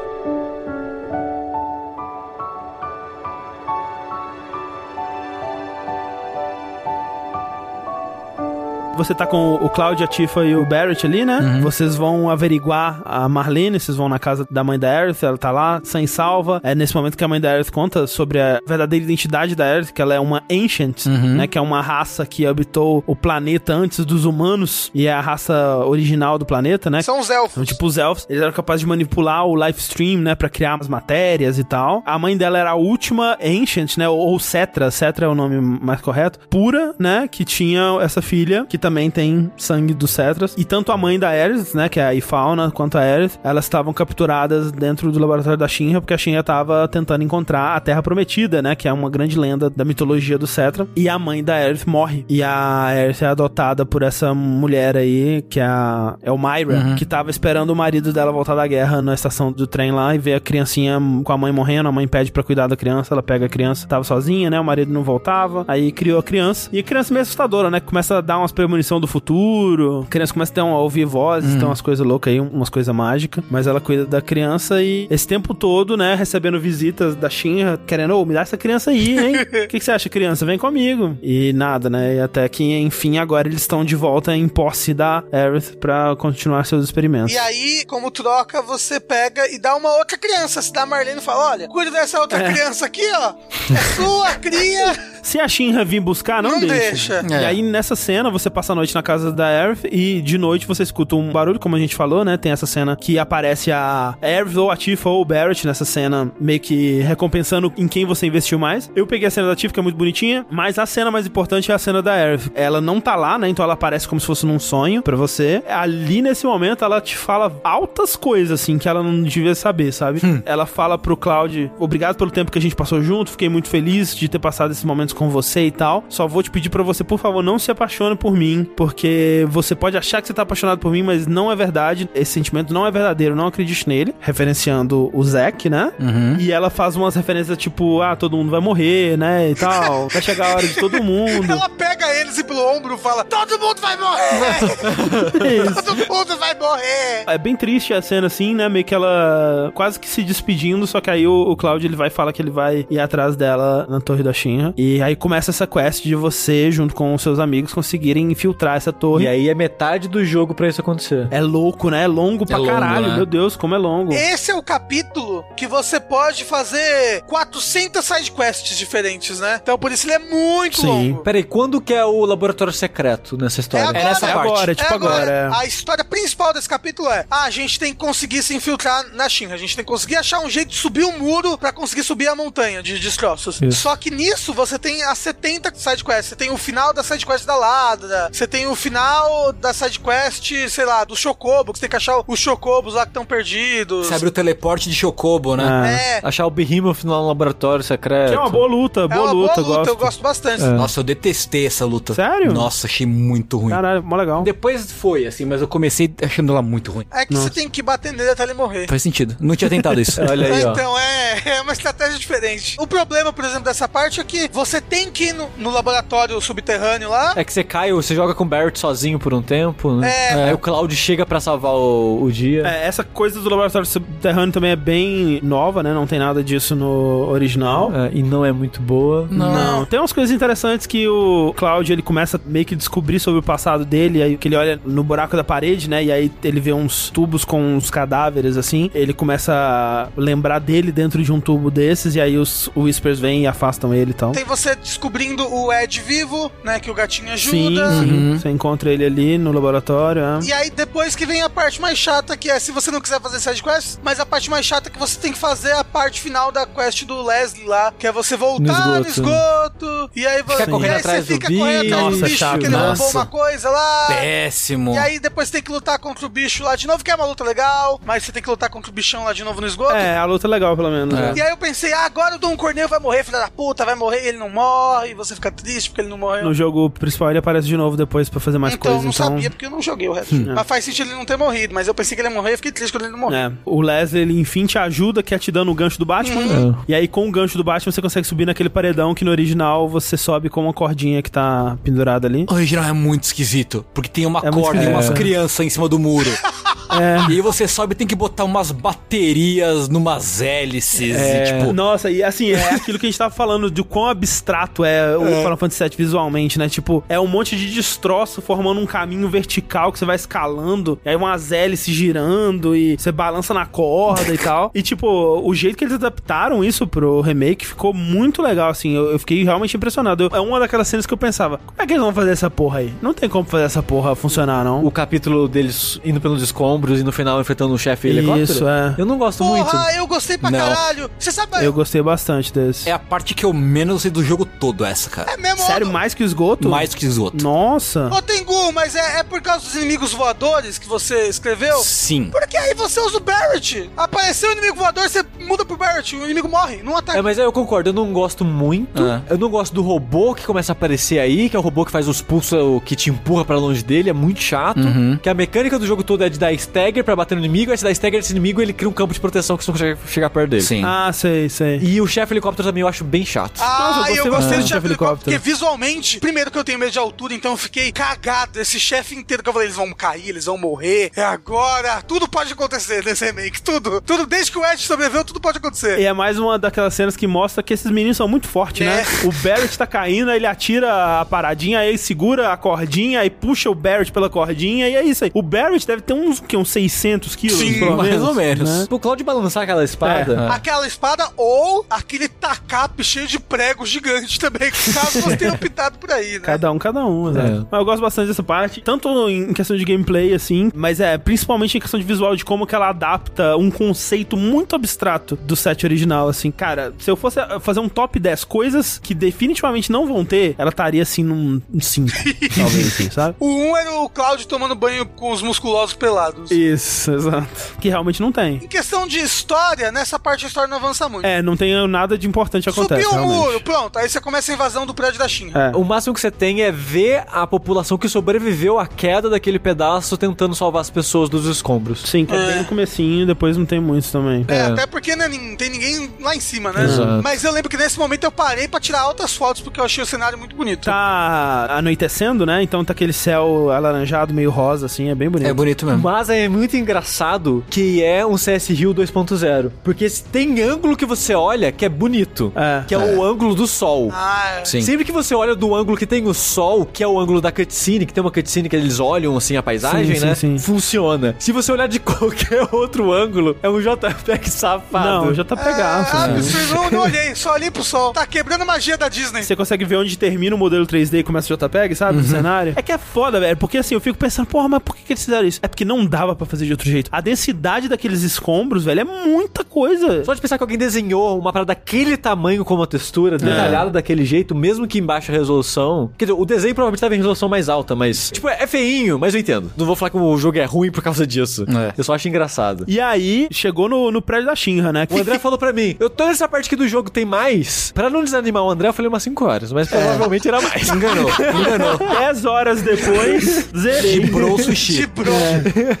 Você tá com o Cloud, a Tifa e o Barrett ali, né? Uhum. Vocês vão averiguar a Marlene, vocês vão na casa da mãe da Aerith, ela tá lá, sem salva. É nesse momento que a mãe da Aerith conta sobre a verdadeira identidade da Aerith, que ela é uma Ancient, Uhum. né? Que é uma raça que habitou o planeta antes dos humanos e é a raça original do planeta, né? São os elfos. Então, tipo, os elfos, eles eram capazes de manipular o live stream, né, pra criar as matérias e tal. A mãe dela era a última Ancient, né, ou, Cetra, Cetra é o nome mais correto, pura, né, que tinha essa filha, que também tem sangue dos Cetras. E tanto a mãe da Aerith, né, que é a Ifauna, quanto a Aerith, elas estavam capturadas dentro do laboratório da Shinra, porque a Shinra tava tentando encontrar a Terra Prometida, né, que é uma grande lenda da mitologia do Cetra. E a mãe da Aerith morre. E a Aerith é adotada por essa mulher aí, que é, a, é o Myra, Uhum. que tava esperando o marido dela voltar da guerra na estação do trem lá e vê a criancinha com a mãe morrendo, a mãe pede pra cuidar da criança, ela pega a criança, tava sozinha, né? O marido não voltava, aí criou a criança. E a criança é meio assustadora, né? Começa a dar umas premonição do futuro, a criança começa a, ter um, a ouvir vozes, Uhum. tem umas coisas loucas aí, umas coisas mágicas, mas ela cuida da criança e esse tempo todo, né? Recebendo visitas da Shinra, querendo, ô, me dá essa criança aí, hein? [LAUGHS] O que, que você acha, criança? Vem comigo. E nada, né? E até que, enfim, agora eles estão de volta em posse da Aerith pra continuar seus experimentos. E aí, como troca, você pega e dá uma outra criança. Se dá a Marlene e fala: olha, cuida dessa outra É. criança aqui, ó. É sua, cria. [LAUGHS] Se a Shinra vir buscar, não, Não deixa. deixa. E É. aí, nessa cena, você passa a noite na casa da Aerith e de noite você escuta um barulho, como a gente falou, né? Tem essa cena que aparece a Aerith ou a Tifa ou o Barrett nessa cena, meio que recompensando em quem você investiu mais. Eu peguei a cena da Tifa, que é muito bonitinha, mas a cena mais importante é a cena da Aerith. Ela não tá lá, né? Então ela aparece como se fosse num sonho pra você. Ali, nesse momento, ela te fala altas coisas, assim, que ela não devia saber, sabe? Ela fala pro Cloud, obrigado pelo tempo que a gente passou junto, fiquei muito feliz de ter passado esses momentos com você e tal. Só vou te pedir pra você, por favor, não se apaixone por mim, porque você pode achar que você tá apaixonado por mim, mas não é verdade. Esse sentimento não é verdadeiro, não acredite nele. Referenciando o Zack, né? E ela faz umas referências tipo, ah, todo mundo vai morrer, né? E tal. Vai chegar a hora de todo mundo. [LAUGHS] Ela pega eles assim pelo ombro e fala: Todo mundo vai morrer! [LAUGHS] Isso. Todo mundo vai morrer! É bem triste a cena assim, né? Meio que ela quase que se despedindo, só que aí o, o Cloud ele vai falar que ele vai ir atrás dela na torre da Shinra. E aí começa essa quest de você, junto com os seus amigos, conseguirem infiltrar essa torre. E aí é metade do jogo pra isso acontecer. É louco, né? É longo pra longo, caralho. né? Meu Deus, como é longo. Esse é o capítulo que você pode fazer 400 sidequests diferentes, né? Então por isso ele é muito longo. Peraí, quando que é o laboratório secreto nessa É história? agora, nessa parte. agora, é tipo agora, A história principal desse capítulo é: ah, a gente tem que conseguir se infiltrar na Shinra. A gente tem que conseguir achar um jeito de subir o muro pra conseguir subir a montanha de destroços. Isso. Só que nisso você tem as 70 sidequests. Você tem o final da sidequest da Ladra. Você tem o final da sidequest, sei lá, do Chocobo. Que você tem que achar os Chocobos lá que estão perdidos. Você abre o teleporte de Chocobo, né? É. Achar o Behemoth no laboratório secreto. Que é uma boa luta, É boa uma luta, boa luta, gosto. eu gosto bastante. Nossa, eu detestei essa luta. Sério? Nossa, achei muito ruim. Caralho, mó legal. Depois foi, assim, mas eu comecei achando ela muito ruim. É que você tem que bater nele até ele morrer. Faz sentido. Não tinha tentado isso. [LAUGHS] Olha aí, ó. Então, é, [LAUGHS] é uma estratégia diferente. O problema, por exemplo, dessa parte é que você tem que ir no, no laboratório subterrâneo lá. É que você cai, você joga com o Barrett sozinho por um tempo, né? É. Aí o Cloud chega pra salvar o, o dia. É, essa coisa do laboratório subterrâneo também é bem nova, né? Não tem nada disso no original. É, e não é muito boa. Não. Tem umas coisas interessantes que o Cloud ele começa meio que descobrir sobre o passado dele, aí que ele olha no buraco da parede, né? E aí ele vê uns tubos com uns cadáveres assim. Ele começa a lembrar dele dentro de um tubo desses, e aí os Whispers vêm e afastam ele e tal. Tem você descobrindo o Ed vivo, né? Que o gatinho Sim, ajuda. Sim. Você encontra ele ali no laboratório. é. E aí depois que vem a parte mais chata, que é se você não quiser fazer side quest, mas a parte mais chata é que você tem que fazer a parte final da quest do Leslie lá, que é você voltar No no esgoto. esgoto, e aí você Fica correndo e aí atrás você do fica correndo atrás do bicho. bicho Nossa, que ele chato. roubou uma coisa lá. Péssimo. E aí depois tem que lutar contra o bicho lá de novo, que é uma luta legal, mas você tem que lutar contra o bichão lá de novo no esgoto. É, a luta é legal, pelo menos. né? E aí eu pensei, ah, agora o Dom Corneu vai morrer, filha da puta, vai morrer e ele não morre, e você fica triste porque ele não morreu. No jogo principal ele aparece de novo depois pra fazer mais então, coisas. não Então, sabia porque eu não joguei o resto. Hum. Mas faz sentido ele não ter morrido, mas eu pensei que ele ia morrer e fiquei triste quando ele não morreu. É, o Leslie, ele enfim te ajuda, que é te dando o gancho do Batman. Uhum. E aí, com o gancho do Batman, você consegue subir naquele paredão que no original você sobe com uma cordinha que tá pendurada ali. O original é muito esquisito, porque tem uma É corda e umas esquisito. crianças em cima do muro. [LAUGHS] É. E aí você sobe e tem que botar umas baterias numas hélices É, e tipo... Nossa, e assim, é [LAUGHS] aquilo que a gente tava falando de quão abstrato é o Final Fantasy VII visualmente, né? Tipo, é um monte de destroço formando um caminho vertical que você vai escalando, e aí umas hélices girando, e você balança na corda e tal. E, tipo, o jeito que eles adaptaram isso pro remake ficou muito legal, assim. Eu, eu fiquei realmente impressionado. Eu- é uma daquelas cenas que eu pensava, como é que eles vão fazer essa porra aí? Não tem como fazer essa porra funcionar, não. O capítulo deles indo pelos escombros e no final enfrentando um chefe helicóptero. Isso, é. Eu não gosto muito. Porra, eu gostei pra Não. caralho. Você sabe, Eu gostei bastante desse. É a parte que eu menos sei do jogo todo, essa, cara. é mesmo. Sério, mais que o esgoto? Mais que esgoto. Nossa. Ô Tengu, mas é, é por causa dos inimigos voadores que você escreveu? Sim. Porque aí você usa o Barrett. Apareceu o inimigo voador, você muda pro Barrett, o inimigo morre, não ataca. É, mas aí eu concordo, eu não gosto muito. É. Eu não gosto do robô que começa a aparecer aí, que é o robô que faz os pulsos, que te empurra pra longe dele, é muito chato. Uhum. Que a mecânica do jogo todo é de dar stagger pra bater no inimigo, aí você dá stagger nesse inimigo ele cria um campo de proteção que você não consegue chegar perto dele. Sim. Ah, sei, sei. E o chefe helicóptero também eu acho bem chato. Ah, Nossa, eu eu gostei gostei bastante do do chefe chefe helicóptero, helicóptero. porque visualmente, primeiro que eu tenho medo de altura, então eu fiquei cagado. Esse chefe inteiro que eu falei, eles vão cair, eles vão morrer, é agora. Tudo pode acontecer nesse remake, tudo. Tudo, desde que o Ed sobreviveu, tudo pode acontecer. E é mais uma daquelas cenas que mostra que esses meninos são muito fortes, né? É. O Barrett tá caindo, aí ele atira a paradinha, aí ele segura a cordinha, aí puxa o Barrett pela cordinha, e é isso aí. O Barrett deve ter uns, que, uns 600 quilos, Sim, pelo mais menos. ou menos. né? O Cloud balançar aquela espada. Aquela espada ou aquele tacape cheio de prego gigante também, caso você tenha optado por aí, né? Cada um, cada um, né? É. Mas eu gosto bastante dessa parte, tanto em questão de gameplay, assim, mas é principalmente em questão de visual, de como que ela adapta um conceito muito abstrato do set original, assim. Cara, se eu fosse fazer um top 10 coisas que definitivamente não vão ter, ela estaria assim num 5, [LAUGHS] talvez, assim, sabe? O 1 um era o Cloud tomando banho com os musculosos pelados. Isso, [LAUGHS] exato. Que realmente não tem. Em questão de história, nessa parte a história não avança muito. É, não tem nada de importante acontece. Subiu o realmente. muro, pronto. Aí você começa a invasão do prédio da China. É. O máximo que você tem é ver a população que sobreviveu à queda daquele pedaço tentando salvar as pessoas dos escombros. Sim, que é. bem no comecinho, depois não tem muitos também. É, até porque né, não tem ninguém lá em cima, né? Exato. Mas eu lembro que nesse momento eu parei pra tirar altas fotos porque eu achei o cenário muito bonito. Tá anoitecendo, né? Então tá aquele céu alaranjado, meio rosa, assim, é bem bonito. É bonito mesmo. Mas é muito engraçado que é um CS Rio 2.0. Porque tem ângulo que você olha que é bonito. É. Que é, o ângulo do sol. Ah, é. Sim. Sempre que você olha do ângulo que tem o sol, que é o ângulo da cutscene, que tem uma cutscene que eles olham assim a paisagem, Sim, né? sim, sim. Funciona. Se você olhar de [LAUGHS] qualquer outro ângulo, é um JPEG safado. Não, já tá pegaço. Ah, né? absurdo, não, não olhei, só olhei pro sol. Tá quebrando a magia da Disney. Você consegue ver onde termina o modelo 3D e começa o JPEG, sabe? Uhum. Do cenário. É que é foda, velho. Porque assim, eu fico pensando, porra, mas por que, que eles fizeram isso? É porque não dava pra fazer de outro jeito. A densidade daqueles escombros, velho, é muita coisa. Só de pensar que alguém desenhou uma parada daquele tamanho com uma textura, detalhada daquele jeito, mesmo que em baixa resolução. Quer dizer, o desenho provavelmente tava em resolução mais alta, mas. Tipo, é feinho, mas eu entendo. Não vou falar que o jogo é ruim por causa disso. É. Eu só acho engraçado. E aí, chegou no, no prédio da Shinra, né? O André falou pra mim, eu tô nessa parte aqui do jogo tem mais. Pra não desanimar o André, eu falei umas 5 horas, mas provavelmente era mais. [LAUGHS] Enganou, enganou. 10 horas depois, zerei. Quebrou o sushi. Tibrou.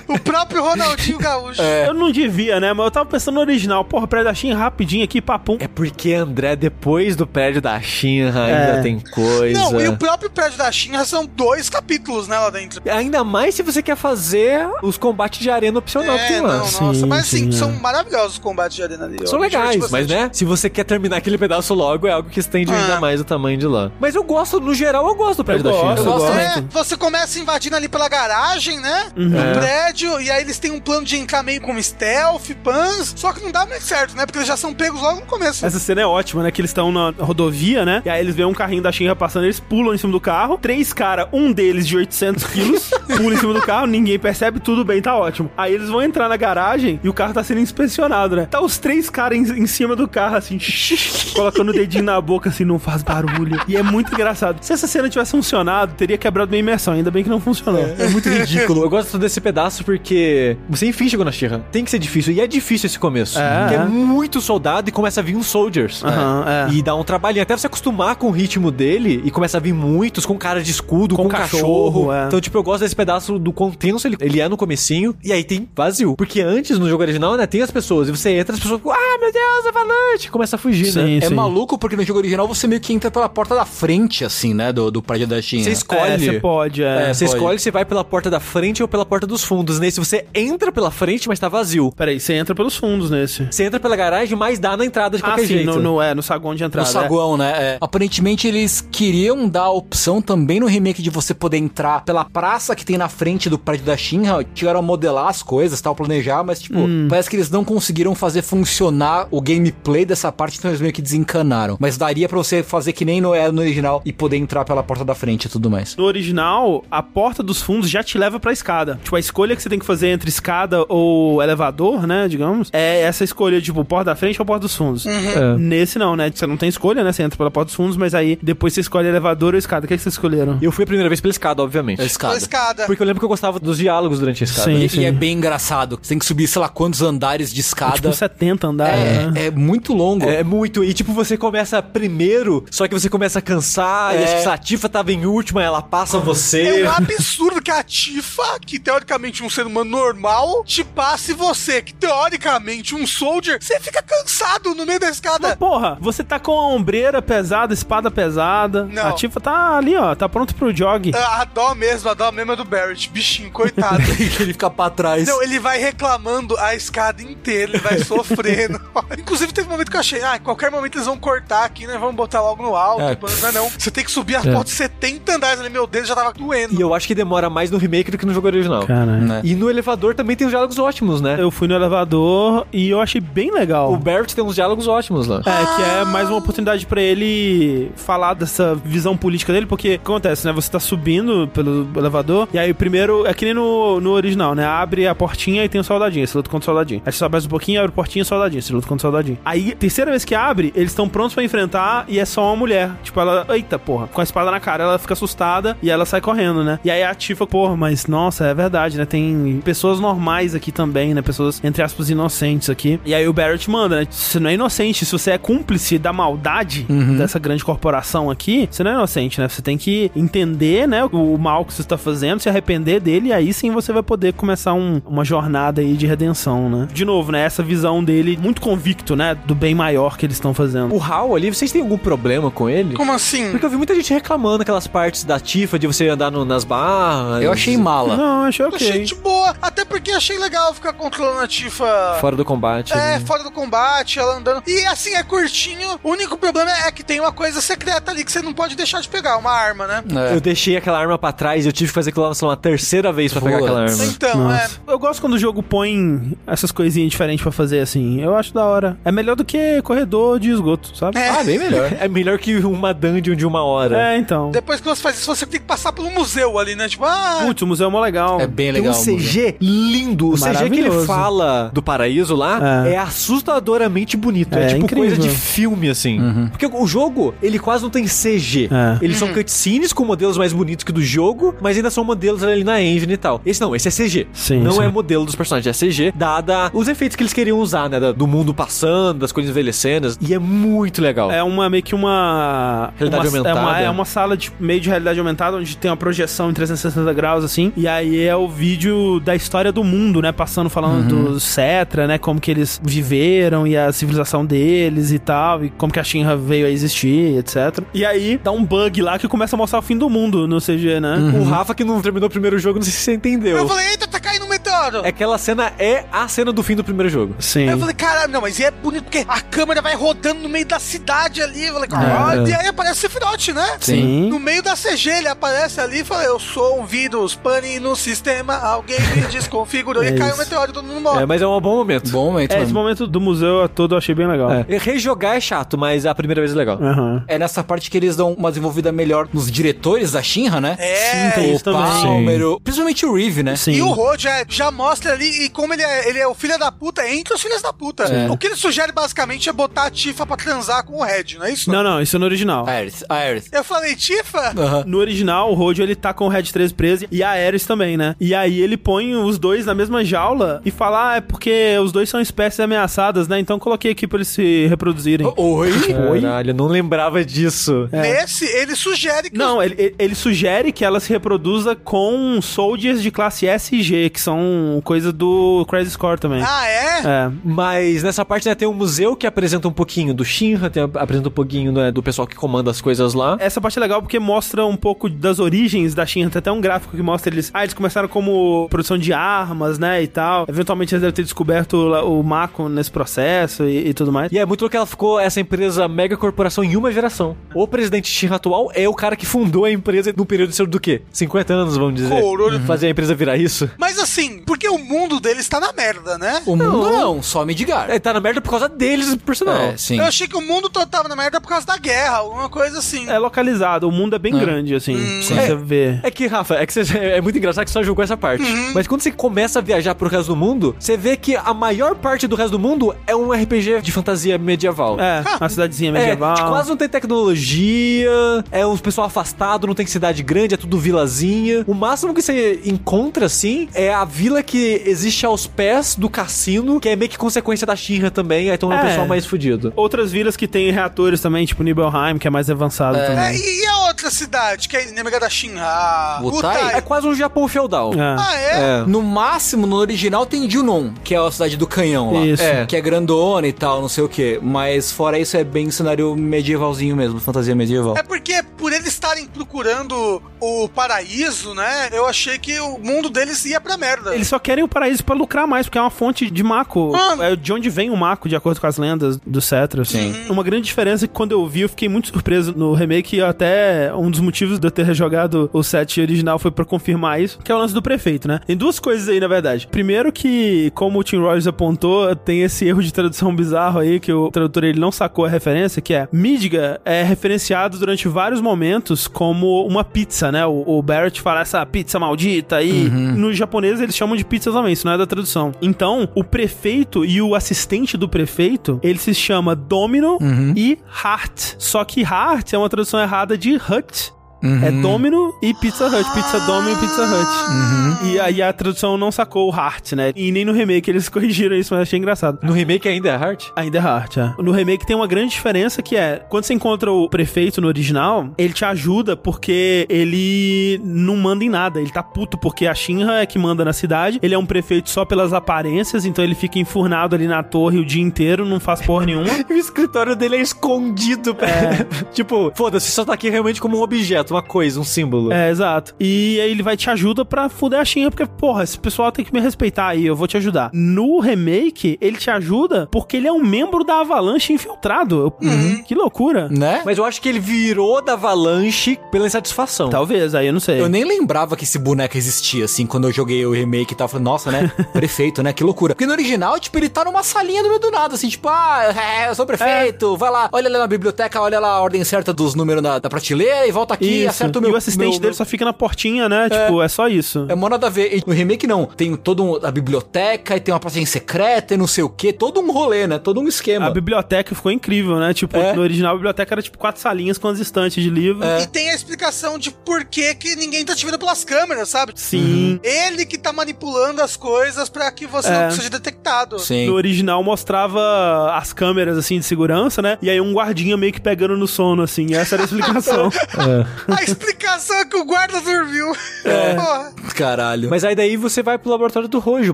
O próprio Ronaldinho Gaúcho. Eu não devia, né? Mas eu tava pensando no original. Porra, prédio da Shinra rapidinho aqui, papum. É porque, André, depois do prédio da Shinra É. ainda tem coisa. Não, e o próprio prédio da China são dois capítulos, né, lá dentro. Ainda mais se você quer fazer os combates de arena opcional que É, tem lá. não, nossa. Sim, Mas assim, sim, são é. maravilhosos os combates de arena ali. São legais, mas né? Se você quer terminar aquele pedaço logo, é algo que estende Ah. ainda mais o tamanho de lá. Mas eu gosto, no geral, eu gosto do prédio Eu da Shinra. gosto, eu gosto. É, você começa invadindo ali pela garagem, né? Uhum. No É. prédio, e aí eles têm um plano de entrar meio como stealth, pans, só que não dá muito certo, né? Porque eles já são pegos logo no começo. Essa cena é ótima, né? Que eles estão na rodovia, né? E aí eles veem um carrinho da Shinra passando, eles pulam em cima do carro. Três caras, um deles de 800 quilos, [LAUGHS] pula em cima do carro, ninguém percebe, tudo bem, tá ótimo. Aí eles vão entrar na garagem e o carro tá sendo inspecionado, né? Tá os três caras em, em cima do carro, assim, [LAUGHS] colocando o dedinho na boca, assim, não faz barulho. E é muito engraçado. Se essa cena tivesse funcionado, teria quebrado minha imersão. Ainda bem que não funcionou. É muito ridículo. Eu gosto desse pedaço porque você enfim chegou na Shinra. Tem que ser difícil. E é difícil esse começo. É, Porque é é. muito soldado e começa a vir uns soldiers. Aham, é. E dá um trabalhinho. Até você acostumar com o ritmo dele e começa a vir muitos com cara de escudo, com, Com cachorro. cachorro, é. Então, tipo, eu gosto desse pedaço do quão tenso ele, ele é no comecinho. E aí tem vazio. Porque antes, no jogo original, né, tem as pessoas. E você entra, as pessoas ficam, ah, meu Deus, Avalanche! Começa a fugir, né? É maluco porque no jogo original você meio que entra pela porta da frente, assim, né? Do, do prédio da China. Você escolhe. É, você pode, é. você pode. escolhe se vai pela porta da frente ou pela porta dos fundos. Nesse você entra pela frente, mas tá vazio. Peraí, você entra pelos fundos nesse. Você entra pela garagem, mas dá na entrada de Ah, qualquer sim, jeito. no, no, é, no saguão de No entrada. saguão, né? É. Aparentemente eles queriam dar a opção também no remake de você poder entrar pela praça que tem na frente do prédio da Shinra. Tiveram a modelar as coisas, tal, planejar, mas tipo, parece que eles não conseguiram fazer funcionar o gameplay dessa parte, então eles meio que desencanaram. Mas daria pra você fazer que nem no, é no original e poder entrar pela porta da frente e tudo mais. No original, a porta dos fundos já te leva pra escada. Tipo, a escolha que você tem que fazer entre escada ou elevador, né, digamos, é essa escolha, tipo, porta da frente ou porta dos fundos. É. Nesse não, né? Você não tem escolha, né? Você entra pela porta dos fundos, mas aí depois você escolhe elevador ou escada. O que, que vocês escolheram? Eu fui a primeira vez pela escada, obviamente. A escada. Pela escada. Porque eu lembro que eu gostava dos diálogos durante a escada. Sim, E, sim. e é bem engraçado. Você tem que subir, sei lá, quantos andares de escada. Tipo, 70 andares, né? é, é muito longo. É muito. E tipo, você começa primeiro, só que você começa a cansar, e É. acho que se a Tifa tava em última, ela passa É você. um absurdo que a Tifa, que teoricamente é um ser humano normal, te passe você, que teoricamente um soldier, você fica cansado no meio da escada. Mas, porra, você tá com a ombreira pesada, espada pesada. Não. A Tifa tá ali, ó. Tá pronto pro jog. A dó mesmo, a dó mesmo é do Barrett, bichinho, coitado. [LAUGHS] ele fica pra trás. Não, ele vai reclamando a escada inteira, ele vai [LAUGHS] sofrendo. [LAUGHS] Inclusive, teve um momento que eu achei, ah, em qualquer momento eles vão cortar aqui, né? Vamos botar logo no alto. É. Mas não, é não. Você tem que subir a É. porta de 70 andares ali, meu dedo já tava doendo. E eu acho que demora mais no remake do que no jogo original. Cara, Né? E no elevador também tem uns diálogos ótimos, né? eu fui no elevador e eu achei bem legal. O Barrett tem uns diálogos ótimos lá. É, que é mais uma oportunidade pra ele falar dessa visão política dele, porque o que acontece, né? Você tá subindo pelo elevador, e aí primeiro, é que nem no, no original, né? Abre a portinha e tem o soldadinho, você luta contra o soldadinho. Aí você sobe mais um pouquinho, abre a portinha, soldadinho, você luta contra o soldadinho. Aí, terceira vez que abre, eles estão prontos pra enfrentar e é só uma mulher. Tipo, ela, eita porra, com a espada na cara, ela fica assustada e ela sai correndo, né? E aí a Tifa, porra, mas nossa, é verdade, né? Tem pessoas normais aqui também, né? Pessoas, entre aspas, inocentes aqui. E aí o Barrett manda, né? Você não é inocente, se você é cúmplice da maldade dessa grande corporação aqui, você não é inocente, né? Você tem que entender, né? O mal que você está fazendo, se arrepender dele, e aí sim você vai poder começar um- uma jornada aí de redenção, né? De novo, né? Essa visão dele muito convicto, né? Do bem maior que eles estão fazendo. O Hal ali, vocês têm algum problema com ele? Como assim? Porque eu vi muita gente reclamando aquelas partes da Tifa de você andar no- nas barras. Eu achei mala. Não, achei Achei de boa, até porque achei legal ficar controlando a Tifa. Fora do combate. É, né? fora do combate, ela andando. E assim, é curtinho. O único problema é que tem uma coisa secreta ali que você não pode deixar de pegar, uma arma, né? Eu deixei aquela arma pra trás e eu tive que fazer aquilo lá sei lá, uma terceira vez pra pegar aquela arma. Então, é. Eu gosto quando o jogo põe essas coisinhas diferentes pra fazer assim. Eu acho da hora. É melhor do que corredor de esgoto, sabe? É. Ah, bem melhor. É melhor que uma dungeon de uma hora. É, então. Depois que você faz isso, você tem que passar pelo museu ali, né? Tipo, ah. Putz, o museu é mó legal. É bem Tem legal. um CG lindo. O CG que ele fala do paraíso lá É. é, assustadoramente bonito. É, É tipo incrível. coisa de filme, assim. Porque o jogo, ele quase não tem CG. É. Eles são cutscenes com modelos mais bonitos que do jogo, mas ainda são modelos ali na engine e tal. Esse não, esse é CG. Sim, não sim. é modelo dos personagens, é CG, dada os efeitos que eles queriam usar, né? da- Do mundo passando, das coisas envelhecendo. E é muito legal. É uma meio que uma. Realidade uma, aumentada. É uma, é uma sala de meio de realidade aumentada, onde tem uma projeção em 360 graus, assim. E aí é o vídeo da história do mundo, né? Passando, falando do Cetra, né? Como que eles viveram e a civilização deles e tal. E como que a Shinra veio a existir, etc. E aí dá um bug lá que começa a mostrar o fim do mundo no CG, né? O Rafa, que não terminou o primeiro jogo, não sei se você entendeu. Eu falei, eita, tá caindo um meteoro. Aquela cena é a cena do fim do primeiro jogo. Sim. Aí eu falei, caralho, não, mas e é bonito porque a câmera vai rodando no meio da cidade ali. Eu falei, caralho. É. E aí aparece o Sephiroth, né? Sim. No meio da CG ele aparece ali e fala, eu sou um vírus, pane no sistema, alguém me [LAUGHS] desconfigurou. É e cai um meteoro e todo mundo morre. É, mas é um bom momento. Bom momento, É, esse momento do museu todo eu achei bem legal. É. Rejogar é chato, mas a primeira vez é legal. Aham. É nessa parte que eles dão uma desenvolvida melhor nos diretores da Shinra, né? É. isso o. Palmer, o- principalmente o Reeve, né? Sim. E o Rod já, já mostra ali, e como ele é, ele é o filho da puta entre os filhos da puta. É. O que ele sugere basicamente é botar a Tifa pra transar com o Red, não é isso? Não, não, isso é no original. A Aerith. A Aerith. Eu falei, Tifa? Aham. No original, o Rodio ele tá com o Red 13 preso e a Ares também, né? E aí ele põe os dois na mesma jaula e fala: Ah, é porque os dois são espécies ameaçadas, né? Então coloquei aqui pra eles se reproduzirem. Oi? Caralho, eu não lembrava disso. Nesse, ele sugere que Não, ele, ele- ele sugere que ela se reproduza com soldiers de classe S e G, que são coisa do Crazy Score também. Ah, é? É. Mas nessa parte né, tem um museu que apresenta um pouquinho do Shinra, tem, apresenta um pouquinho né, do pessoal que comanda as coisas lá. Essa parte é legal porque mostra um pouco das origens da Shinra. Tem até um gráfico que mostra eles. Ah, eles começaram como produção de armas, né? E tal. Eventualmente eles devem ter descoberto o, o Mako nesse processo e, e tudo mais. E é muito louco que ela ficou essa empresa mega corporação em uma geração. O presidente Shinra atual é o cara que fundou a empresa no período de do quê? 50 anos, vamos dizer. Fazer a empresa virar isso. Mas assim, porque o mundo deles tá na merda, né? O mundo não, só Midgar. É, tá na merda por causa deles, por sinal. É, sim. Eu achei que o mundo todo tava na merda por causa da guerra, alguma coisa assim. É localizado, o mundo é bem grande, assim. Quando você vê. É que, Rafa, é que você, [LAUGHS] é muito engraçado que você só jogou essa parte. Mas quando você começa a viajar pro resto do mundo, você vê que a maior parte do resto do mundo é um RPG de fantasia medieval. É, uma cidadezinha É, medieval. tipo, quase não tem tecnologia, é um pessoal afastado, não tem cidade grande, é tudo vilazinha. O máximo que você encontra, assim, é a vila que existe aos pés do cassino, que é meio que consequência da Shinra também, aí então é um É. pessoal mais fudido. Outras vilas que tem reatores também, tipo Nibelheim, que é mais avançado É, também. e a outra cidade, que é inimiga da Shinra? Wutai? É quase um Japão feudal. É. Ah, é? No máximo, no original tem Junon, que é a cidade do canhão lá. Isso. É, que é grandona e tal, não sei o que. Mas fora isso é bem cenário medievalzinho mesmo, fantasia medieval. É porque por eles estarem procurando o paraíso, né? Eu achei que o mundo deles ia pra merda. Eles só querem o paraíso pra lucrar mais, porque é uma fonte de Mako. Mano. É de onde vem o Mako, de acordo com as lendas do Cetra. Sim. Uma grande diferença é que quando eu vi, eu fiquei muito surpreso no remake. e Até um dos motivos de eu ter rejogado o set original foi pra confirmar isso, que é o lance do prefeito, né? Tem duas coisas aí, na verdade. Primeiro que, como o Tim Rogers apontou, tem esse erro de tradução bizarro aí, que o tradutor ele não sacou a referência, que é Midga é referenciado durante vários momentos como uma pizza, né? O, o Barrett fala essa pizza maldita aí. No japonês eles chamam de pizza também, isso não é da tradução. Então, o prefeito e o assistente do prefeito, ele se chama Domino e Hart. Só que Hart é uma tradução errada de Hut. É Domino e Pizza Hut. Pizza Domino e Pizza Hut. E aí a tradução não sacou o Heart, né? E nem no remake eles [LAUGHS] corrigiram isso, mas achei engraçado. No remake ainda é Heart? Ainda é Heart, é. No remake tem uma grande diferença que é, quando você encontra o prefeito no original, ele te ajuda porque ele não manda em nada. Ele tá puto porque a Shinra é que manda na cidade. Ele é um prefeito só pelas aparências, então ele fica enfurnado ali na torre o dia inteiro, não faz porra nenhuma. [LAUGHS] E o escritório dele é escondido. [LAUGHS] tipo, foda-se, só tá aqui realmente como um objeto, uma coisa, um símbolo. É, exato. E aí ele vai te ajuda pra fuder a Shinra, porque, porra, esse pessoal tem que me respeitar aí, eu vou te ajudar. No remake, ele te ajuda porque ele é um membro da Avalanche infiltrado. Eu- Que loucura. Né? Mas eu acho que ele virou da Avalanche pela insatisfação. Talvez, aí eu não sei. Eu nem lembrava que esse boneco existia, assim, quando eu joguei o remake e tal. Eu Falei, nossa, né? [LAUGHS] Prefeito, né? Que loucura. Porque no original, tipo, ele tá numa salinha do meio do nada, assim, tipo, ah, é, [LAUGHS] eu sou prefeito, vai lá, olha lá na biblioteca, olha lá a ordem certa dos números na, da prateleira e volta aqui, Isso. acerta o e meu. o assistente meu- dele só fica na portinha, né? Tipo, é só isso. É mó nada a ver. E no remake não. Tem todo um, a biblioteca e tem uma passagem secreta e não sei o que. Todo um rolê, né? Todo um esquema. A biblioteca ficou incrível, né? Tipo, É. no original a biblioteca era tipo quatro salinhas com as estantes de livro. É. E tem a explicação de por que, que ninguém tá te vendo pelas câmeras, sabe? Sim. Ele que tá manipulando as coisas pra que você É. não seja detectado. No original mostrava as câmeras, assim, de segurança, né? E aí um guardinha meio que pegando no sono, assim. Essa era a explicação. [LAUGHS] A explicação é que o guarda dormiu. É. [LAUGHS] Porra. Caralho. Mas aí daí você vai pro laboratório do Rojo,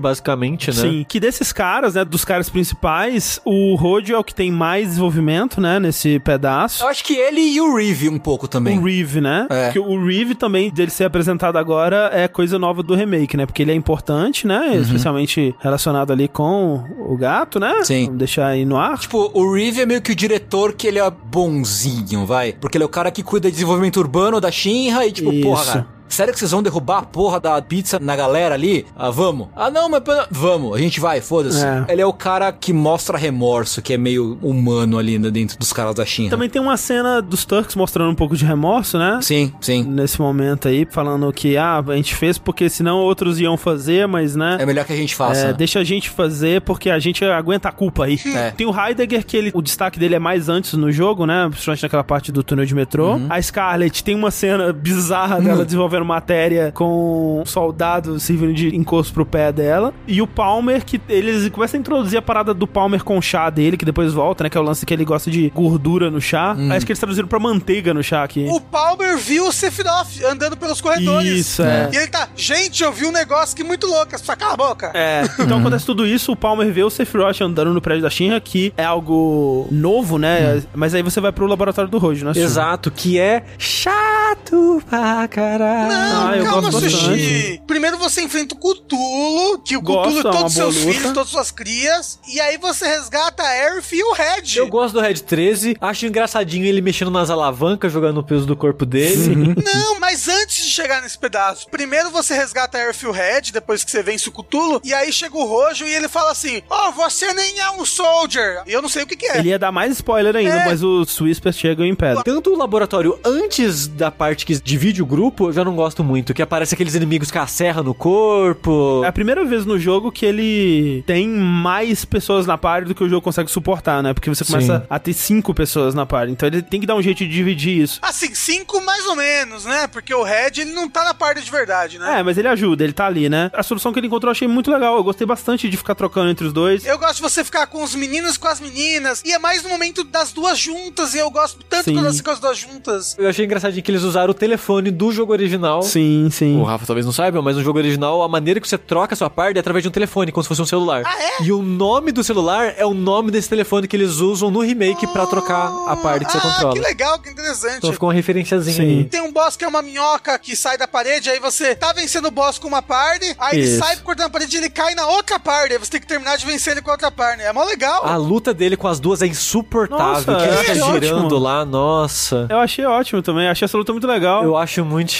basicamente, né? Sim, que desses caras, né, dos caras principais, o Rodio é o que tem mais desenvolvimento, né, nesse pedaço. Eu acho que ele e o Reeve um pouco também. O Reeve, né? É. Que o Reeve também, dele ser apresentado agora, é coisa nova do remake, né? Porque ele é importante, né? Uhum. Especialmente relacionado ali com o gato, né? Sim. Vamos deixar aí no ar. Tipo, o Reeve é meio que o diretor que ele é bonzinho, vai. Porque ele é o cara que cuida de desenvolvimento urbano da Shinra e tipo, Isso. porra. Sério que vocês vão derrubar a porra da pizza na galera ali? Ah, vamos. Ah, não, mas vamos, a gente vai, foda-se. É. Ele é o cara que mostra remorso, que é meio humano ali né, dentro dos caras da Shinra. Também tem uma cena dos Turks mostrando um pouco de remorso, né? Sim, sim. Nesse momento aí, falando que, ah, a gente fez porque senão outros iam fazer, mas, né? É melhor que a gente faça. É, deixa a gente fazer porque a gente aguenta a culpa aí. É. Tem o Heidegger, que ele, o destaque dele é mais antes no jogo, né? Principalmente naquela parte do túnel de metrô. Uhum. A Scarlet tem uma cena bizarra dela desenvolvendo matéria com um soldado servindo de encosto pro pé dela. E o Palmer, que eles começam a introduzir a parada do Palmer com o chá dele, que depois volta, né? Que é o lance que ele gosta de gordura no chá. Hum. Acho que eles traduziram pra manteiga no chá aqui. O Palmer viu o Sephiroth andando pelos corredores. Isso, é. E ele tá, gente, eu vi um negócio que muito louco. Só cala a boca. É, [LAUGHS] então acontece tudo isso, o Palmer vê o Sephiroth andando no prédio da Shinra, que é algo novo, né? Mas aí você vai pro laboratório do Rojo, né? Exato, que é chato pra caralho. Não, Ah, eu calma, gosto Sushi. bastante. Primeiro você enfrenta o Cthulhu, que o uma todos os seus filhos, todas as suas crias. E aí você resgata a Aerith e o Red. Eu gosto do Red 13, acho engraçadinho ele mexendo nas alavancas, jogando o peso do corpo dele. Não, mas antes de chegar nesse pedaço, primeiro você resgata a Aerith e o Red, depois que você vence o Cthulhu, e aí chega o Rojo e ele fala assim: Ó, você nem é um soldier. E eu não sei o que, que é. Ele ia dar mais spoiler ainda, É. mas os Whispers chegam e impedem. Tanto o laboratório antes da parte que divide o grupo, eu já não gosto muito, que aparece aqueles inimigos com a serra no corpo. É a primeira vez no jogo que ele tem mais pessoas na party do que o jogo consegue suportar, né? Porque você começa Sim. a ter cinco pessoas na party. Então ele tem que dar um jeito de dividir isso. Assim, cinco mais ou menos, né? Porque o Red, ele não tá na parte de verdade, né? É, mas ele ajuda, ele tá ali, né? A solução que ele encontrou eu achei muito legal. Eu gostei bastante de ficar trocando entre os dois. Eu gosto de você ficar com os meninos e com as meninas. E é mais no momento das duas juntas. E eu gosto tanto Sim. quando você com as duas juntas. Eu achei engraçadinho que eles usaram o telefone do jogo original. Sim, sim. O Rafa talvez não saiba, mas no jogo original, a maneira que você troca a sua parte é através de um telefone, como se fosse um celular. Ah, é? E o nome do celular é o nome desse telefone que eles usam no remake pra trocar a parte que você ah, controla. que legal, que interessante. Então ficou uma referenciazinha Sim. aí. Tem um boss que é uma minhoca que sai da parede, aí você tá vencendo o boss com uma party, aí ele Isso. sai cortando a parede e ele cai na outra party, aí você tem que terminar de vencer ele com a outra party. É mó legal. A luta dele com as duas é insuportável. Nossa, que ele é, fica é girando ótimo. lá, nossa. Eu achei ótimo também, achei essa luta muito legal. Eu acho muito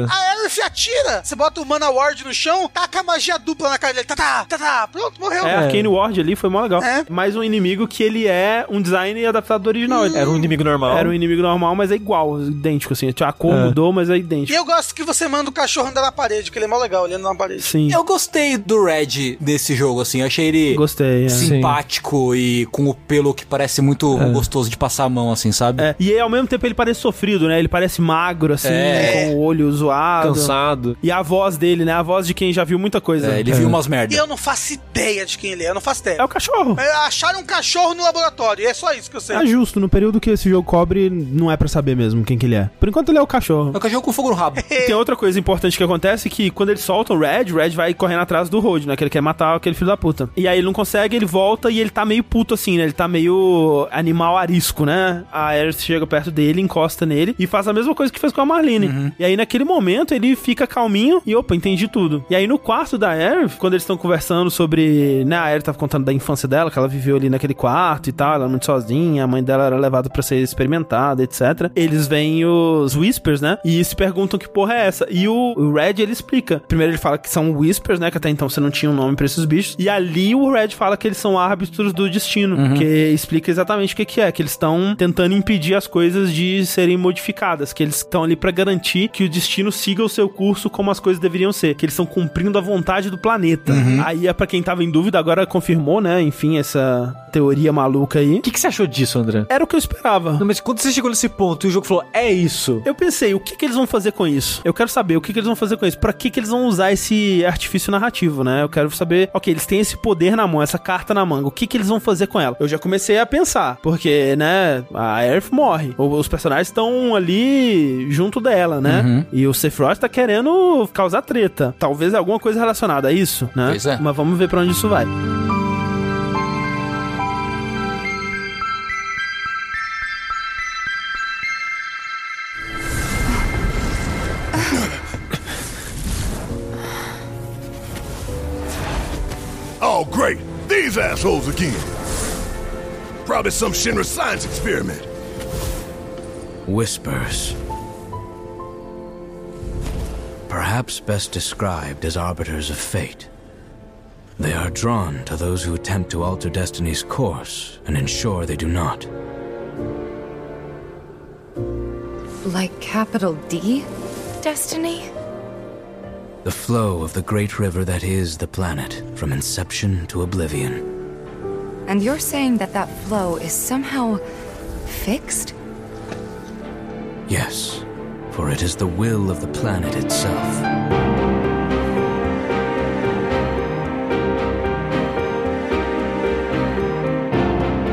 chata. A Aerith atira. Você bota o Mana Ward no chão, taca a magia dupla na cara dele. Tá, tá, tá, tá. Pronto, morreu. É, Arcane Ward ali foi mó legal. É. Mais um inimigo que ele é um design adaptado do original. Era um inimigo normal. Era um inimigo normal, mas é igual, idêntico, assim. A cor É. mudou, mas é E idêntico. eu gosto que você manda o cachorro andar na parede, que ele é mó legal, olhando na parede. Sim. Eu gostei do Red desse jogo, assim. Eu achei ele Gostei, é. simpático e com o pelo que parece muito gostoso de passar a mão, assim, sabe? É, e aí, ao mesmo tempo ele parece sofrido, né? Ele parece magro, assim, É. com o olho zoado. Cansado. E a voz dele, né? A voz de quem já viu muita coisa. É, ele viu umas E merda. eu não faço ideia de quem ele é, eu não faço ideia. É o cachorro. É, Acharam um cachorro no laboratório, e é só isso que eu sei. É justo, no período que esse jogo cobre, não é pra saber mesmo quem que ele é. Por enquanto ele é o cachorro. É o cachorro com fogo no rabo. [LAUGHS] Tem outra coisa importante que acontece que quando eles soltam o Red, o Red vai correndo atrás do Road, né? Que ele quer matar aquele filho da puta. E aí ele não consegue, ele volta e ele tá meio puto assim, né? Ele tá meio animal arisco, né? A Aerith chega perto dele, encosta nele e faz a mesma coisa que fez com a Marlene. E aí naquele momento ele fica calminho e opa, entendi tudo. E aí no quarto da Aerith, quando eles estão conversando sobre, né? A Aerith tava contando da infância dela, que ela viveu ali naquele quarto e tal, ela era muito sozinha, a mãe dela era levada pra ser experimentada, etc. Eles veem os Whispers, né? E se perguntam que porra é essa. E o, o Red, ele explica. Primeiro ele fala que são Whispers, né? Que até então você não tinha um nome pra esses bichos. E ali o Red fala que eles são árbitros do destino. Que explica exatamente o que, que é. Que eles estão tentando impedir as coisas de serem modificadas. Que eles estão ali pra garantir que o destino siga o seu curso como as coisas deveriam ser. Que eles estão cumprindo a vontade do planeta. Aí é pra quem tava em dúvida, agora confirmou, né? Enfim, essa teoria maluca aí. O que, que você achou disso, André? Era o que eu esperava. Não, mas quando você chegou nesse ponto e o jogo falou, é isso. Eu pensei, o que, que eles vão fazer com isso? Eu quero saber o que, que eles vão fazer com isso. Pra que, que eles vão usar esse artifício narrativo, né? Eu quero saber, ok, eles têm esse poder na mão, essa carta na manga. O que, que eles vão fazer com ela? Eu já comecei a pensar, porque, né, a Earth morre. Os personagens estão ali junto dela, né? E o Sephiroth tá querendo causar treta. Talvez alguma coisa relacionada a isso, né? Pois é. Mas vamos ver pra onde isso vai. Oh, great. These assholes again. Probably some Shinra science experiment. Whispers. Perhaps best described as arbiters of fate. They are drawn to those who attempt to alter destiny's course and ensure they do not. Like capital D? Destiny? The flow of the great river that is the planet, from inception to oblivion. And you're saying that that flow is somehow fixed? Yes, for it is the will of the planet itself.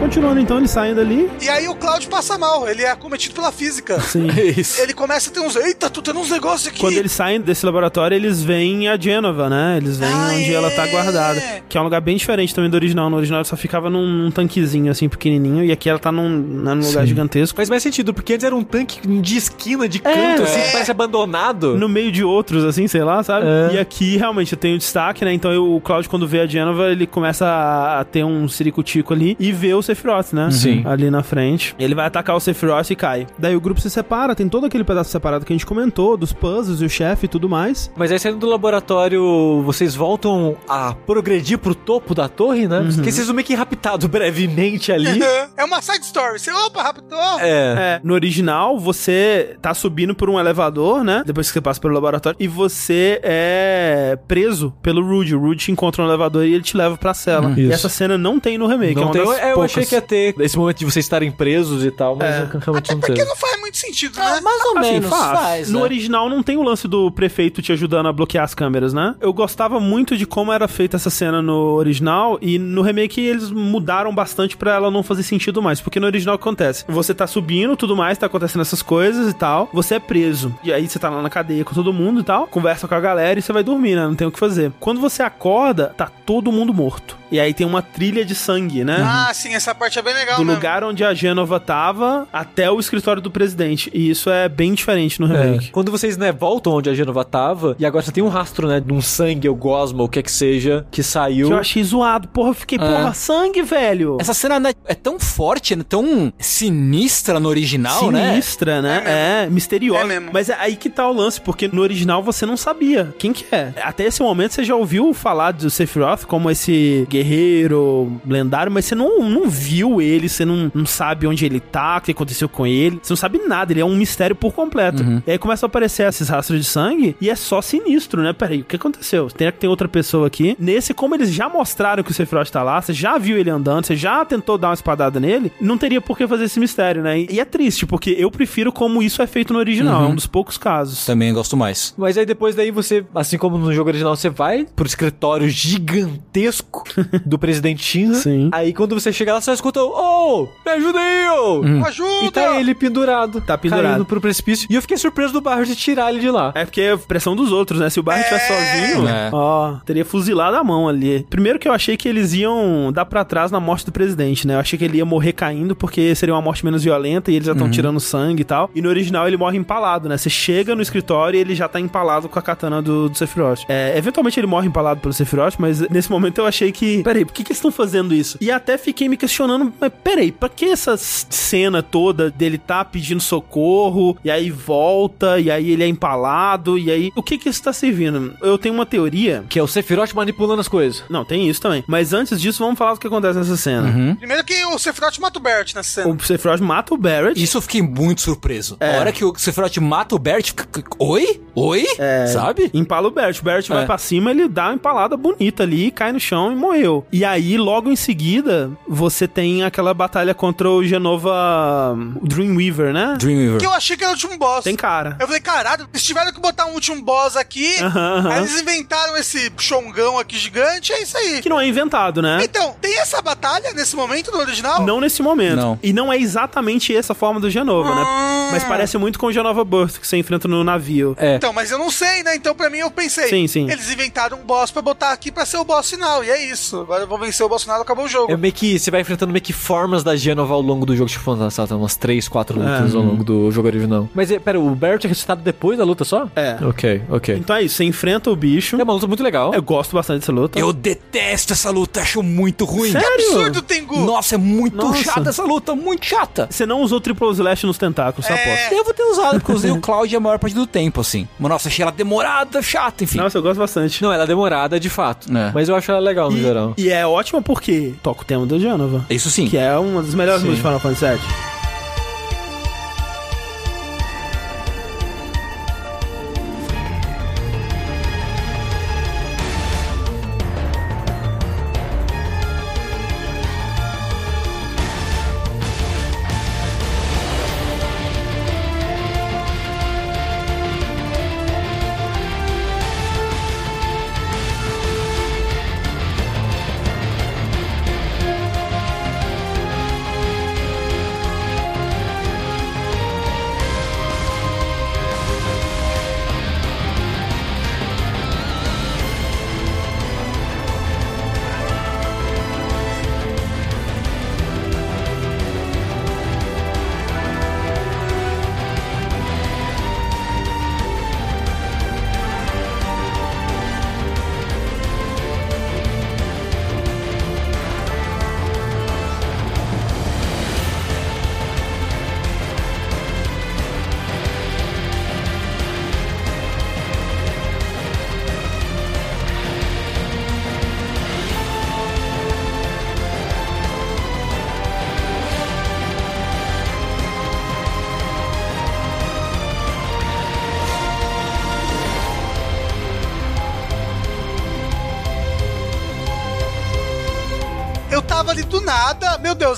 Continuando então, eles saem dali. E aí o Cloud passa mal, ele é acometido pela física. [LAUGHS] Sim. Isso. Ele começa a ter uns. Eita, tô tendo uns negócios aqui. Quando eles saem desse laboratório, eles veem a Genova, né? Eles veem Ah, onde é. ela tá guardada. Que é um lugar bem diferente também do original. No original ela só ficava num, num tanquezinho, assim, pequenininho. E aqui ela tá num, né, num lugar Sim. gigantesco. Faz mais sentido, porque antes era um tanque de esquina, de canto, assim, que parece abandonado. No meio de outros, assim, sei lá, sabe? É. E aqui realmente tem o destaque, né? Então eu- o Cloud, quando vê a Genova, ele começa a, a ter um ciricutico ali e vê o Sephiroth, né? Sim. Ali na frente. Ele vai atacar o Sephiroth e cai. Daí o grupo se separa, tem todo aquele pedaço separado que a gente comentou, dos puzzles e o chefe e tudo mais. Mas aí saindo do laboratório, vocês voltam a progredir pro topo da torre, né? Porque vocês são meio que raptados [LAUGHS] brevemente ali. [LAUGHS] É uma side story. Você, opa, raptou. É. É, no original, você tá subindo por um elevador, né? Depois que você passa pelo laboratório, e você é preso pelo Rude. O Rude te encontra no elevador e ele te leva pra cela. E Isso. essa cena não tem no remake. é Não uma tem, das é, eu poucas. achei que ia ter esse momento de vocês estarem presos e tal, mas É. realmente não teve. não faz muito sentido, né? mais ou Assim, menos faz. faz, No né? original não tem o lance do prefeito te ajudando a bloquear as câmeras, né? Eu gostava muito de como era feita essa cena no original e no remake eles mudaram bastante pra ela não fazer sentido mais, porque no original o que acontece? Você tá subindo, tudo mais, tá acontecendo essas coisas e tal, você é preso. E aí você tá lá na cadeia com todo mundo e tal, conversa com a galera e você vai dormir, né? Não tem o que fazer. Quando você acorda, tá todo mundo morto. E aí tem uma trilha de sangue, né? Ah, sim, essa parte é bem legal do mesmo. lugar onde a Gênova tava até o escritório do presidente. E isso é bem diferente no É. remake. Quando vocês, né, voltam onde a Genova tava, e agora você tem um rastro, né, de um sangue ou gosma, ou o que é que seja, que saiu. Que eu achei zoado. Porra, eu fiquei, É. porra, sangue, velho. Essa cena né, é tão forte, né, tão sinistra no original, né? Sinistra, né? É, misteriosa. É mesmo. Mas é aí que tá o lance, porque no original você não sabia quem que é. Até esse momento você já ouviu falar do Sephiroth como esse guerreiro lendário, mas você não, não viu ele, você não, não sabe onde ele tá, o que aconteceu com ele. Você não sabe nada, ele é um mistério por completo. E aí começa a aparecer esses rastros de sangue e é só sinistro, né? Peraí, o que aconteceu? Tem que ter outra pessoa aqui. Nesse, como eles já mostraram que o Sephiroth tá lá, você já viu ele andando, você já tentou dar uma espadada nele, não teria por que fazer esse mistério, né? E é triste, porque eu prefiro como isso é feito no original. É um dos poucos casos. Também gosto mais. Mas aí depois daí você, assim como no jogo original, você vai pro escritório gigantesco [LAUGHS] do presidente Shinra. Sim. Aí quando você chega lá, você só escuta, oh, me ajuda aí, ô! Ajuda! E tá ele pendurado. Tá pendurado. Caindo pro precipício. E eu fiquei surpreso do Barret de tirar ele de lá. É porque é pressão dos outros, né? Se o Barret tivesse sozinho, É. ó, teria fuzilado a mão ali. Primeiro que eu achei que eles iam dar pra trás na morte do presidente, né? Eu achei que ele ia morrer caindo porque seria uma morte menos violenta e eles já estão tirando sangue e tal. E no original ele morre empalado, né? Você chega no escritório e ele já tá empalado com a katana do, do Sephiroth. É, eventualmente ele morre empalado pelo Sephiroth, mas nesse momento eu achei que, peraí, por que, que eles estão fazendo isso? E até fiquei me questionando, mas peraí, pra que essa cena toda dele tá pedindo socorro e aí volta e aí ele é empalado e aí o que que isso tá servindo? Eu tenho uma teoria Que é o Sephiroth manipulando as coisas. não, tem isso também. Mas antes disso, vamos falar do que acontece nessa cena. Primeiro que o Sephiroth mata o Bert nessa cena. O Sephiroth mata o Barrett. Isso eu fiquei muito surpreso. É. A hora que o Sephiroth mata o Bert, fica... Oi? Oi? Sabe? Empala o Bert. O Bert vai É. pra cima, ele dá uma empalada bonita ali, cai no chão e morreu. E aí, logo em seguida, você tem aquela batalha contra o Genova o Dreamweaver, né? Dreamweaver. Que eu achei que era o último boss. Tem cara. Eu falei, caralho, eles tiveram que botar um último boss aqui. Aham, aham. Aí eles inventaram esse chongão aqui gigante, é isso aí. Que não é inventado, né? Então, tem essa batalha nesse momento no original? Não nesse momento. Não. E não é exatamente essa forma do Genova, né? Ah. Mas parece muito com o Genova Burst que você enfrenta no navio. É. Então, mas eu não sei, né? Então, pra mim, eu pensei. Sim, sim. Eles inventaram um boss pra botar aqui pra ser o boss final. E é isso. Agora eu vou vencer o final acabou o jogo. É meio que você vai enfrentando meio que formas da Genova ao longo do jogo. Tipo, umas 3, 4 lutas É. ao longo do jogo original. Mas, é, pera, o Barrett é ressuscitado depois da luta só? É. Ok, ok. Então é isso, você enfrenta o bicho. É uma luta muito legal. Eu gosto bastante dessa luta. Eu detesto essa luta, acho muito ruim. Sério? Absurdo, Tengu! Nossa, é muito Nossa. chata essa luta, muito chata. Você não usou Triple Slash nos tentáculos, só aposto. Devo ter usado, porque eu usei o Cloud a maior parte do tempo, assim. Mas nossa, achei ela demorada, chata, enfim. Nossa, eu gosto bastante. Não, ela é demorada de fato. É. Mas eu acho ela legal no E, geral. E é ótima porque toca o tema do Genova. Isso sim. Que é uma das melhores Sim. músicas de Final Fantasy VII.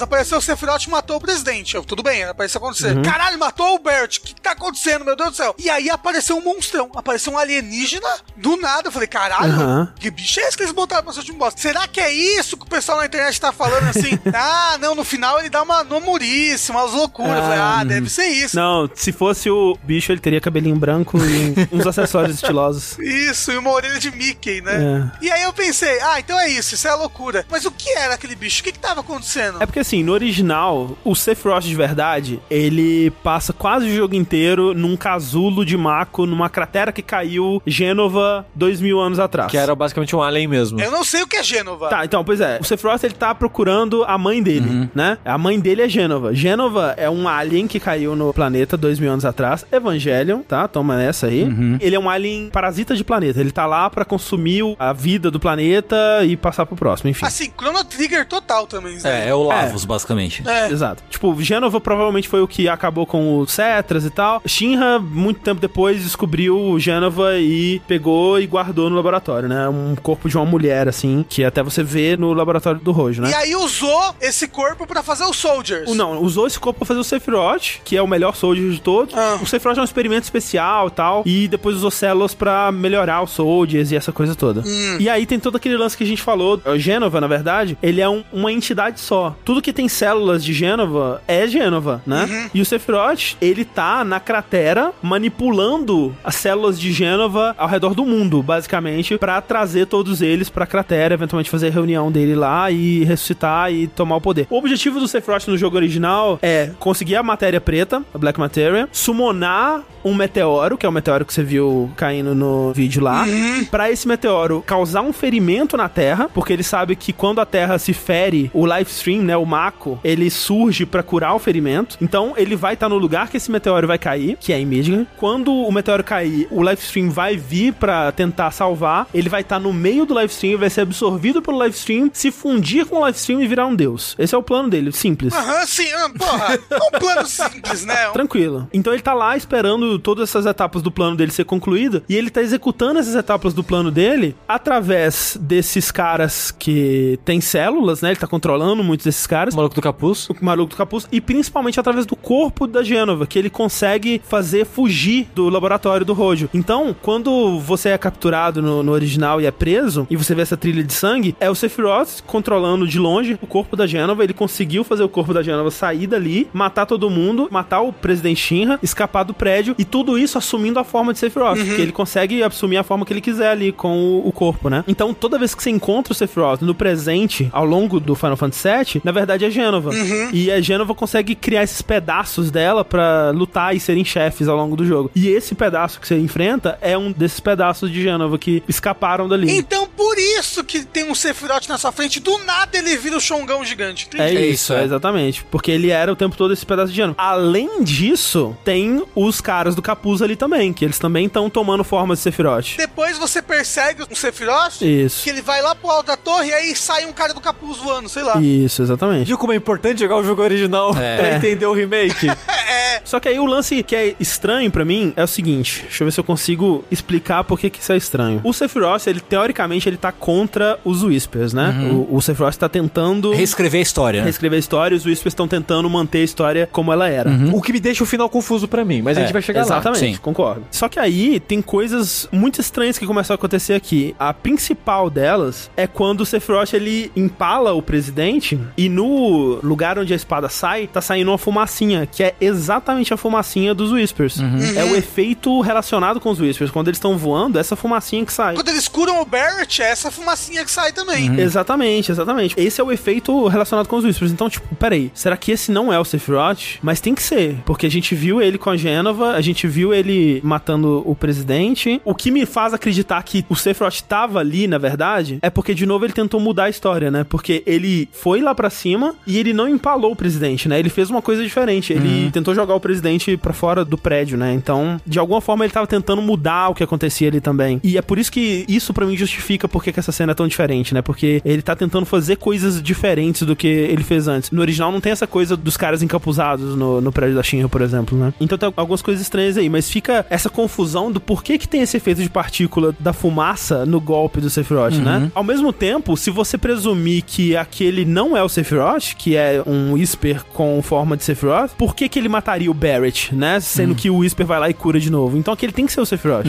Nada, meu Deus, apareceu o Sephiroth matou o presidente. Eu, tudo bem, apareceu acontecer. Uhum. Caralho, matou o Bert. O que, tá acontecendo, meu Deus do céu? E aí apareceu um monstrão, apareceu um alienígena do nada. Eu falei, caralho, Uhum. que bicho é esse que eles botaram pra ser último boss? Será que é isso que o pessoal na internet tá falando assim? [LAUGHS] ah, não, no final ele dá uma nomurice, umas loucuras. Eu falei, ah, deve ser isso. Não, se fosse o bicho, ele teria cabelinho branco e [LAUGHS] uns acessórios estilosos. Isso, e uma orelha de Mickey, né? E aí eu pensei, ah, então é isso, isso é loucura. Mas o que era aquele bicho? O que que tava acontecendo? É porque assim, no original, o Sephiroth de verdade, ele passa quase o jogo inteiro num casulo de Mako, numa cratera que caiu Gênova dois mil anos atrás. Que era basicamente um alien mesmo. Eu não sei o que é Gênova. Tá, então, pois é. O Sephiroth, ele tá procurando a mãe dele, né? A mãe dele é Gênova. Gênova é um alien que caiu no planeta dois mil anos atrás. Evangelion, tá? Toma essa aí. Ele é um alien parasita de planeta. Ele tá lá pra consumir a vida do planeta e passar pro próximo, enfim. Assim, Chrono Trigger total também. Zé. É, é o Lavos, basicamente. É. Exato. Tipo, Gênova provavelmente foi o que acabou com o Cetras e tal. Shinra, muito tempo depois, descobriu Gênova e pegou e guardou no laboratório, né? Um corpo de uma mulher, assim, que até você vê no laboratório do Rojo, né? E aí usou esse corpo pra fazer os Soldiers. O- Não, usou esse corpo pra fazer o Sephiroth, que é o melhor soldier de todos. Ah. O Sephiroth é um experimento especial e tal. E depois usou células pra melhorar os soldiers e essa coisa toda. Hum. E aí tem todo aquele lance que a gente falou. O Gênova, na verdade, ele é um- uma entidade só. Tudo que tem células de Gênova é Gênova, né? Uhum. E o Sephiroth, ele tá na cratera manipulando as células de Gênova ao redor do mundo, basicamente, pra trazer todos eles pra cratera, eventualmente fazer a reunião dele lá e ressuscitar e tomar o poder. O objetivo do Sephiroth no jogo original é conseguir a matéria preta, a Black Materia, summonar um meteoro, que é o meteoro que você viu caindo no vídeo lá, pra esse meteoro causar um ferimento na Terra, porque ele sabe que quando a Terra se fere, o Lifestream, né, o Mako, ele surge pra curar o ferimento. Então ele vai estar no lugar que esse meteoro vai cair, que é em Midgar. Quando o meteoro cair, o Lifestream vai vir pra tentar salvar, ele vai estar no meio do Lifestream, vai ser absorvido pelo Lifestream, se fundir com o Lifestream e virar um deus. Esse é o plano dele, simples. Aham, sim, ah, porra. É um plano simples, né? [LAUGHS] Tranquilo. Então ele tá lá esperando todas essas etapas do plano dele ser concluída e ele tá executando essas etapas do plano dele através desses caras que têm células, né? Ele tá controlando muitos desses caras. O maluco do capuz. O maluco do capuz e principalmente através do corpo da Gênova, que ele consegue fazer fugir do laboratório do Rojo. Então, quando você é capturado no, no original e é preso e você vê essa trilha de sangue, é o Sephiroth controlando de longe o corpo da Gênova, ele conseguiu fazer o corpo da Gênova sair dali, matar todo mundo, matar o presidente Shinra, escapar do prédio e tudo isso assumindo a forma de Sephiroth, que ele consegue assumir a forma que ele quiser ali com o, o corpo, né? Então, toda vez que você encontra o Sephiroth no presente, ao longo do Final Fantasy VII, na verdade é Gênova. E a Gênova consegue criar esses pedaços dela pra lutar e serem chefes ao longo do jogo. E esse pedaço que você enfrenta é um desses pedaços de Gênova que escaparam dali. Então, por isso que tem um Sephiroth na sua frente, do nada ele vira o Xongão gigante. É Entendi. isso, é exatamente. Porque ele era o tempo todo esse pedaço de Gênova. Além disso, tem os caras do capuz ali também, que eles também estão tomando forma de Sephiroth. Depois você persegue um Sephiroth, Isso. que ele vai lá pro alto da torre e aí sai um cara do capuz voando, sei lá. Isso, exatamente. Viu como é importante jogar o jogo original É. pra entender o remake? [LAUGHS] Só que aí o lance que é estranho pra mim é o seguinte, deixa eu ver se eu consigo explicar por que que isso é estranho. O Sephiroth, ele teoricamente ele tá contra os Whispers, né? Uhum. O, o Sephiroth tá tentando Reescrever a história, reescrever a história, e os Whispers estão tentando manter a história como ela era. O que me deixa o final confuso pra mim, mas a É, gente vai chegar lá. Exatamente, concordo. Só que aí tem coisas muito estranhas que começam a acontecer aqui. A principal delas é quando o Sephiroth ele empala o presidente e no lugar onde a espada sai, tá saindo uma fumacinha, que é exatamente a fumacinha dos Whispers. É o efeito relacionado com os Whispers. Quando eles estão voando, é essa fumacinha que sai. Quando eles curam o Barrett, é essa fumacinha que sai também. Exatamente, exatamente. Esse é o efeito relacionado com os Whispers. Então, tipo, peraí, será que esse não é o Sephiroth? Mas tem que ser, porque a gente viu ele com a Gênova, a gente viu ele matando o presidente. O que me faz acreditar que o Sephiroth tava ali, na verdade, é porque, de novo, ele tentou mudar a história, né? Porque ele foi lá pra cima e ele não empalou o presidente, né? Ele fez uma coisa diferente. Ele tentou tentou jogar o presidente pra fora do prédio, né? Então, de alguma forma ele tava tentando mudar o que acontecia ali também. E é por isso que isso pra mim justifica porque que essa cena é tão diferente, né? Porque ele tá tentando fazer coisas diferentes do que ele fez antes. No original não tem essa coisa dos caras encapuzados no, no prédio da Shinra, por exemplo, né? Então tem algumas coisas estranhas aí, mas fica essa confusão do porquê que tem esse efeito de partícula da fumaça no golpe do Sephiroth, né? Ao mesmo tempo, se você presumir que aquele não é o Sephiroth, que é um Whisper com forma de Sephiroth, por que que ele mataria o Barrett, né? Sendo que o Whisper vai lá e cura de novo. Então aquele tem que ser o Sephiroth.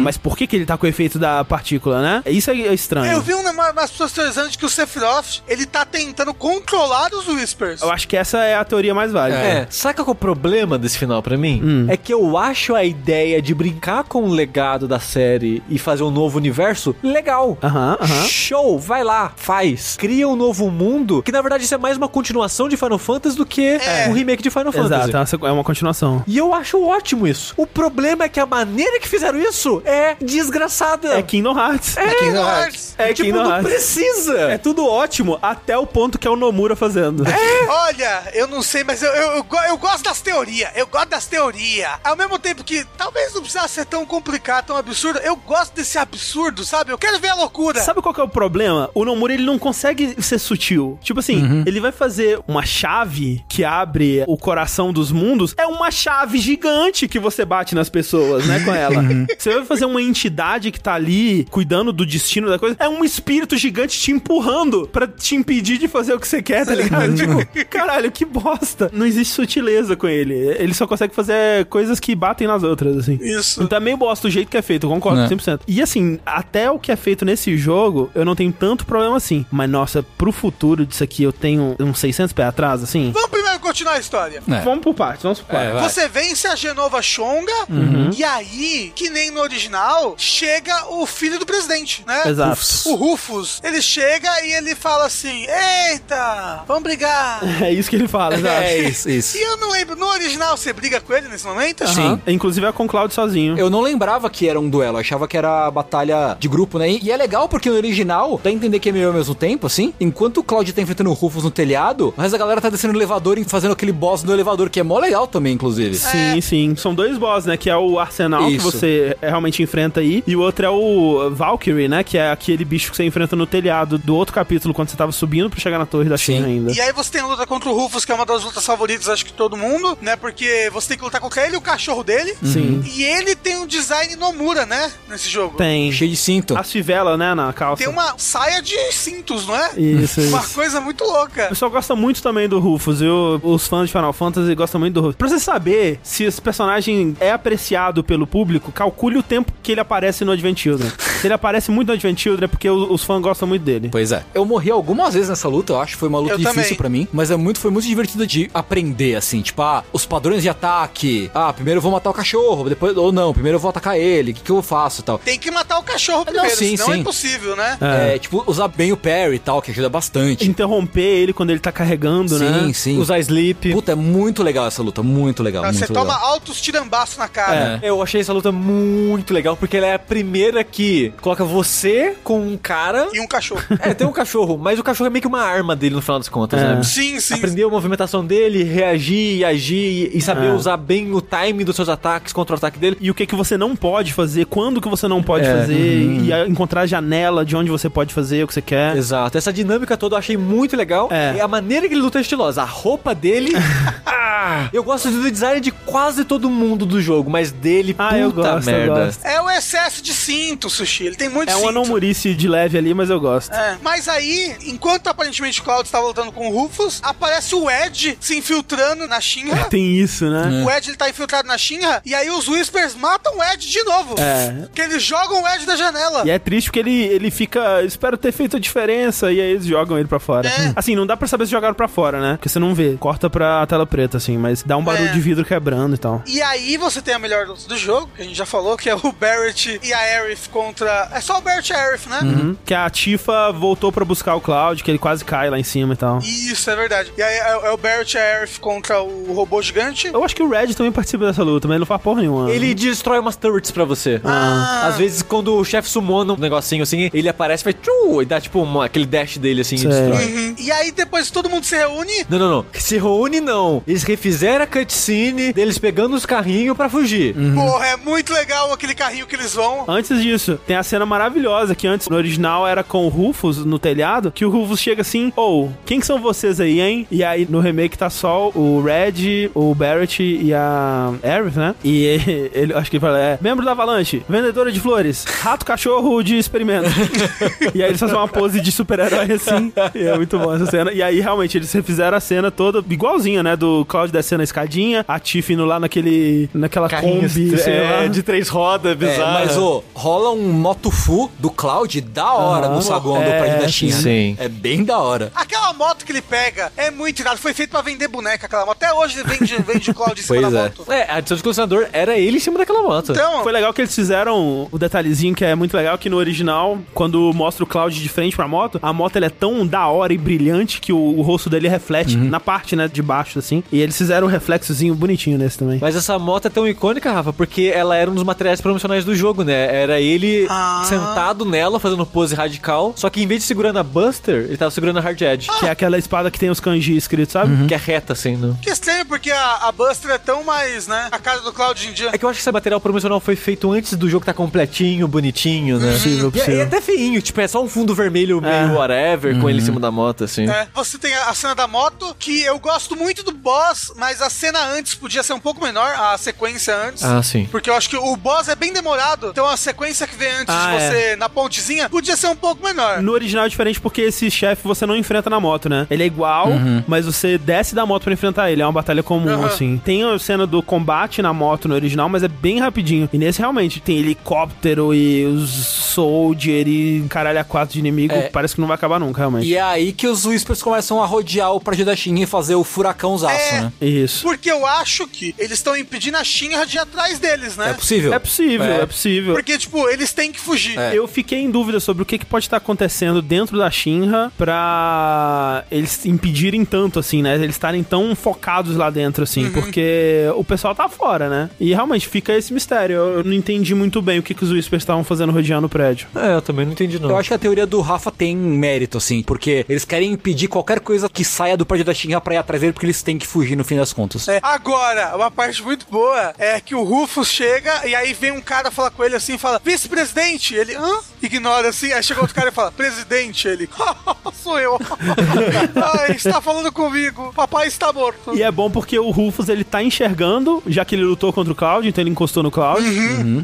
Mas por que que ele tá com o efeito da partícula, né? Isso é estranho. Eu vi uma, umas pessoas teorizando de que o Sephiroth, ele tá tentando controlar os Whispers. Eu acho que essa é a teoria mais válida. É, sabe qual que é o problema desse final pra mim? Hum. É que eu acho a ideia de brincar com o legado da série e fazer um novo universo legal. Aham, aham. Show, vai lá, faz. Cria um novo mundo, que na verdade isso é mais uma continuação de Final Fantasy do que um remake de Final Fantasy. Exato, essa é uma continuação. E eu acho ótimo isso. O problema é que a maneira que fizeram isso é desgraçada. É Kingdom Hearts. É, Kingdom Hearts. É tipo, Kingdom não Hearts. precisa. É tudo ótimo até o ponto que é o Nomura fazendo. Olha, eu não sei, mas eu, eu, eu, eu gosto das teorias. Eu gosto das teorias. Ao mesmo tempo que talvez não precisasse ser tão complicado, tão absurdo, eu gosto desse absurdo, sabe? Eu quero ver a loucura. Sabe qual que é o problema? O Nomura, ele não consegue ser sutil. Tipo assim, ele vai fazer uma chave que abre o coração dos mundos. É uma chave gigante que você bate nas pessoas, né, com ela. Você vai fazer uma entidade que tá ali cuidando do destino da coisa. É um espírito gigante te empurrando pra te impedir de fazer o que você quer, tá ligado? tipo, caralho, que bosta. Não existe sutileza com ele. Ele só consegue fazer coisas que batem nas outras, assim. Isso. Então também bosta do jeito que é feito, eu concordo É. 100%. E assim, até o que é feito nesse jogo, eu não tenho tanto problema assim. Mas nossa, pro futuro disso aqui, eu tenho uns 600 pés atrás, assim. Vamos primeiro continuar a história. É. Vamos por partes, vamos por partes. Você vence a Genova Xonga Uhum. e aí, que nem no original, chega o filho do presidente, né? Exato. Rufus. O Rufus. Ele chega e ele fala assim: Eita, vamos brigar. [LAUGHS] É isso que ele fala, exato. É isso, isso. E eu não lembro, no original você briga com ele nesse momento? Aham. Inclusive é com o Cloud sozinho. Eu não lembrava que era um duelo, eu achava que era batalha de grupo, né? E e é legal porque no original, dá a entender que é meio ao mesmo tempo, assim. Enquanto o Cloud tá enfrentando o Rufus no telhado, mas a galera tá descendo no elevador e fazendo aquele boss no elevador, que é mó legal também, inclusive. Sim, sim. São dois boss, né? Que é o Arsenal que Isso. você realmente enfrenta aí. E o outro é o Valkyrie, né? Que é aquele bicho que você enfrenta no telhado do outro capítulo, quando você tava subindo pra chegar na torre da China ainda. E aí você tem a luta contra o Rufus, que é uma das lutas favoritas, acho que de todo mundo, né? Porque você tem que lutar contra ele e o cachorro dele. Sim. E ele tem um design Nomura, né? Nesse jogo. Tem. Cheio de cinto. As fivelas, né? Na calça. Tem uma saia de cintos, não é? Isso, Uma isso. coisa muito louca. O pessoal gosta muito também do Rufus, viu? Os fãs de Final Fantasy gostam muito do Rufus. Pra você saber se esse personagem é apreciado pelo público, calcule o tempo que ele aparece no Advent Children. [LAUGHS] se ele aparece muito no Advent Children é porque os fãs gostam muito dele. Pois é. Eu morri algumas vezes nessa luta, eu acho que foi uma luta Eu difícil pra mim, mas é muito, foi muito divertido de aprender, assim, tipo, ah, os padrões de ataque. Ah, primeiro eu vou matar o cachorro, depois, ou não, primeiro eu vou atacar ele, o que, que eu faço e tal. Tem que matar o cachorro primeiro, sim, senão é sim. impossível, né? É. tipo, usar bem o parry e tal, que ajuda bastante. Interromper ele quando ele tá carregando, né? Sim, sim. Usar sleep. Puta, é muito legal essa luta, muito legal, Você muito toma legal. altos tirambaços na cara. Eu achei essa luta muito legal, porque ela é a primeira que coloca você com um cara. E um cachorro. [LAUGHS] É, tem um cachorro, mas o cachorro é meio que uma arma dele no final das contas, É. né? Sim, sim. Aprender a movimentação dele, reagir e agir e saber É. usar bem o time dos seus ataques contra o ataque dele. E o que que você não pode fazer, quando que você não pode É. fazer, e a- encontrar a janela de onde você pode fazer o que você quer. Exato. Essa dinâmica toda eu achei muito legal. É. E a maneira que ele luta é estilosa. A roupa dele. [LAUGHS] eu gosto do design de quase todo mundo do jogo, mas dele, Ah, eu puta gosto, eu merda. gosto. É o excesso de cinto, Sushi. Ele tem muito É cinto. uma não murice de leve ali, mas eu gosto. É. Mas aí, enquanto aparentemente o Cloud estava lutando com o Rufus, aparece o Ed se infiltrando na Shinra. [LAUGHS] Tem isso, né? O Ed ele tá infiltrado na Shinra e aí os Whispers matam o Ed de novo. É. Que eles jogam o Ed da janela. E é triste porque ele, ele fica. Espero ter feito a diferença. E aí eles jogam ele pra fora. É. Assim, não dá pra saber se jogaram pra fora, né? Porque você não vê. Corta pra tela preta, assim. Mas dá um barulho É. de vidro quebrando e tal. E aí você tem a melhor luta do jogo, que a gente já falou, que é o Barrett e a Aerith contra. É só o Barrett e a Aerith, né? Uhum. Que a Tifa voltou pra buscar o Cloud, que ele quase cai lá em cima e tal. Isso, é verdade. E aí é, é o Barrett e a Aerith contra o robô gigante. Eu acho que o Red também participa dessa luta, mas ele não faz porra nenhuma. Ele destrói umas turrets pra você. Ah. Às vezes, quando o chefe sumona um negocinho assim, ele aparece e faz tchu, e dá tipo uma- aquele dash dele assim Sei. e destrói. Uhum. E aí depois todo mundo se reúne. Não, não, não. Se reúne, não. Eles fizeram a cutscene deles pegando os carrinhos pra fugir. Porra, é muito legal aquele carrinho que eles vão. Antes disso, tem a cena maravilhosa que antes no original era com o Rufus no telhado, que o Rufus chega assim, ou, quem que são vocês aí, hein? E aí no remake tá só o Red, o Barrett e a Aerith, né? E ele, [LAUGHS] ele- acho que ele fala, é, membro da Avalanche, vendedora de flores, rato cachorro de experimento. [LAUGHS] e aí eles fazem uma pose de super-herói assim, e é muito bom essa cena. E aí realmente eles refizeram a cena toda igualzinha, né? Do Cloud descendo a escadinha, a Tiff indo lá naquele, naquela Kombi, é, lá. de três rodas, É, bizarro. mas, ô, rola um Motofu do Cloud da hora Aham. no saguão do É, prédio da China. sim. É bem da hora. Aquela moto que ele pega é muito irado. Foi feito pra vender boneca aquela moto. Até hoje vende, vende o Cloud em cima Pois da é. moto. É, a adição de colecionador era ele em cima daquela moto. Então, Foi legal que eles fizeram o detalhezinho que é muito legal, que no original, quando mostra o Cloud de frente pra moto, a moto ela é tão da hora e brilhante que o, o rosto dele reflete na parte, né, de baixo, assim. E eles fizeram um reflexozinho bonitinho nesse também. Mas essa moto é tão icônica, Rafa, porque ela era um dos materiais promocionais do jogo, né? Era ele Ah. sentado nela, fazendo pose radical, só que em vez de segurando a Buster, ele tava segurando a Hard Edge, Que é aquela espada que tem os kanji escritos, sabe? que é reta, assim, né? que estranho, porque a, a Buster é tão mais, né? A cara do Cloud em dia. É que eu acho que esse material promocional foi feito antes do jogo tá completinho, bonitinho, né? Possível, E, é- possível. e até feinho, tipo, é só um fundo vermelho meio É. whatever, com ele em cima da moto, assim. É, você tem a, cena da moto, que eu gosto muito do boss, mas a cena antes podia ser um pouco menor, a sequência antes. Ah, sim. Porque eu acho que o boss é bem demorado, então a sequência que vem antes Ah, de você na pontezinha podia ser um pouco menor. No original é diferente porque esse chefe você não enfrenta na moto, né? Ele é igual, mas você desce da moto pra enfrentar ele. É uma batalha comum, Uhum. assim. Tem a cena do combate na moto no original, mas é bem rapidinho. E nesse realmente tem helicóptero e os soldier e caralho a quatro de inimigo. É. Parece que não vai acabar nunca, realmente. E é aí que os Começam a rodear o prédio da Shinra e fazer o furacãozaço, É. né? Isso. Porque eu acho que eles estão impedindo a Shinra de ir atrás deles, né? É possível. É possível, é, É. possível. Porque, tipo, eles têm que fugir. É. Eu fiquei em dúvida sobre o que, que pode estar acontecendo dentro da Shinra pra eles impedirem tanto, assim, né? Eles estarem tão focados lá dentro, assim, porque o pessoal tá fora, né? E realmente fica esse mistério. Eu, eu não entendi muito bem o que, que os Whispers estavam fazendo rodeando o prédio. É, eu também não entendi, não. Eu acho que a teoria do Rafa tem mérito, assim, porque eles querem impedir qualquer coisa que saia do prédio da Shinra pra ir atrás dele, porque eles têm que fugir no fim das contas. É. Agora, uma parte muito boa é que o Rufus chega e aí vem um cara falar com ele assim fala: Vice-presidente! Ele, hã? Ignora assim. Aí chega outro cara e fala: Presidente! Ele, [LAUGHS] sou eu. [LAUGHS] Ai, está falando comigo. Papai está morto. E é bom porque o Rufus, ele tá enxergando, já que ele lutou contra o Cloud, então ele encostou no Cloud.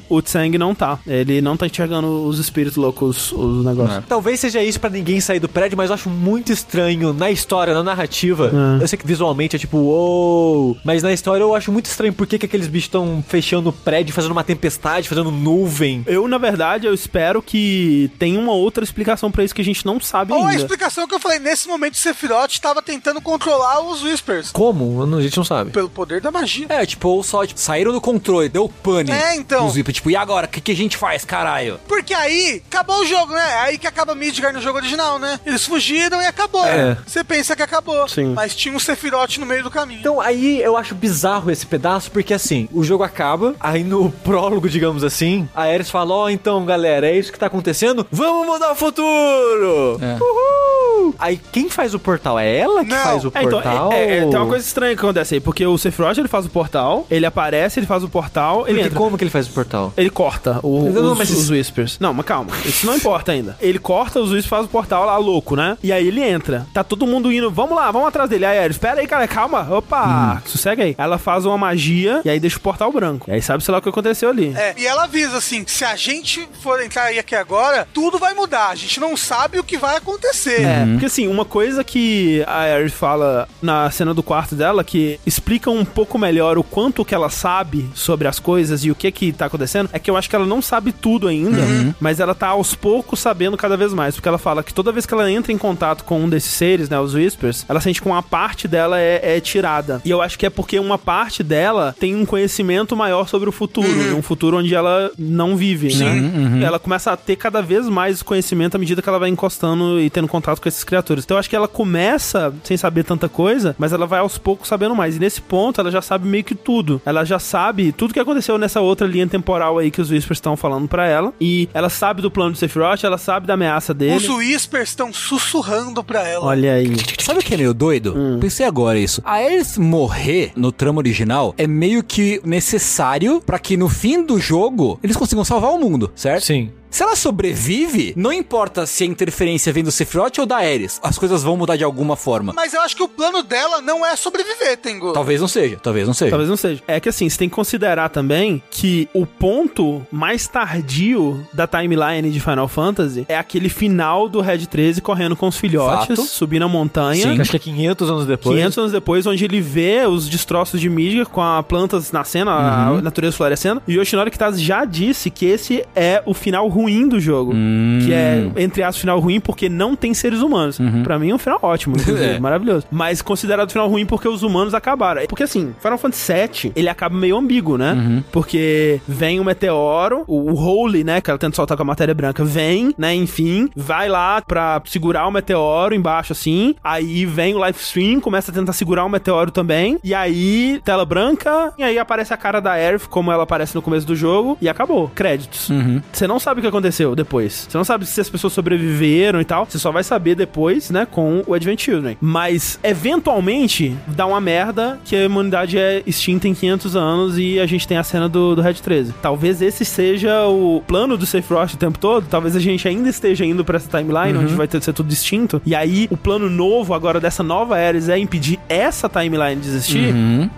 O Tsang não tá. Ele não tá enxergando os espíritos loucos, os negócios. Talvez seja isso pra ninguém sair do prédio, mas eu acho muito estranho na história, na narrativa. É. Eu sei que visualmente é tipo, uou! Mas na história eu acho muito estranho por que, que aqueles bichos estão fechando o prédio, fazendo uma tempestade, fazendo nuvem. Eu, na verdade, eu espero que tenha uma outra explicação pra isso que a gente não sabe Ou a ainda. explicação que eu falei, nesse momento o Sephiroth estava tentando controlar os Whispers. Como? A gente não sabe. Pelo poder da magia. É, tipo, ou só, tipo, saíram do controle, deu pane. É, então. Os Whispers, tipo, e agora? O que, que a gente faz, caralho? Porque aí acabou o jogo, né? É aí que acaba Midgar no jogo original, né? Eles fugiram e acabou. É. Você pensa que acabou. Sim. Mas tinha um Sephiroth no meio do caminho. Então aí eu acho bizarro esse pedaço, porque assim, o jogo acaba, aí no prólogo, digamos assim, a Ares fala, ó, então galera, é isso que tá acontecendo, vamos mudar o futuro! É. Uhul! Aí quem faz o portal? É ela que Não. faz o É, então, portal? é, é, tem uma coisa estranha que acontece aí, porque o Sephiroth ele faz o portal, ele aparece, ele faz o portal, ele Porque entra. como que ele faz o portal? Ele corta o- Não, não, os, mas os Whispers. Não, mas calma. Isso não importa ainda. Ele corta os Whispers, faz o portal lá louco, né? E aí ele entra. Tá todo mundo indo. Vamos lá, vamos atrás dele. Aí Ares, espera aí, cara, calma. Opa, sossega aí. Ela faz uma magia e aí deixa o portal branco. E aí sabe, sei lá, o que aconteceu ali. É, e ela avisa assim: se a gente for entrar aí aqui agora, tudo vai mudar. A gente não sabe o que vai acontecer. É, porque assim, uma coisa que a Ares fala na cena do quarto dela, que explica um pouco melhor o quanto que ela sabe sobre as coisas e o que que tá acontecendo, é que eu acho que ela não sabe tudo ainda, mas ela tá aos poucos sabendo cada vez mais, porque ela fala que toda vez que ela entra em contato com um desses seres, né, os Whispers, ela sente que uma parte dela é, é tirada. E eu acho que é porque uma parte dela tem um conhecimento maior sobre o futuro, um futuro onde ela não vive, né? Ela começa a ter cada vez mais conhecimento à medida que ela vai encostando e tendo contato com essas criaturas. Então eu acho que ela começa sem saber tanta coisa, mas ela vai aos poucos sabendo mais. E nesse ponto ela já sabe meio que tudo. Ela já sabe tudo que aconteceu nessa outra linha temporal aí que os Whispers estão falando pra ela. E ela sabe do plano de Sephiroth, ela sabe da ameaça dele. Os Whispers estão sussurrando pra ela. Olha aí. Sabe o que é meio doido? Pensei agora isso. A Aerith morrer no trama original é meio que necessário pra que no fim do jogo eles consigam salvar o mundo, certo? Sim. Se ela sobrevive, não importa se a interferência vem do Sephiroth ou da Ares, as coisas vão mudar de alguma forma. Mas eu acho que o plano dela não é sobreviver, Tengu. Talvez não seja, talvez não seja. Talvez não seja. É que assim, você tem que considerar também que o ponto mais tardio da timeline de Final Fantasy é aquele final do Red 13 correndo com os filhotes, Fato. subindo a montanha. Sim. Acho que é 500 anos depois. 500 anos depois, onde ele vê os destroços de Midgar com as plantas nascendo, a Uhum. natureza florescendo. E Yoshinori Kitase já disse que esse é o final ruim do jogo. Hum. Que é, entre aspas, final ruim porque não tem seres humanos. Pra mim é um final ótimo, [LAUGHS] inclusive, É. maravilhoso. Mas considerado final ruim porque os humanos acabaram. Porque assim, Final Fantasy VII, ele acaba meio ambíguo, né? Porque vem o meteoro, o, o Holy, né? Que ela tenta soltar com a matéria branca, vem, né? Enfim, vai lá pra segurar o meteoro embaixo, assim. Aí vem o Life Stream, começa a tentar segurar o meteoro também. E aí, tela branca, e aí aparece a cara da Aerith, como ela aparece no começo do jogo, e acabou. Créditos. Você não sabe o que aconteceu depois. Você não sabe se as pessoas sobreviveram e tal. Você só vai saber depois, né, com o Advent Children. Mas, eventualmente, dá uma merda que a humanidade é extinta em 500 anos e a gente tem a cena do, do Red 13. Talvez esse seja o plano do Sephiroth o tempo todo. Talvez a gente ainda esteja indo pra essa timeline, onde vai ter, ser tudo distinto. E aí, o plano novo agora dessa nova Ares é impedir essa timeline de existir?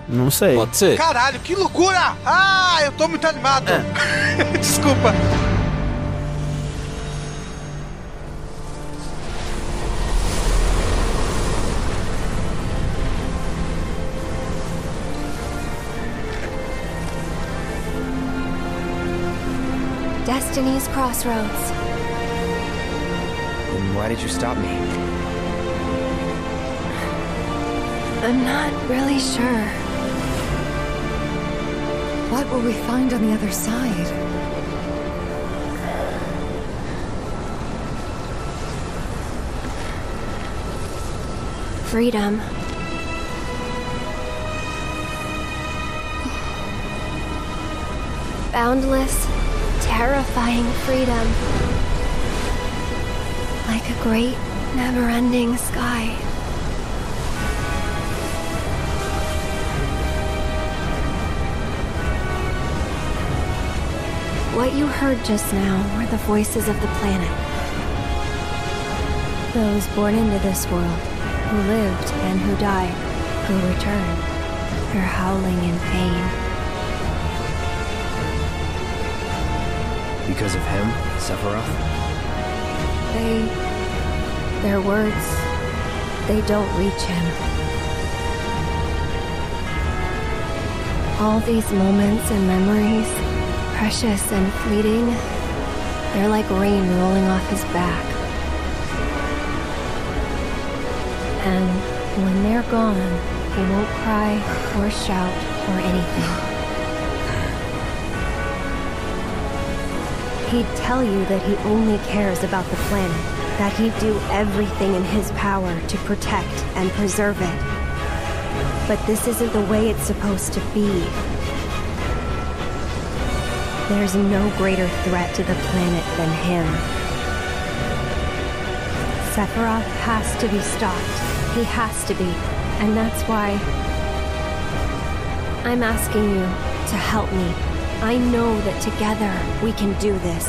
Não sei. Pode ser. Caralho, que loucura! Ah, eu tô muito animado. [LAUGHS] Desculpa. Destiny's Crossroads. Then why did you stop me? I'm not really sure. What will we find on the other side? Freedom. Boundless, terrifying freedom. Like a great, never ending sky. What you heard just now were the voices of the planet. Those born into this world, who lived and who died, who returned. They're howling in pain. Because of him, Sephiroth? They. Their words. They don't reach him. All these moments and memories, precious and fleeting, they're like rain rolling off his back. And when they're gone, he won't cry or shout or anything. He'd tell you that he only cares about the planet, that he'd do everything in his power to protect and preserve it. But this isn't the way it's supposed to be. There's no greater threat to the planet than him. Sephiroth has to be stopped. He has to be. And that's why I'm asking you to help me. I know that together we can do this.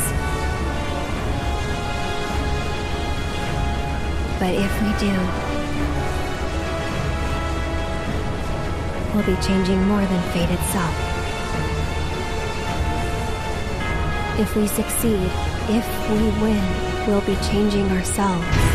But if we do, we'll be changing more than fate itself. If we succeed, if we win, we'll be changing ourselves.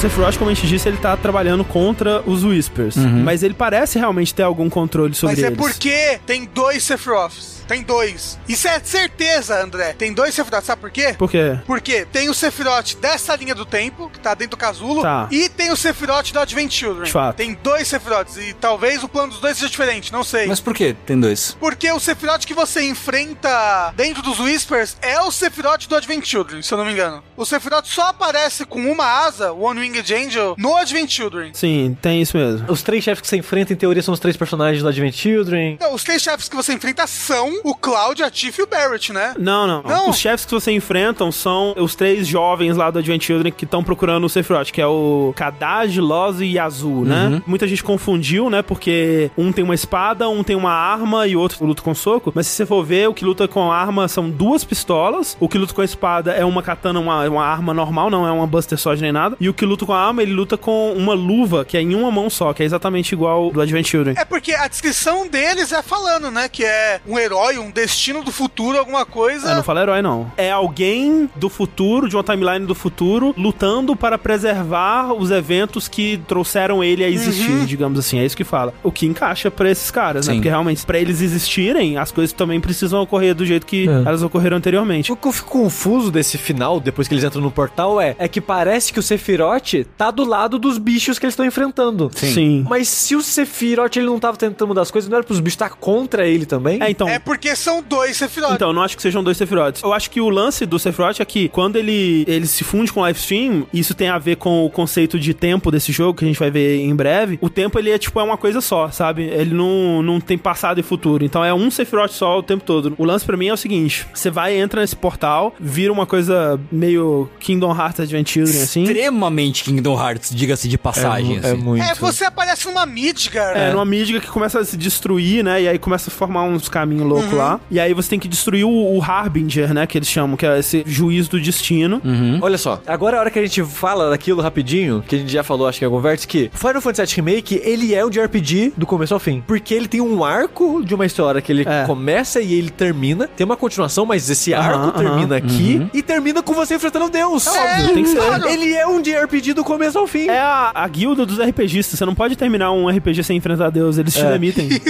O Sephiroth, como a gente disse, ele tá trabalhando contra os Whispers. Mas ele parece realmente ter algum controle sobre Mas é eles. porque tem dois Sephiroths. Tem dois. Isso é certeza, André. Tem dois Sephiroth, sabe por quê? Por quê? Porque tem o Sephiroth dessa linha do tempo, que tá dentro do casulo, Tá. e tem o Sephiroth do Advent Children. De fato. Tem dois Sephiroths, e talvez o plano dos dois seja diferente, não sei. Mas por que tem dois? Porque o Sephiroth que você enfrenta dentro dos Whispers é o Sephiroth do Advent Children, se eu não me engano. O Sephiroth só aparece com uma asa, o One Winged Angel, no Advent Children. Sim, tem isso mesmo. Os três chefes que você enfrenta, em teoria, são os três personagens do Advent Children. Então, os três chefes que você enfrenta são o Cloud, a Tiff e o Barrett, né? Não, não, Não? Os chefes que você enfrentam são os três jovens lá do Advent Children que estão procurando o Sephiroth, que é o Kadaj, Loz e Yazoo, né? Muita gente confundiu, né? Porque um tem uma espada, um tem uma arma e o outro luta com soco. Mas se você for ver, o que luta com arma são duas pistolas. O que luta com a espada é uma katana, uma, uma arma normal, não é uma Buster Sword nem nada. E o que luta com a arma, ele luta com uma luva, que é em uma mão só, que é exatamente igual do Advent Children. É porque a descrição deles é falando, né? Que é um herói, um destino do futuro, alguma coisa. É, não fala herói, não. É alguém do futuro, de uma timeline do futuro, lutando para preservar os eventos que trouxeram ele a existir, Uhum. digamos assim. É isso que fala. O que encaixa pra esses caras, né? Sim. Porque realmente, pra eles existirem, as coisas também precisam ocorrer do jeito que É. elas ocorreram anteriormente. O que eu fico confuso desse final, depois que eles entram no portal, é, é que parece que o Sephiroth tá do lado dos bichos que eles estão enfrentando. Sim. Sim. Mas se o Sephiroth ele não tava tentando mudar as coisas, não era pros bichos estar contra ele também? É, então. É porque são dois Sephiroth. Então, eu não acho que sejam dois Sephiroths. Eu acho que o lance do Sephiroth é que quando ele, ele se funde com o Livestream, isso tem a ver com o conceito de tempo desse jogo, que a gente vai ver em breve. O tempo, ele é tipo, é uma coisa só, sabe? Ele não, não tem passado e futuro. Então é um Sephiroth só o tempo todo. O lance pra mim é o seguinte: você vai, entra nesse portal, vira uma coisa meio Kingdom Hearts Advent Children, assim. Extremamente Kingdom Hearts, diga-se de passagem. É, assim. muito. É, você aparece numa Midgar. É, numa mídia que começa a se destruir, né? E aí começa a formar uns caminhos loucos Uhum. lá. E aí você tem que destruir o, o Harbinger, né? Que eles chamam, que é esse juiz do destino. Olha só, agora é a hora que a gente fala daquilo rapidinho, que a gente já falou, acho que em algum vértice, que Final Fantasy VII Remake, ele é um JRPG do começo ao fim. Porque ele tem um arco de uma história que ele É. começa e ele termina. Tem uma continuação, mas esse arco aham, termina aqui e termina com você enfrentando Deus. É óbvio, tem que ser. claro. Ele é um JRPG do começo ao fim. É a, a guilda dos RPGistas. Você não pode terminar um RPG sem enfrentar Deus. Eles te É. demitem. [LAUGHS]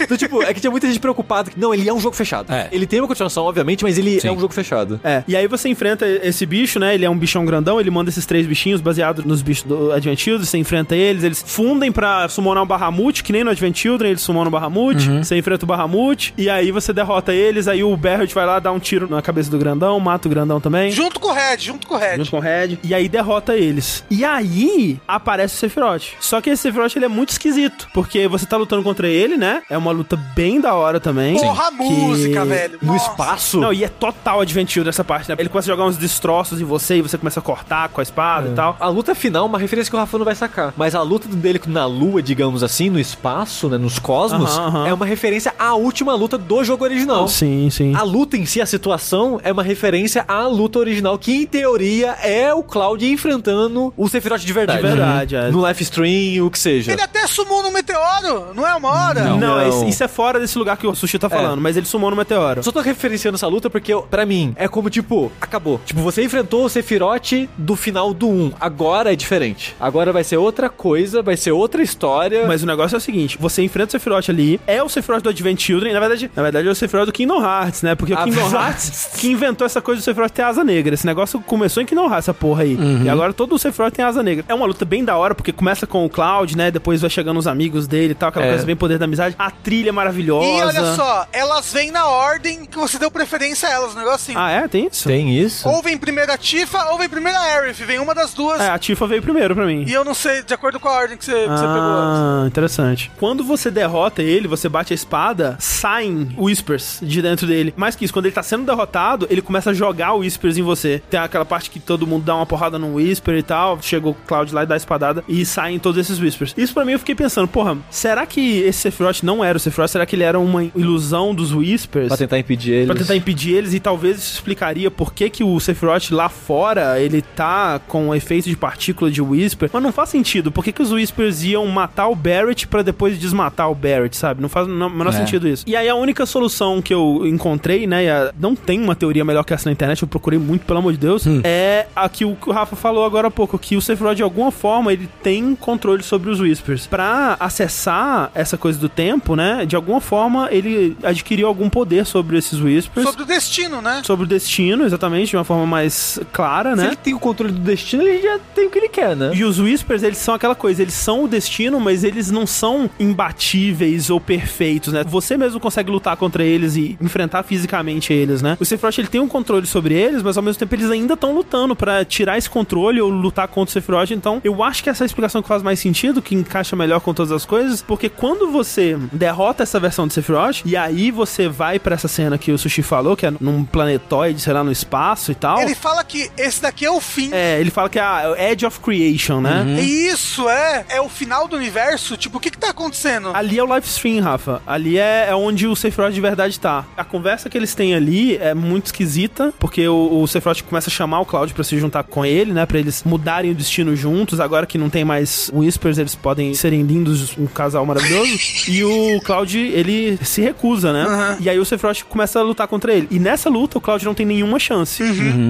Então, tipo, é que tinha muita gente preocupada. Que, Não, ele é um jogo fechado. É. Ele tem uma continuação, obviamente, mas ele Sim. é um jogo fechado. É. E aí você enfrenta esse bicho, né? Ele é um bichão grandão, ele manda esses três bichinhos baseados nos bichos do Advent Children, você enfrenta eles, eles fundem pra summonar um Bahamut, que nem no Advent Children, eles summonam o Bahamut, você enfrenta o Bahamut, e aí você derrota eles, aí o Barrett vai lá dar um tiro na cabeça do grandão, mata o grandão também. Junto com o Red, junto com o Red. Junto com o Red. E aí derrota eles. E aí aparece o Sephiroth. Só que esse Sephiroth ele é muito esquisito. Porque você tá lutando contra ele, né? É uma luta bem da hora também. Porra, a Que- música, velho. No Nossa. espaço. Não, e é total Advent Children essa parte, né? Ele começa a jogar uns destroços em você e você começa a cortar com a espada e tal. A luta final, uma referência que o Rafa não vai sacar. Mas a luta dele na lua, digamos assim, no espaço, né, nos cosmos, Aham, aham. é uma referência à última luta do jogo original. Sim, sim. A luta em si, a situação, é uma referência à luta original, que em teoria é o Cloud enfrentando o Sephiroth de verdade. De verdade, é. No live stream, o que seja. Ele até sumou no meteoro, não é uma hora? Não, Não. Isso, isso é fora desse lugar que o Sushi tá falando, mas ele sumou no meteoro. Só tô referenciando essa luta porque, pra mim, é como, tipo, acabou. Tipo, você enfrentou o Sephiroth do final do 1. Agora é diferente. Agora vai ser outra coisa, vai ser outra história. Mas o negócio é o seguinte: você enfrenta o Sephiroth ali, é o Sephiroth do Advent Children, na verdade, na verdade é o Sephiroth do Kingdom Hearts, né? Porque o Ah, Kingdom. Hearts que inventou essa coisa do Sephiroth ter asa negra. Esse negócio começou em Kingdom Hearts, essa porra aí. E agora todo o Sephiroth tem asa negra. É uma luta bem da hora, porque começa com o Cloud, né? Depois vai chegando os amigos dele e tal, aquela É. coisa bem poder da amizade. A trilha é maravilhosa. E olha só, elas vêm na ordem que você deu preferência a elas, um negócio assim. Ah, é? Tem isso? Tem isso? Ou vem primeiro a Tifa, ou vem primeiro a Aerith. Vem uma das duas. É, a Tifa veio primeiro pra mim. E eu não sei, de acordo com a ordem que você, que você pegou. Ah, interessante. Quando você derrota ele, você bate a espada, saem Whispers de dentro dele. Mais que isso, quando ele tá sendo derrotado, ele começa a jogar Whispers em você. Tem aquela parte que todo mundo dá uma porrada no Whisper e tal. Chegou o Cloud lá e dá a espadada e saem todos esses Whispers. Isso pra mim eu fiquei pensando, porra, será que esse Sephiroth não era o Sephiroth? Será que ele era uma ilusão dos Whispers? Pra tentar impedir eles. Pra tentar impedir eles e talvez isso explicaria por que, que o Sephiroth lá fora ele tá com efeito de partícula de Whisper. Mas não faz sentido. Por que, que os Whispers iam matar o Barrett pra depois desmatar o Barrett, sabe? Não faz o menor É. sentido isso. E aí a única solução que eu encontrei, né? a- não tem uma teoria melhor que essa na internet, eu procurei muito, pelo amor de Deus. É aqui o que o Rafa falou agora há pouco, que o Sephiroth de alguma forma ele tem controle sobre os Whispers. Pra acessar essa coisa do tempo, né? De alguma forma ele adquiriu algum poder sobre esses Whispers. Sobre o destino, né? Sobre o destino, exatamente, de uma forma mais clara, Se né? ele tem o controle do destino, ele já tem o que ele quer, né? E os Whispers, eles são aquela coisa, eles são o destino, mas eles não são imbatíveis ou perfeitos, né? Você mesmo consegue lutar contra eles e enfrentar fisicamente eles, né? O Sephiroth, ele tem um controle sobre eles, mas ao mesmo tempo eles ainda estão lutando pra tirar esse controle ou lutar contra o Sephiroth. Então, eu acho que essa é a explicação que faz mais sentido, que encaixa melhor com todas as coisas, porque quando você derrota essa versão do Sephiroth, e aí você vai pra essa cena que o Sushi falou, que é num planetóide, sei lá, no espaço e tal. Ele fala que esse daqui é o fim. É, ele fala que é a Edge of Creation, né? Isso, é. É o final do universo. Tipo, o que que tá acontecendo? Ali é o live stream, Rafa. Ali é, é onde o Sephiroth de verdade tá. A conversa que eles têm ali é muito esquisita, porque o, o Sephiroth começa a chamar o Cloud pra se juntar com ele, né? Pra eles mudarem o destino juntos. Agora que não tem mais Whispers, eles podem serem lindos, um casal maravilhoso. [LAUGHS] e o Cloud, ele se recusa, né? E aí o Sephiroth começa a lutar contra ele. E nessa luta, o Cloud não tem nenhuma chance.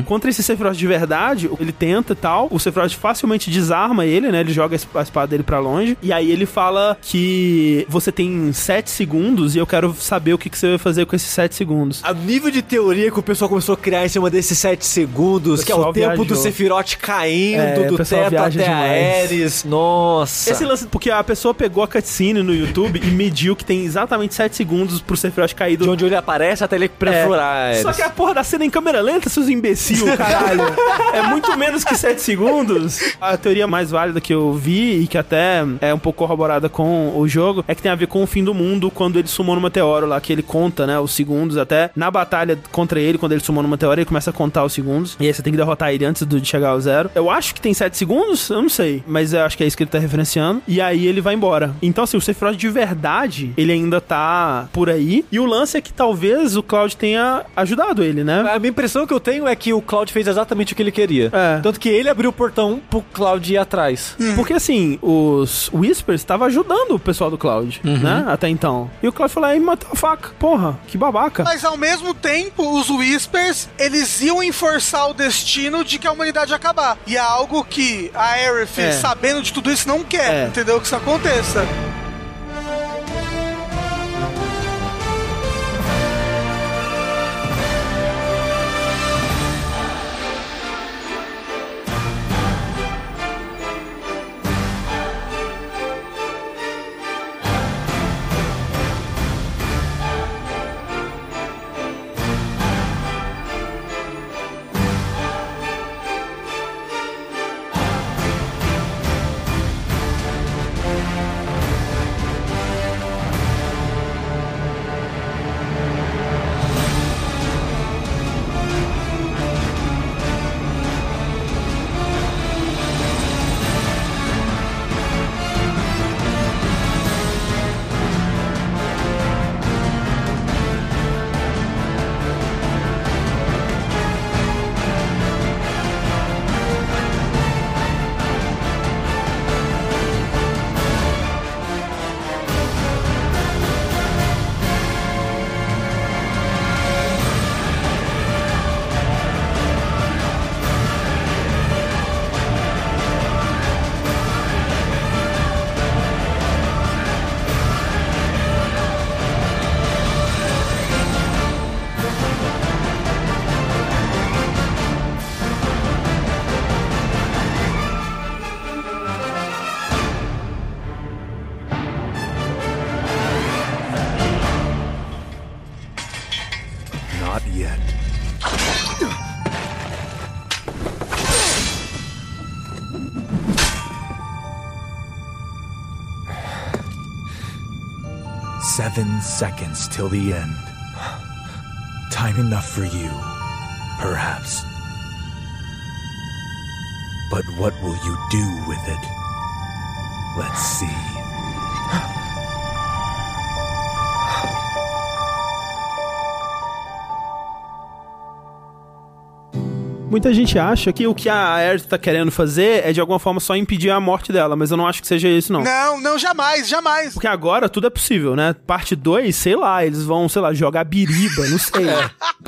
Contra esse Sephiroth de verdade, ele tenta e tal. O Sephiroth facilmente desarma ele, né? Ele joga a esp- a espada dele pra longe. E aí ele fala que você tem 7 segundos e eu quero saber o que, que você vai fazer com esses 7 segundos. A nível de teoria que o pessoal começou a criar em cima desses 7 segundos, que é o pessoal tempo do viajou. Sephiroth caindo É, do teto até a demais. Ares. Nossa. Esse lance, porque a pessoa pegou a cutscene no YouTube e mediu que tem exatamente 7 segundos pro Sephiroth cair do. De onde ele aparece até ele perfurar a Ares. Só que a porra da cena é em câmera lenta, seus imbecil, [LAUGHS] caralho. é muito menos que 7 segundos. A teoria mais válida que eu vi e que até é um pouco corroborada com o jogo é que tem a ver com o fim do mundo quando ele sumou no meteoro lá, que ele conta, né, os segundos até na batalha contra ele, quando ele sumou no meteoro, ele começa a contar os segundos. E aí você tem que derrotar ele antes de chegar ao zero. Eu acho que tem 7 segundos, eu não sei, mas eu acho que é isso que ele tá referenciando. E aí ele vai embora. Então, assim, o Sephiroth de verdade, ele ainda tá por aí. E o lance é que talvez o Cloud tenha ajudado ele, né? A minha impressão que eu tenho é que o Cloud fez exatamente o que ele queria. É. Tanto que ele abriu o portão pro Cloud ir atrás. Porque assim, os Whispers estavam ajudando o pessoal do Cloud, né? Até então. E o Cloud falou, aí matou a faca. Porra, que babaca. Mas ao mesmo tempo, os Whispers, eles iam enforçar o destino de que a humanidade ia acabar. E é algo que a Aerith, É. sabendo de tudo isso, não quer, É. entendeu? Que isso aconteça. seconds till the end. Time enough for you, perhaps. But what will you do with it? Let's see. Muita gente acha que o que a Aerith tá querendo fazer é de alguma forma só impedir a morte dela, mas eu não acho que seja isso, não. Não, não, jamais, jamais. Porque agora tudo é possível, né? Parte 2, sei lá, eles vão, sei lá, jogar biriba, não sei.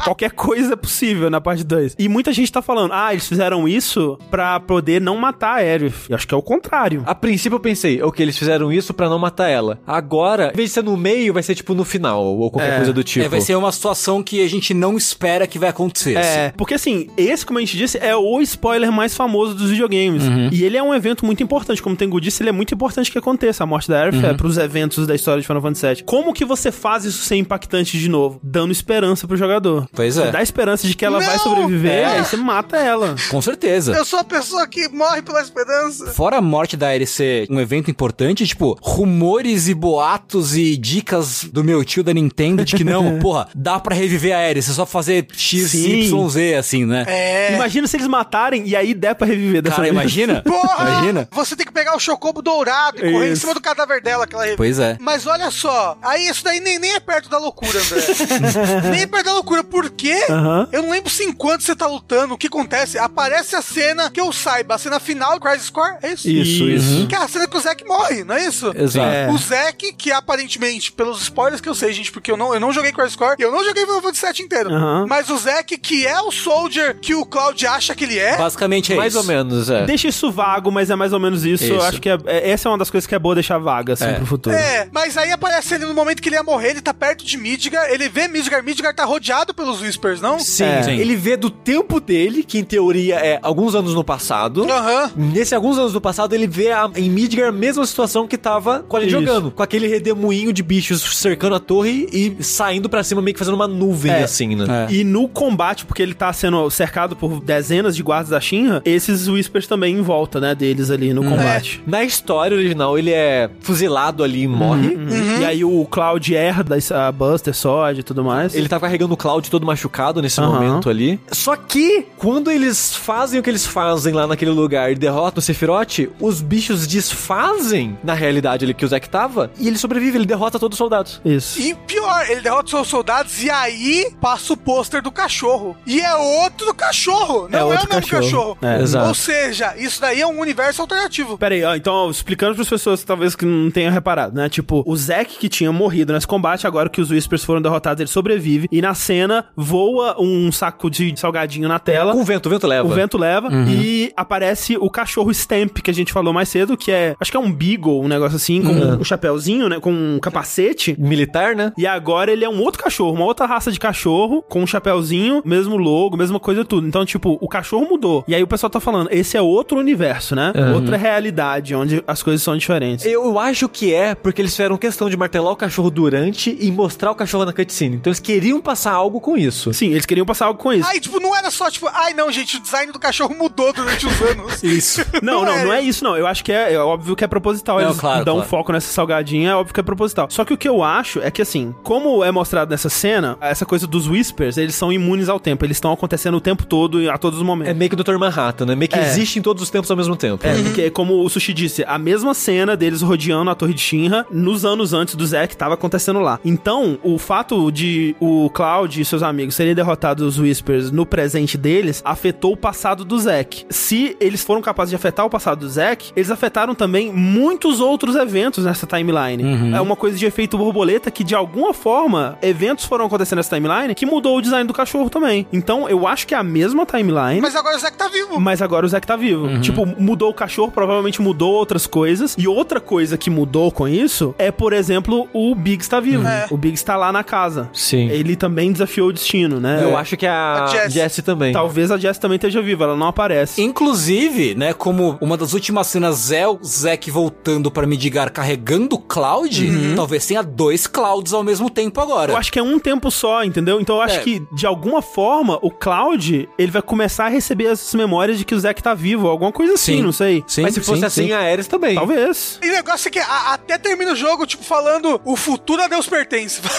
Qualquer coisa é possível na parte 2. E muita gente tá falando, ah, eles fizeram isso pra poder não matar a Aerith. Eu acho que é o contrário. A princípio eu pensei, ok, eles fizeram isso pra não matar ela. Agora, em vez de ser no meio, vai ser tipo no final, ou qualquer É. coisa do tipo. É, vai ser uma situação que a gente não espera que vai acontecer. É, assim. porque assim, esse, como a gente disse, é o spoiler mais famoso dos videogames. E ele é um evento muito importante. Como o Tengu disse, ele é muito importante que aconteça. A morte da Aerith é pros eventos da história de Final Fantasy VII. Como que você faz isso ser impactante de novo? Dando esperança pro jogador. Pois é. Você dá esperança de que ela vai Não! sobreviver, É. aí você mata ela. Com certeza. Eu sou a pessoa que morre pela esperança. Fora a morte da Aerith ser um evento importante, tipo, rumores e boatos e dicas do meu tio da Nintendo de que não, [LAUGHS] porra, dá pra reviver a Aerith, é só fazer X, Sim. Y, Z, assim, né? É. Imagina se eles matarem e aí der pra reviver dessa Cara, vez. imagina? [LAUGHS] Porra! Imagina? Você tem que pegar o chocobo dourado e correr em Isso. cima do cadáver dela, aquela revive. Pois é. Mas olha só, aí isso daí nem, nem é perto da loucura, André. [LAUGHS] nem é perto da loucura, porque Aham. eu não lembro se enquanto você tá lutando, o que acontece? Aparece a cena que eu saiba, a cena final do Crisis Core, é isso? Isso, isso. Que é a cena que o Zack morre, não é isso? Exato. É. O Zack, que aparentemente, pelos spoilers que eu sei, gente, porque eu não, eu não joguei Crisis Core, eu não joguei Final Fantasy VII inteiro, mas o Zack, que é o Soldier que o Cloud acha que ele é, Basicamente é Mais isso. ou menos, é. Deixa isso vago, mas é mais ou menos isso. Eu Isso. acho que é, é- essa é uma das coisas que é boa deixar vaga, assim, É. pro futuro. É, mas aí aparece ele no momento que ele ia morrer, ele tá perto de Midgar, ele vê Midgar, Midgar tá rodeado pelos Whispers, não? Sim, É. Sim. ele vê do tempo dele, que em teoria é alguns anos no passado. Aham. Nesse alguns anos do passado, ele vê a- em Midgar a mesma situação que tava com a gente Isso. jogando. Com aquele redemoinho de bichos cercando a torre e saindo pra cima, meio que fazendo uma nuvem É. assim, né? É. E no combate, porque ele tá sendo cercado por dezenas de guardas da Shinra, esses Whispers também em volta, né, deles ali no combate. Na história original, ele é fuzilado ali e morre. E aí o Cloud herda a Buster Sword e tudo mais. Ele tá carregando o Cloud todo machucado nesse Aham. momento ali. Só que, quando eles fazem o que eles fazem lá naquele lugar e derrotam o Sephiroth, os bichos desfazem na realidade ali que o Zack tava e ele sobrevive, ele derrota todos os soldados. Isso. E pior, ele derrota os seus soldados e aí passa o pôster do cachorro. E é outro cachorro, não é, outro o mesmo cachorro. cachorro. É. Exato. Ou seja, isso daí é um universo alternativo. Pera aí, ó, então, explicando pras pessoas talvez que não tenham reparado, né? Tipo, o Zack que tinha morrido nesse combate, agora que os Whispers foram derrotados, ele sobrevive. E na cena, voa um saco de salgadinho na tela. Com o vento, o vento leva. O vento leva e aparece o cachorro Stamp que a gente falou mais cedo, que é, acho que é um Beagle, um negócio assim, com um chapéuzinho, né, com um capacete. Militar, né? E agora ele é um outro cachorro, uma outra raça de cachorro, com um chapéuzinho, mesmo logo, mesma coisa tudo. Então, tipo, o cachorro mudou. E aí o pessoal tá falando, esse é outro universo, né? Outra realidade, onde as coisas são diferentes. Eu acho que é porque eles fizeram questão de martelar o cachorro durante e mostrar o cachorro na cutscene. Então eles queriam passar algo com isso. Sim, eles queriam passar algo com isso. Aí, tipo, não era só, tipo, ai não, gente, o design do cachorro mudou durante os anos. [LAUGHS] Isso. [LAUGHS] Não, não, não é isso, não. Eu acho que é, é óbvio que é proposital. Não, Eles claro, dão claro. foco nessa salgadinha, é óbvio que é proposital. Só que o que eu acho é que, assim, como é mostrado nessa cena, essa coisa dos Whispers, eles são imunes ao tempo. Eles estão acontecendo o tempo todo, a todos os momentos. É meio que Dr. Manhattan, né? Meio que É. existe em todos os tempos ao mesmo tempo. É, porque como o Sushi disse, a mesma cena deles rodeando a Torre de Shinra nos anos antes do Zack tava acontecendo lá. Então, o fato de o Cloud e seus amigos serem derrotados os Whispers no presente deles afetou o passado do Zack. Se eles foram capazes de afetar o passado do Zack, eles afetaram também muitos outros eventos nessa timeline. É uma coisa de efeito borboleta que de alguma forma eventos foram acontecendo nessa timeline que mudou o design do cachorro também. Então, eu acho que é a mesma timeline. Mas agora o Zack tá vivo. Mas agora o Zack tá vivo. Tipo, mudou o cachorro, provavelmente mudou outras coisas. E outra coisa que mudou com isso é, por exemplo, o Biggs tá vivo. É. O Biggs tá lá na casa. Sim. Ele também desafiou o destino, né? Eu acho que a, A Jessie. Jessie também. Talvez a Jess também esteja viva, ela não aparece. Inclusive, né, como uma das últimas cenas é o Zack voltando pra Midgar carregando o Cloud, talvez tenha dois Clouds ao mesmo tempo agora. Eu acho que é um tempo só, entendeu? Então eu acho É. que, de alguma forma, o Cloud, ele vai começar a receber essas memórias de que o Zack tá vivo, alguma coisa assim, Sim. não sei. Sim, Mas se fosse sim, assim, sim. a Ares também. Talvez. E o negócio é que a- até termina o jogo, tipo, falando o futuro a Deus pertence. [LAUGHS]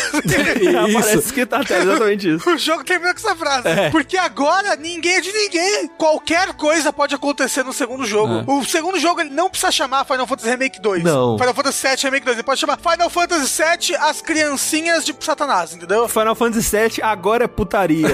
[LAUGHS] Parece que tá até exatamente isso. [LAUGHS] O jogo termina com essa frase. Porque agora ninguém é de ninguém. Qualquer coisa pode acontecer no segundo jogo. O segundo jogo ele não precisa chamar Final Fantasy Remake 2. Não. Final Fantasy VII Remake 2. Ele pode chamar Final Fantasy VII As Criancinhas de Satanás, entendeu? Final Fantasy VII agora é putaria.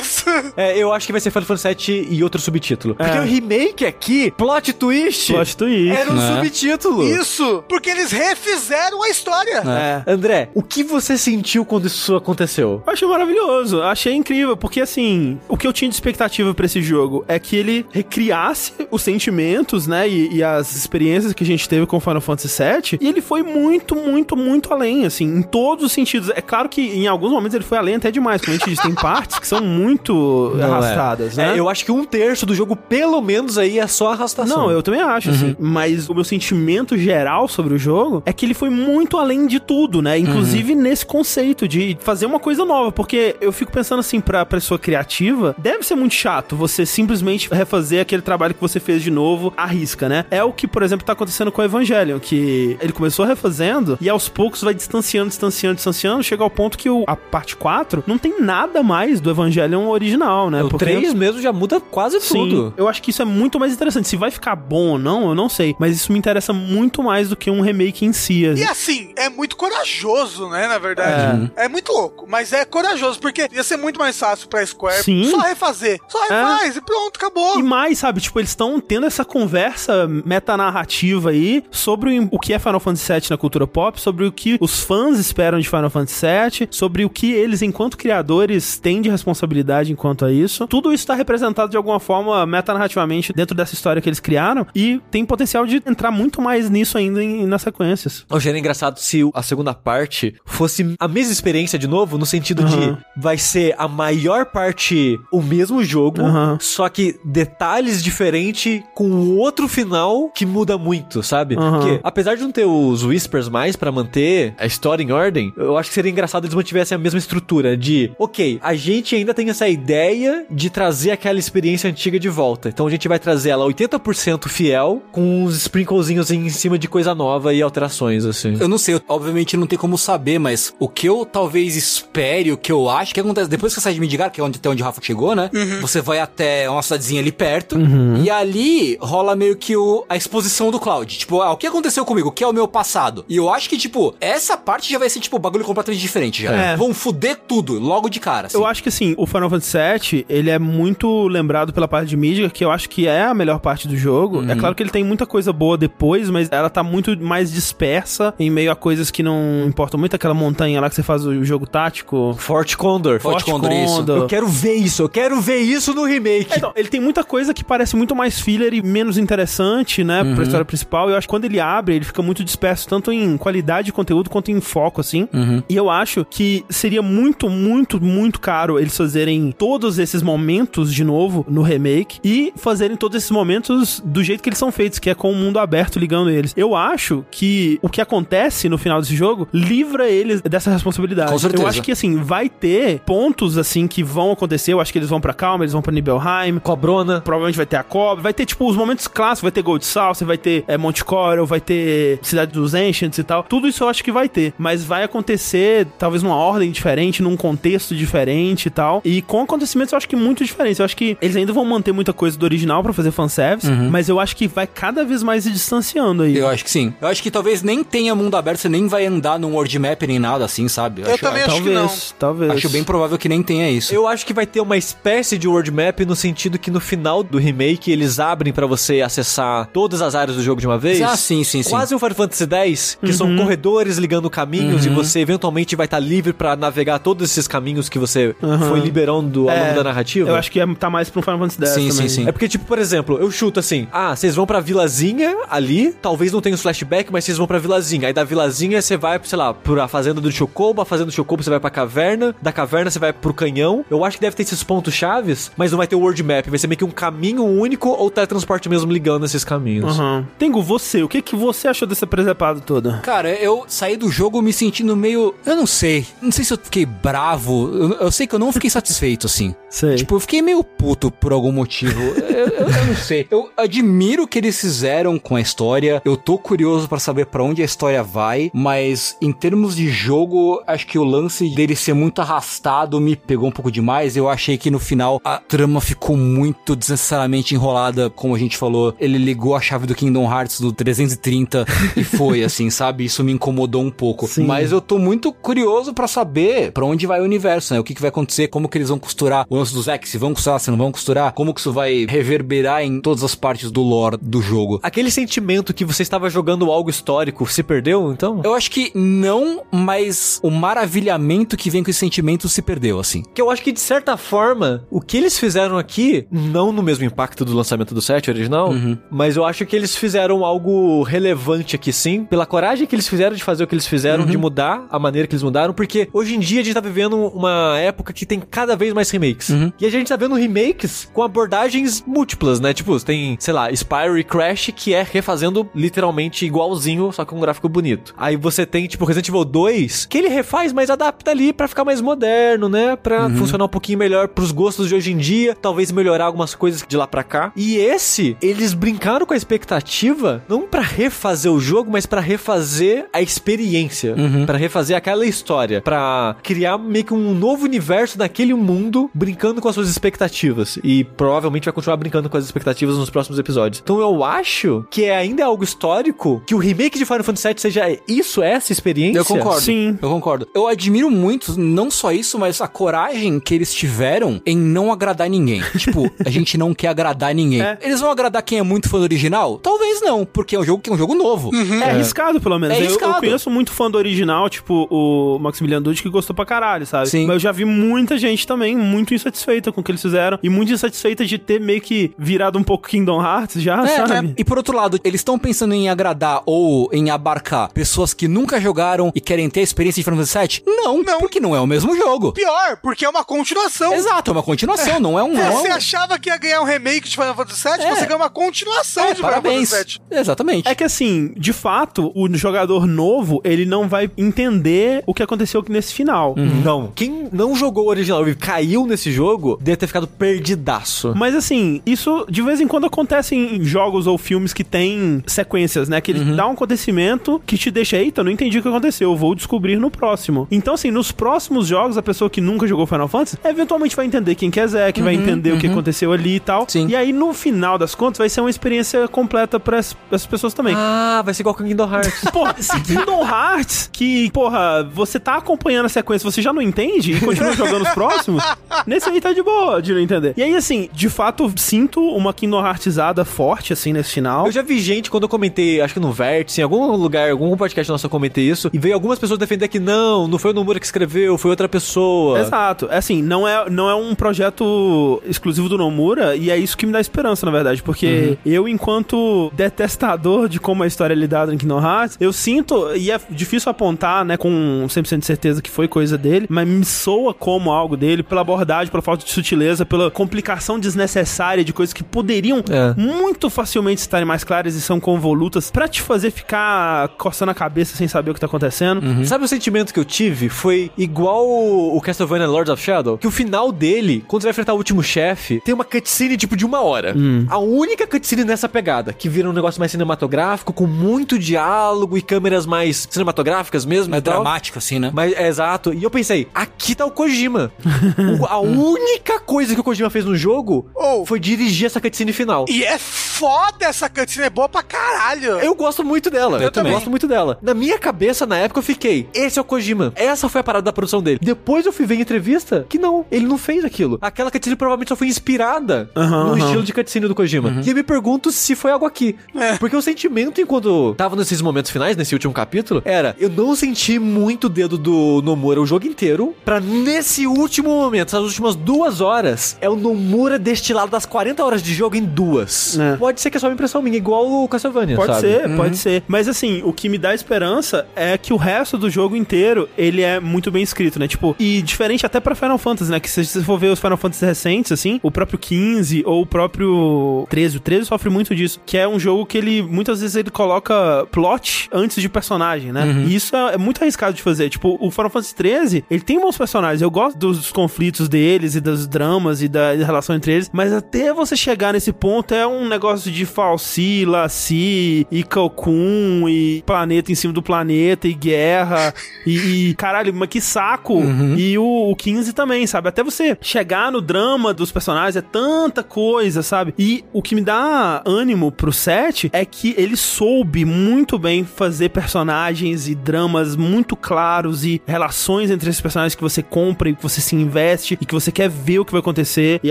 Isso. É, eu acho que vai ser Final Fantasy VII e outro subtítulo. É. Porque o remake aqui, plot twist, Plot twist. era um né? subtítulo. Isso, porque eles refizeram a história. É. André, o que você sentiu quando isso aconteceu? Eu achei maravilhoso, achei incrível, porque assim, o que eu tinha de expectativa pra esse jogo é que ele recriasse os sentimentos, né, e, e as experiências que a gente teve com Final Fantasy VII, e ele foi muito, muito, muito além, assim, em todos os sentidos. É claro que em alguns momentos ele foi além até demais, como a gente disse, tem partes que são muito Não, arrastadas, é. né? É, eu acho que um terço do jogo, pelo menos aí, é só arrastação. Não, eu também acho, assim. Mas o meu sentimento geral sobre o jogo é que ele foi muito além de tudo, né? Inclusive nesse conceito de fazer uma coisa nova. Porque eu fico pensando assim, pra pessoa criativa, deve ser muito chato você simplesmente refazer aquele trabalho que você fez de novo à risca, né? É o que, por exemplo, tá acontecendo com o Evangelion, que ele começou refazendo e aos poucos vai distanciando, distanciando, distanciando, chega ao ponto que o, a parte 4 não tem nada mais do Evangelion original, né? O 3 mesmo já muda quase Sim, tudo. eu acho que isso é muito mais interessante. Se vai ficar bom ou não, eu não sei. Mas isso me interessa muito mais do que um remake em si. E assim, é muito corajoso, né, na verdade. É. muito louco, mas é corajoso, porque ia ser muito mais fácil pra Square Sim. só refazer. Só refaz e pronto, acabou. E mais, sabe, tipo, eles estão tendo essa conversa metanarrativa aí sobre o- o que é Final Fantasy VII na cultura pop, sobre o que os fãs esperam de Final Fantasy VII, sobre o que eles, enquanto criadores, têm de responsabilidade enquanto a isso. Tudo isso está representado de alguma forma metanarrativamente dentro dessa história que eles criaram e tem potencial de entrar muito mais nisso ainda em, nas sequências. Hoje era engraçado se a segunda parte fosse a mesma experiência de novo, no sentido Aham. de vai ser a maior parte o mesmo jogo, Aham. só que detalhes diferentes com outro final que muda muito, sabe? Aham. Porque apesar de não ter os Whispers mais pra manter a história em ordem, eu acho que seria engraçado eles mantivessem a mesma estrutura de, ok, a gente ainda tem essa ideia de trazer aquela experiência antiga de volta. Então a gente vai trazer ela 80% fiel, com uns sprinklezinhos em cima de coisa nova e alterações, assim. Eu não sei, eu- obviamente não tem como saber, mas o que eu talvez espere, o que eu acho que acontece depois que você sai de Midgar, que é onde, até onde o Rafa chegou, né? Você vai até uma cidadezinha ali perto, e ali rola meio que o, a exposição do Cloud. Tipo, ah, o que aconteceu comigo? O que é o meu passado? E eu acho que, tipo, essa parte já vai ser, tipo, bagulho completamente diferente já. É. Vão fuder tudo, logo de cara. assim. Eu acho que assim, o Final Fantasy VII, ele é muito lembrado pela parte de mídia, que eu acho que é a melhor parte do jogo. É claro que ele tem muita coisa boa depois, mas ela tá muito mais dispersa em meio a coisas que não importam muito. Aquela montanha lá que você faz o jogo tático. Fort Condor. Fort Condor, isso. Eu quero ver isso, eu quero ver isso no remake. É, então, ele tem muita coisa que parece muito mais filler e menos interessante, né, pra história principal. Eu acho que quando ele abre, ele fica muito disperso, tanto em qualidade de conteúdo quanto em foco, assim. E eu acho que seria muito, muito, muito caro eles fazerem todos esses momentos de novo no remake e fazerem todos esses momentos do jeito que eles são feitos, que é com o mundo aberto ligando eles. Eu acho que o que acontece no final desse jogo livra eles dessa responsabilidade. Com certeza. Eu acho que assim, vai ter pontos assim que vão acontecer. Eu acho que eles vão pra Calma, eles vão pra Nibelheim. Cobrona. Provavelmente vai ter a Cobra. Vai ter, tipo, os momentos clássicos. Vai ter Gold South, vai ter é, Monte Coral, vai ter Cidade dos Ancients e tal. Tudo isso eu acho que vai ter. Mas vai acontecer, talvez, numa ordem diferente, num contexto diferente e tal. E com acontecimentos eu acho que muito diferentes. Eu acho que eles ainda vão manter muita coisa do original pra fazer fanservice. Mas eu acho que vai cada vez mais se distanciando aí. Eu acho que sim. Eu acho que talvez nem tenha mundo aberto, você nem vai andar num world map nem nada assim, sabe? Eu também acho que não. talvez, talvez. Acho bem provável que nem tenha isso. Eu acho que vai ter uma espécie de world map no sentido que no final do remake eles abrem pra você acessar todas as áreas do jogo de uma vez. Ah, sim, sim, sim. Quase um Final Fantasy X, que são corredores ligando caminhos e você eventualmente vai estar livre pra navegar todos esses caminhos que você foi liberando ao É, longo da narrativa. Eu acho que é, tá mais pra um Final Fantasy X Sim, também. sim, sim. É porque, tipo, por exemplo, eu chuto assim: ah, vocês vão pra vilazinha ali, talvez não tenha os flashback, mas vocês vão pra vilazinha. Aí da vilazinha você vai, sei lá, pra fazenda do Chocobo, a fazenda do Chocobo você vai pra caverna, da caverna você vai pro canhão. Eu acho que deve ter esses pontos chaves, mas não vai ter o world map, vai ser meio que um caminho único ou teletransporte mesmo ligando esses caminhos. Aham. Tengo, você, o que que você achou dessa presepada toda? Cara, eu saí do jogo me sentindo meio. Eu não sei. Não sei se eu fiquei bravo. Eu, eu sei que eu não fiquei satisfeito, assim. Sei. Tipo, eu fiquei meio puto por algum motivo. [LAUGHS] eu, eu- eu não sei. Eu admiro o que eles fizeram com a história. Eu tô curioso pra saber pra onde a história vai. Mas em termos de jogo, acho que o lance dele ser muito arrastado me pegou um pouco demais. Eu achei que no final a trama ficou muito desnecessariamente enrolada, como a gente falou. Ele ligou a chave do Kingdom Hearts do 330 e foi, [LAUGHS] assim, sabe? Isso me incomodou um pouco. Sim. Mas eu tô muito curioso pra saber pra onde vai o universo, né? O que, que vai acontecer, como que eles vão costurar o lance dos X, se vão costurar, se não vão costurar, como que isso vai reverberar em todas as partes do lore do jogo. Aquele sentimento que você estava jogando algo histórico se perdeu, então? Eu acho que não, mas o maravilhamento que vem com esse sentimento se perdeu, assim. Que eu acho que, de certa forma, o que eles fizeram aqui, não no mesmo impacto do lançamento do set original, mas eu acho que eles fizeram algo relevante aqui sim, pela coragem que eles fizeram de fazer o que eles fizeram, de mudar a maneira que eles mudaram, porque hoje em dia a gente tá vivendo uma época que tem cada vez mais remakes. E a gente tá vendo remakes com abordagens múltiplas, né? Tipo, tem, sei lá, Spyro e Crash, que é refazendo literalmente igualzinho, só com um gráfico bonito. Aí você tem, tipo, Resident Evil 2, que ele refaz, mas adapta ali pra ficar mais moderno, né? Pra funcionar um pouquinho melhor pros gostos de hoje em dia, talvez melhorar algumas coisas de lá pra cá. E esse, eles brincaram com a expectativa, não pra refazer o jogo, mas pra refazer a experiência, Pra refazer aquela história, Pra criar meio que um novo universo naquele mundo, brincando com as suas expectativas. E provavelmente vai continuar brincando com as expectativas nos próximos episódios. Então eu acho que é ainda algo histórico que o remake de Final Fantasy VII seja isso, essa experiência. Eu concordo. Sim. Eu concordo. Eu admiro muito, não só isso, mas a coragem que eles tiveram em não agradar ninguém. [LAUGHS] tipo, a gente não quer agradar ninguém. Eles vão agradar quem é muito fã do original? Talvez não, porque é um jogo que é um jogo novo. É arriscado, pelo menos. É Eu- eu, arriscado. conheço muito fã do original, tipo o Maximiliano Dutti, que gostou pra caralho, sabe? Sim. Mas eu já vi muita gente também muito insatisfeita com o que eles fizeram. E muito insatisfeita de ter meio que virado um pouco Kingdom Hearts já, É, sabe? é. E por outro lado, eles estão pensando em agradar ou em abarcar pessoas que nunca jogaram e querem ter a experiência de Final Fantasy VII? Não, porque não é o mesmo jogo. Pior, porque é uma continuação. Exato, é uma continuação, não é um... não é Você achava que ia ganhar um remake de Final Fantasy VII, você ganhou uma continuação É, de Final parabéns. Fantasy VII. Exatamente. É que assim, de fato, o jogador novo, ele não vai entender o que aconteceu aqui nesse final. Não. Quem não jogou o original e caiu nesse jogo, deve ter ficado perdidaço. Mas assim, isso de vez em quando acontece em jogos ou filmes que tem sequências, né? Que ele dá um acontecimento que te deixa, eita, não entendi o que aconteceu, vou descobrir no próximo. Então, assim, nos próximos jogos, a pessoa que nunca jogou Final Fantasy, eventualmente vai entender quem que é Zack, vai Uhum, entender o que uhum. aconteceu ali e tal. Sim. E aí, no final das contas, vai ser uma experiência completa para as pessoas também. Ah, vai ser igual com Kingdom Hearts. [LAUGHS] Porra, se Kingdom Hearts, que, porra, você tá acompanhando a sequência, você já não entende e continua jogando os próximos, nesse aí tá de boa de não entender. E aí, assim, de fato, sinto uma Kingdom Heartsizada forte, assim, nesse final. Eu já vi gente, quando eu comentei, acho que no Vértice, em algum lugar, algum podcast nosso eu comentei isso, e veio algumas pessoas defender que não, não foi o Nomura que escreveu, foi outra pessoa. Exato. É assim, não é, não é um projeto exclusivo do Nomura, e é isso que me dá esperança, na verdade, porque eu, enquanto detestador de como a história é lidada em Kingdom Hearts, eu sinto, e é difícil apontar, né, com 100% de certeza que foi coisa dele, mas me soa como algo dele, pela abordagem, pela falta de sutileza, pela complicação desnecessária de coisas que poderiam É. muito facilmente estarem mais claras e são convolutas pra te fazer ficar coçando a cabeça sem saber o que tá acontecendo. Sabe o sentimento que eu tive? Foi igual o Castlevania Lords of Shadow, que o final dele, quando você vai enfrentar o último chefe, tem uma cutscene tipo de uma hora. A única cutscene nessa pegada, que vira um negócio mais cinematográfico, com muito diálogo e câmeras mais cinematográficas mesmo. É tal. dramático, assim, né? Mas, é, exato. E eu pensei, aqui tá o Kojima. [LAUGHS] O- a única coisa que o Kojima fez no jogo foi dirigir essa cutscene final. E é foda essa cutscene, é boa pra caralho. Eu gosto muito dela. Eu também. gosto muito dela. Na minha cabeça, na época, eu fiquei, esse é o Kojima. Essa foi a parada da produção dele. Depois eu fui ver em entrevista que não, ele não fez aquilo. Aquela cutscene provavelmente só foi inspirada Aham, no aham. estilo de cutscene do Kojima. E eu me pergunto se foi algo aqui. Porque o sentimento enquanto tava nesses momentos finais, nesse último capítulo, era, eu não senti muito o dedo do Nomura o jogo inteiro, pra nesse último momento, essas últimas duas horas, é o Nomura destilado das 40 horas de jogo em duas. É. Pode ser que é só uma impressão minha, igual o Castlevania, Pode sabe? ser, pode ser. Mas assim, o que me dá esperança é que o resto do jogo inteiro, ele é muito bem escrito, né? Tipo, e diferente até pra Final Fantasy, né? Que se você for ver os Final Fantasy recentes, assim, o próprio 15 ou o próprio 13, o 13 sofre muito disso, que é um jogo que ele, muitas vezes ele coloca plot antes de personagem, né? E isso é, é muito arriscado de fazer. Tipo, o Final Fantasy 13, ele tem bons personagens, eu gosto dos conflitos deles e dos dramas e da, da relação entre eles, mas até você chegar nesse ponto é um negócio de Falsi, Laci, e Cocoon, e planeta em cima do planeta, e guerra, e, e- caralho, mas que saco. E o, o 15 também, sabe? Até você chegar no drama dos personagens é tanta coisa, sabe? E o que me dá ânimo pro 7 é que ele soube muito bem fazer personagens e dramas muito claros e relações entre esses personagens que você compra e que você se investe e que você quer ver o que vai acontecer e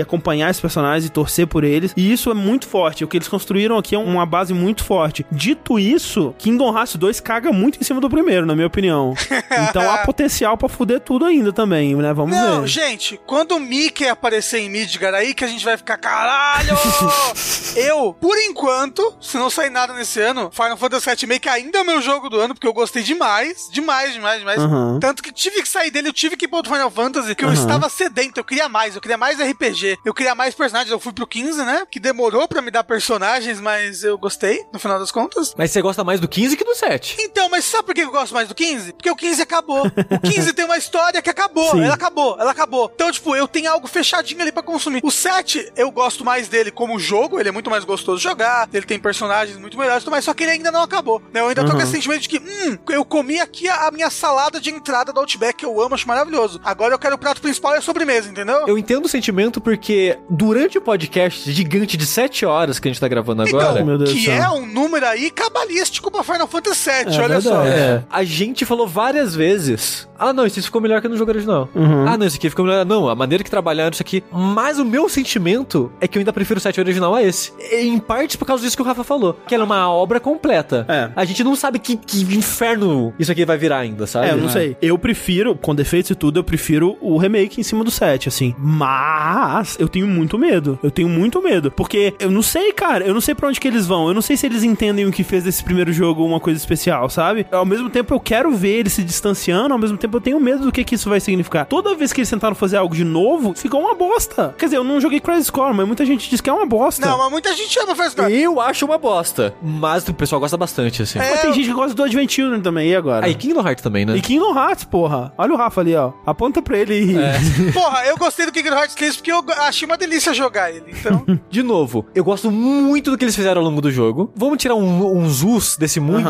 acompanhar esses personagens e torcer por eles. E isso é muito forte. O que eles construíram aqui é uma base muito forte. Dito isso, Kingdom Hearts 2 caga muito em cima do primeiro, na minha opinião. [LAUGHS] Então há potencial pra fuder tudo ainda também, né? Vamos Não, ver. gente, quando o Mickey aparecer em Midgar aí, que a gente vai ficar, caralho! [LAUGHS] eu, por enquanto, se não sair nada nesse ano, Final Fantasy VII Remake ainda é o meu jogo do ano, porque eu gostei demais, demais, demais, demais. Aham. Tanto que tive que sair dele, eu tive que ir pro outro Final Fantasy, que eu Aham. estava sedento, eu queria mais, eu queria mais RPG, eu queria mais personagens, eu fui pro 15, né? Que demorou pra me dar personagens, mas eu gostei, no final das contas. Mas você gosta mais do 15 que do 7. Então, mas sabe por que eu gosto mais do 15? Porque o 15 acabou. O 15 [LAUGHS] tem uma história que acabou. Sim. Ela acabou, ela acabou. Então, tipo, eu tenho algo fechadinho ali pra consumir. O 7, eu gosto mais dele como jogo, ele é muito mais gostoso de jogar, ele tem personagens muito melhores, mas só que ele ainda não acabou. né? Eu ainda tô com Uhum. esse sentimento de que, hum, eu comi aqui a, a minha salada de entrada do Outback, que eu amo, acho maravilhoso. Agora eu quero o prato principal e a sobremesa, entendeu? Eu entendo o sentimento porque durante o podcast gigante de 7 horas que a gente tá gravando agora. Então, que é um número aí cabalístico pra Final Fantasy VII, olha só. É. A gente falou várias vezes. Ah, não, isso ficou melhor que no jogo original. Uhum. Ah, não, isso aqui ficou melhor. Não, a maneira que trabalharam isso aqui. Mas o meu sentimento é que eu ainda prefiro o 7 original a esse. Em parte por causa disso que o Rafa falou. Que ela é uma obra completa. É. A gente não sabe que, que inferno isso aqui vai virar ainda, sabe? É, eu não sei. Eu prefiro, com defeitos e tudo, eu prefiro o remake em cima do 7, assim. Mas eu tenho muito medo. Eu tenho muito medo. Porque eu não sei, cara. Eu não sei pra onde que eles vão. Eu não sei se eles entendem o que fez desse primeiro jogo uma coisa especial, sabe? Ao mesmo tempo eu quero ver eles se distanciando, ao mesmo tempo eu tenho medo do que, que isso vai significar. Toda vez que eles tentaram fazer algo de novo, ficou uma bosta. Quer dizer, eu não joguei Crisis Core, mas muita gente diz que é uma bosta. Não, mas muita gente ama Final Fantasy Eu acho uma bosta. Mas o pessoal gosta bastante, assim. Mas tem gente que gosta do Advent Children também, e agora? Aí Kingdom Hearts também, né? E Kingdom Hearts, porra. Olha o Rafa ali, ó. Aponta pra ele e... Porra, eu gostei do Kingdom Hearts 3 porque eu achei uma delícia jogar ele. Então, [LAUGHS] De novo, eu gosto muito do que eles fizeram ao longo do jogo. Vamos tirar um, um zus desse muito,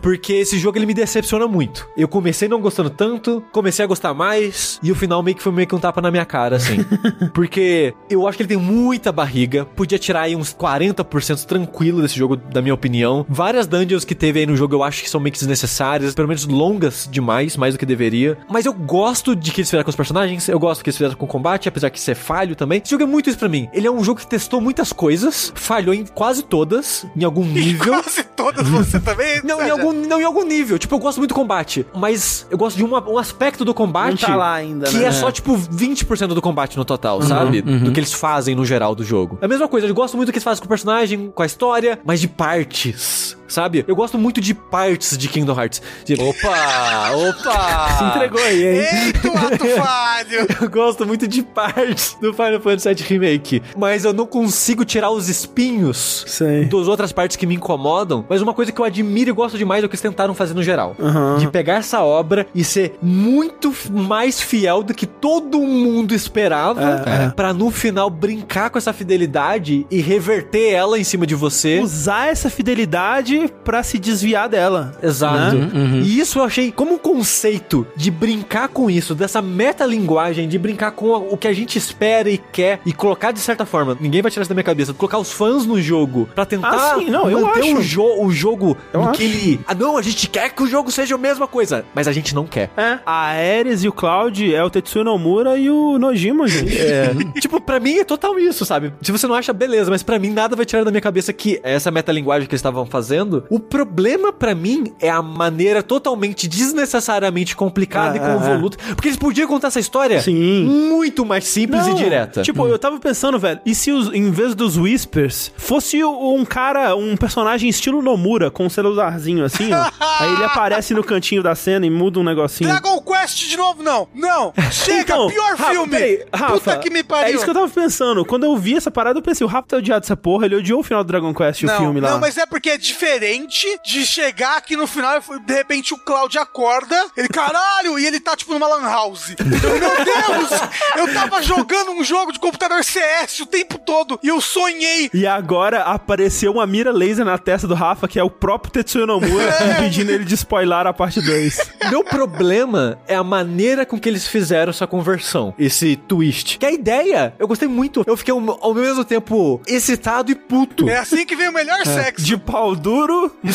porque esse jogo ele me decepciona muito. Eu comecei não gostando tanto, comecei a gostar mais, e o final meio que foi meio que um tapa na minha cara, assim. [LAUGHS] porque eu acho que ele tem muita barriga, podia tirar aí uns 40% tranquilo desse jogo, da minha opinião. Várias dungeons que teve aí no jogo eu acho que são meio que desnecessárias, pelo menos longas demais, mais do que deveria. Mas eu gosto de que eles fizeram com os personagens, eu gosto que eles fizeram com o combate, apesar que ser falho também. Esse jogo é muito isso pra mim. Ele é um jogo que testou muitas coisas, falhou em quase todas, em algum nível. quase todas você também. Não, em algum, não, em algum nível. Tipo, eu gosto muito do combate, mas eu gosto de uma- um aspecto do combate Não tá lá ainda, que né? é só, tipo, 20% do combate no total, Uhum, sabe? uhum. Do que eles fazem no geral do jogo. É a mesma coisa, eu gosto muito do que eles fazem com o personagem, com a história, mas de partes, sabe? Eu gosto muito de partes de Kingdom Hearts. De, opa, opa! [LAUGHS] Se entregou aí, hein? Eita, ato [LAUGHS] falho! Eu gosto muito de partes do Final Fantasy VII Remake, mas eu não consigo tirar os espinhos Sei. das outras partes que me incomodam. Mas uma coisa que eu admiro e gosto demais é o que eles tentaram fazer no geral. Aham. De pegar essa obra e ser muito mais fiel do que todo mundo esperava, É, é. pra no final brincar com essa fidelidade e reverter ela em cima de você. Usar essa fidelidade pra se desviar dela. Exato. Né? E isso eu achei como um conceito de brincar com isso, dessa metalinguagem, de brincar com o que a gente espera e quer e colocar de certa forma, ninguém vai tirar isso da minha cabeça, colocar os fãs no jogo pra tentar Ah, sim, não, eu manter acho. O, jo o jogo Eu acho. que ele. Ah, não, a gente quer que o jogo seja a mesma coisa, mas a gente não quer. É. A Ares e o Cloud é o Tetsuya Nomura e o Nojima, gente. É. [LAUGHS] tipo, pra mim é total isso, sabe? Se você não acha, beleza, mas pra mim nada vai tirar da minha cabeça que essa metalinguagem que eles estavam fazendo. O problema pra mim é a maneira totalmente desnecessariamente complicada e Ah, convoluta. Porque eles podiam contar essa história Sim. muito mais simples Não, e direta. Tipo, eu tava pensando, velho, e se os, em vez dos Whispers, fosse um cara, um personagem estilo Nomura, com um celularzinho assim, ó. [LAUGHS] aí ele aparece no cantinho da cena e muda um negocinho. Dragon Quest de novo, não! Não! Chega! Então, pior Rafa, filme! peraí, Rafa, Puta que me pariu! É isso que eu tava pensando. Quando eu vi essa parada, eu pensei, o Rafa tá odiado dessa porra, ele odiou o final do Dragon Quest, não, o filme lá. Não, mas é porque é diferente diferente de chegar aqui no final e de repente o Cloud acorda, ele, caralho, e ele tá tipo numa lan house. Eu, Meu Deus! Eu tava jogando um jogo de computador CS o tempo todo e eu sonhei. E agora apareceu uma mira laser na testa do Rafa, que é o próprio Tetsuya Nomura, [LAUGHS] impedindo ele de spoiler a parte 2. Meu problema é a maneira com que eles fizeram essa conversão, esse twist. Que a ideia, eu gostei muito. Eu fiquei ao, mesmo tempo excitado e puto. É assim que vem o melhor sexo. De pau duro,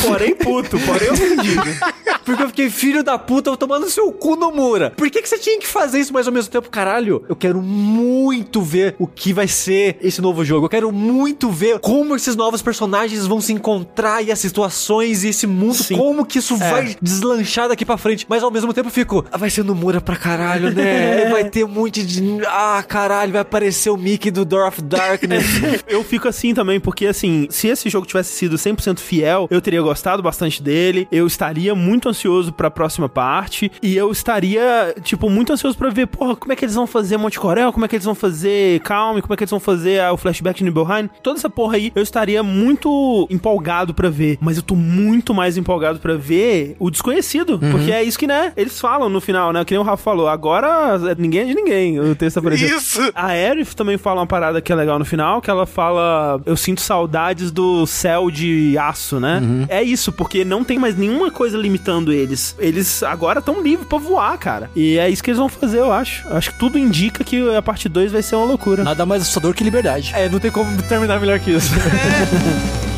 porém puto, porém ofendido. [LAUGHS] Porque eu fiquei filho da puta, eu tomando seu cu Nomura. Por que, que você tinha que fazer isso mais ao mesmo tempo? Caralho, eu quero muito ver o que vai ser esse novo jogo. Eu quero muito ver como esses novos personagens vão se encontrar e as situações e esse mundo, como que isso É. vai deslanchar daqui pra frente. Mas ao mesmo tempo eu fico, "Ah, vai ser Nomura pra caralho, né? [LAUGHS] vai ter um monte de. Ah, caralho, vai aparecer o Mickey do Door of Darkness. [LAUGHS] eu fico assim também, porque assim, se esse jogo tivesse sido 100% fiel, eu teria gostado bastante dele, eu estaria muito ansioso pra próxima parte, e eu estaria, tipo, muito ansioso pra ver, porra, como é que eles vão fazer Monte Corel, como é que eles vão fazer Calm, como é que eles vão fazer ah, o flashback de Nibelheim, toda essa porra aí, eu estaria muito empolgado pra ver, mas eu tô muito mais empolgado pra ver o desconhecido, porque é isso que, né, eles falam no final, né, que nem o Rafa falou, agora é, ninguém é de ninguém, o texto apareceu. Isso! A Aerith também fala uma parada que é legal no final, que ela fala: Eu sinto saudades do céu de aço, né? É isso, porque não tem mais nenhuma coisa limitando eles. Eles agora estão livres pra voar, cara. E é isso que eles vão fazer, eu acho. Acho que tudo indica que a parte 2 vai ser uma loucura. Nada mais assustador que liberdade. é, não tem como terminar melhor que isso. I [LAUGHS]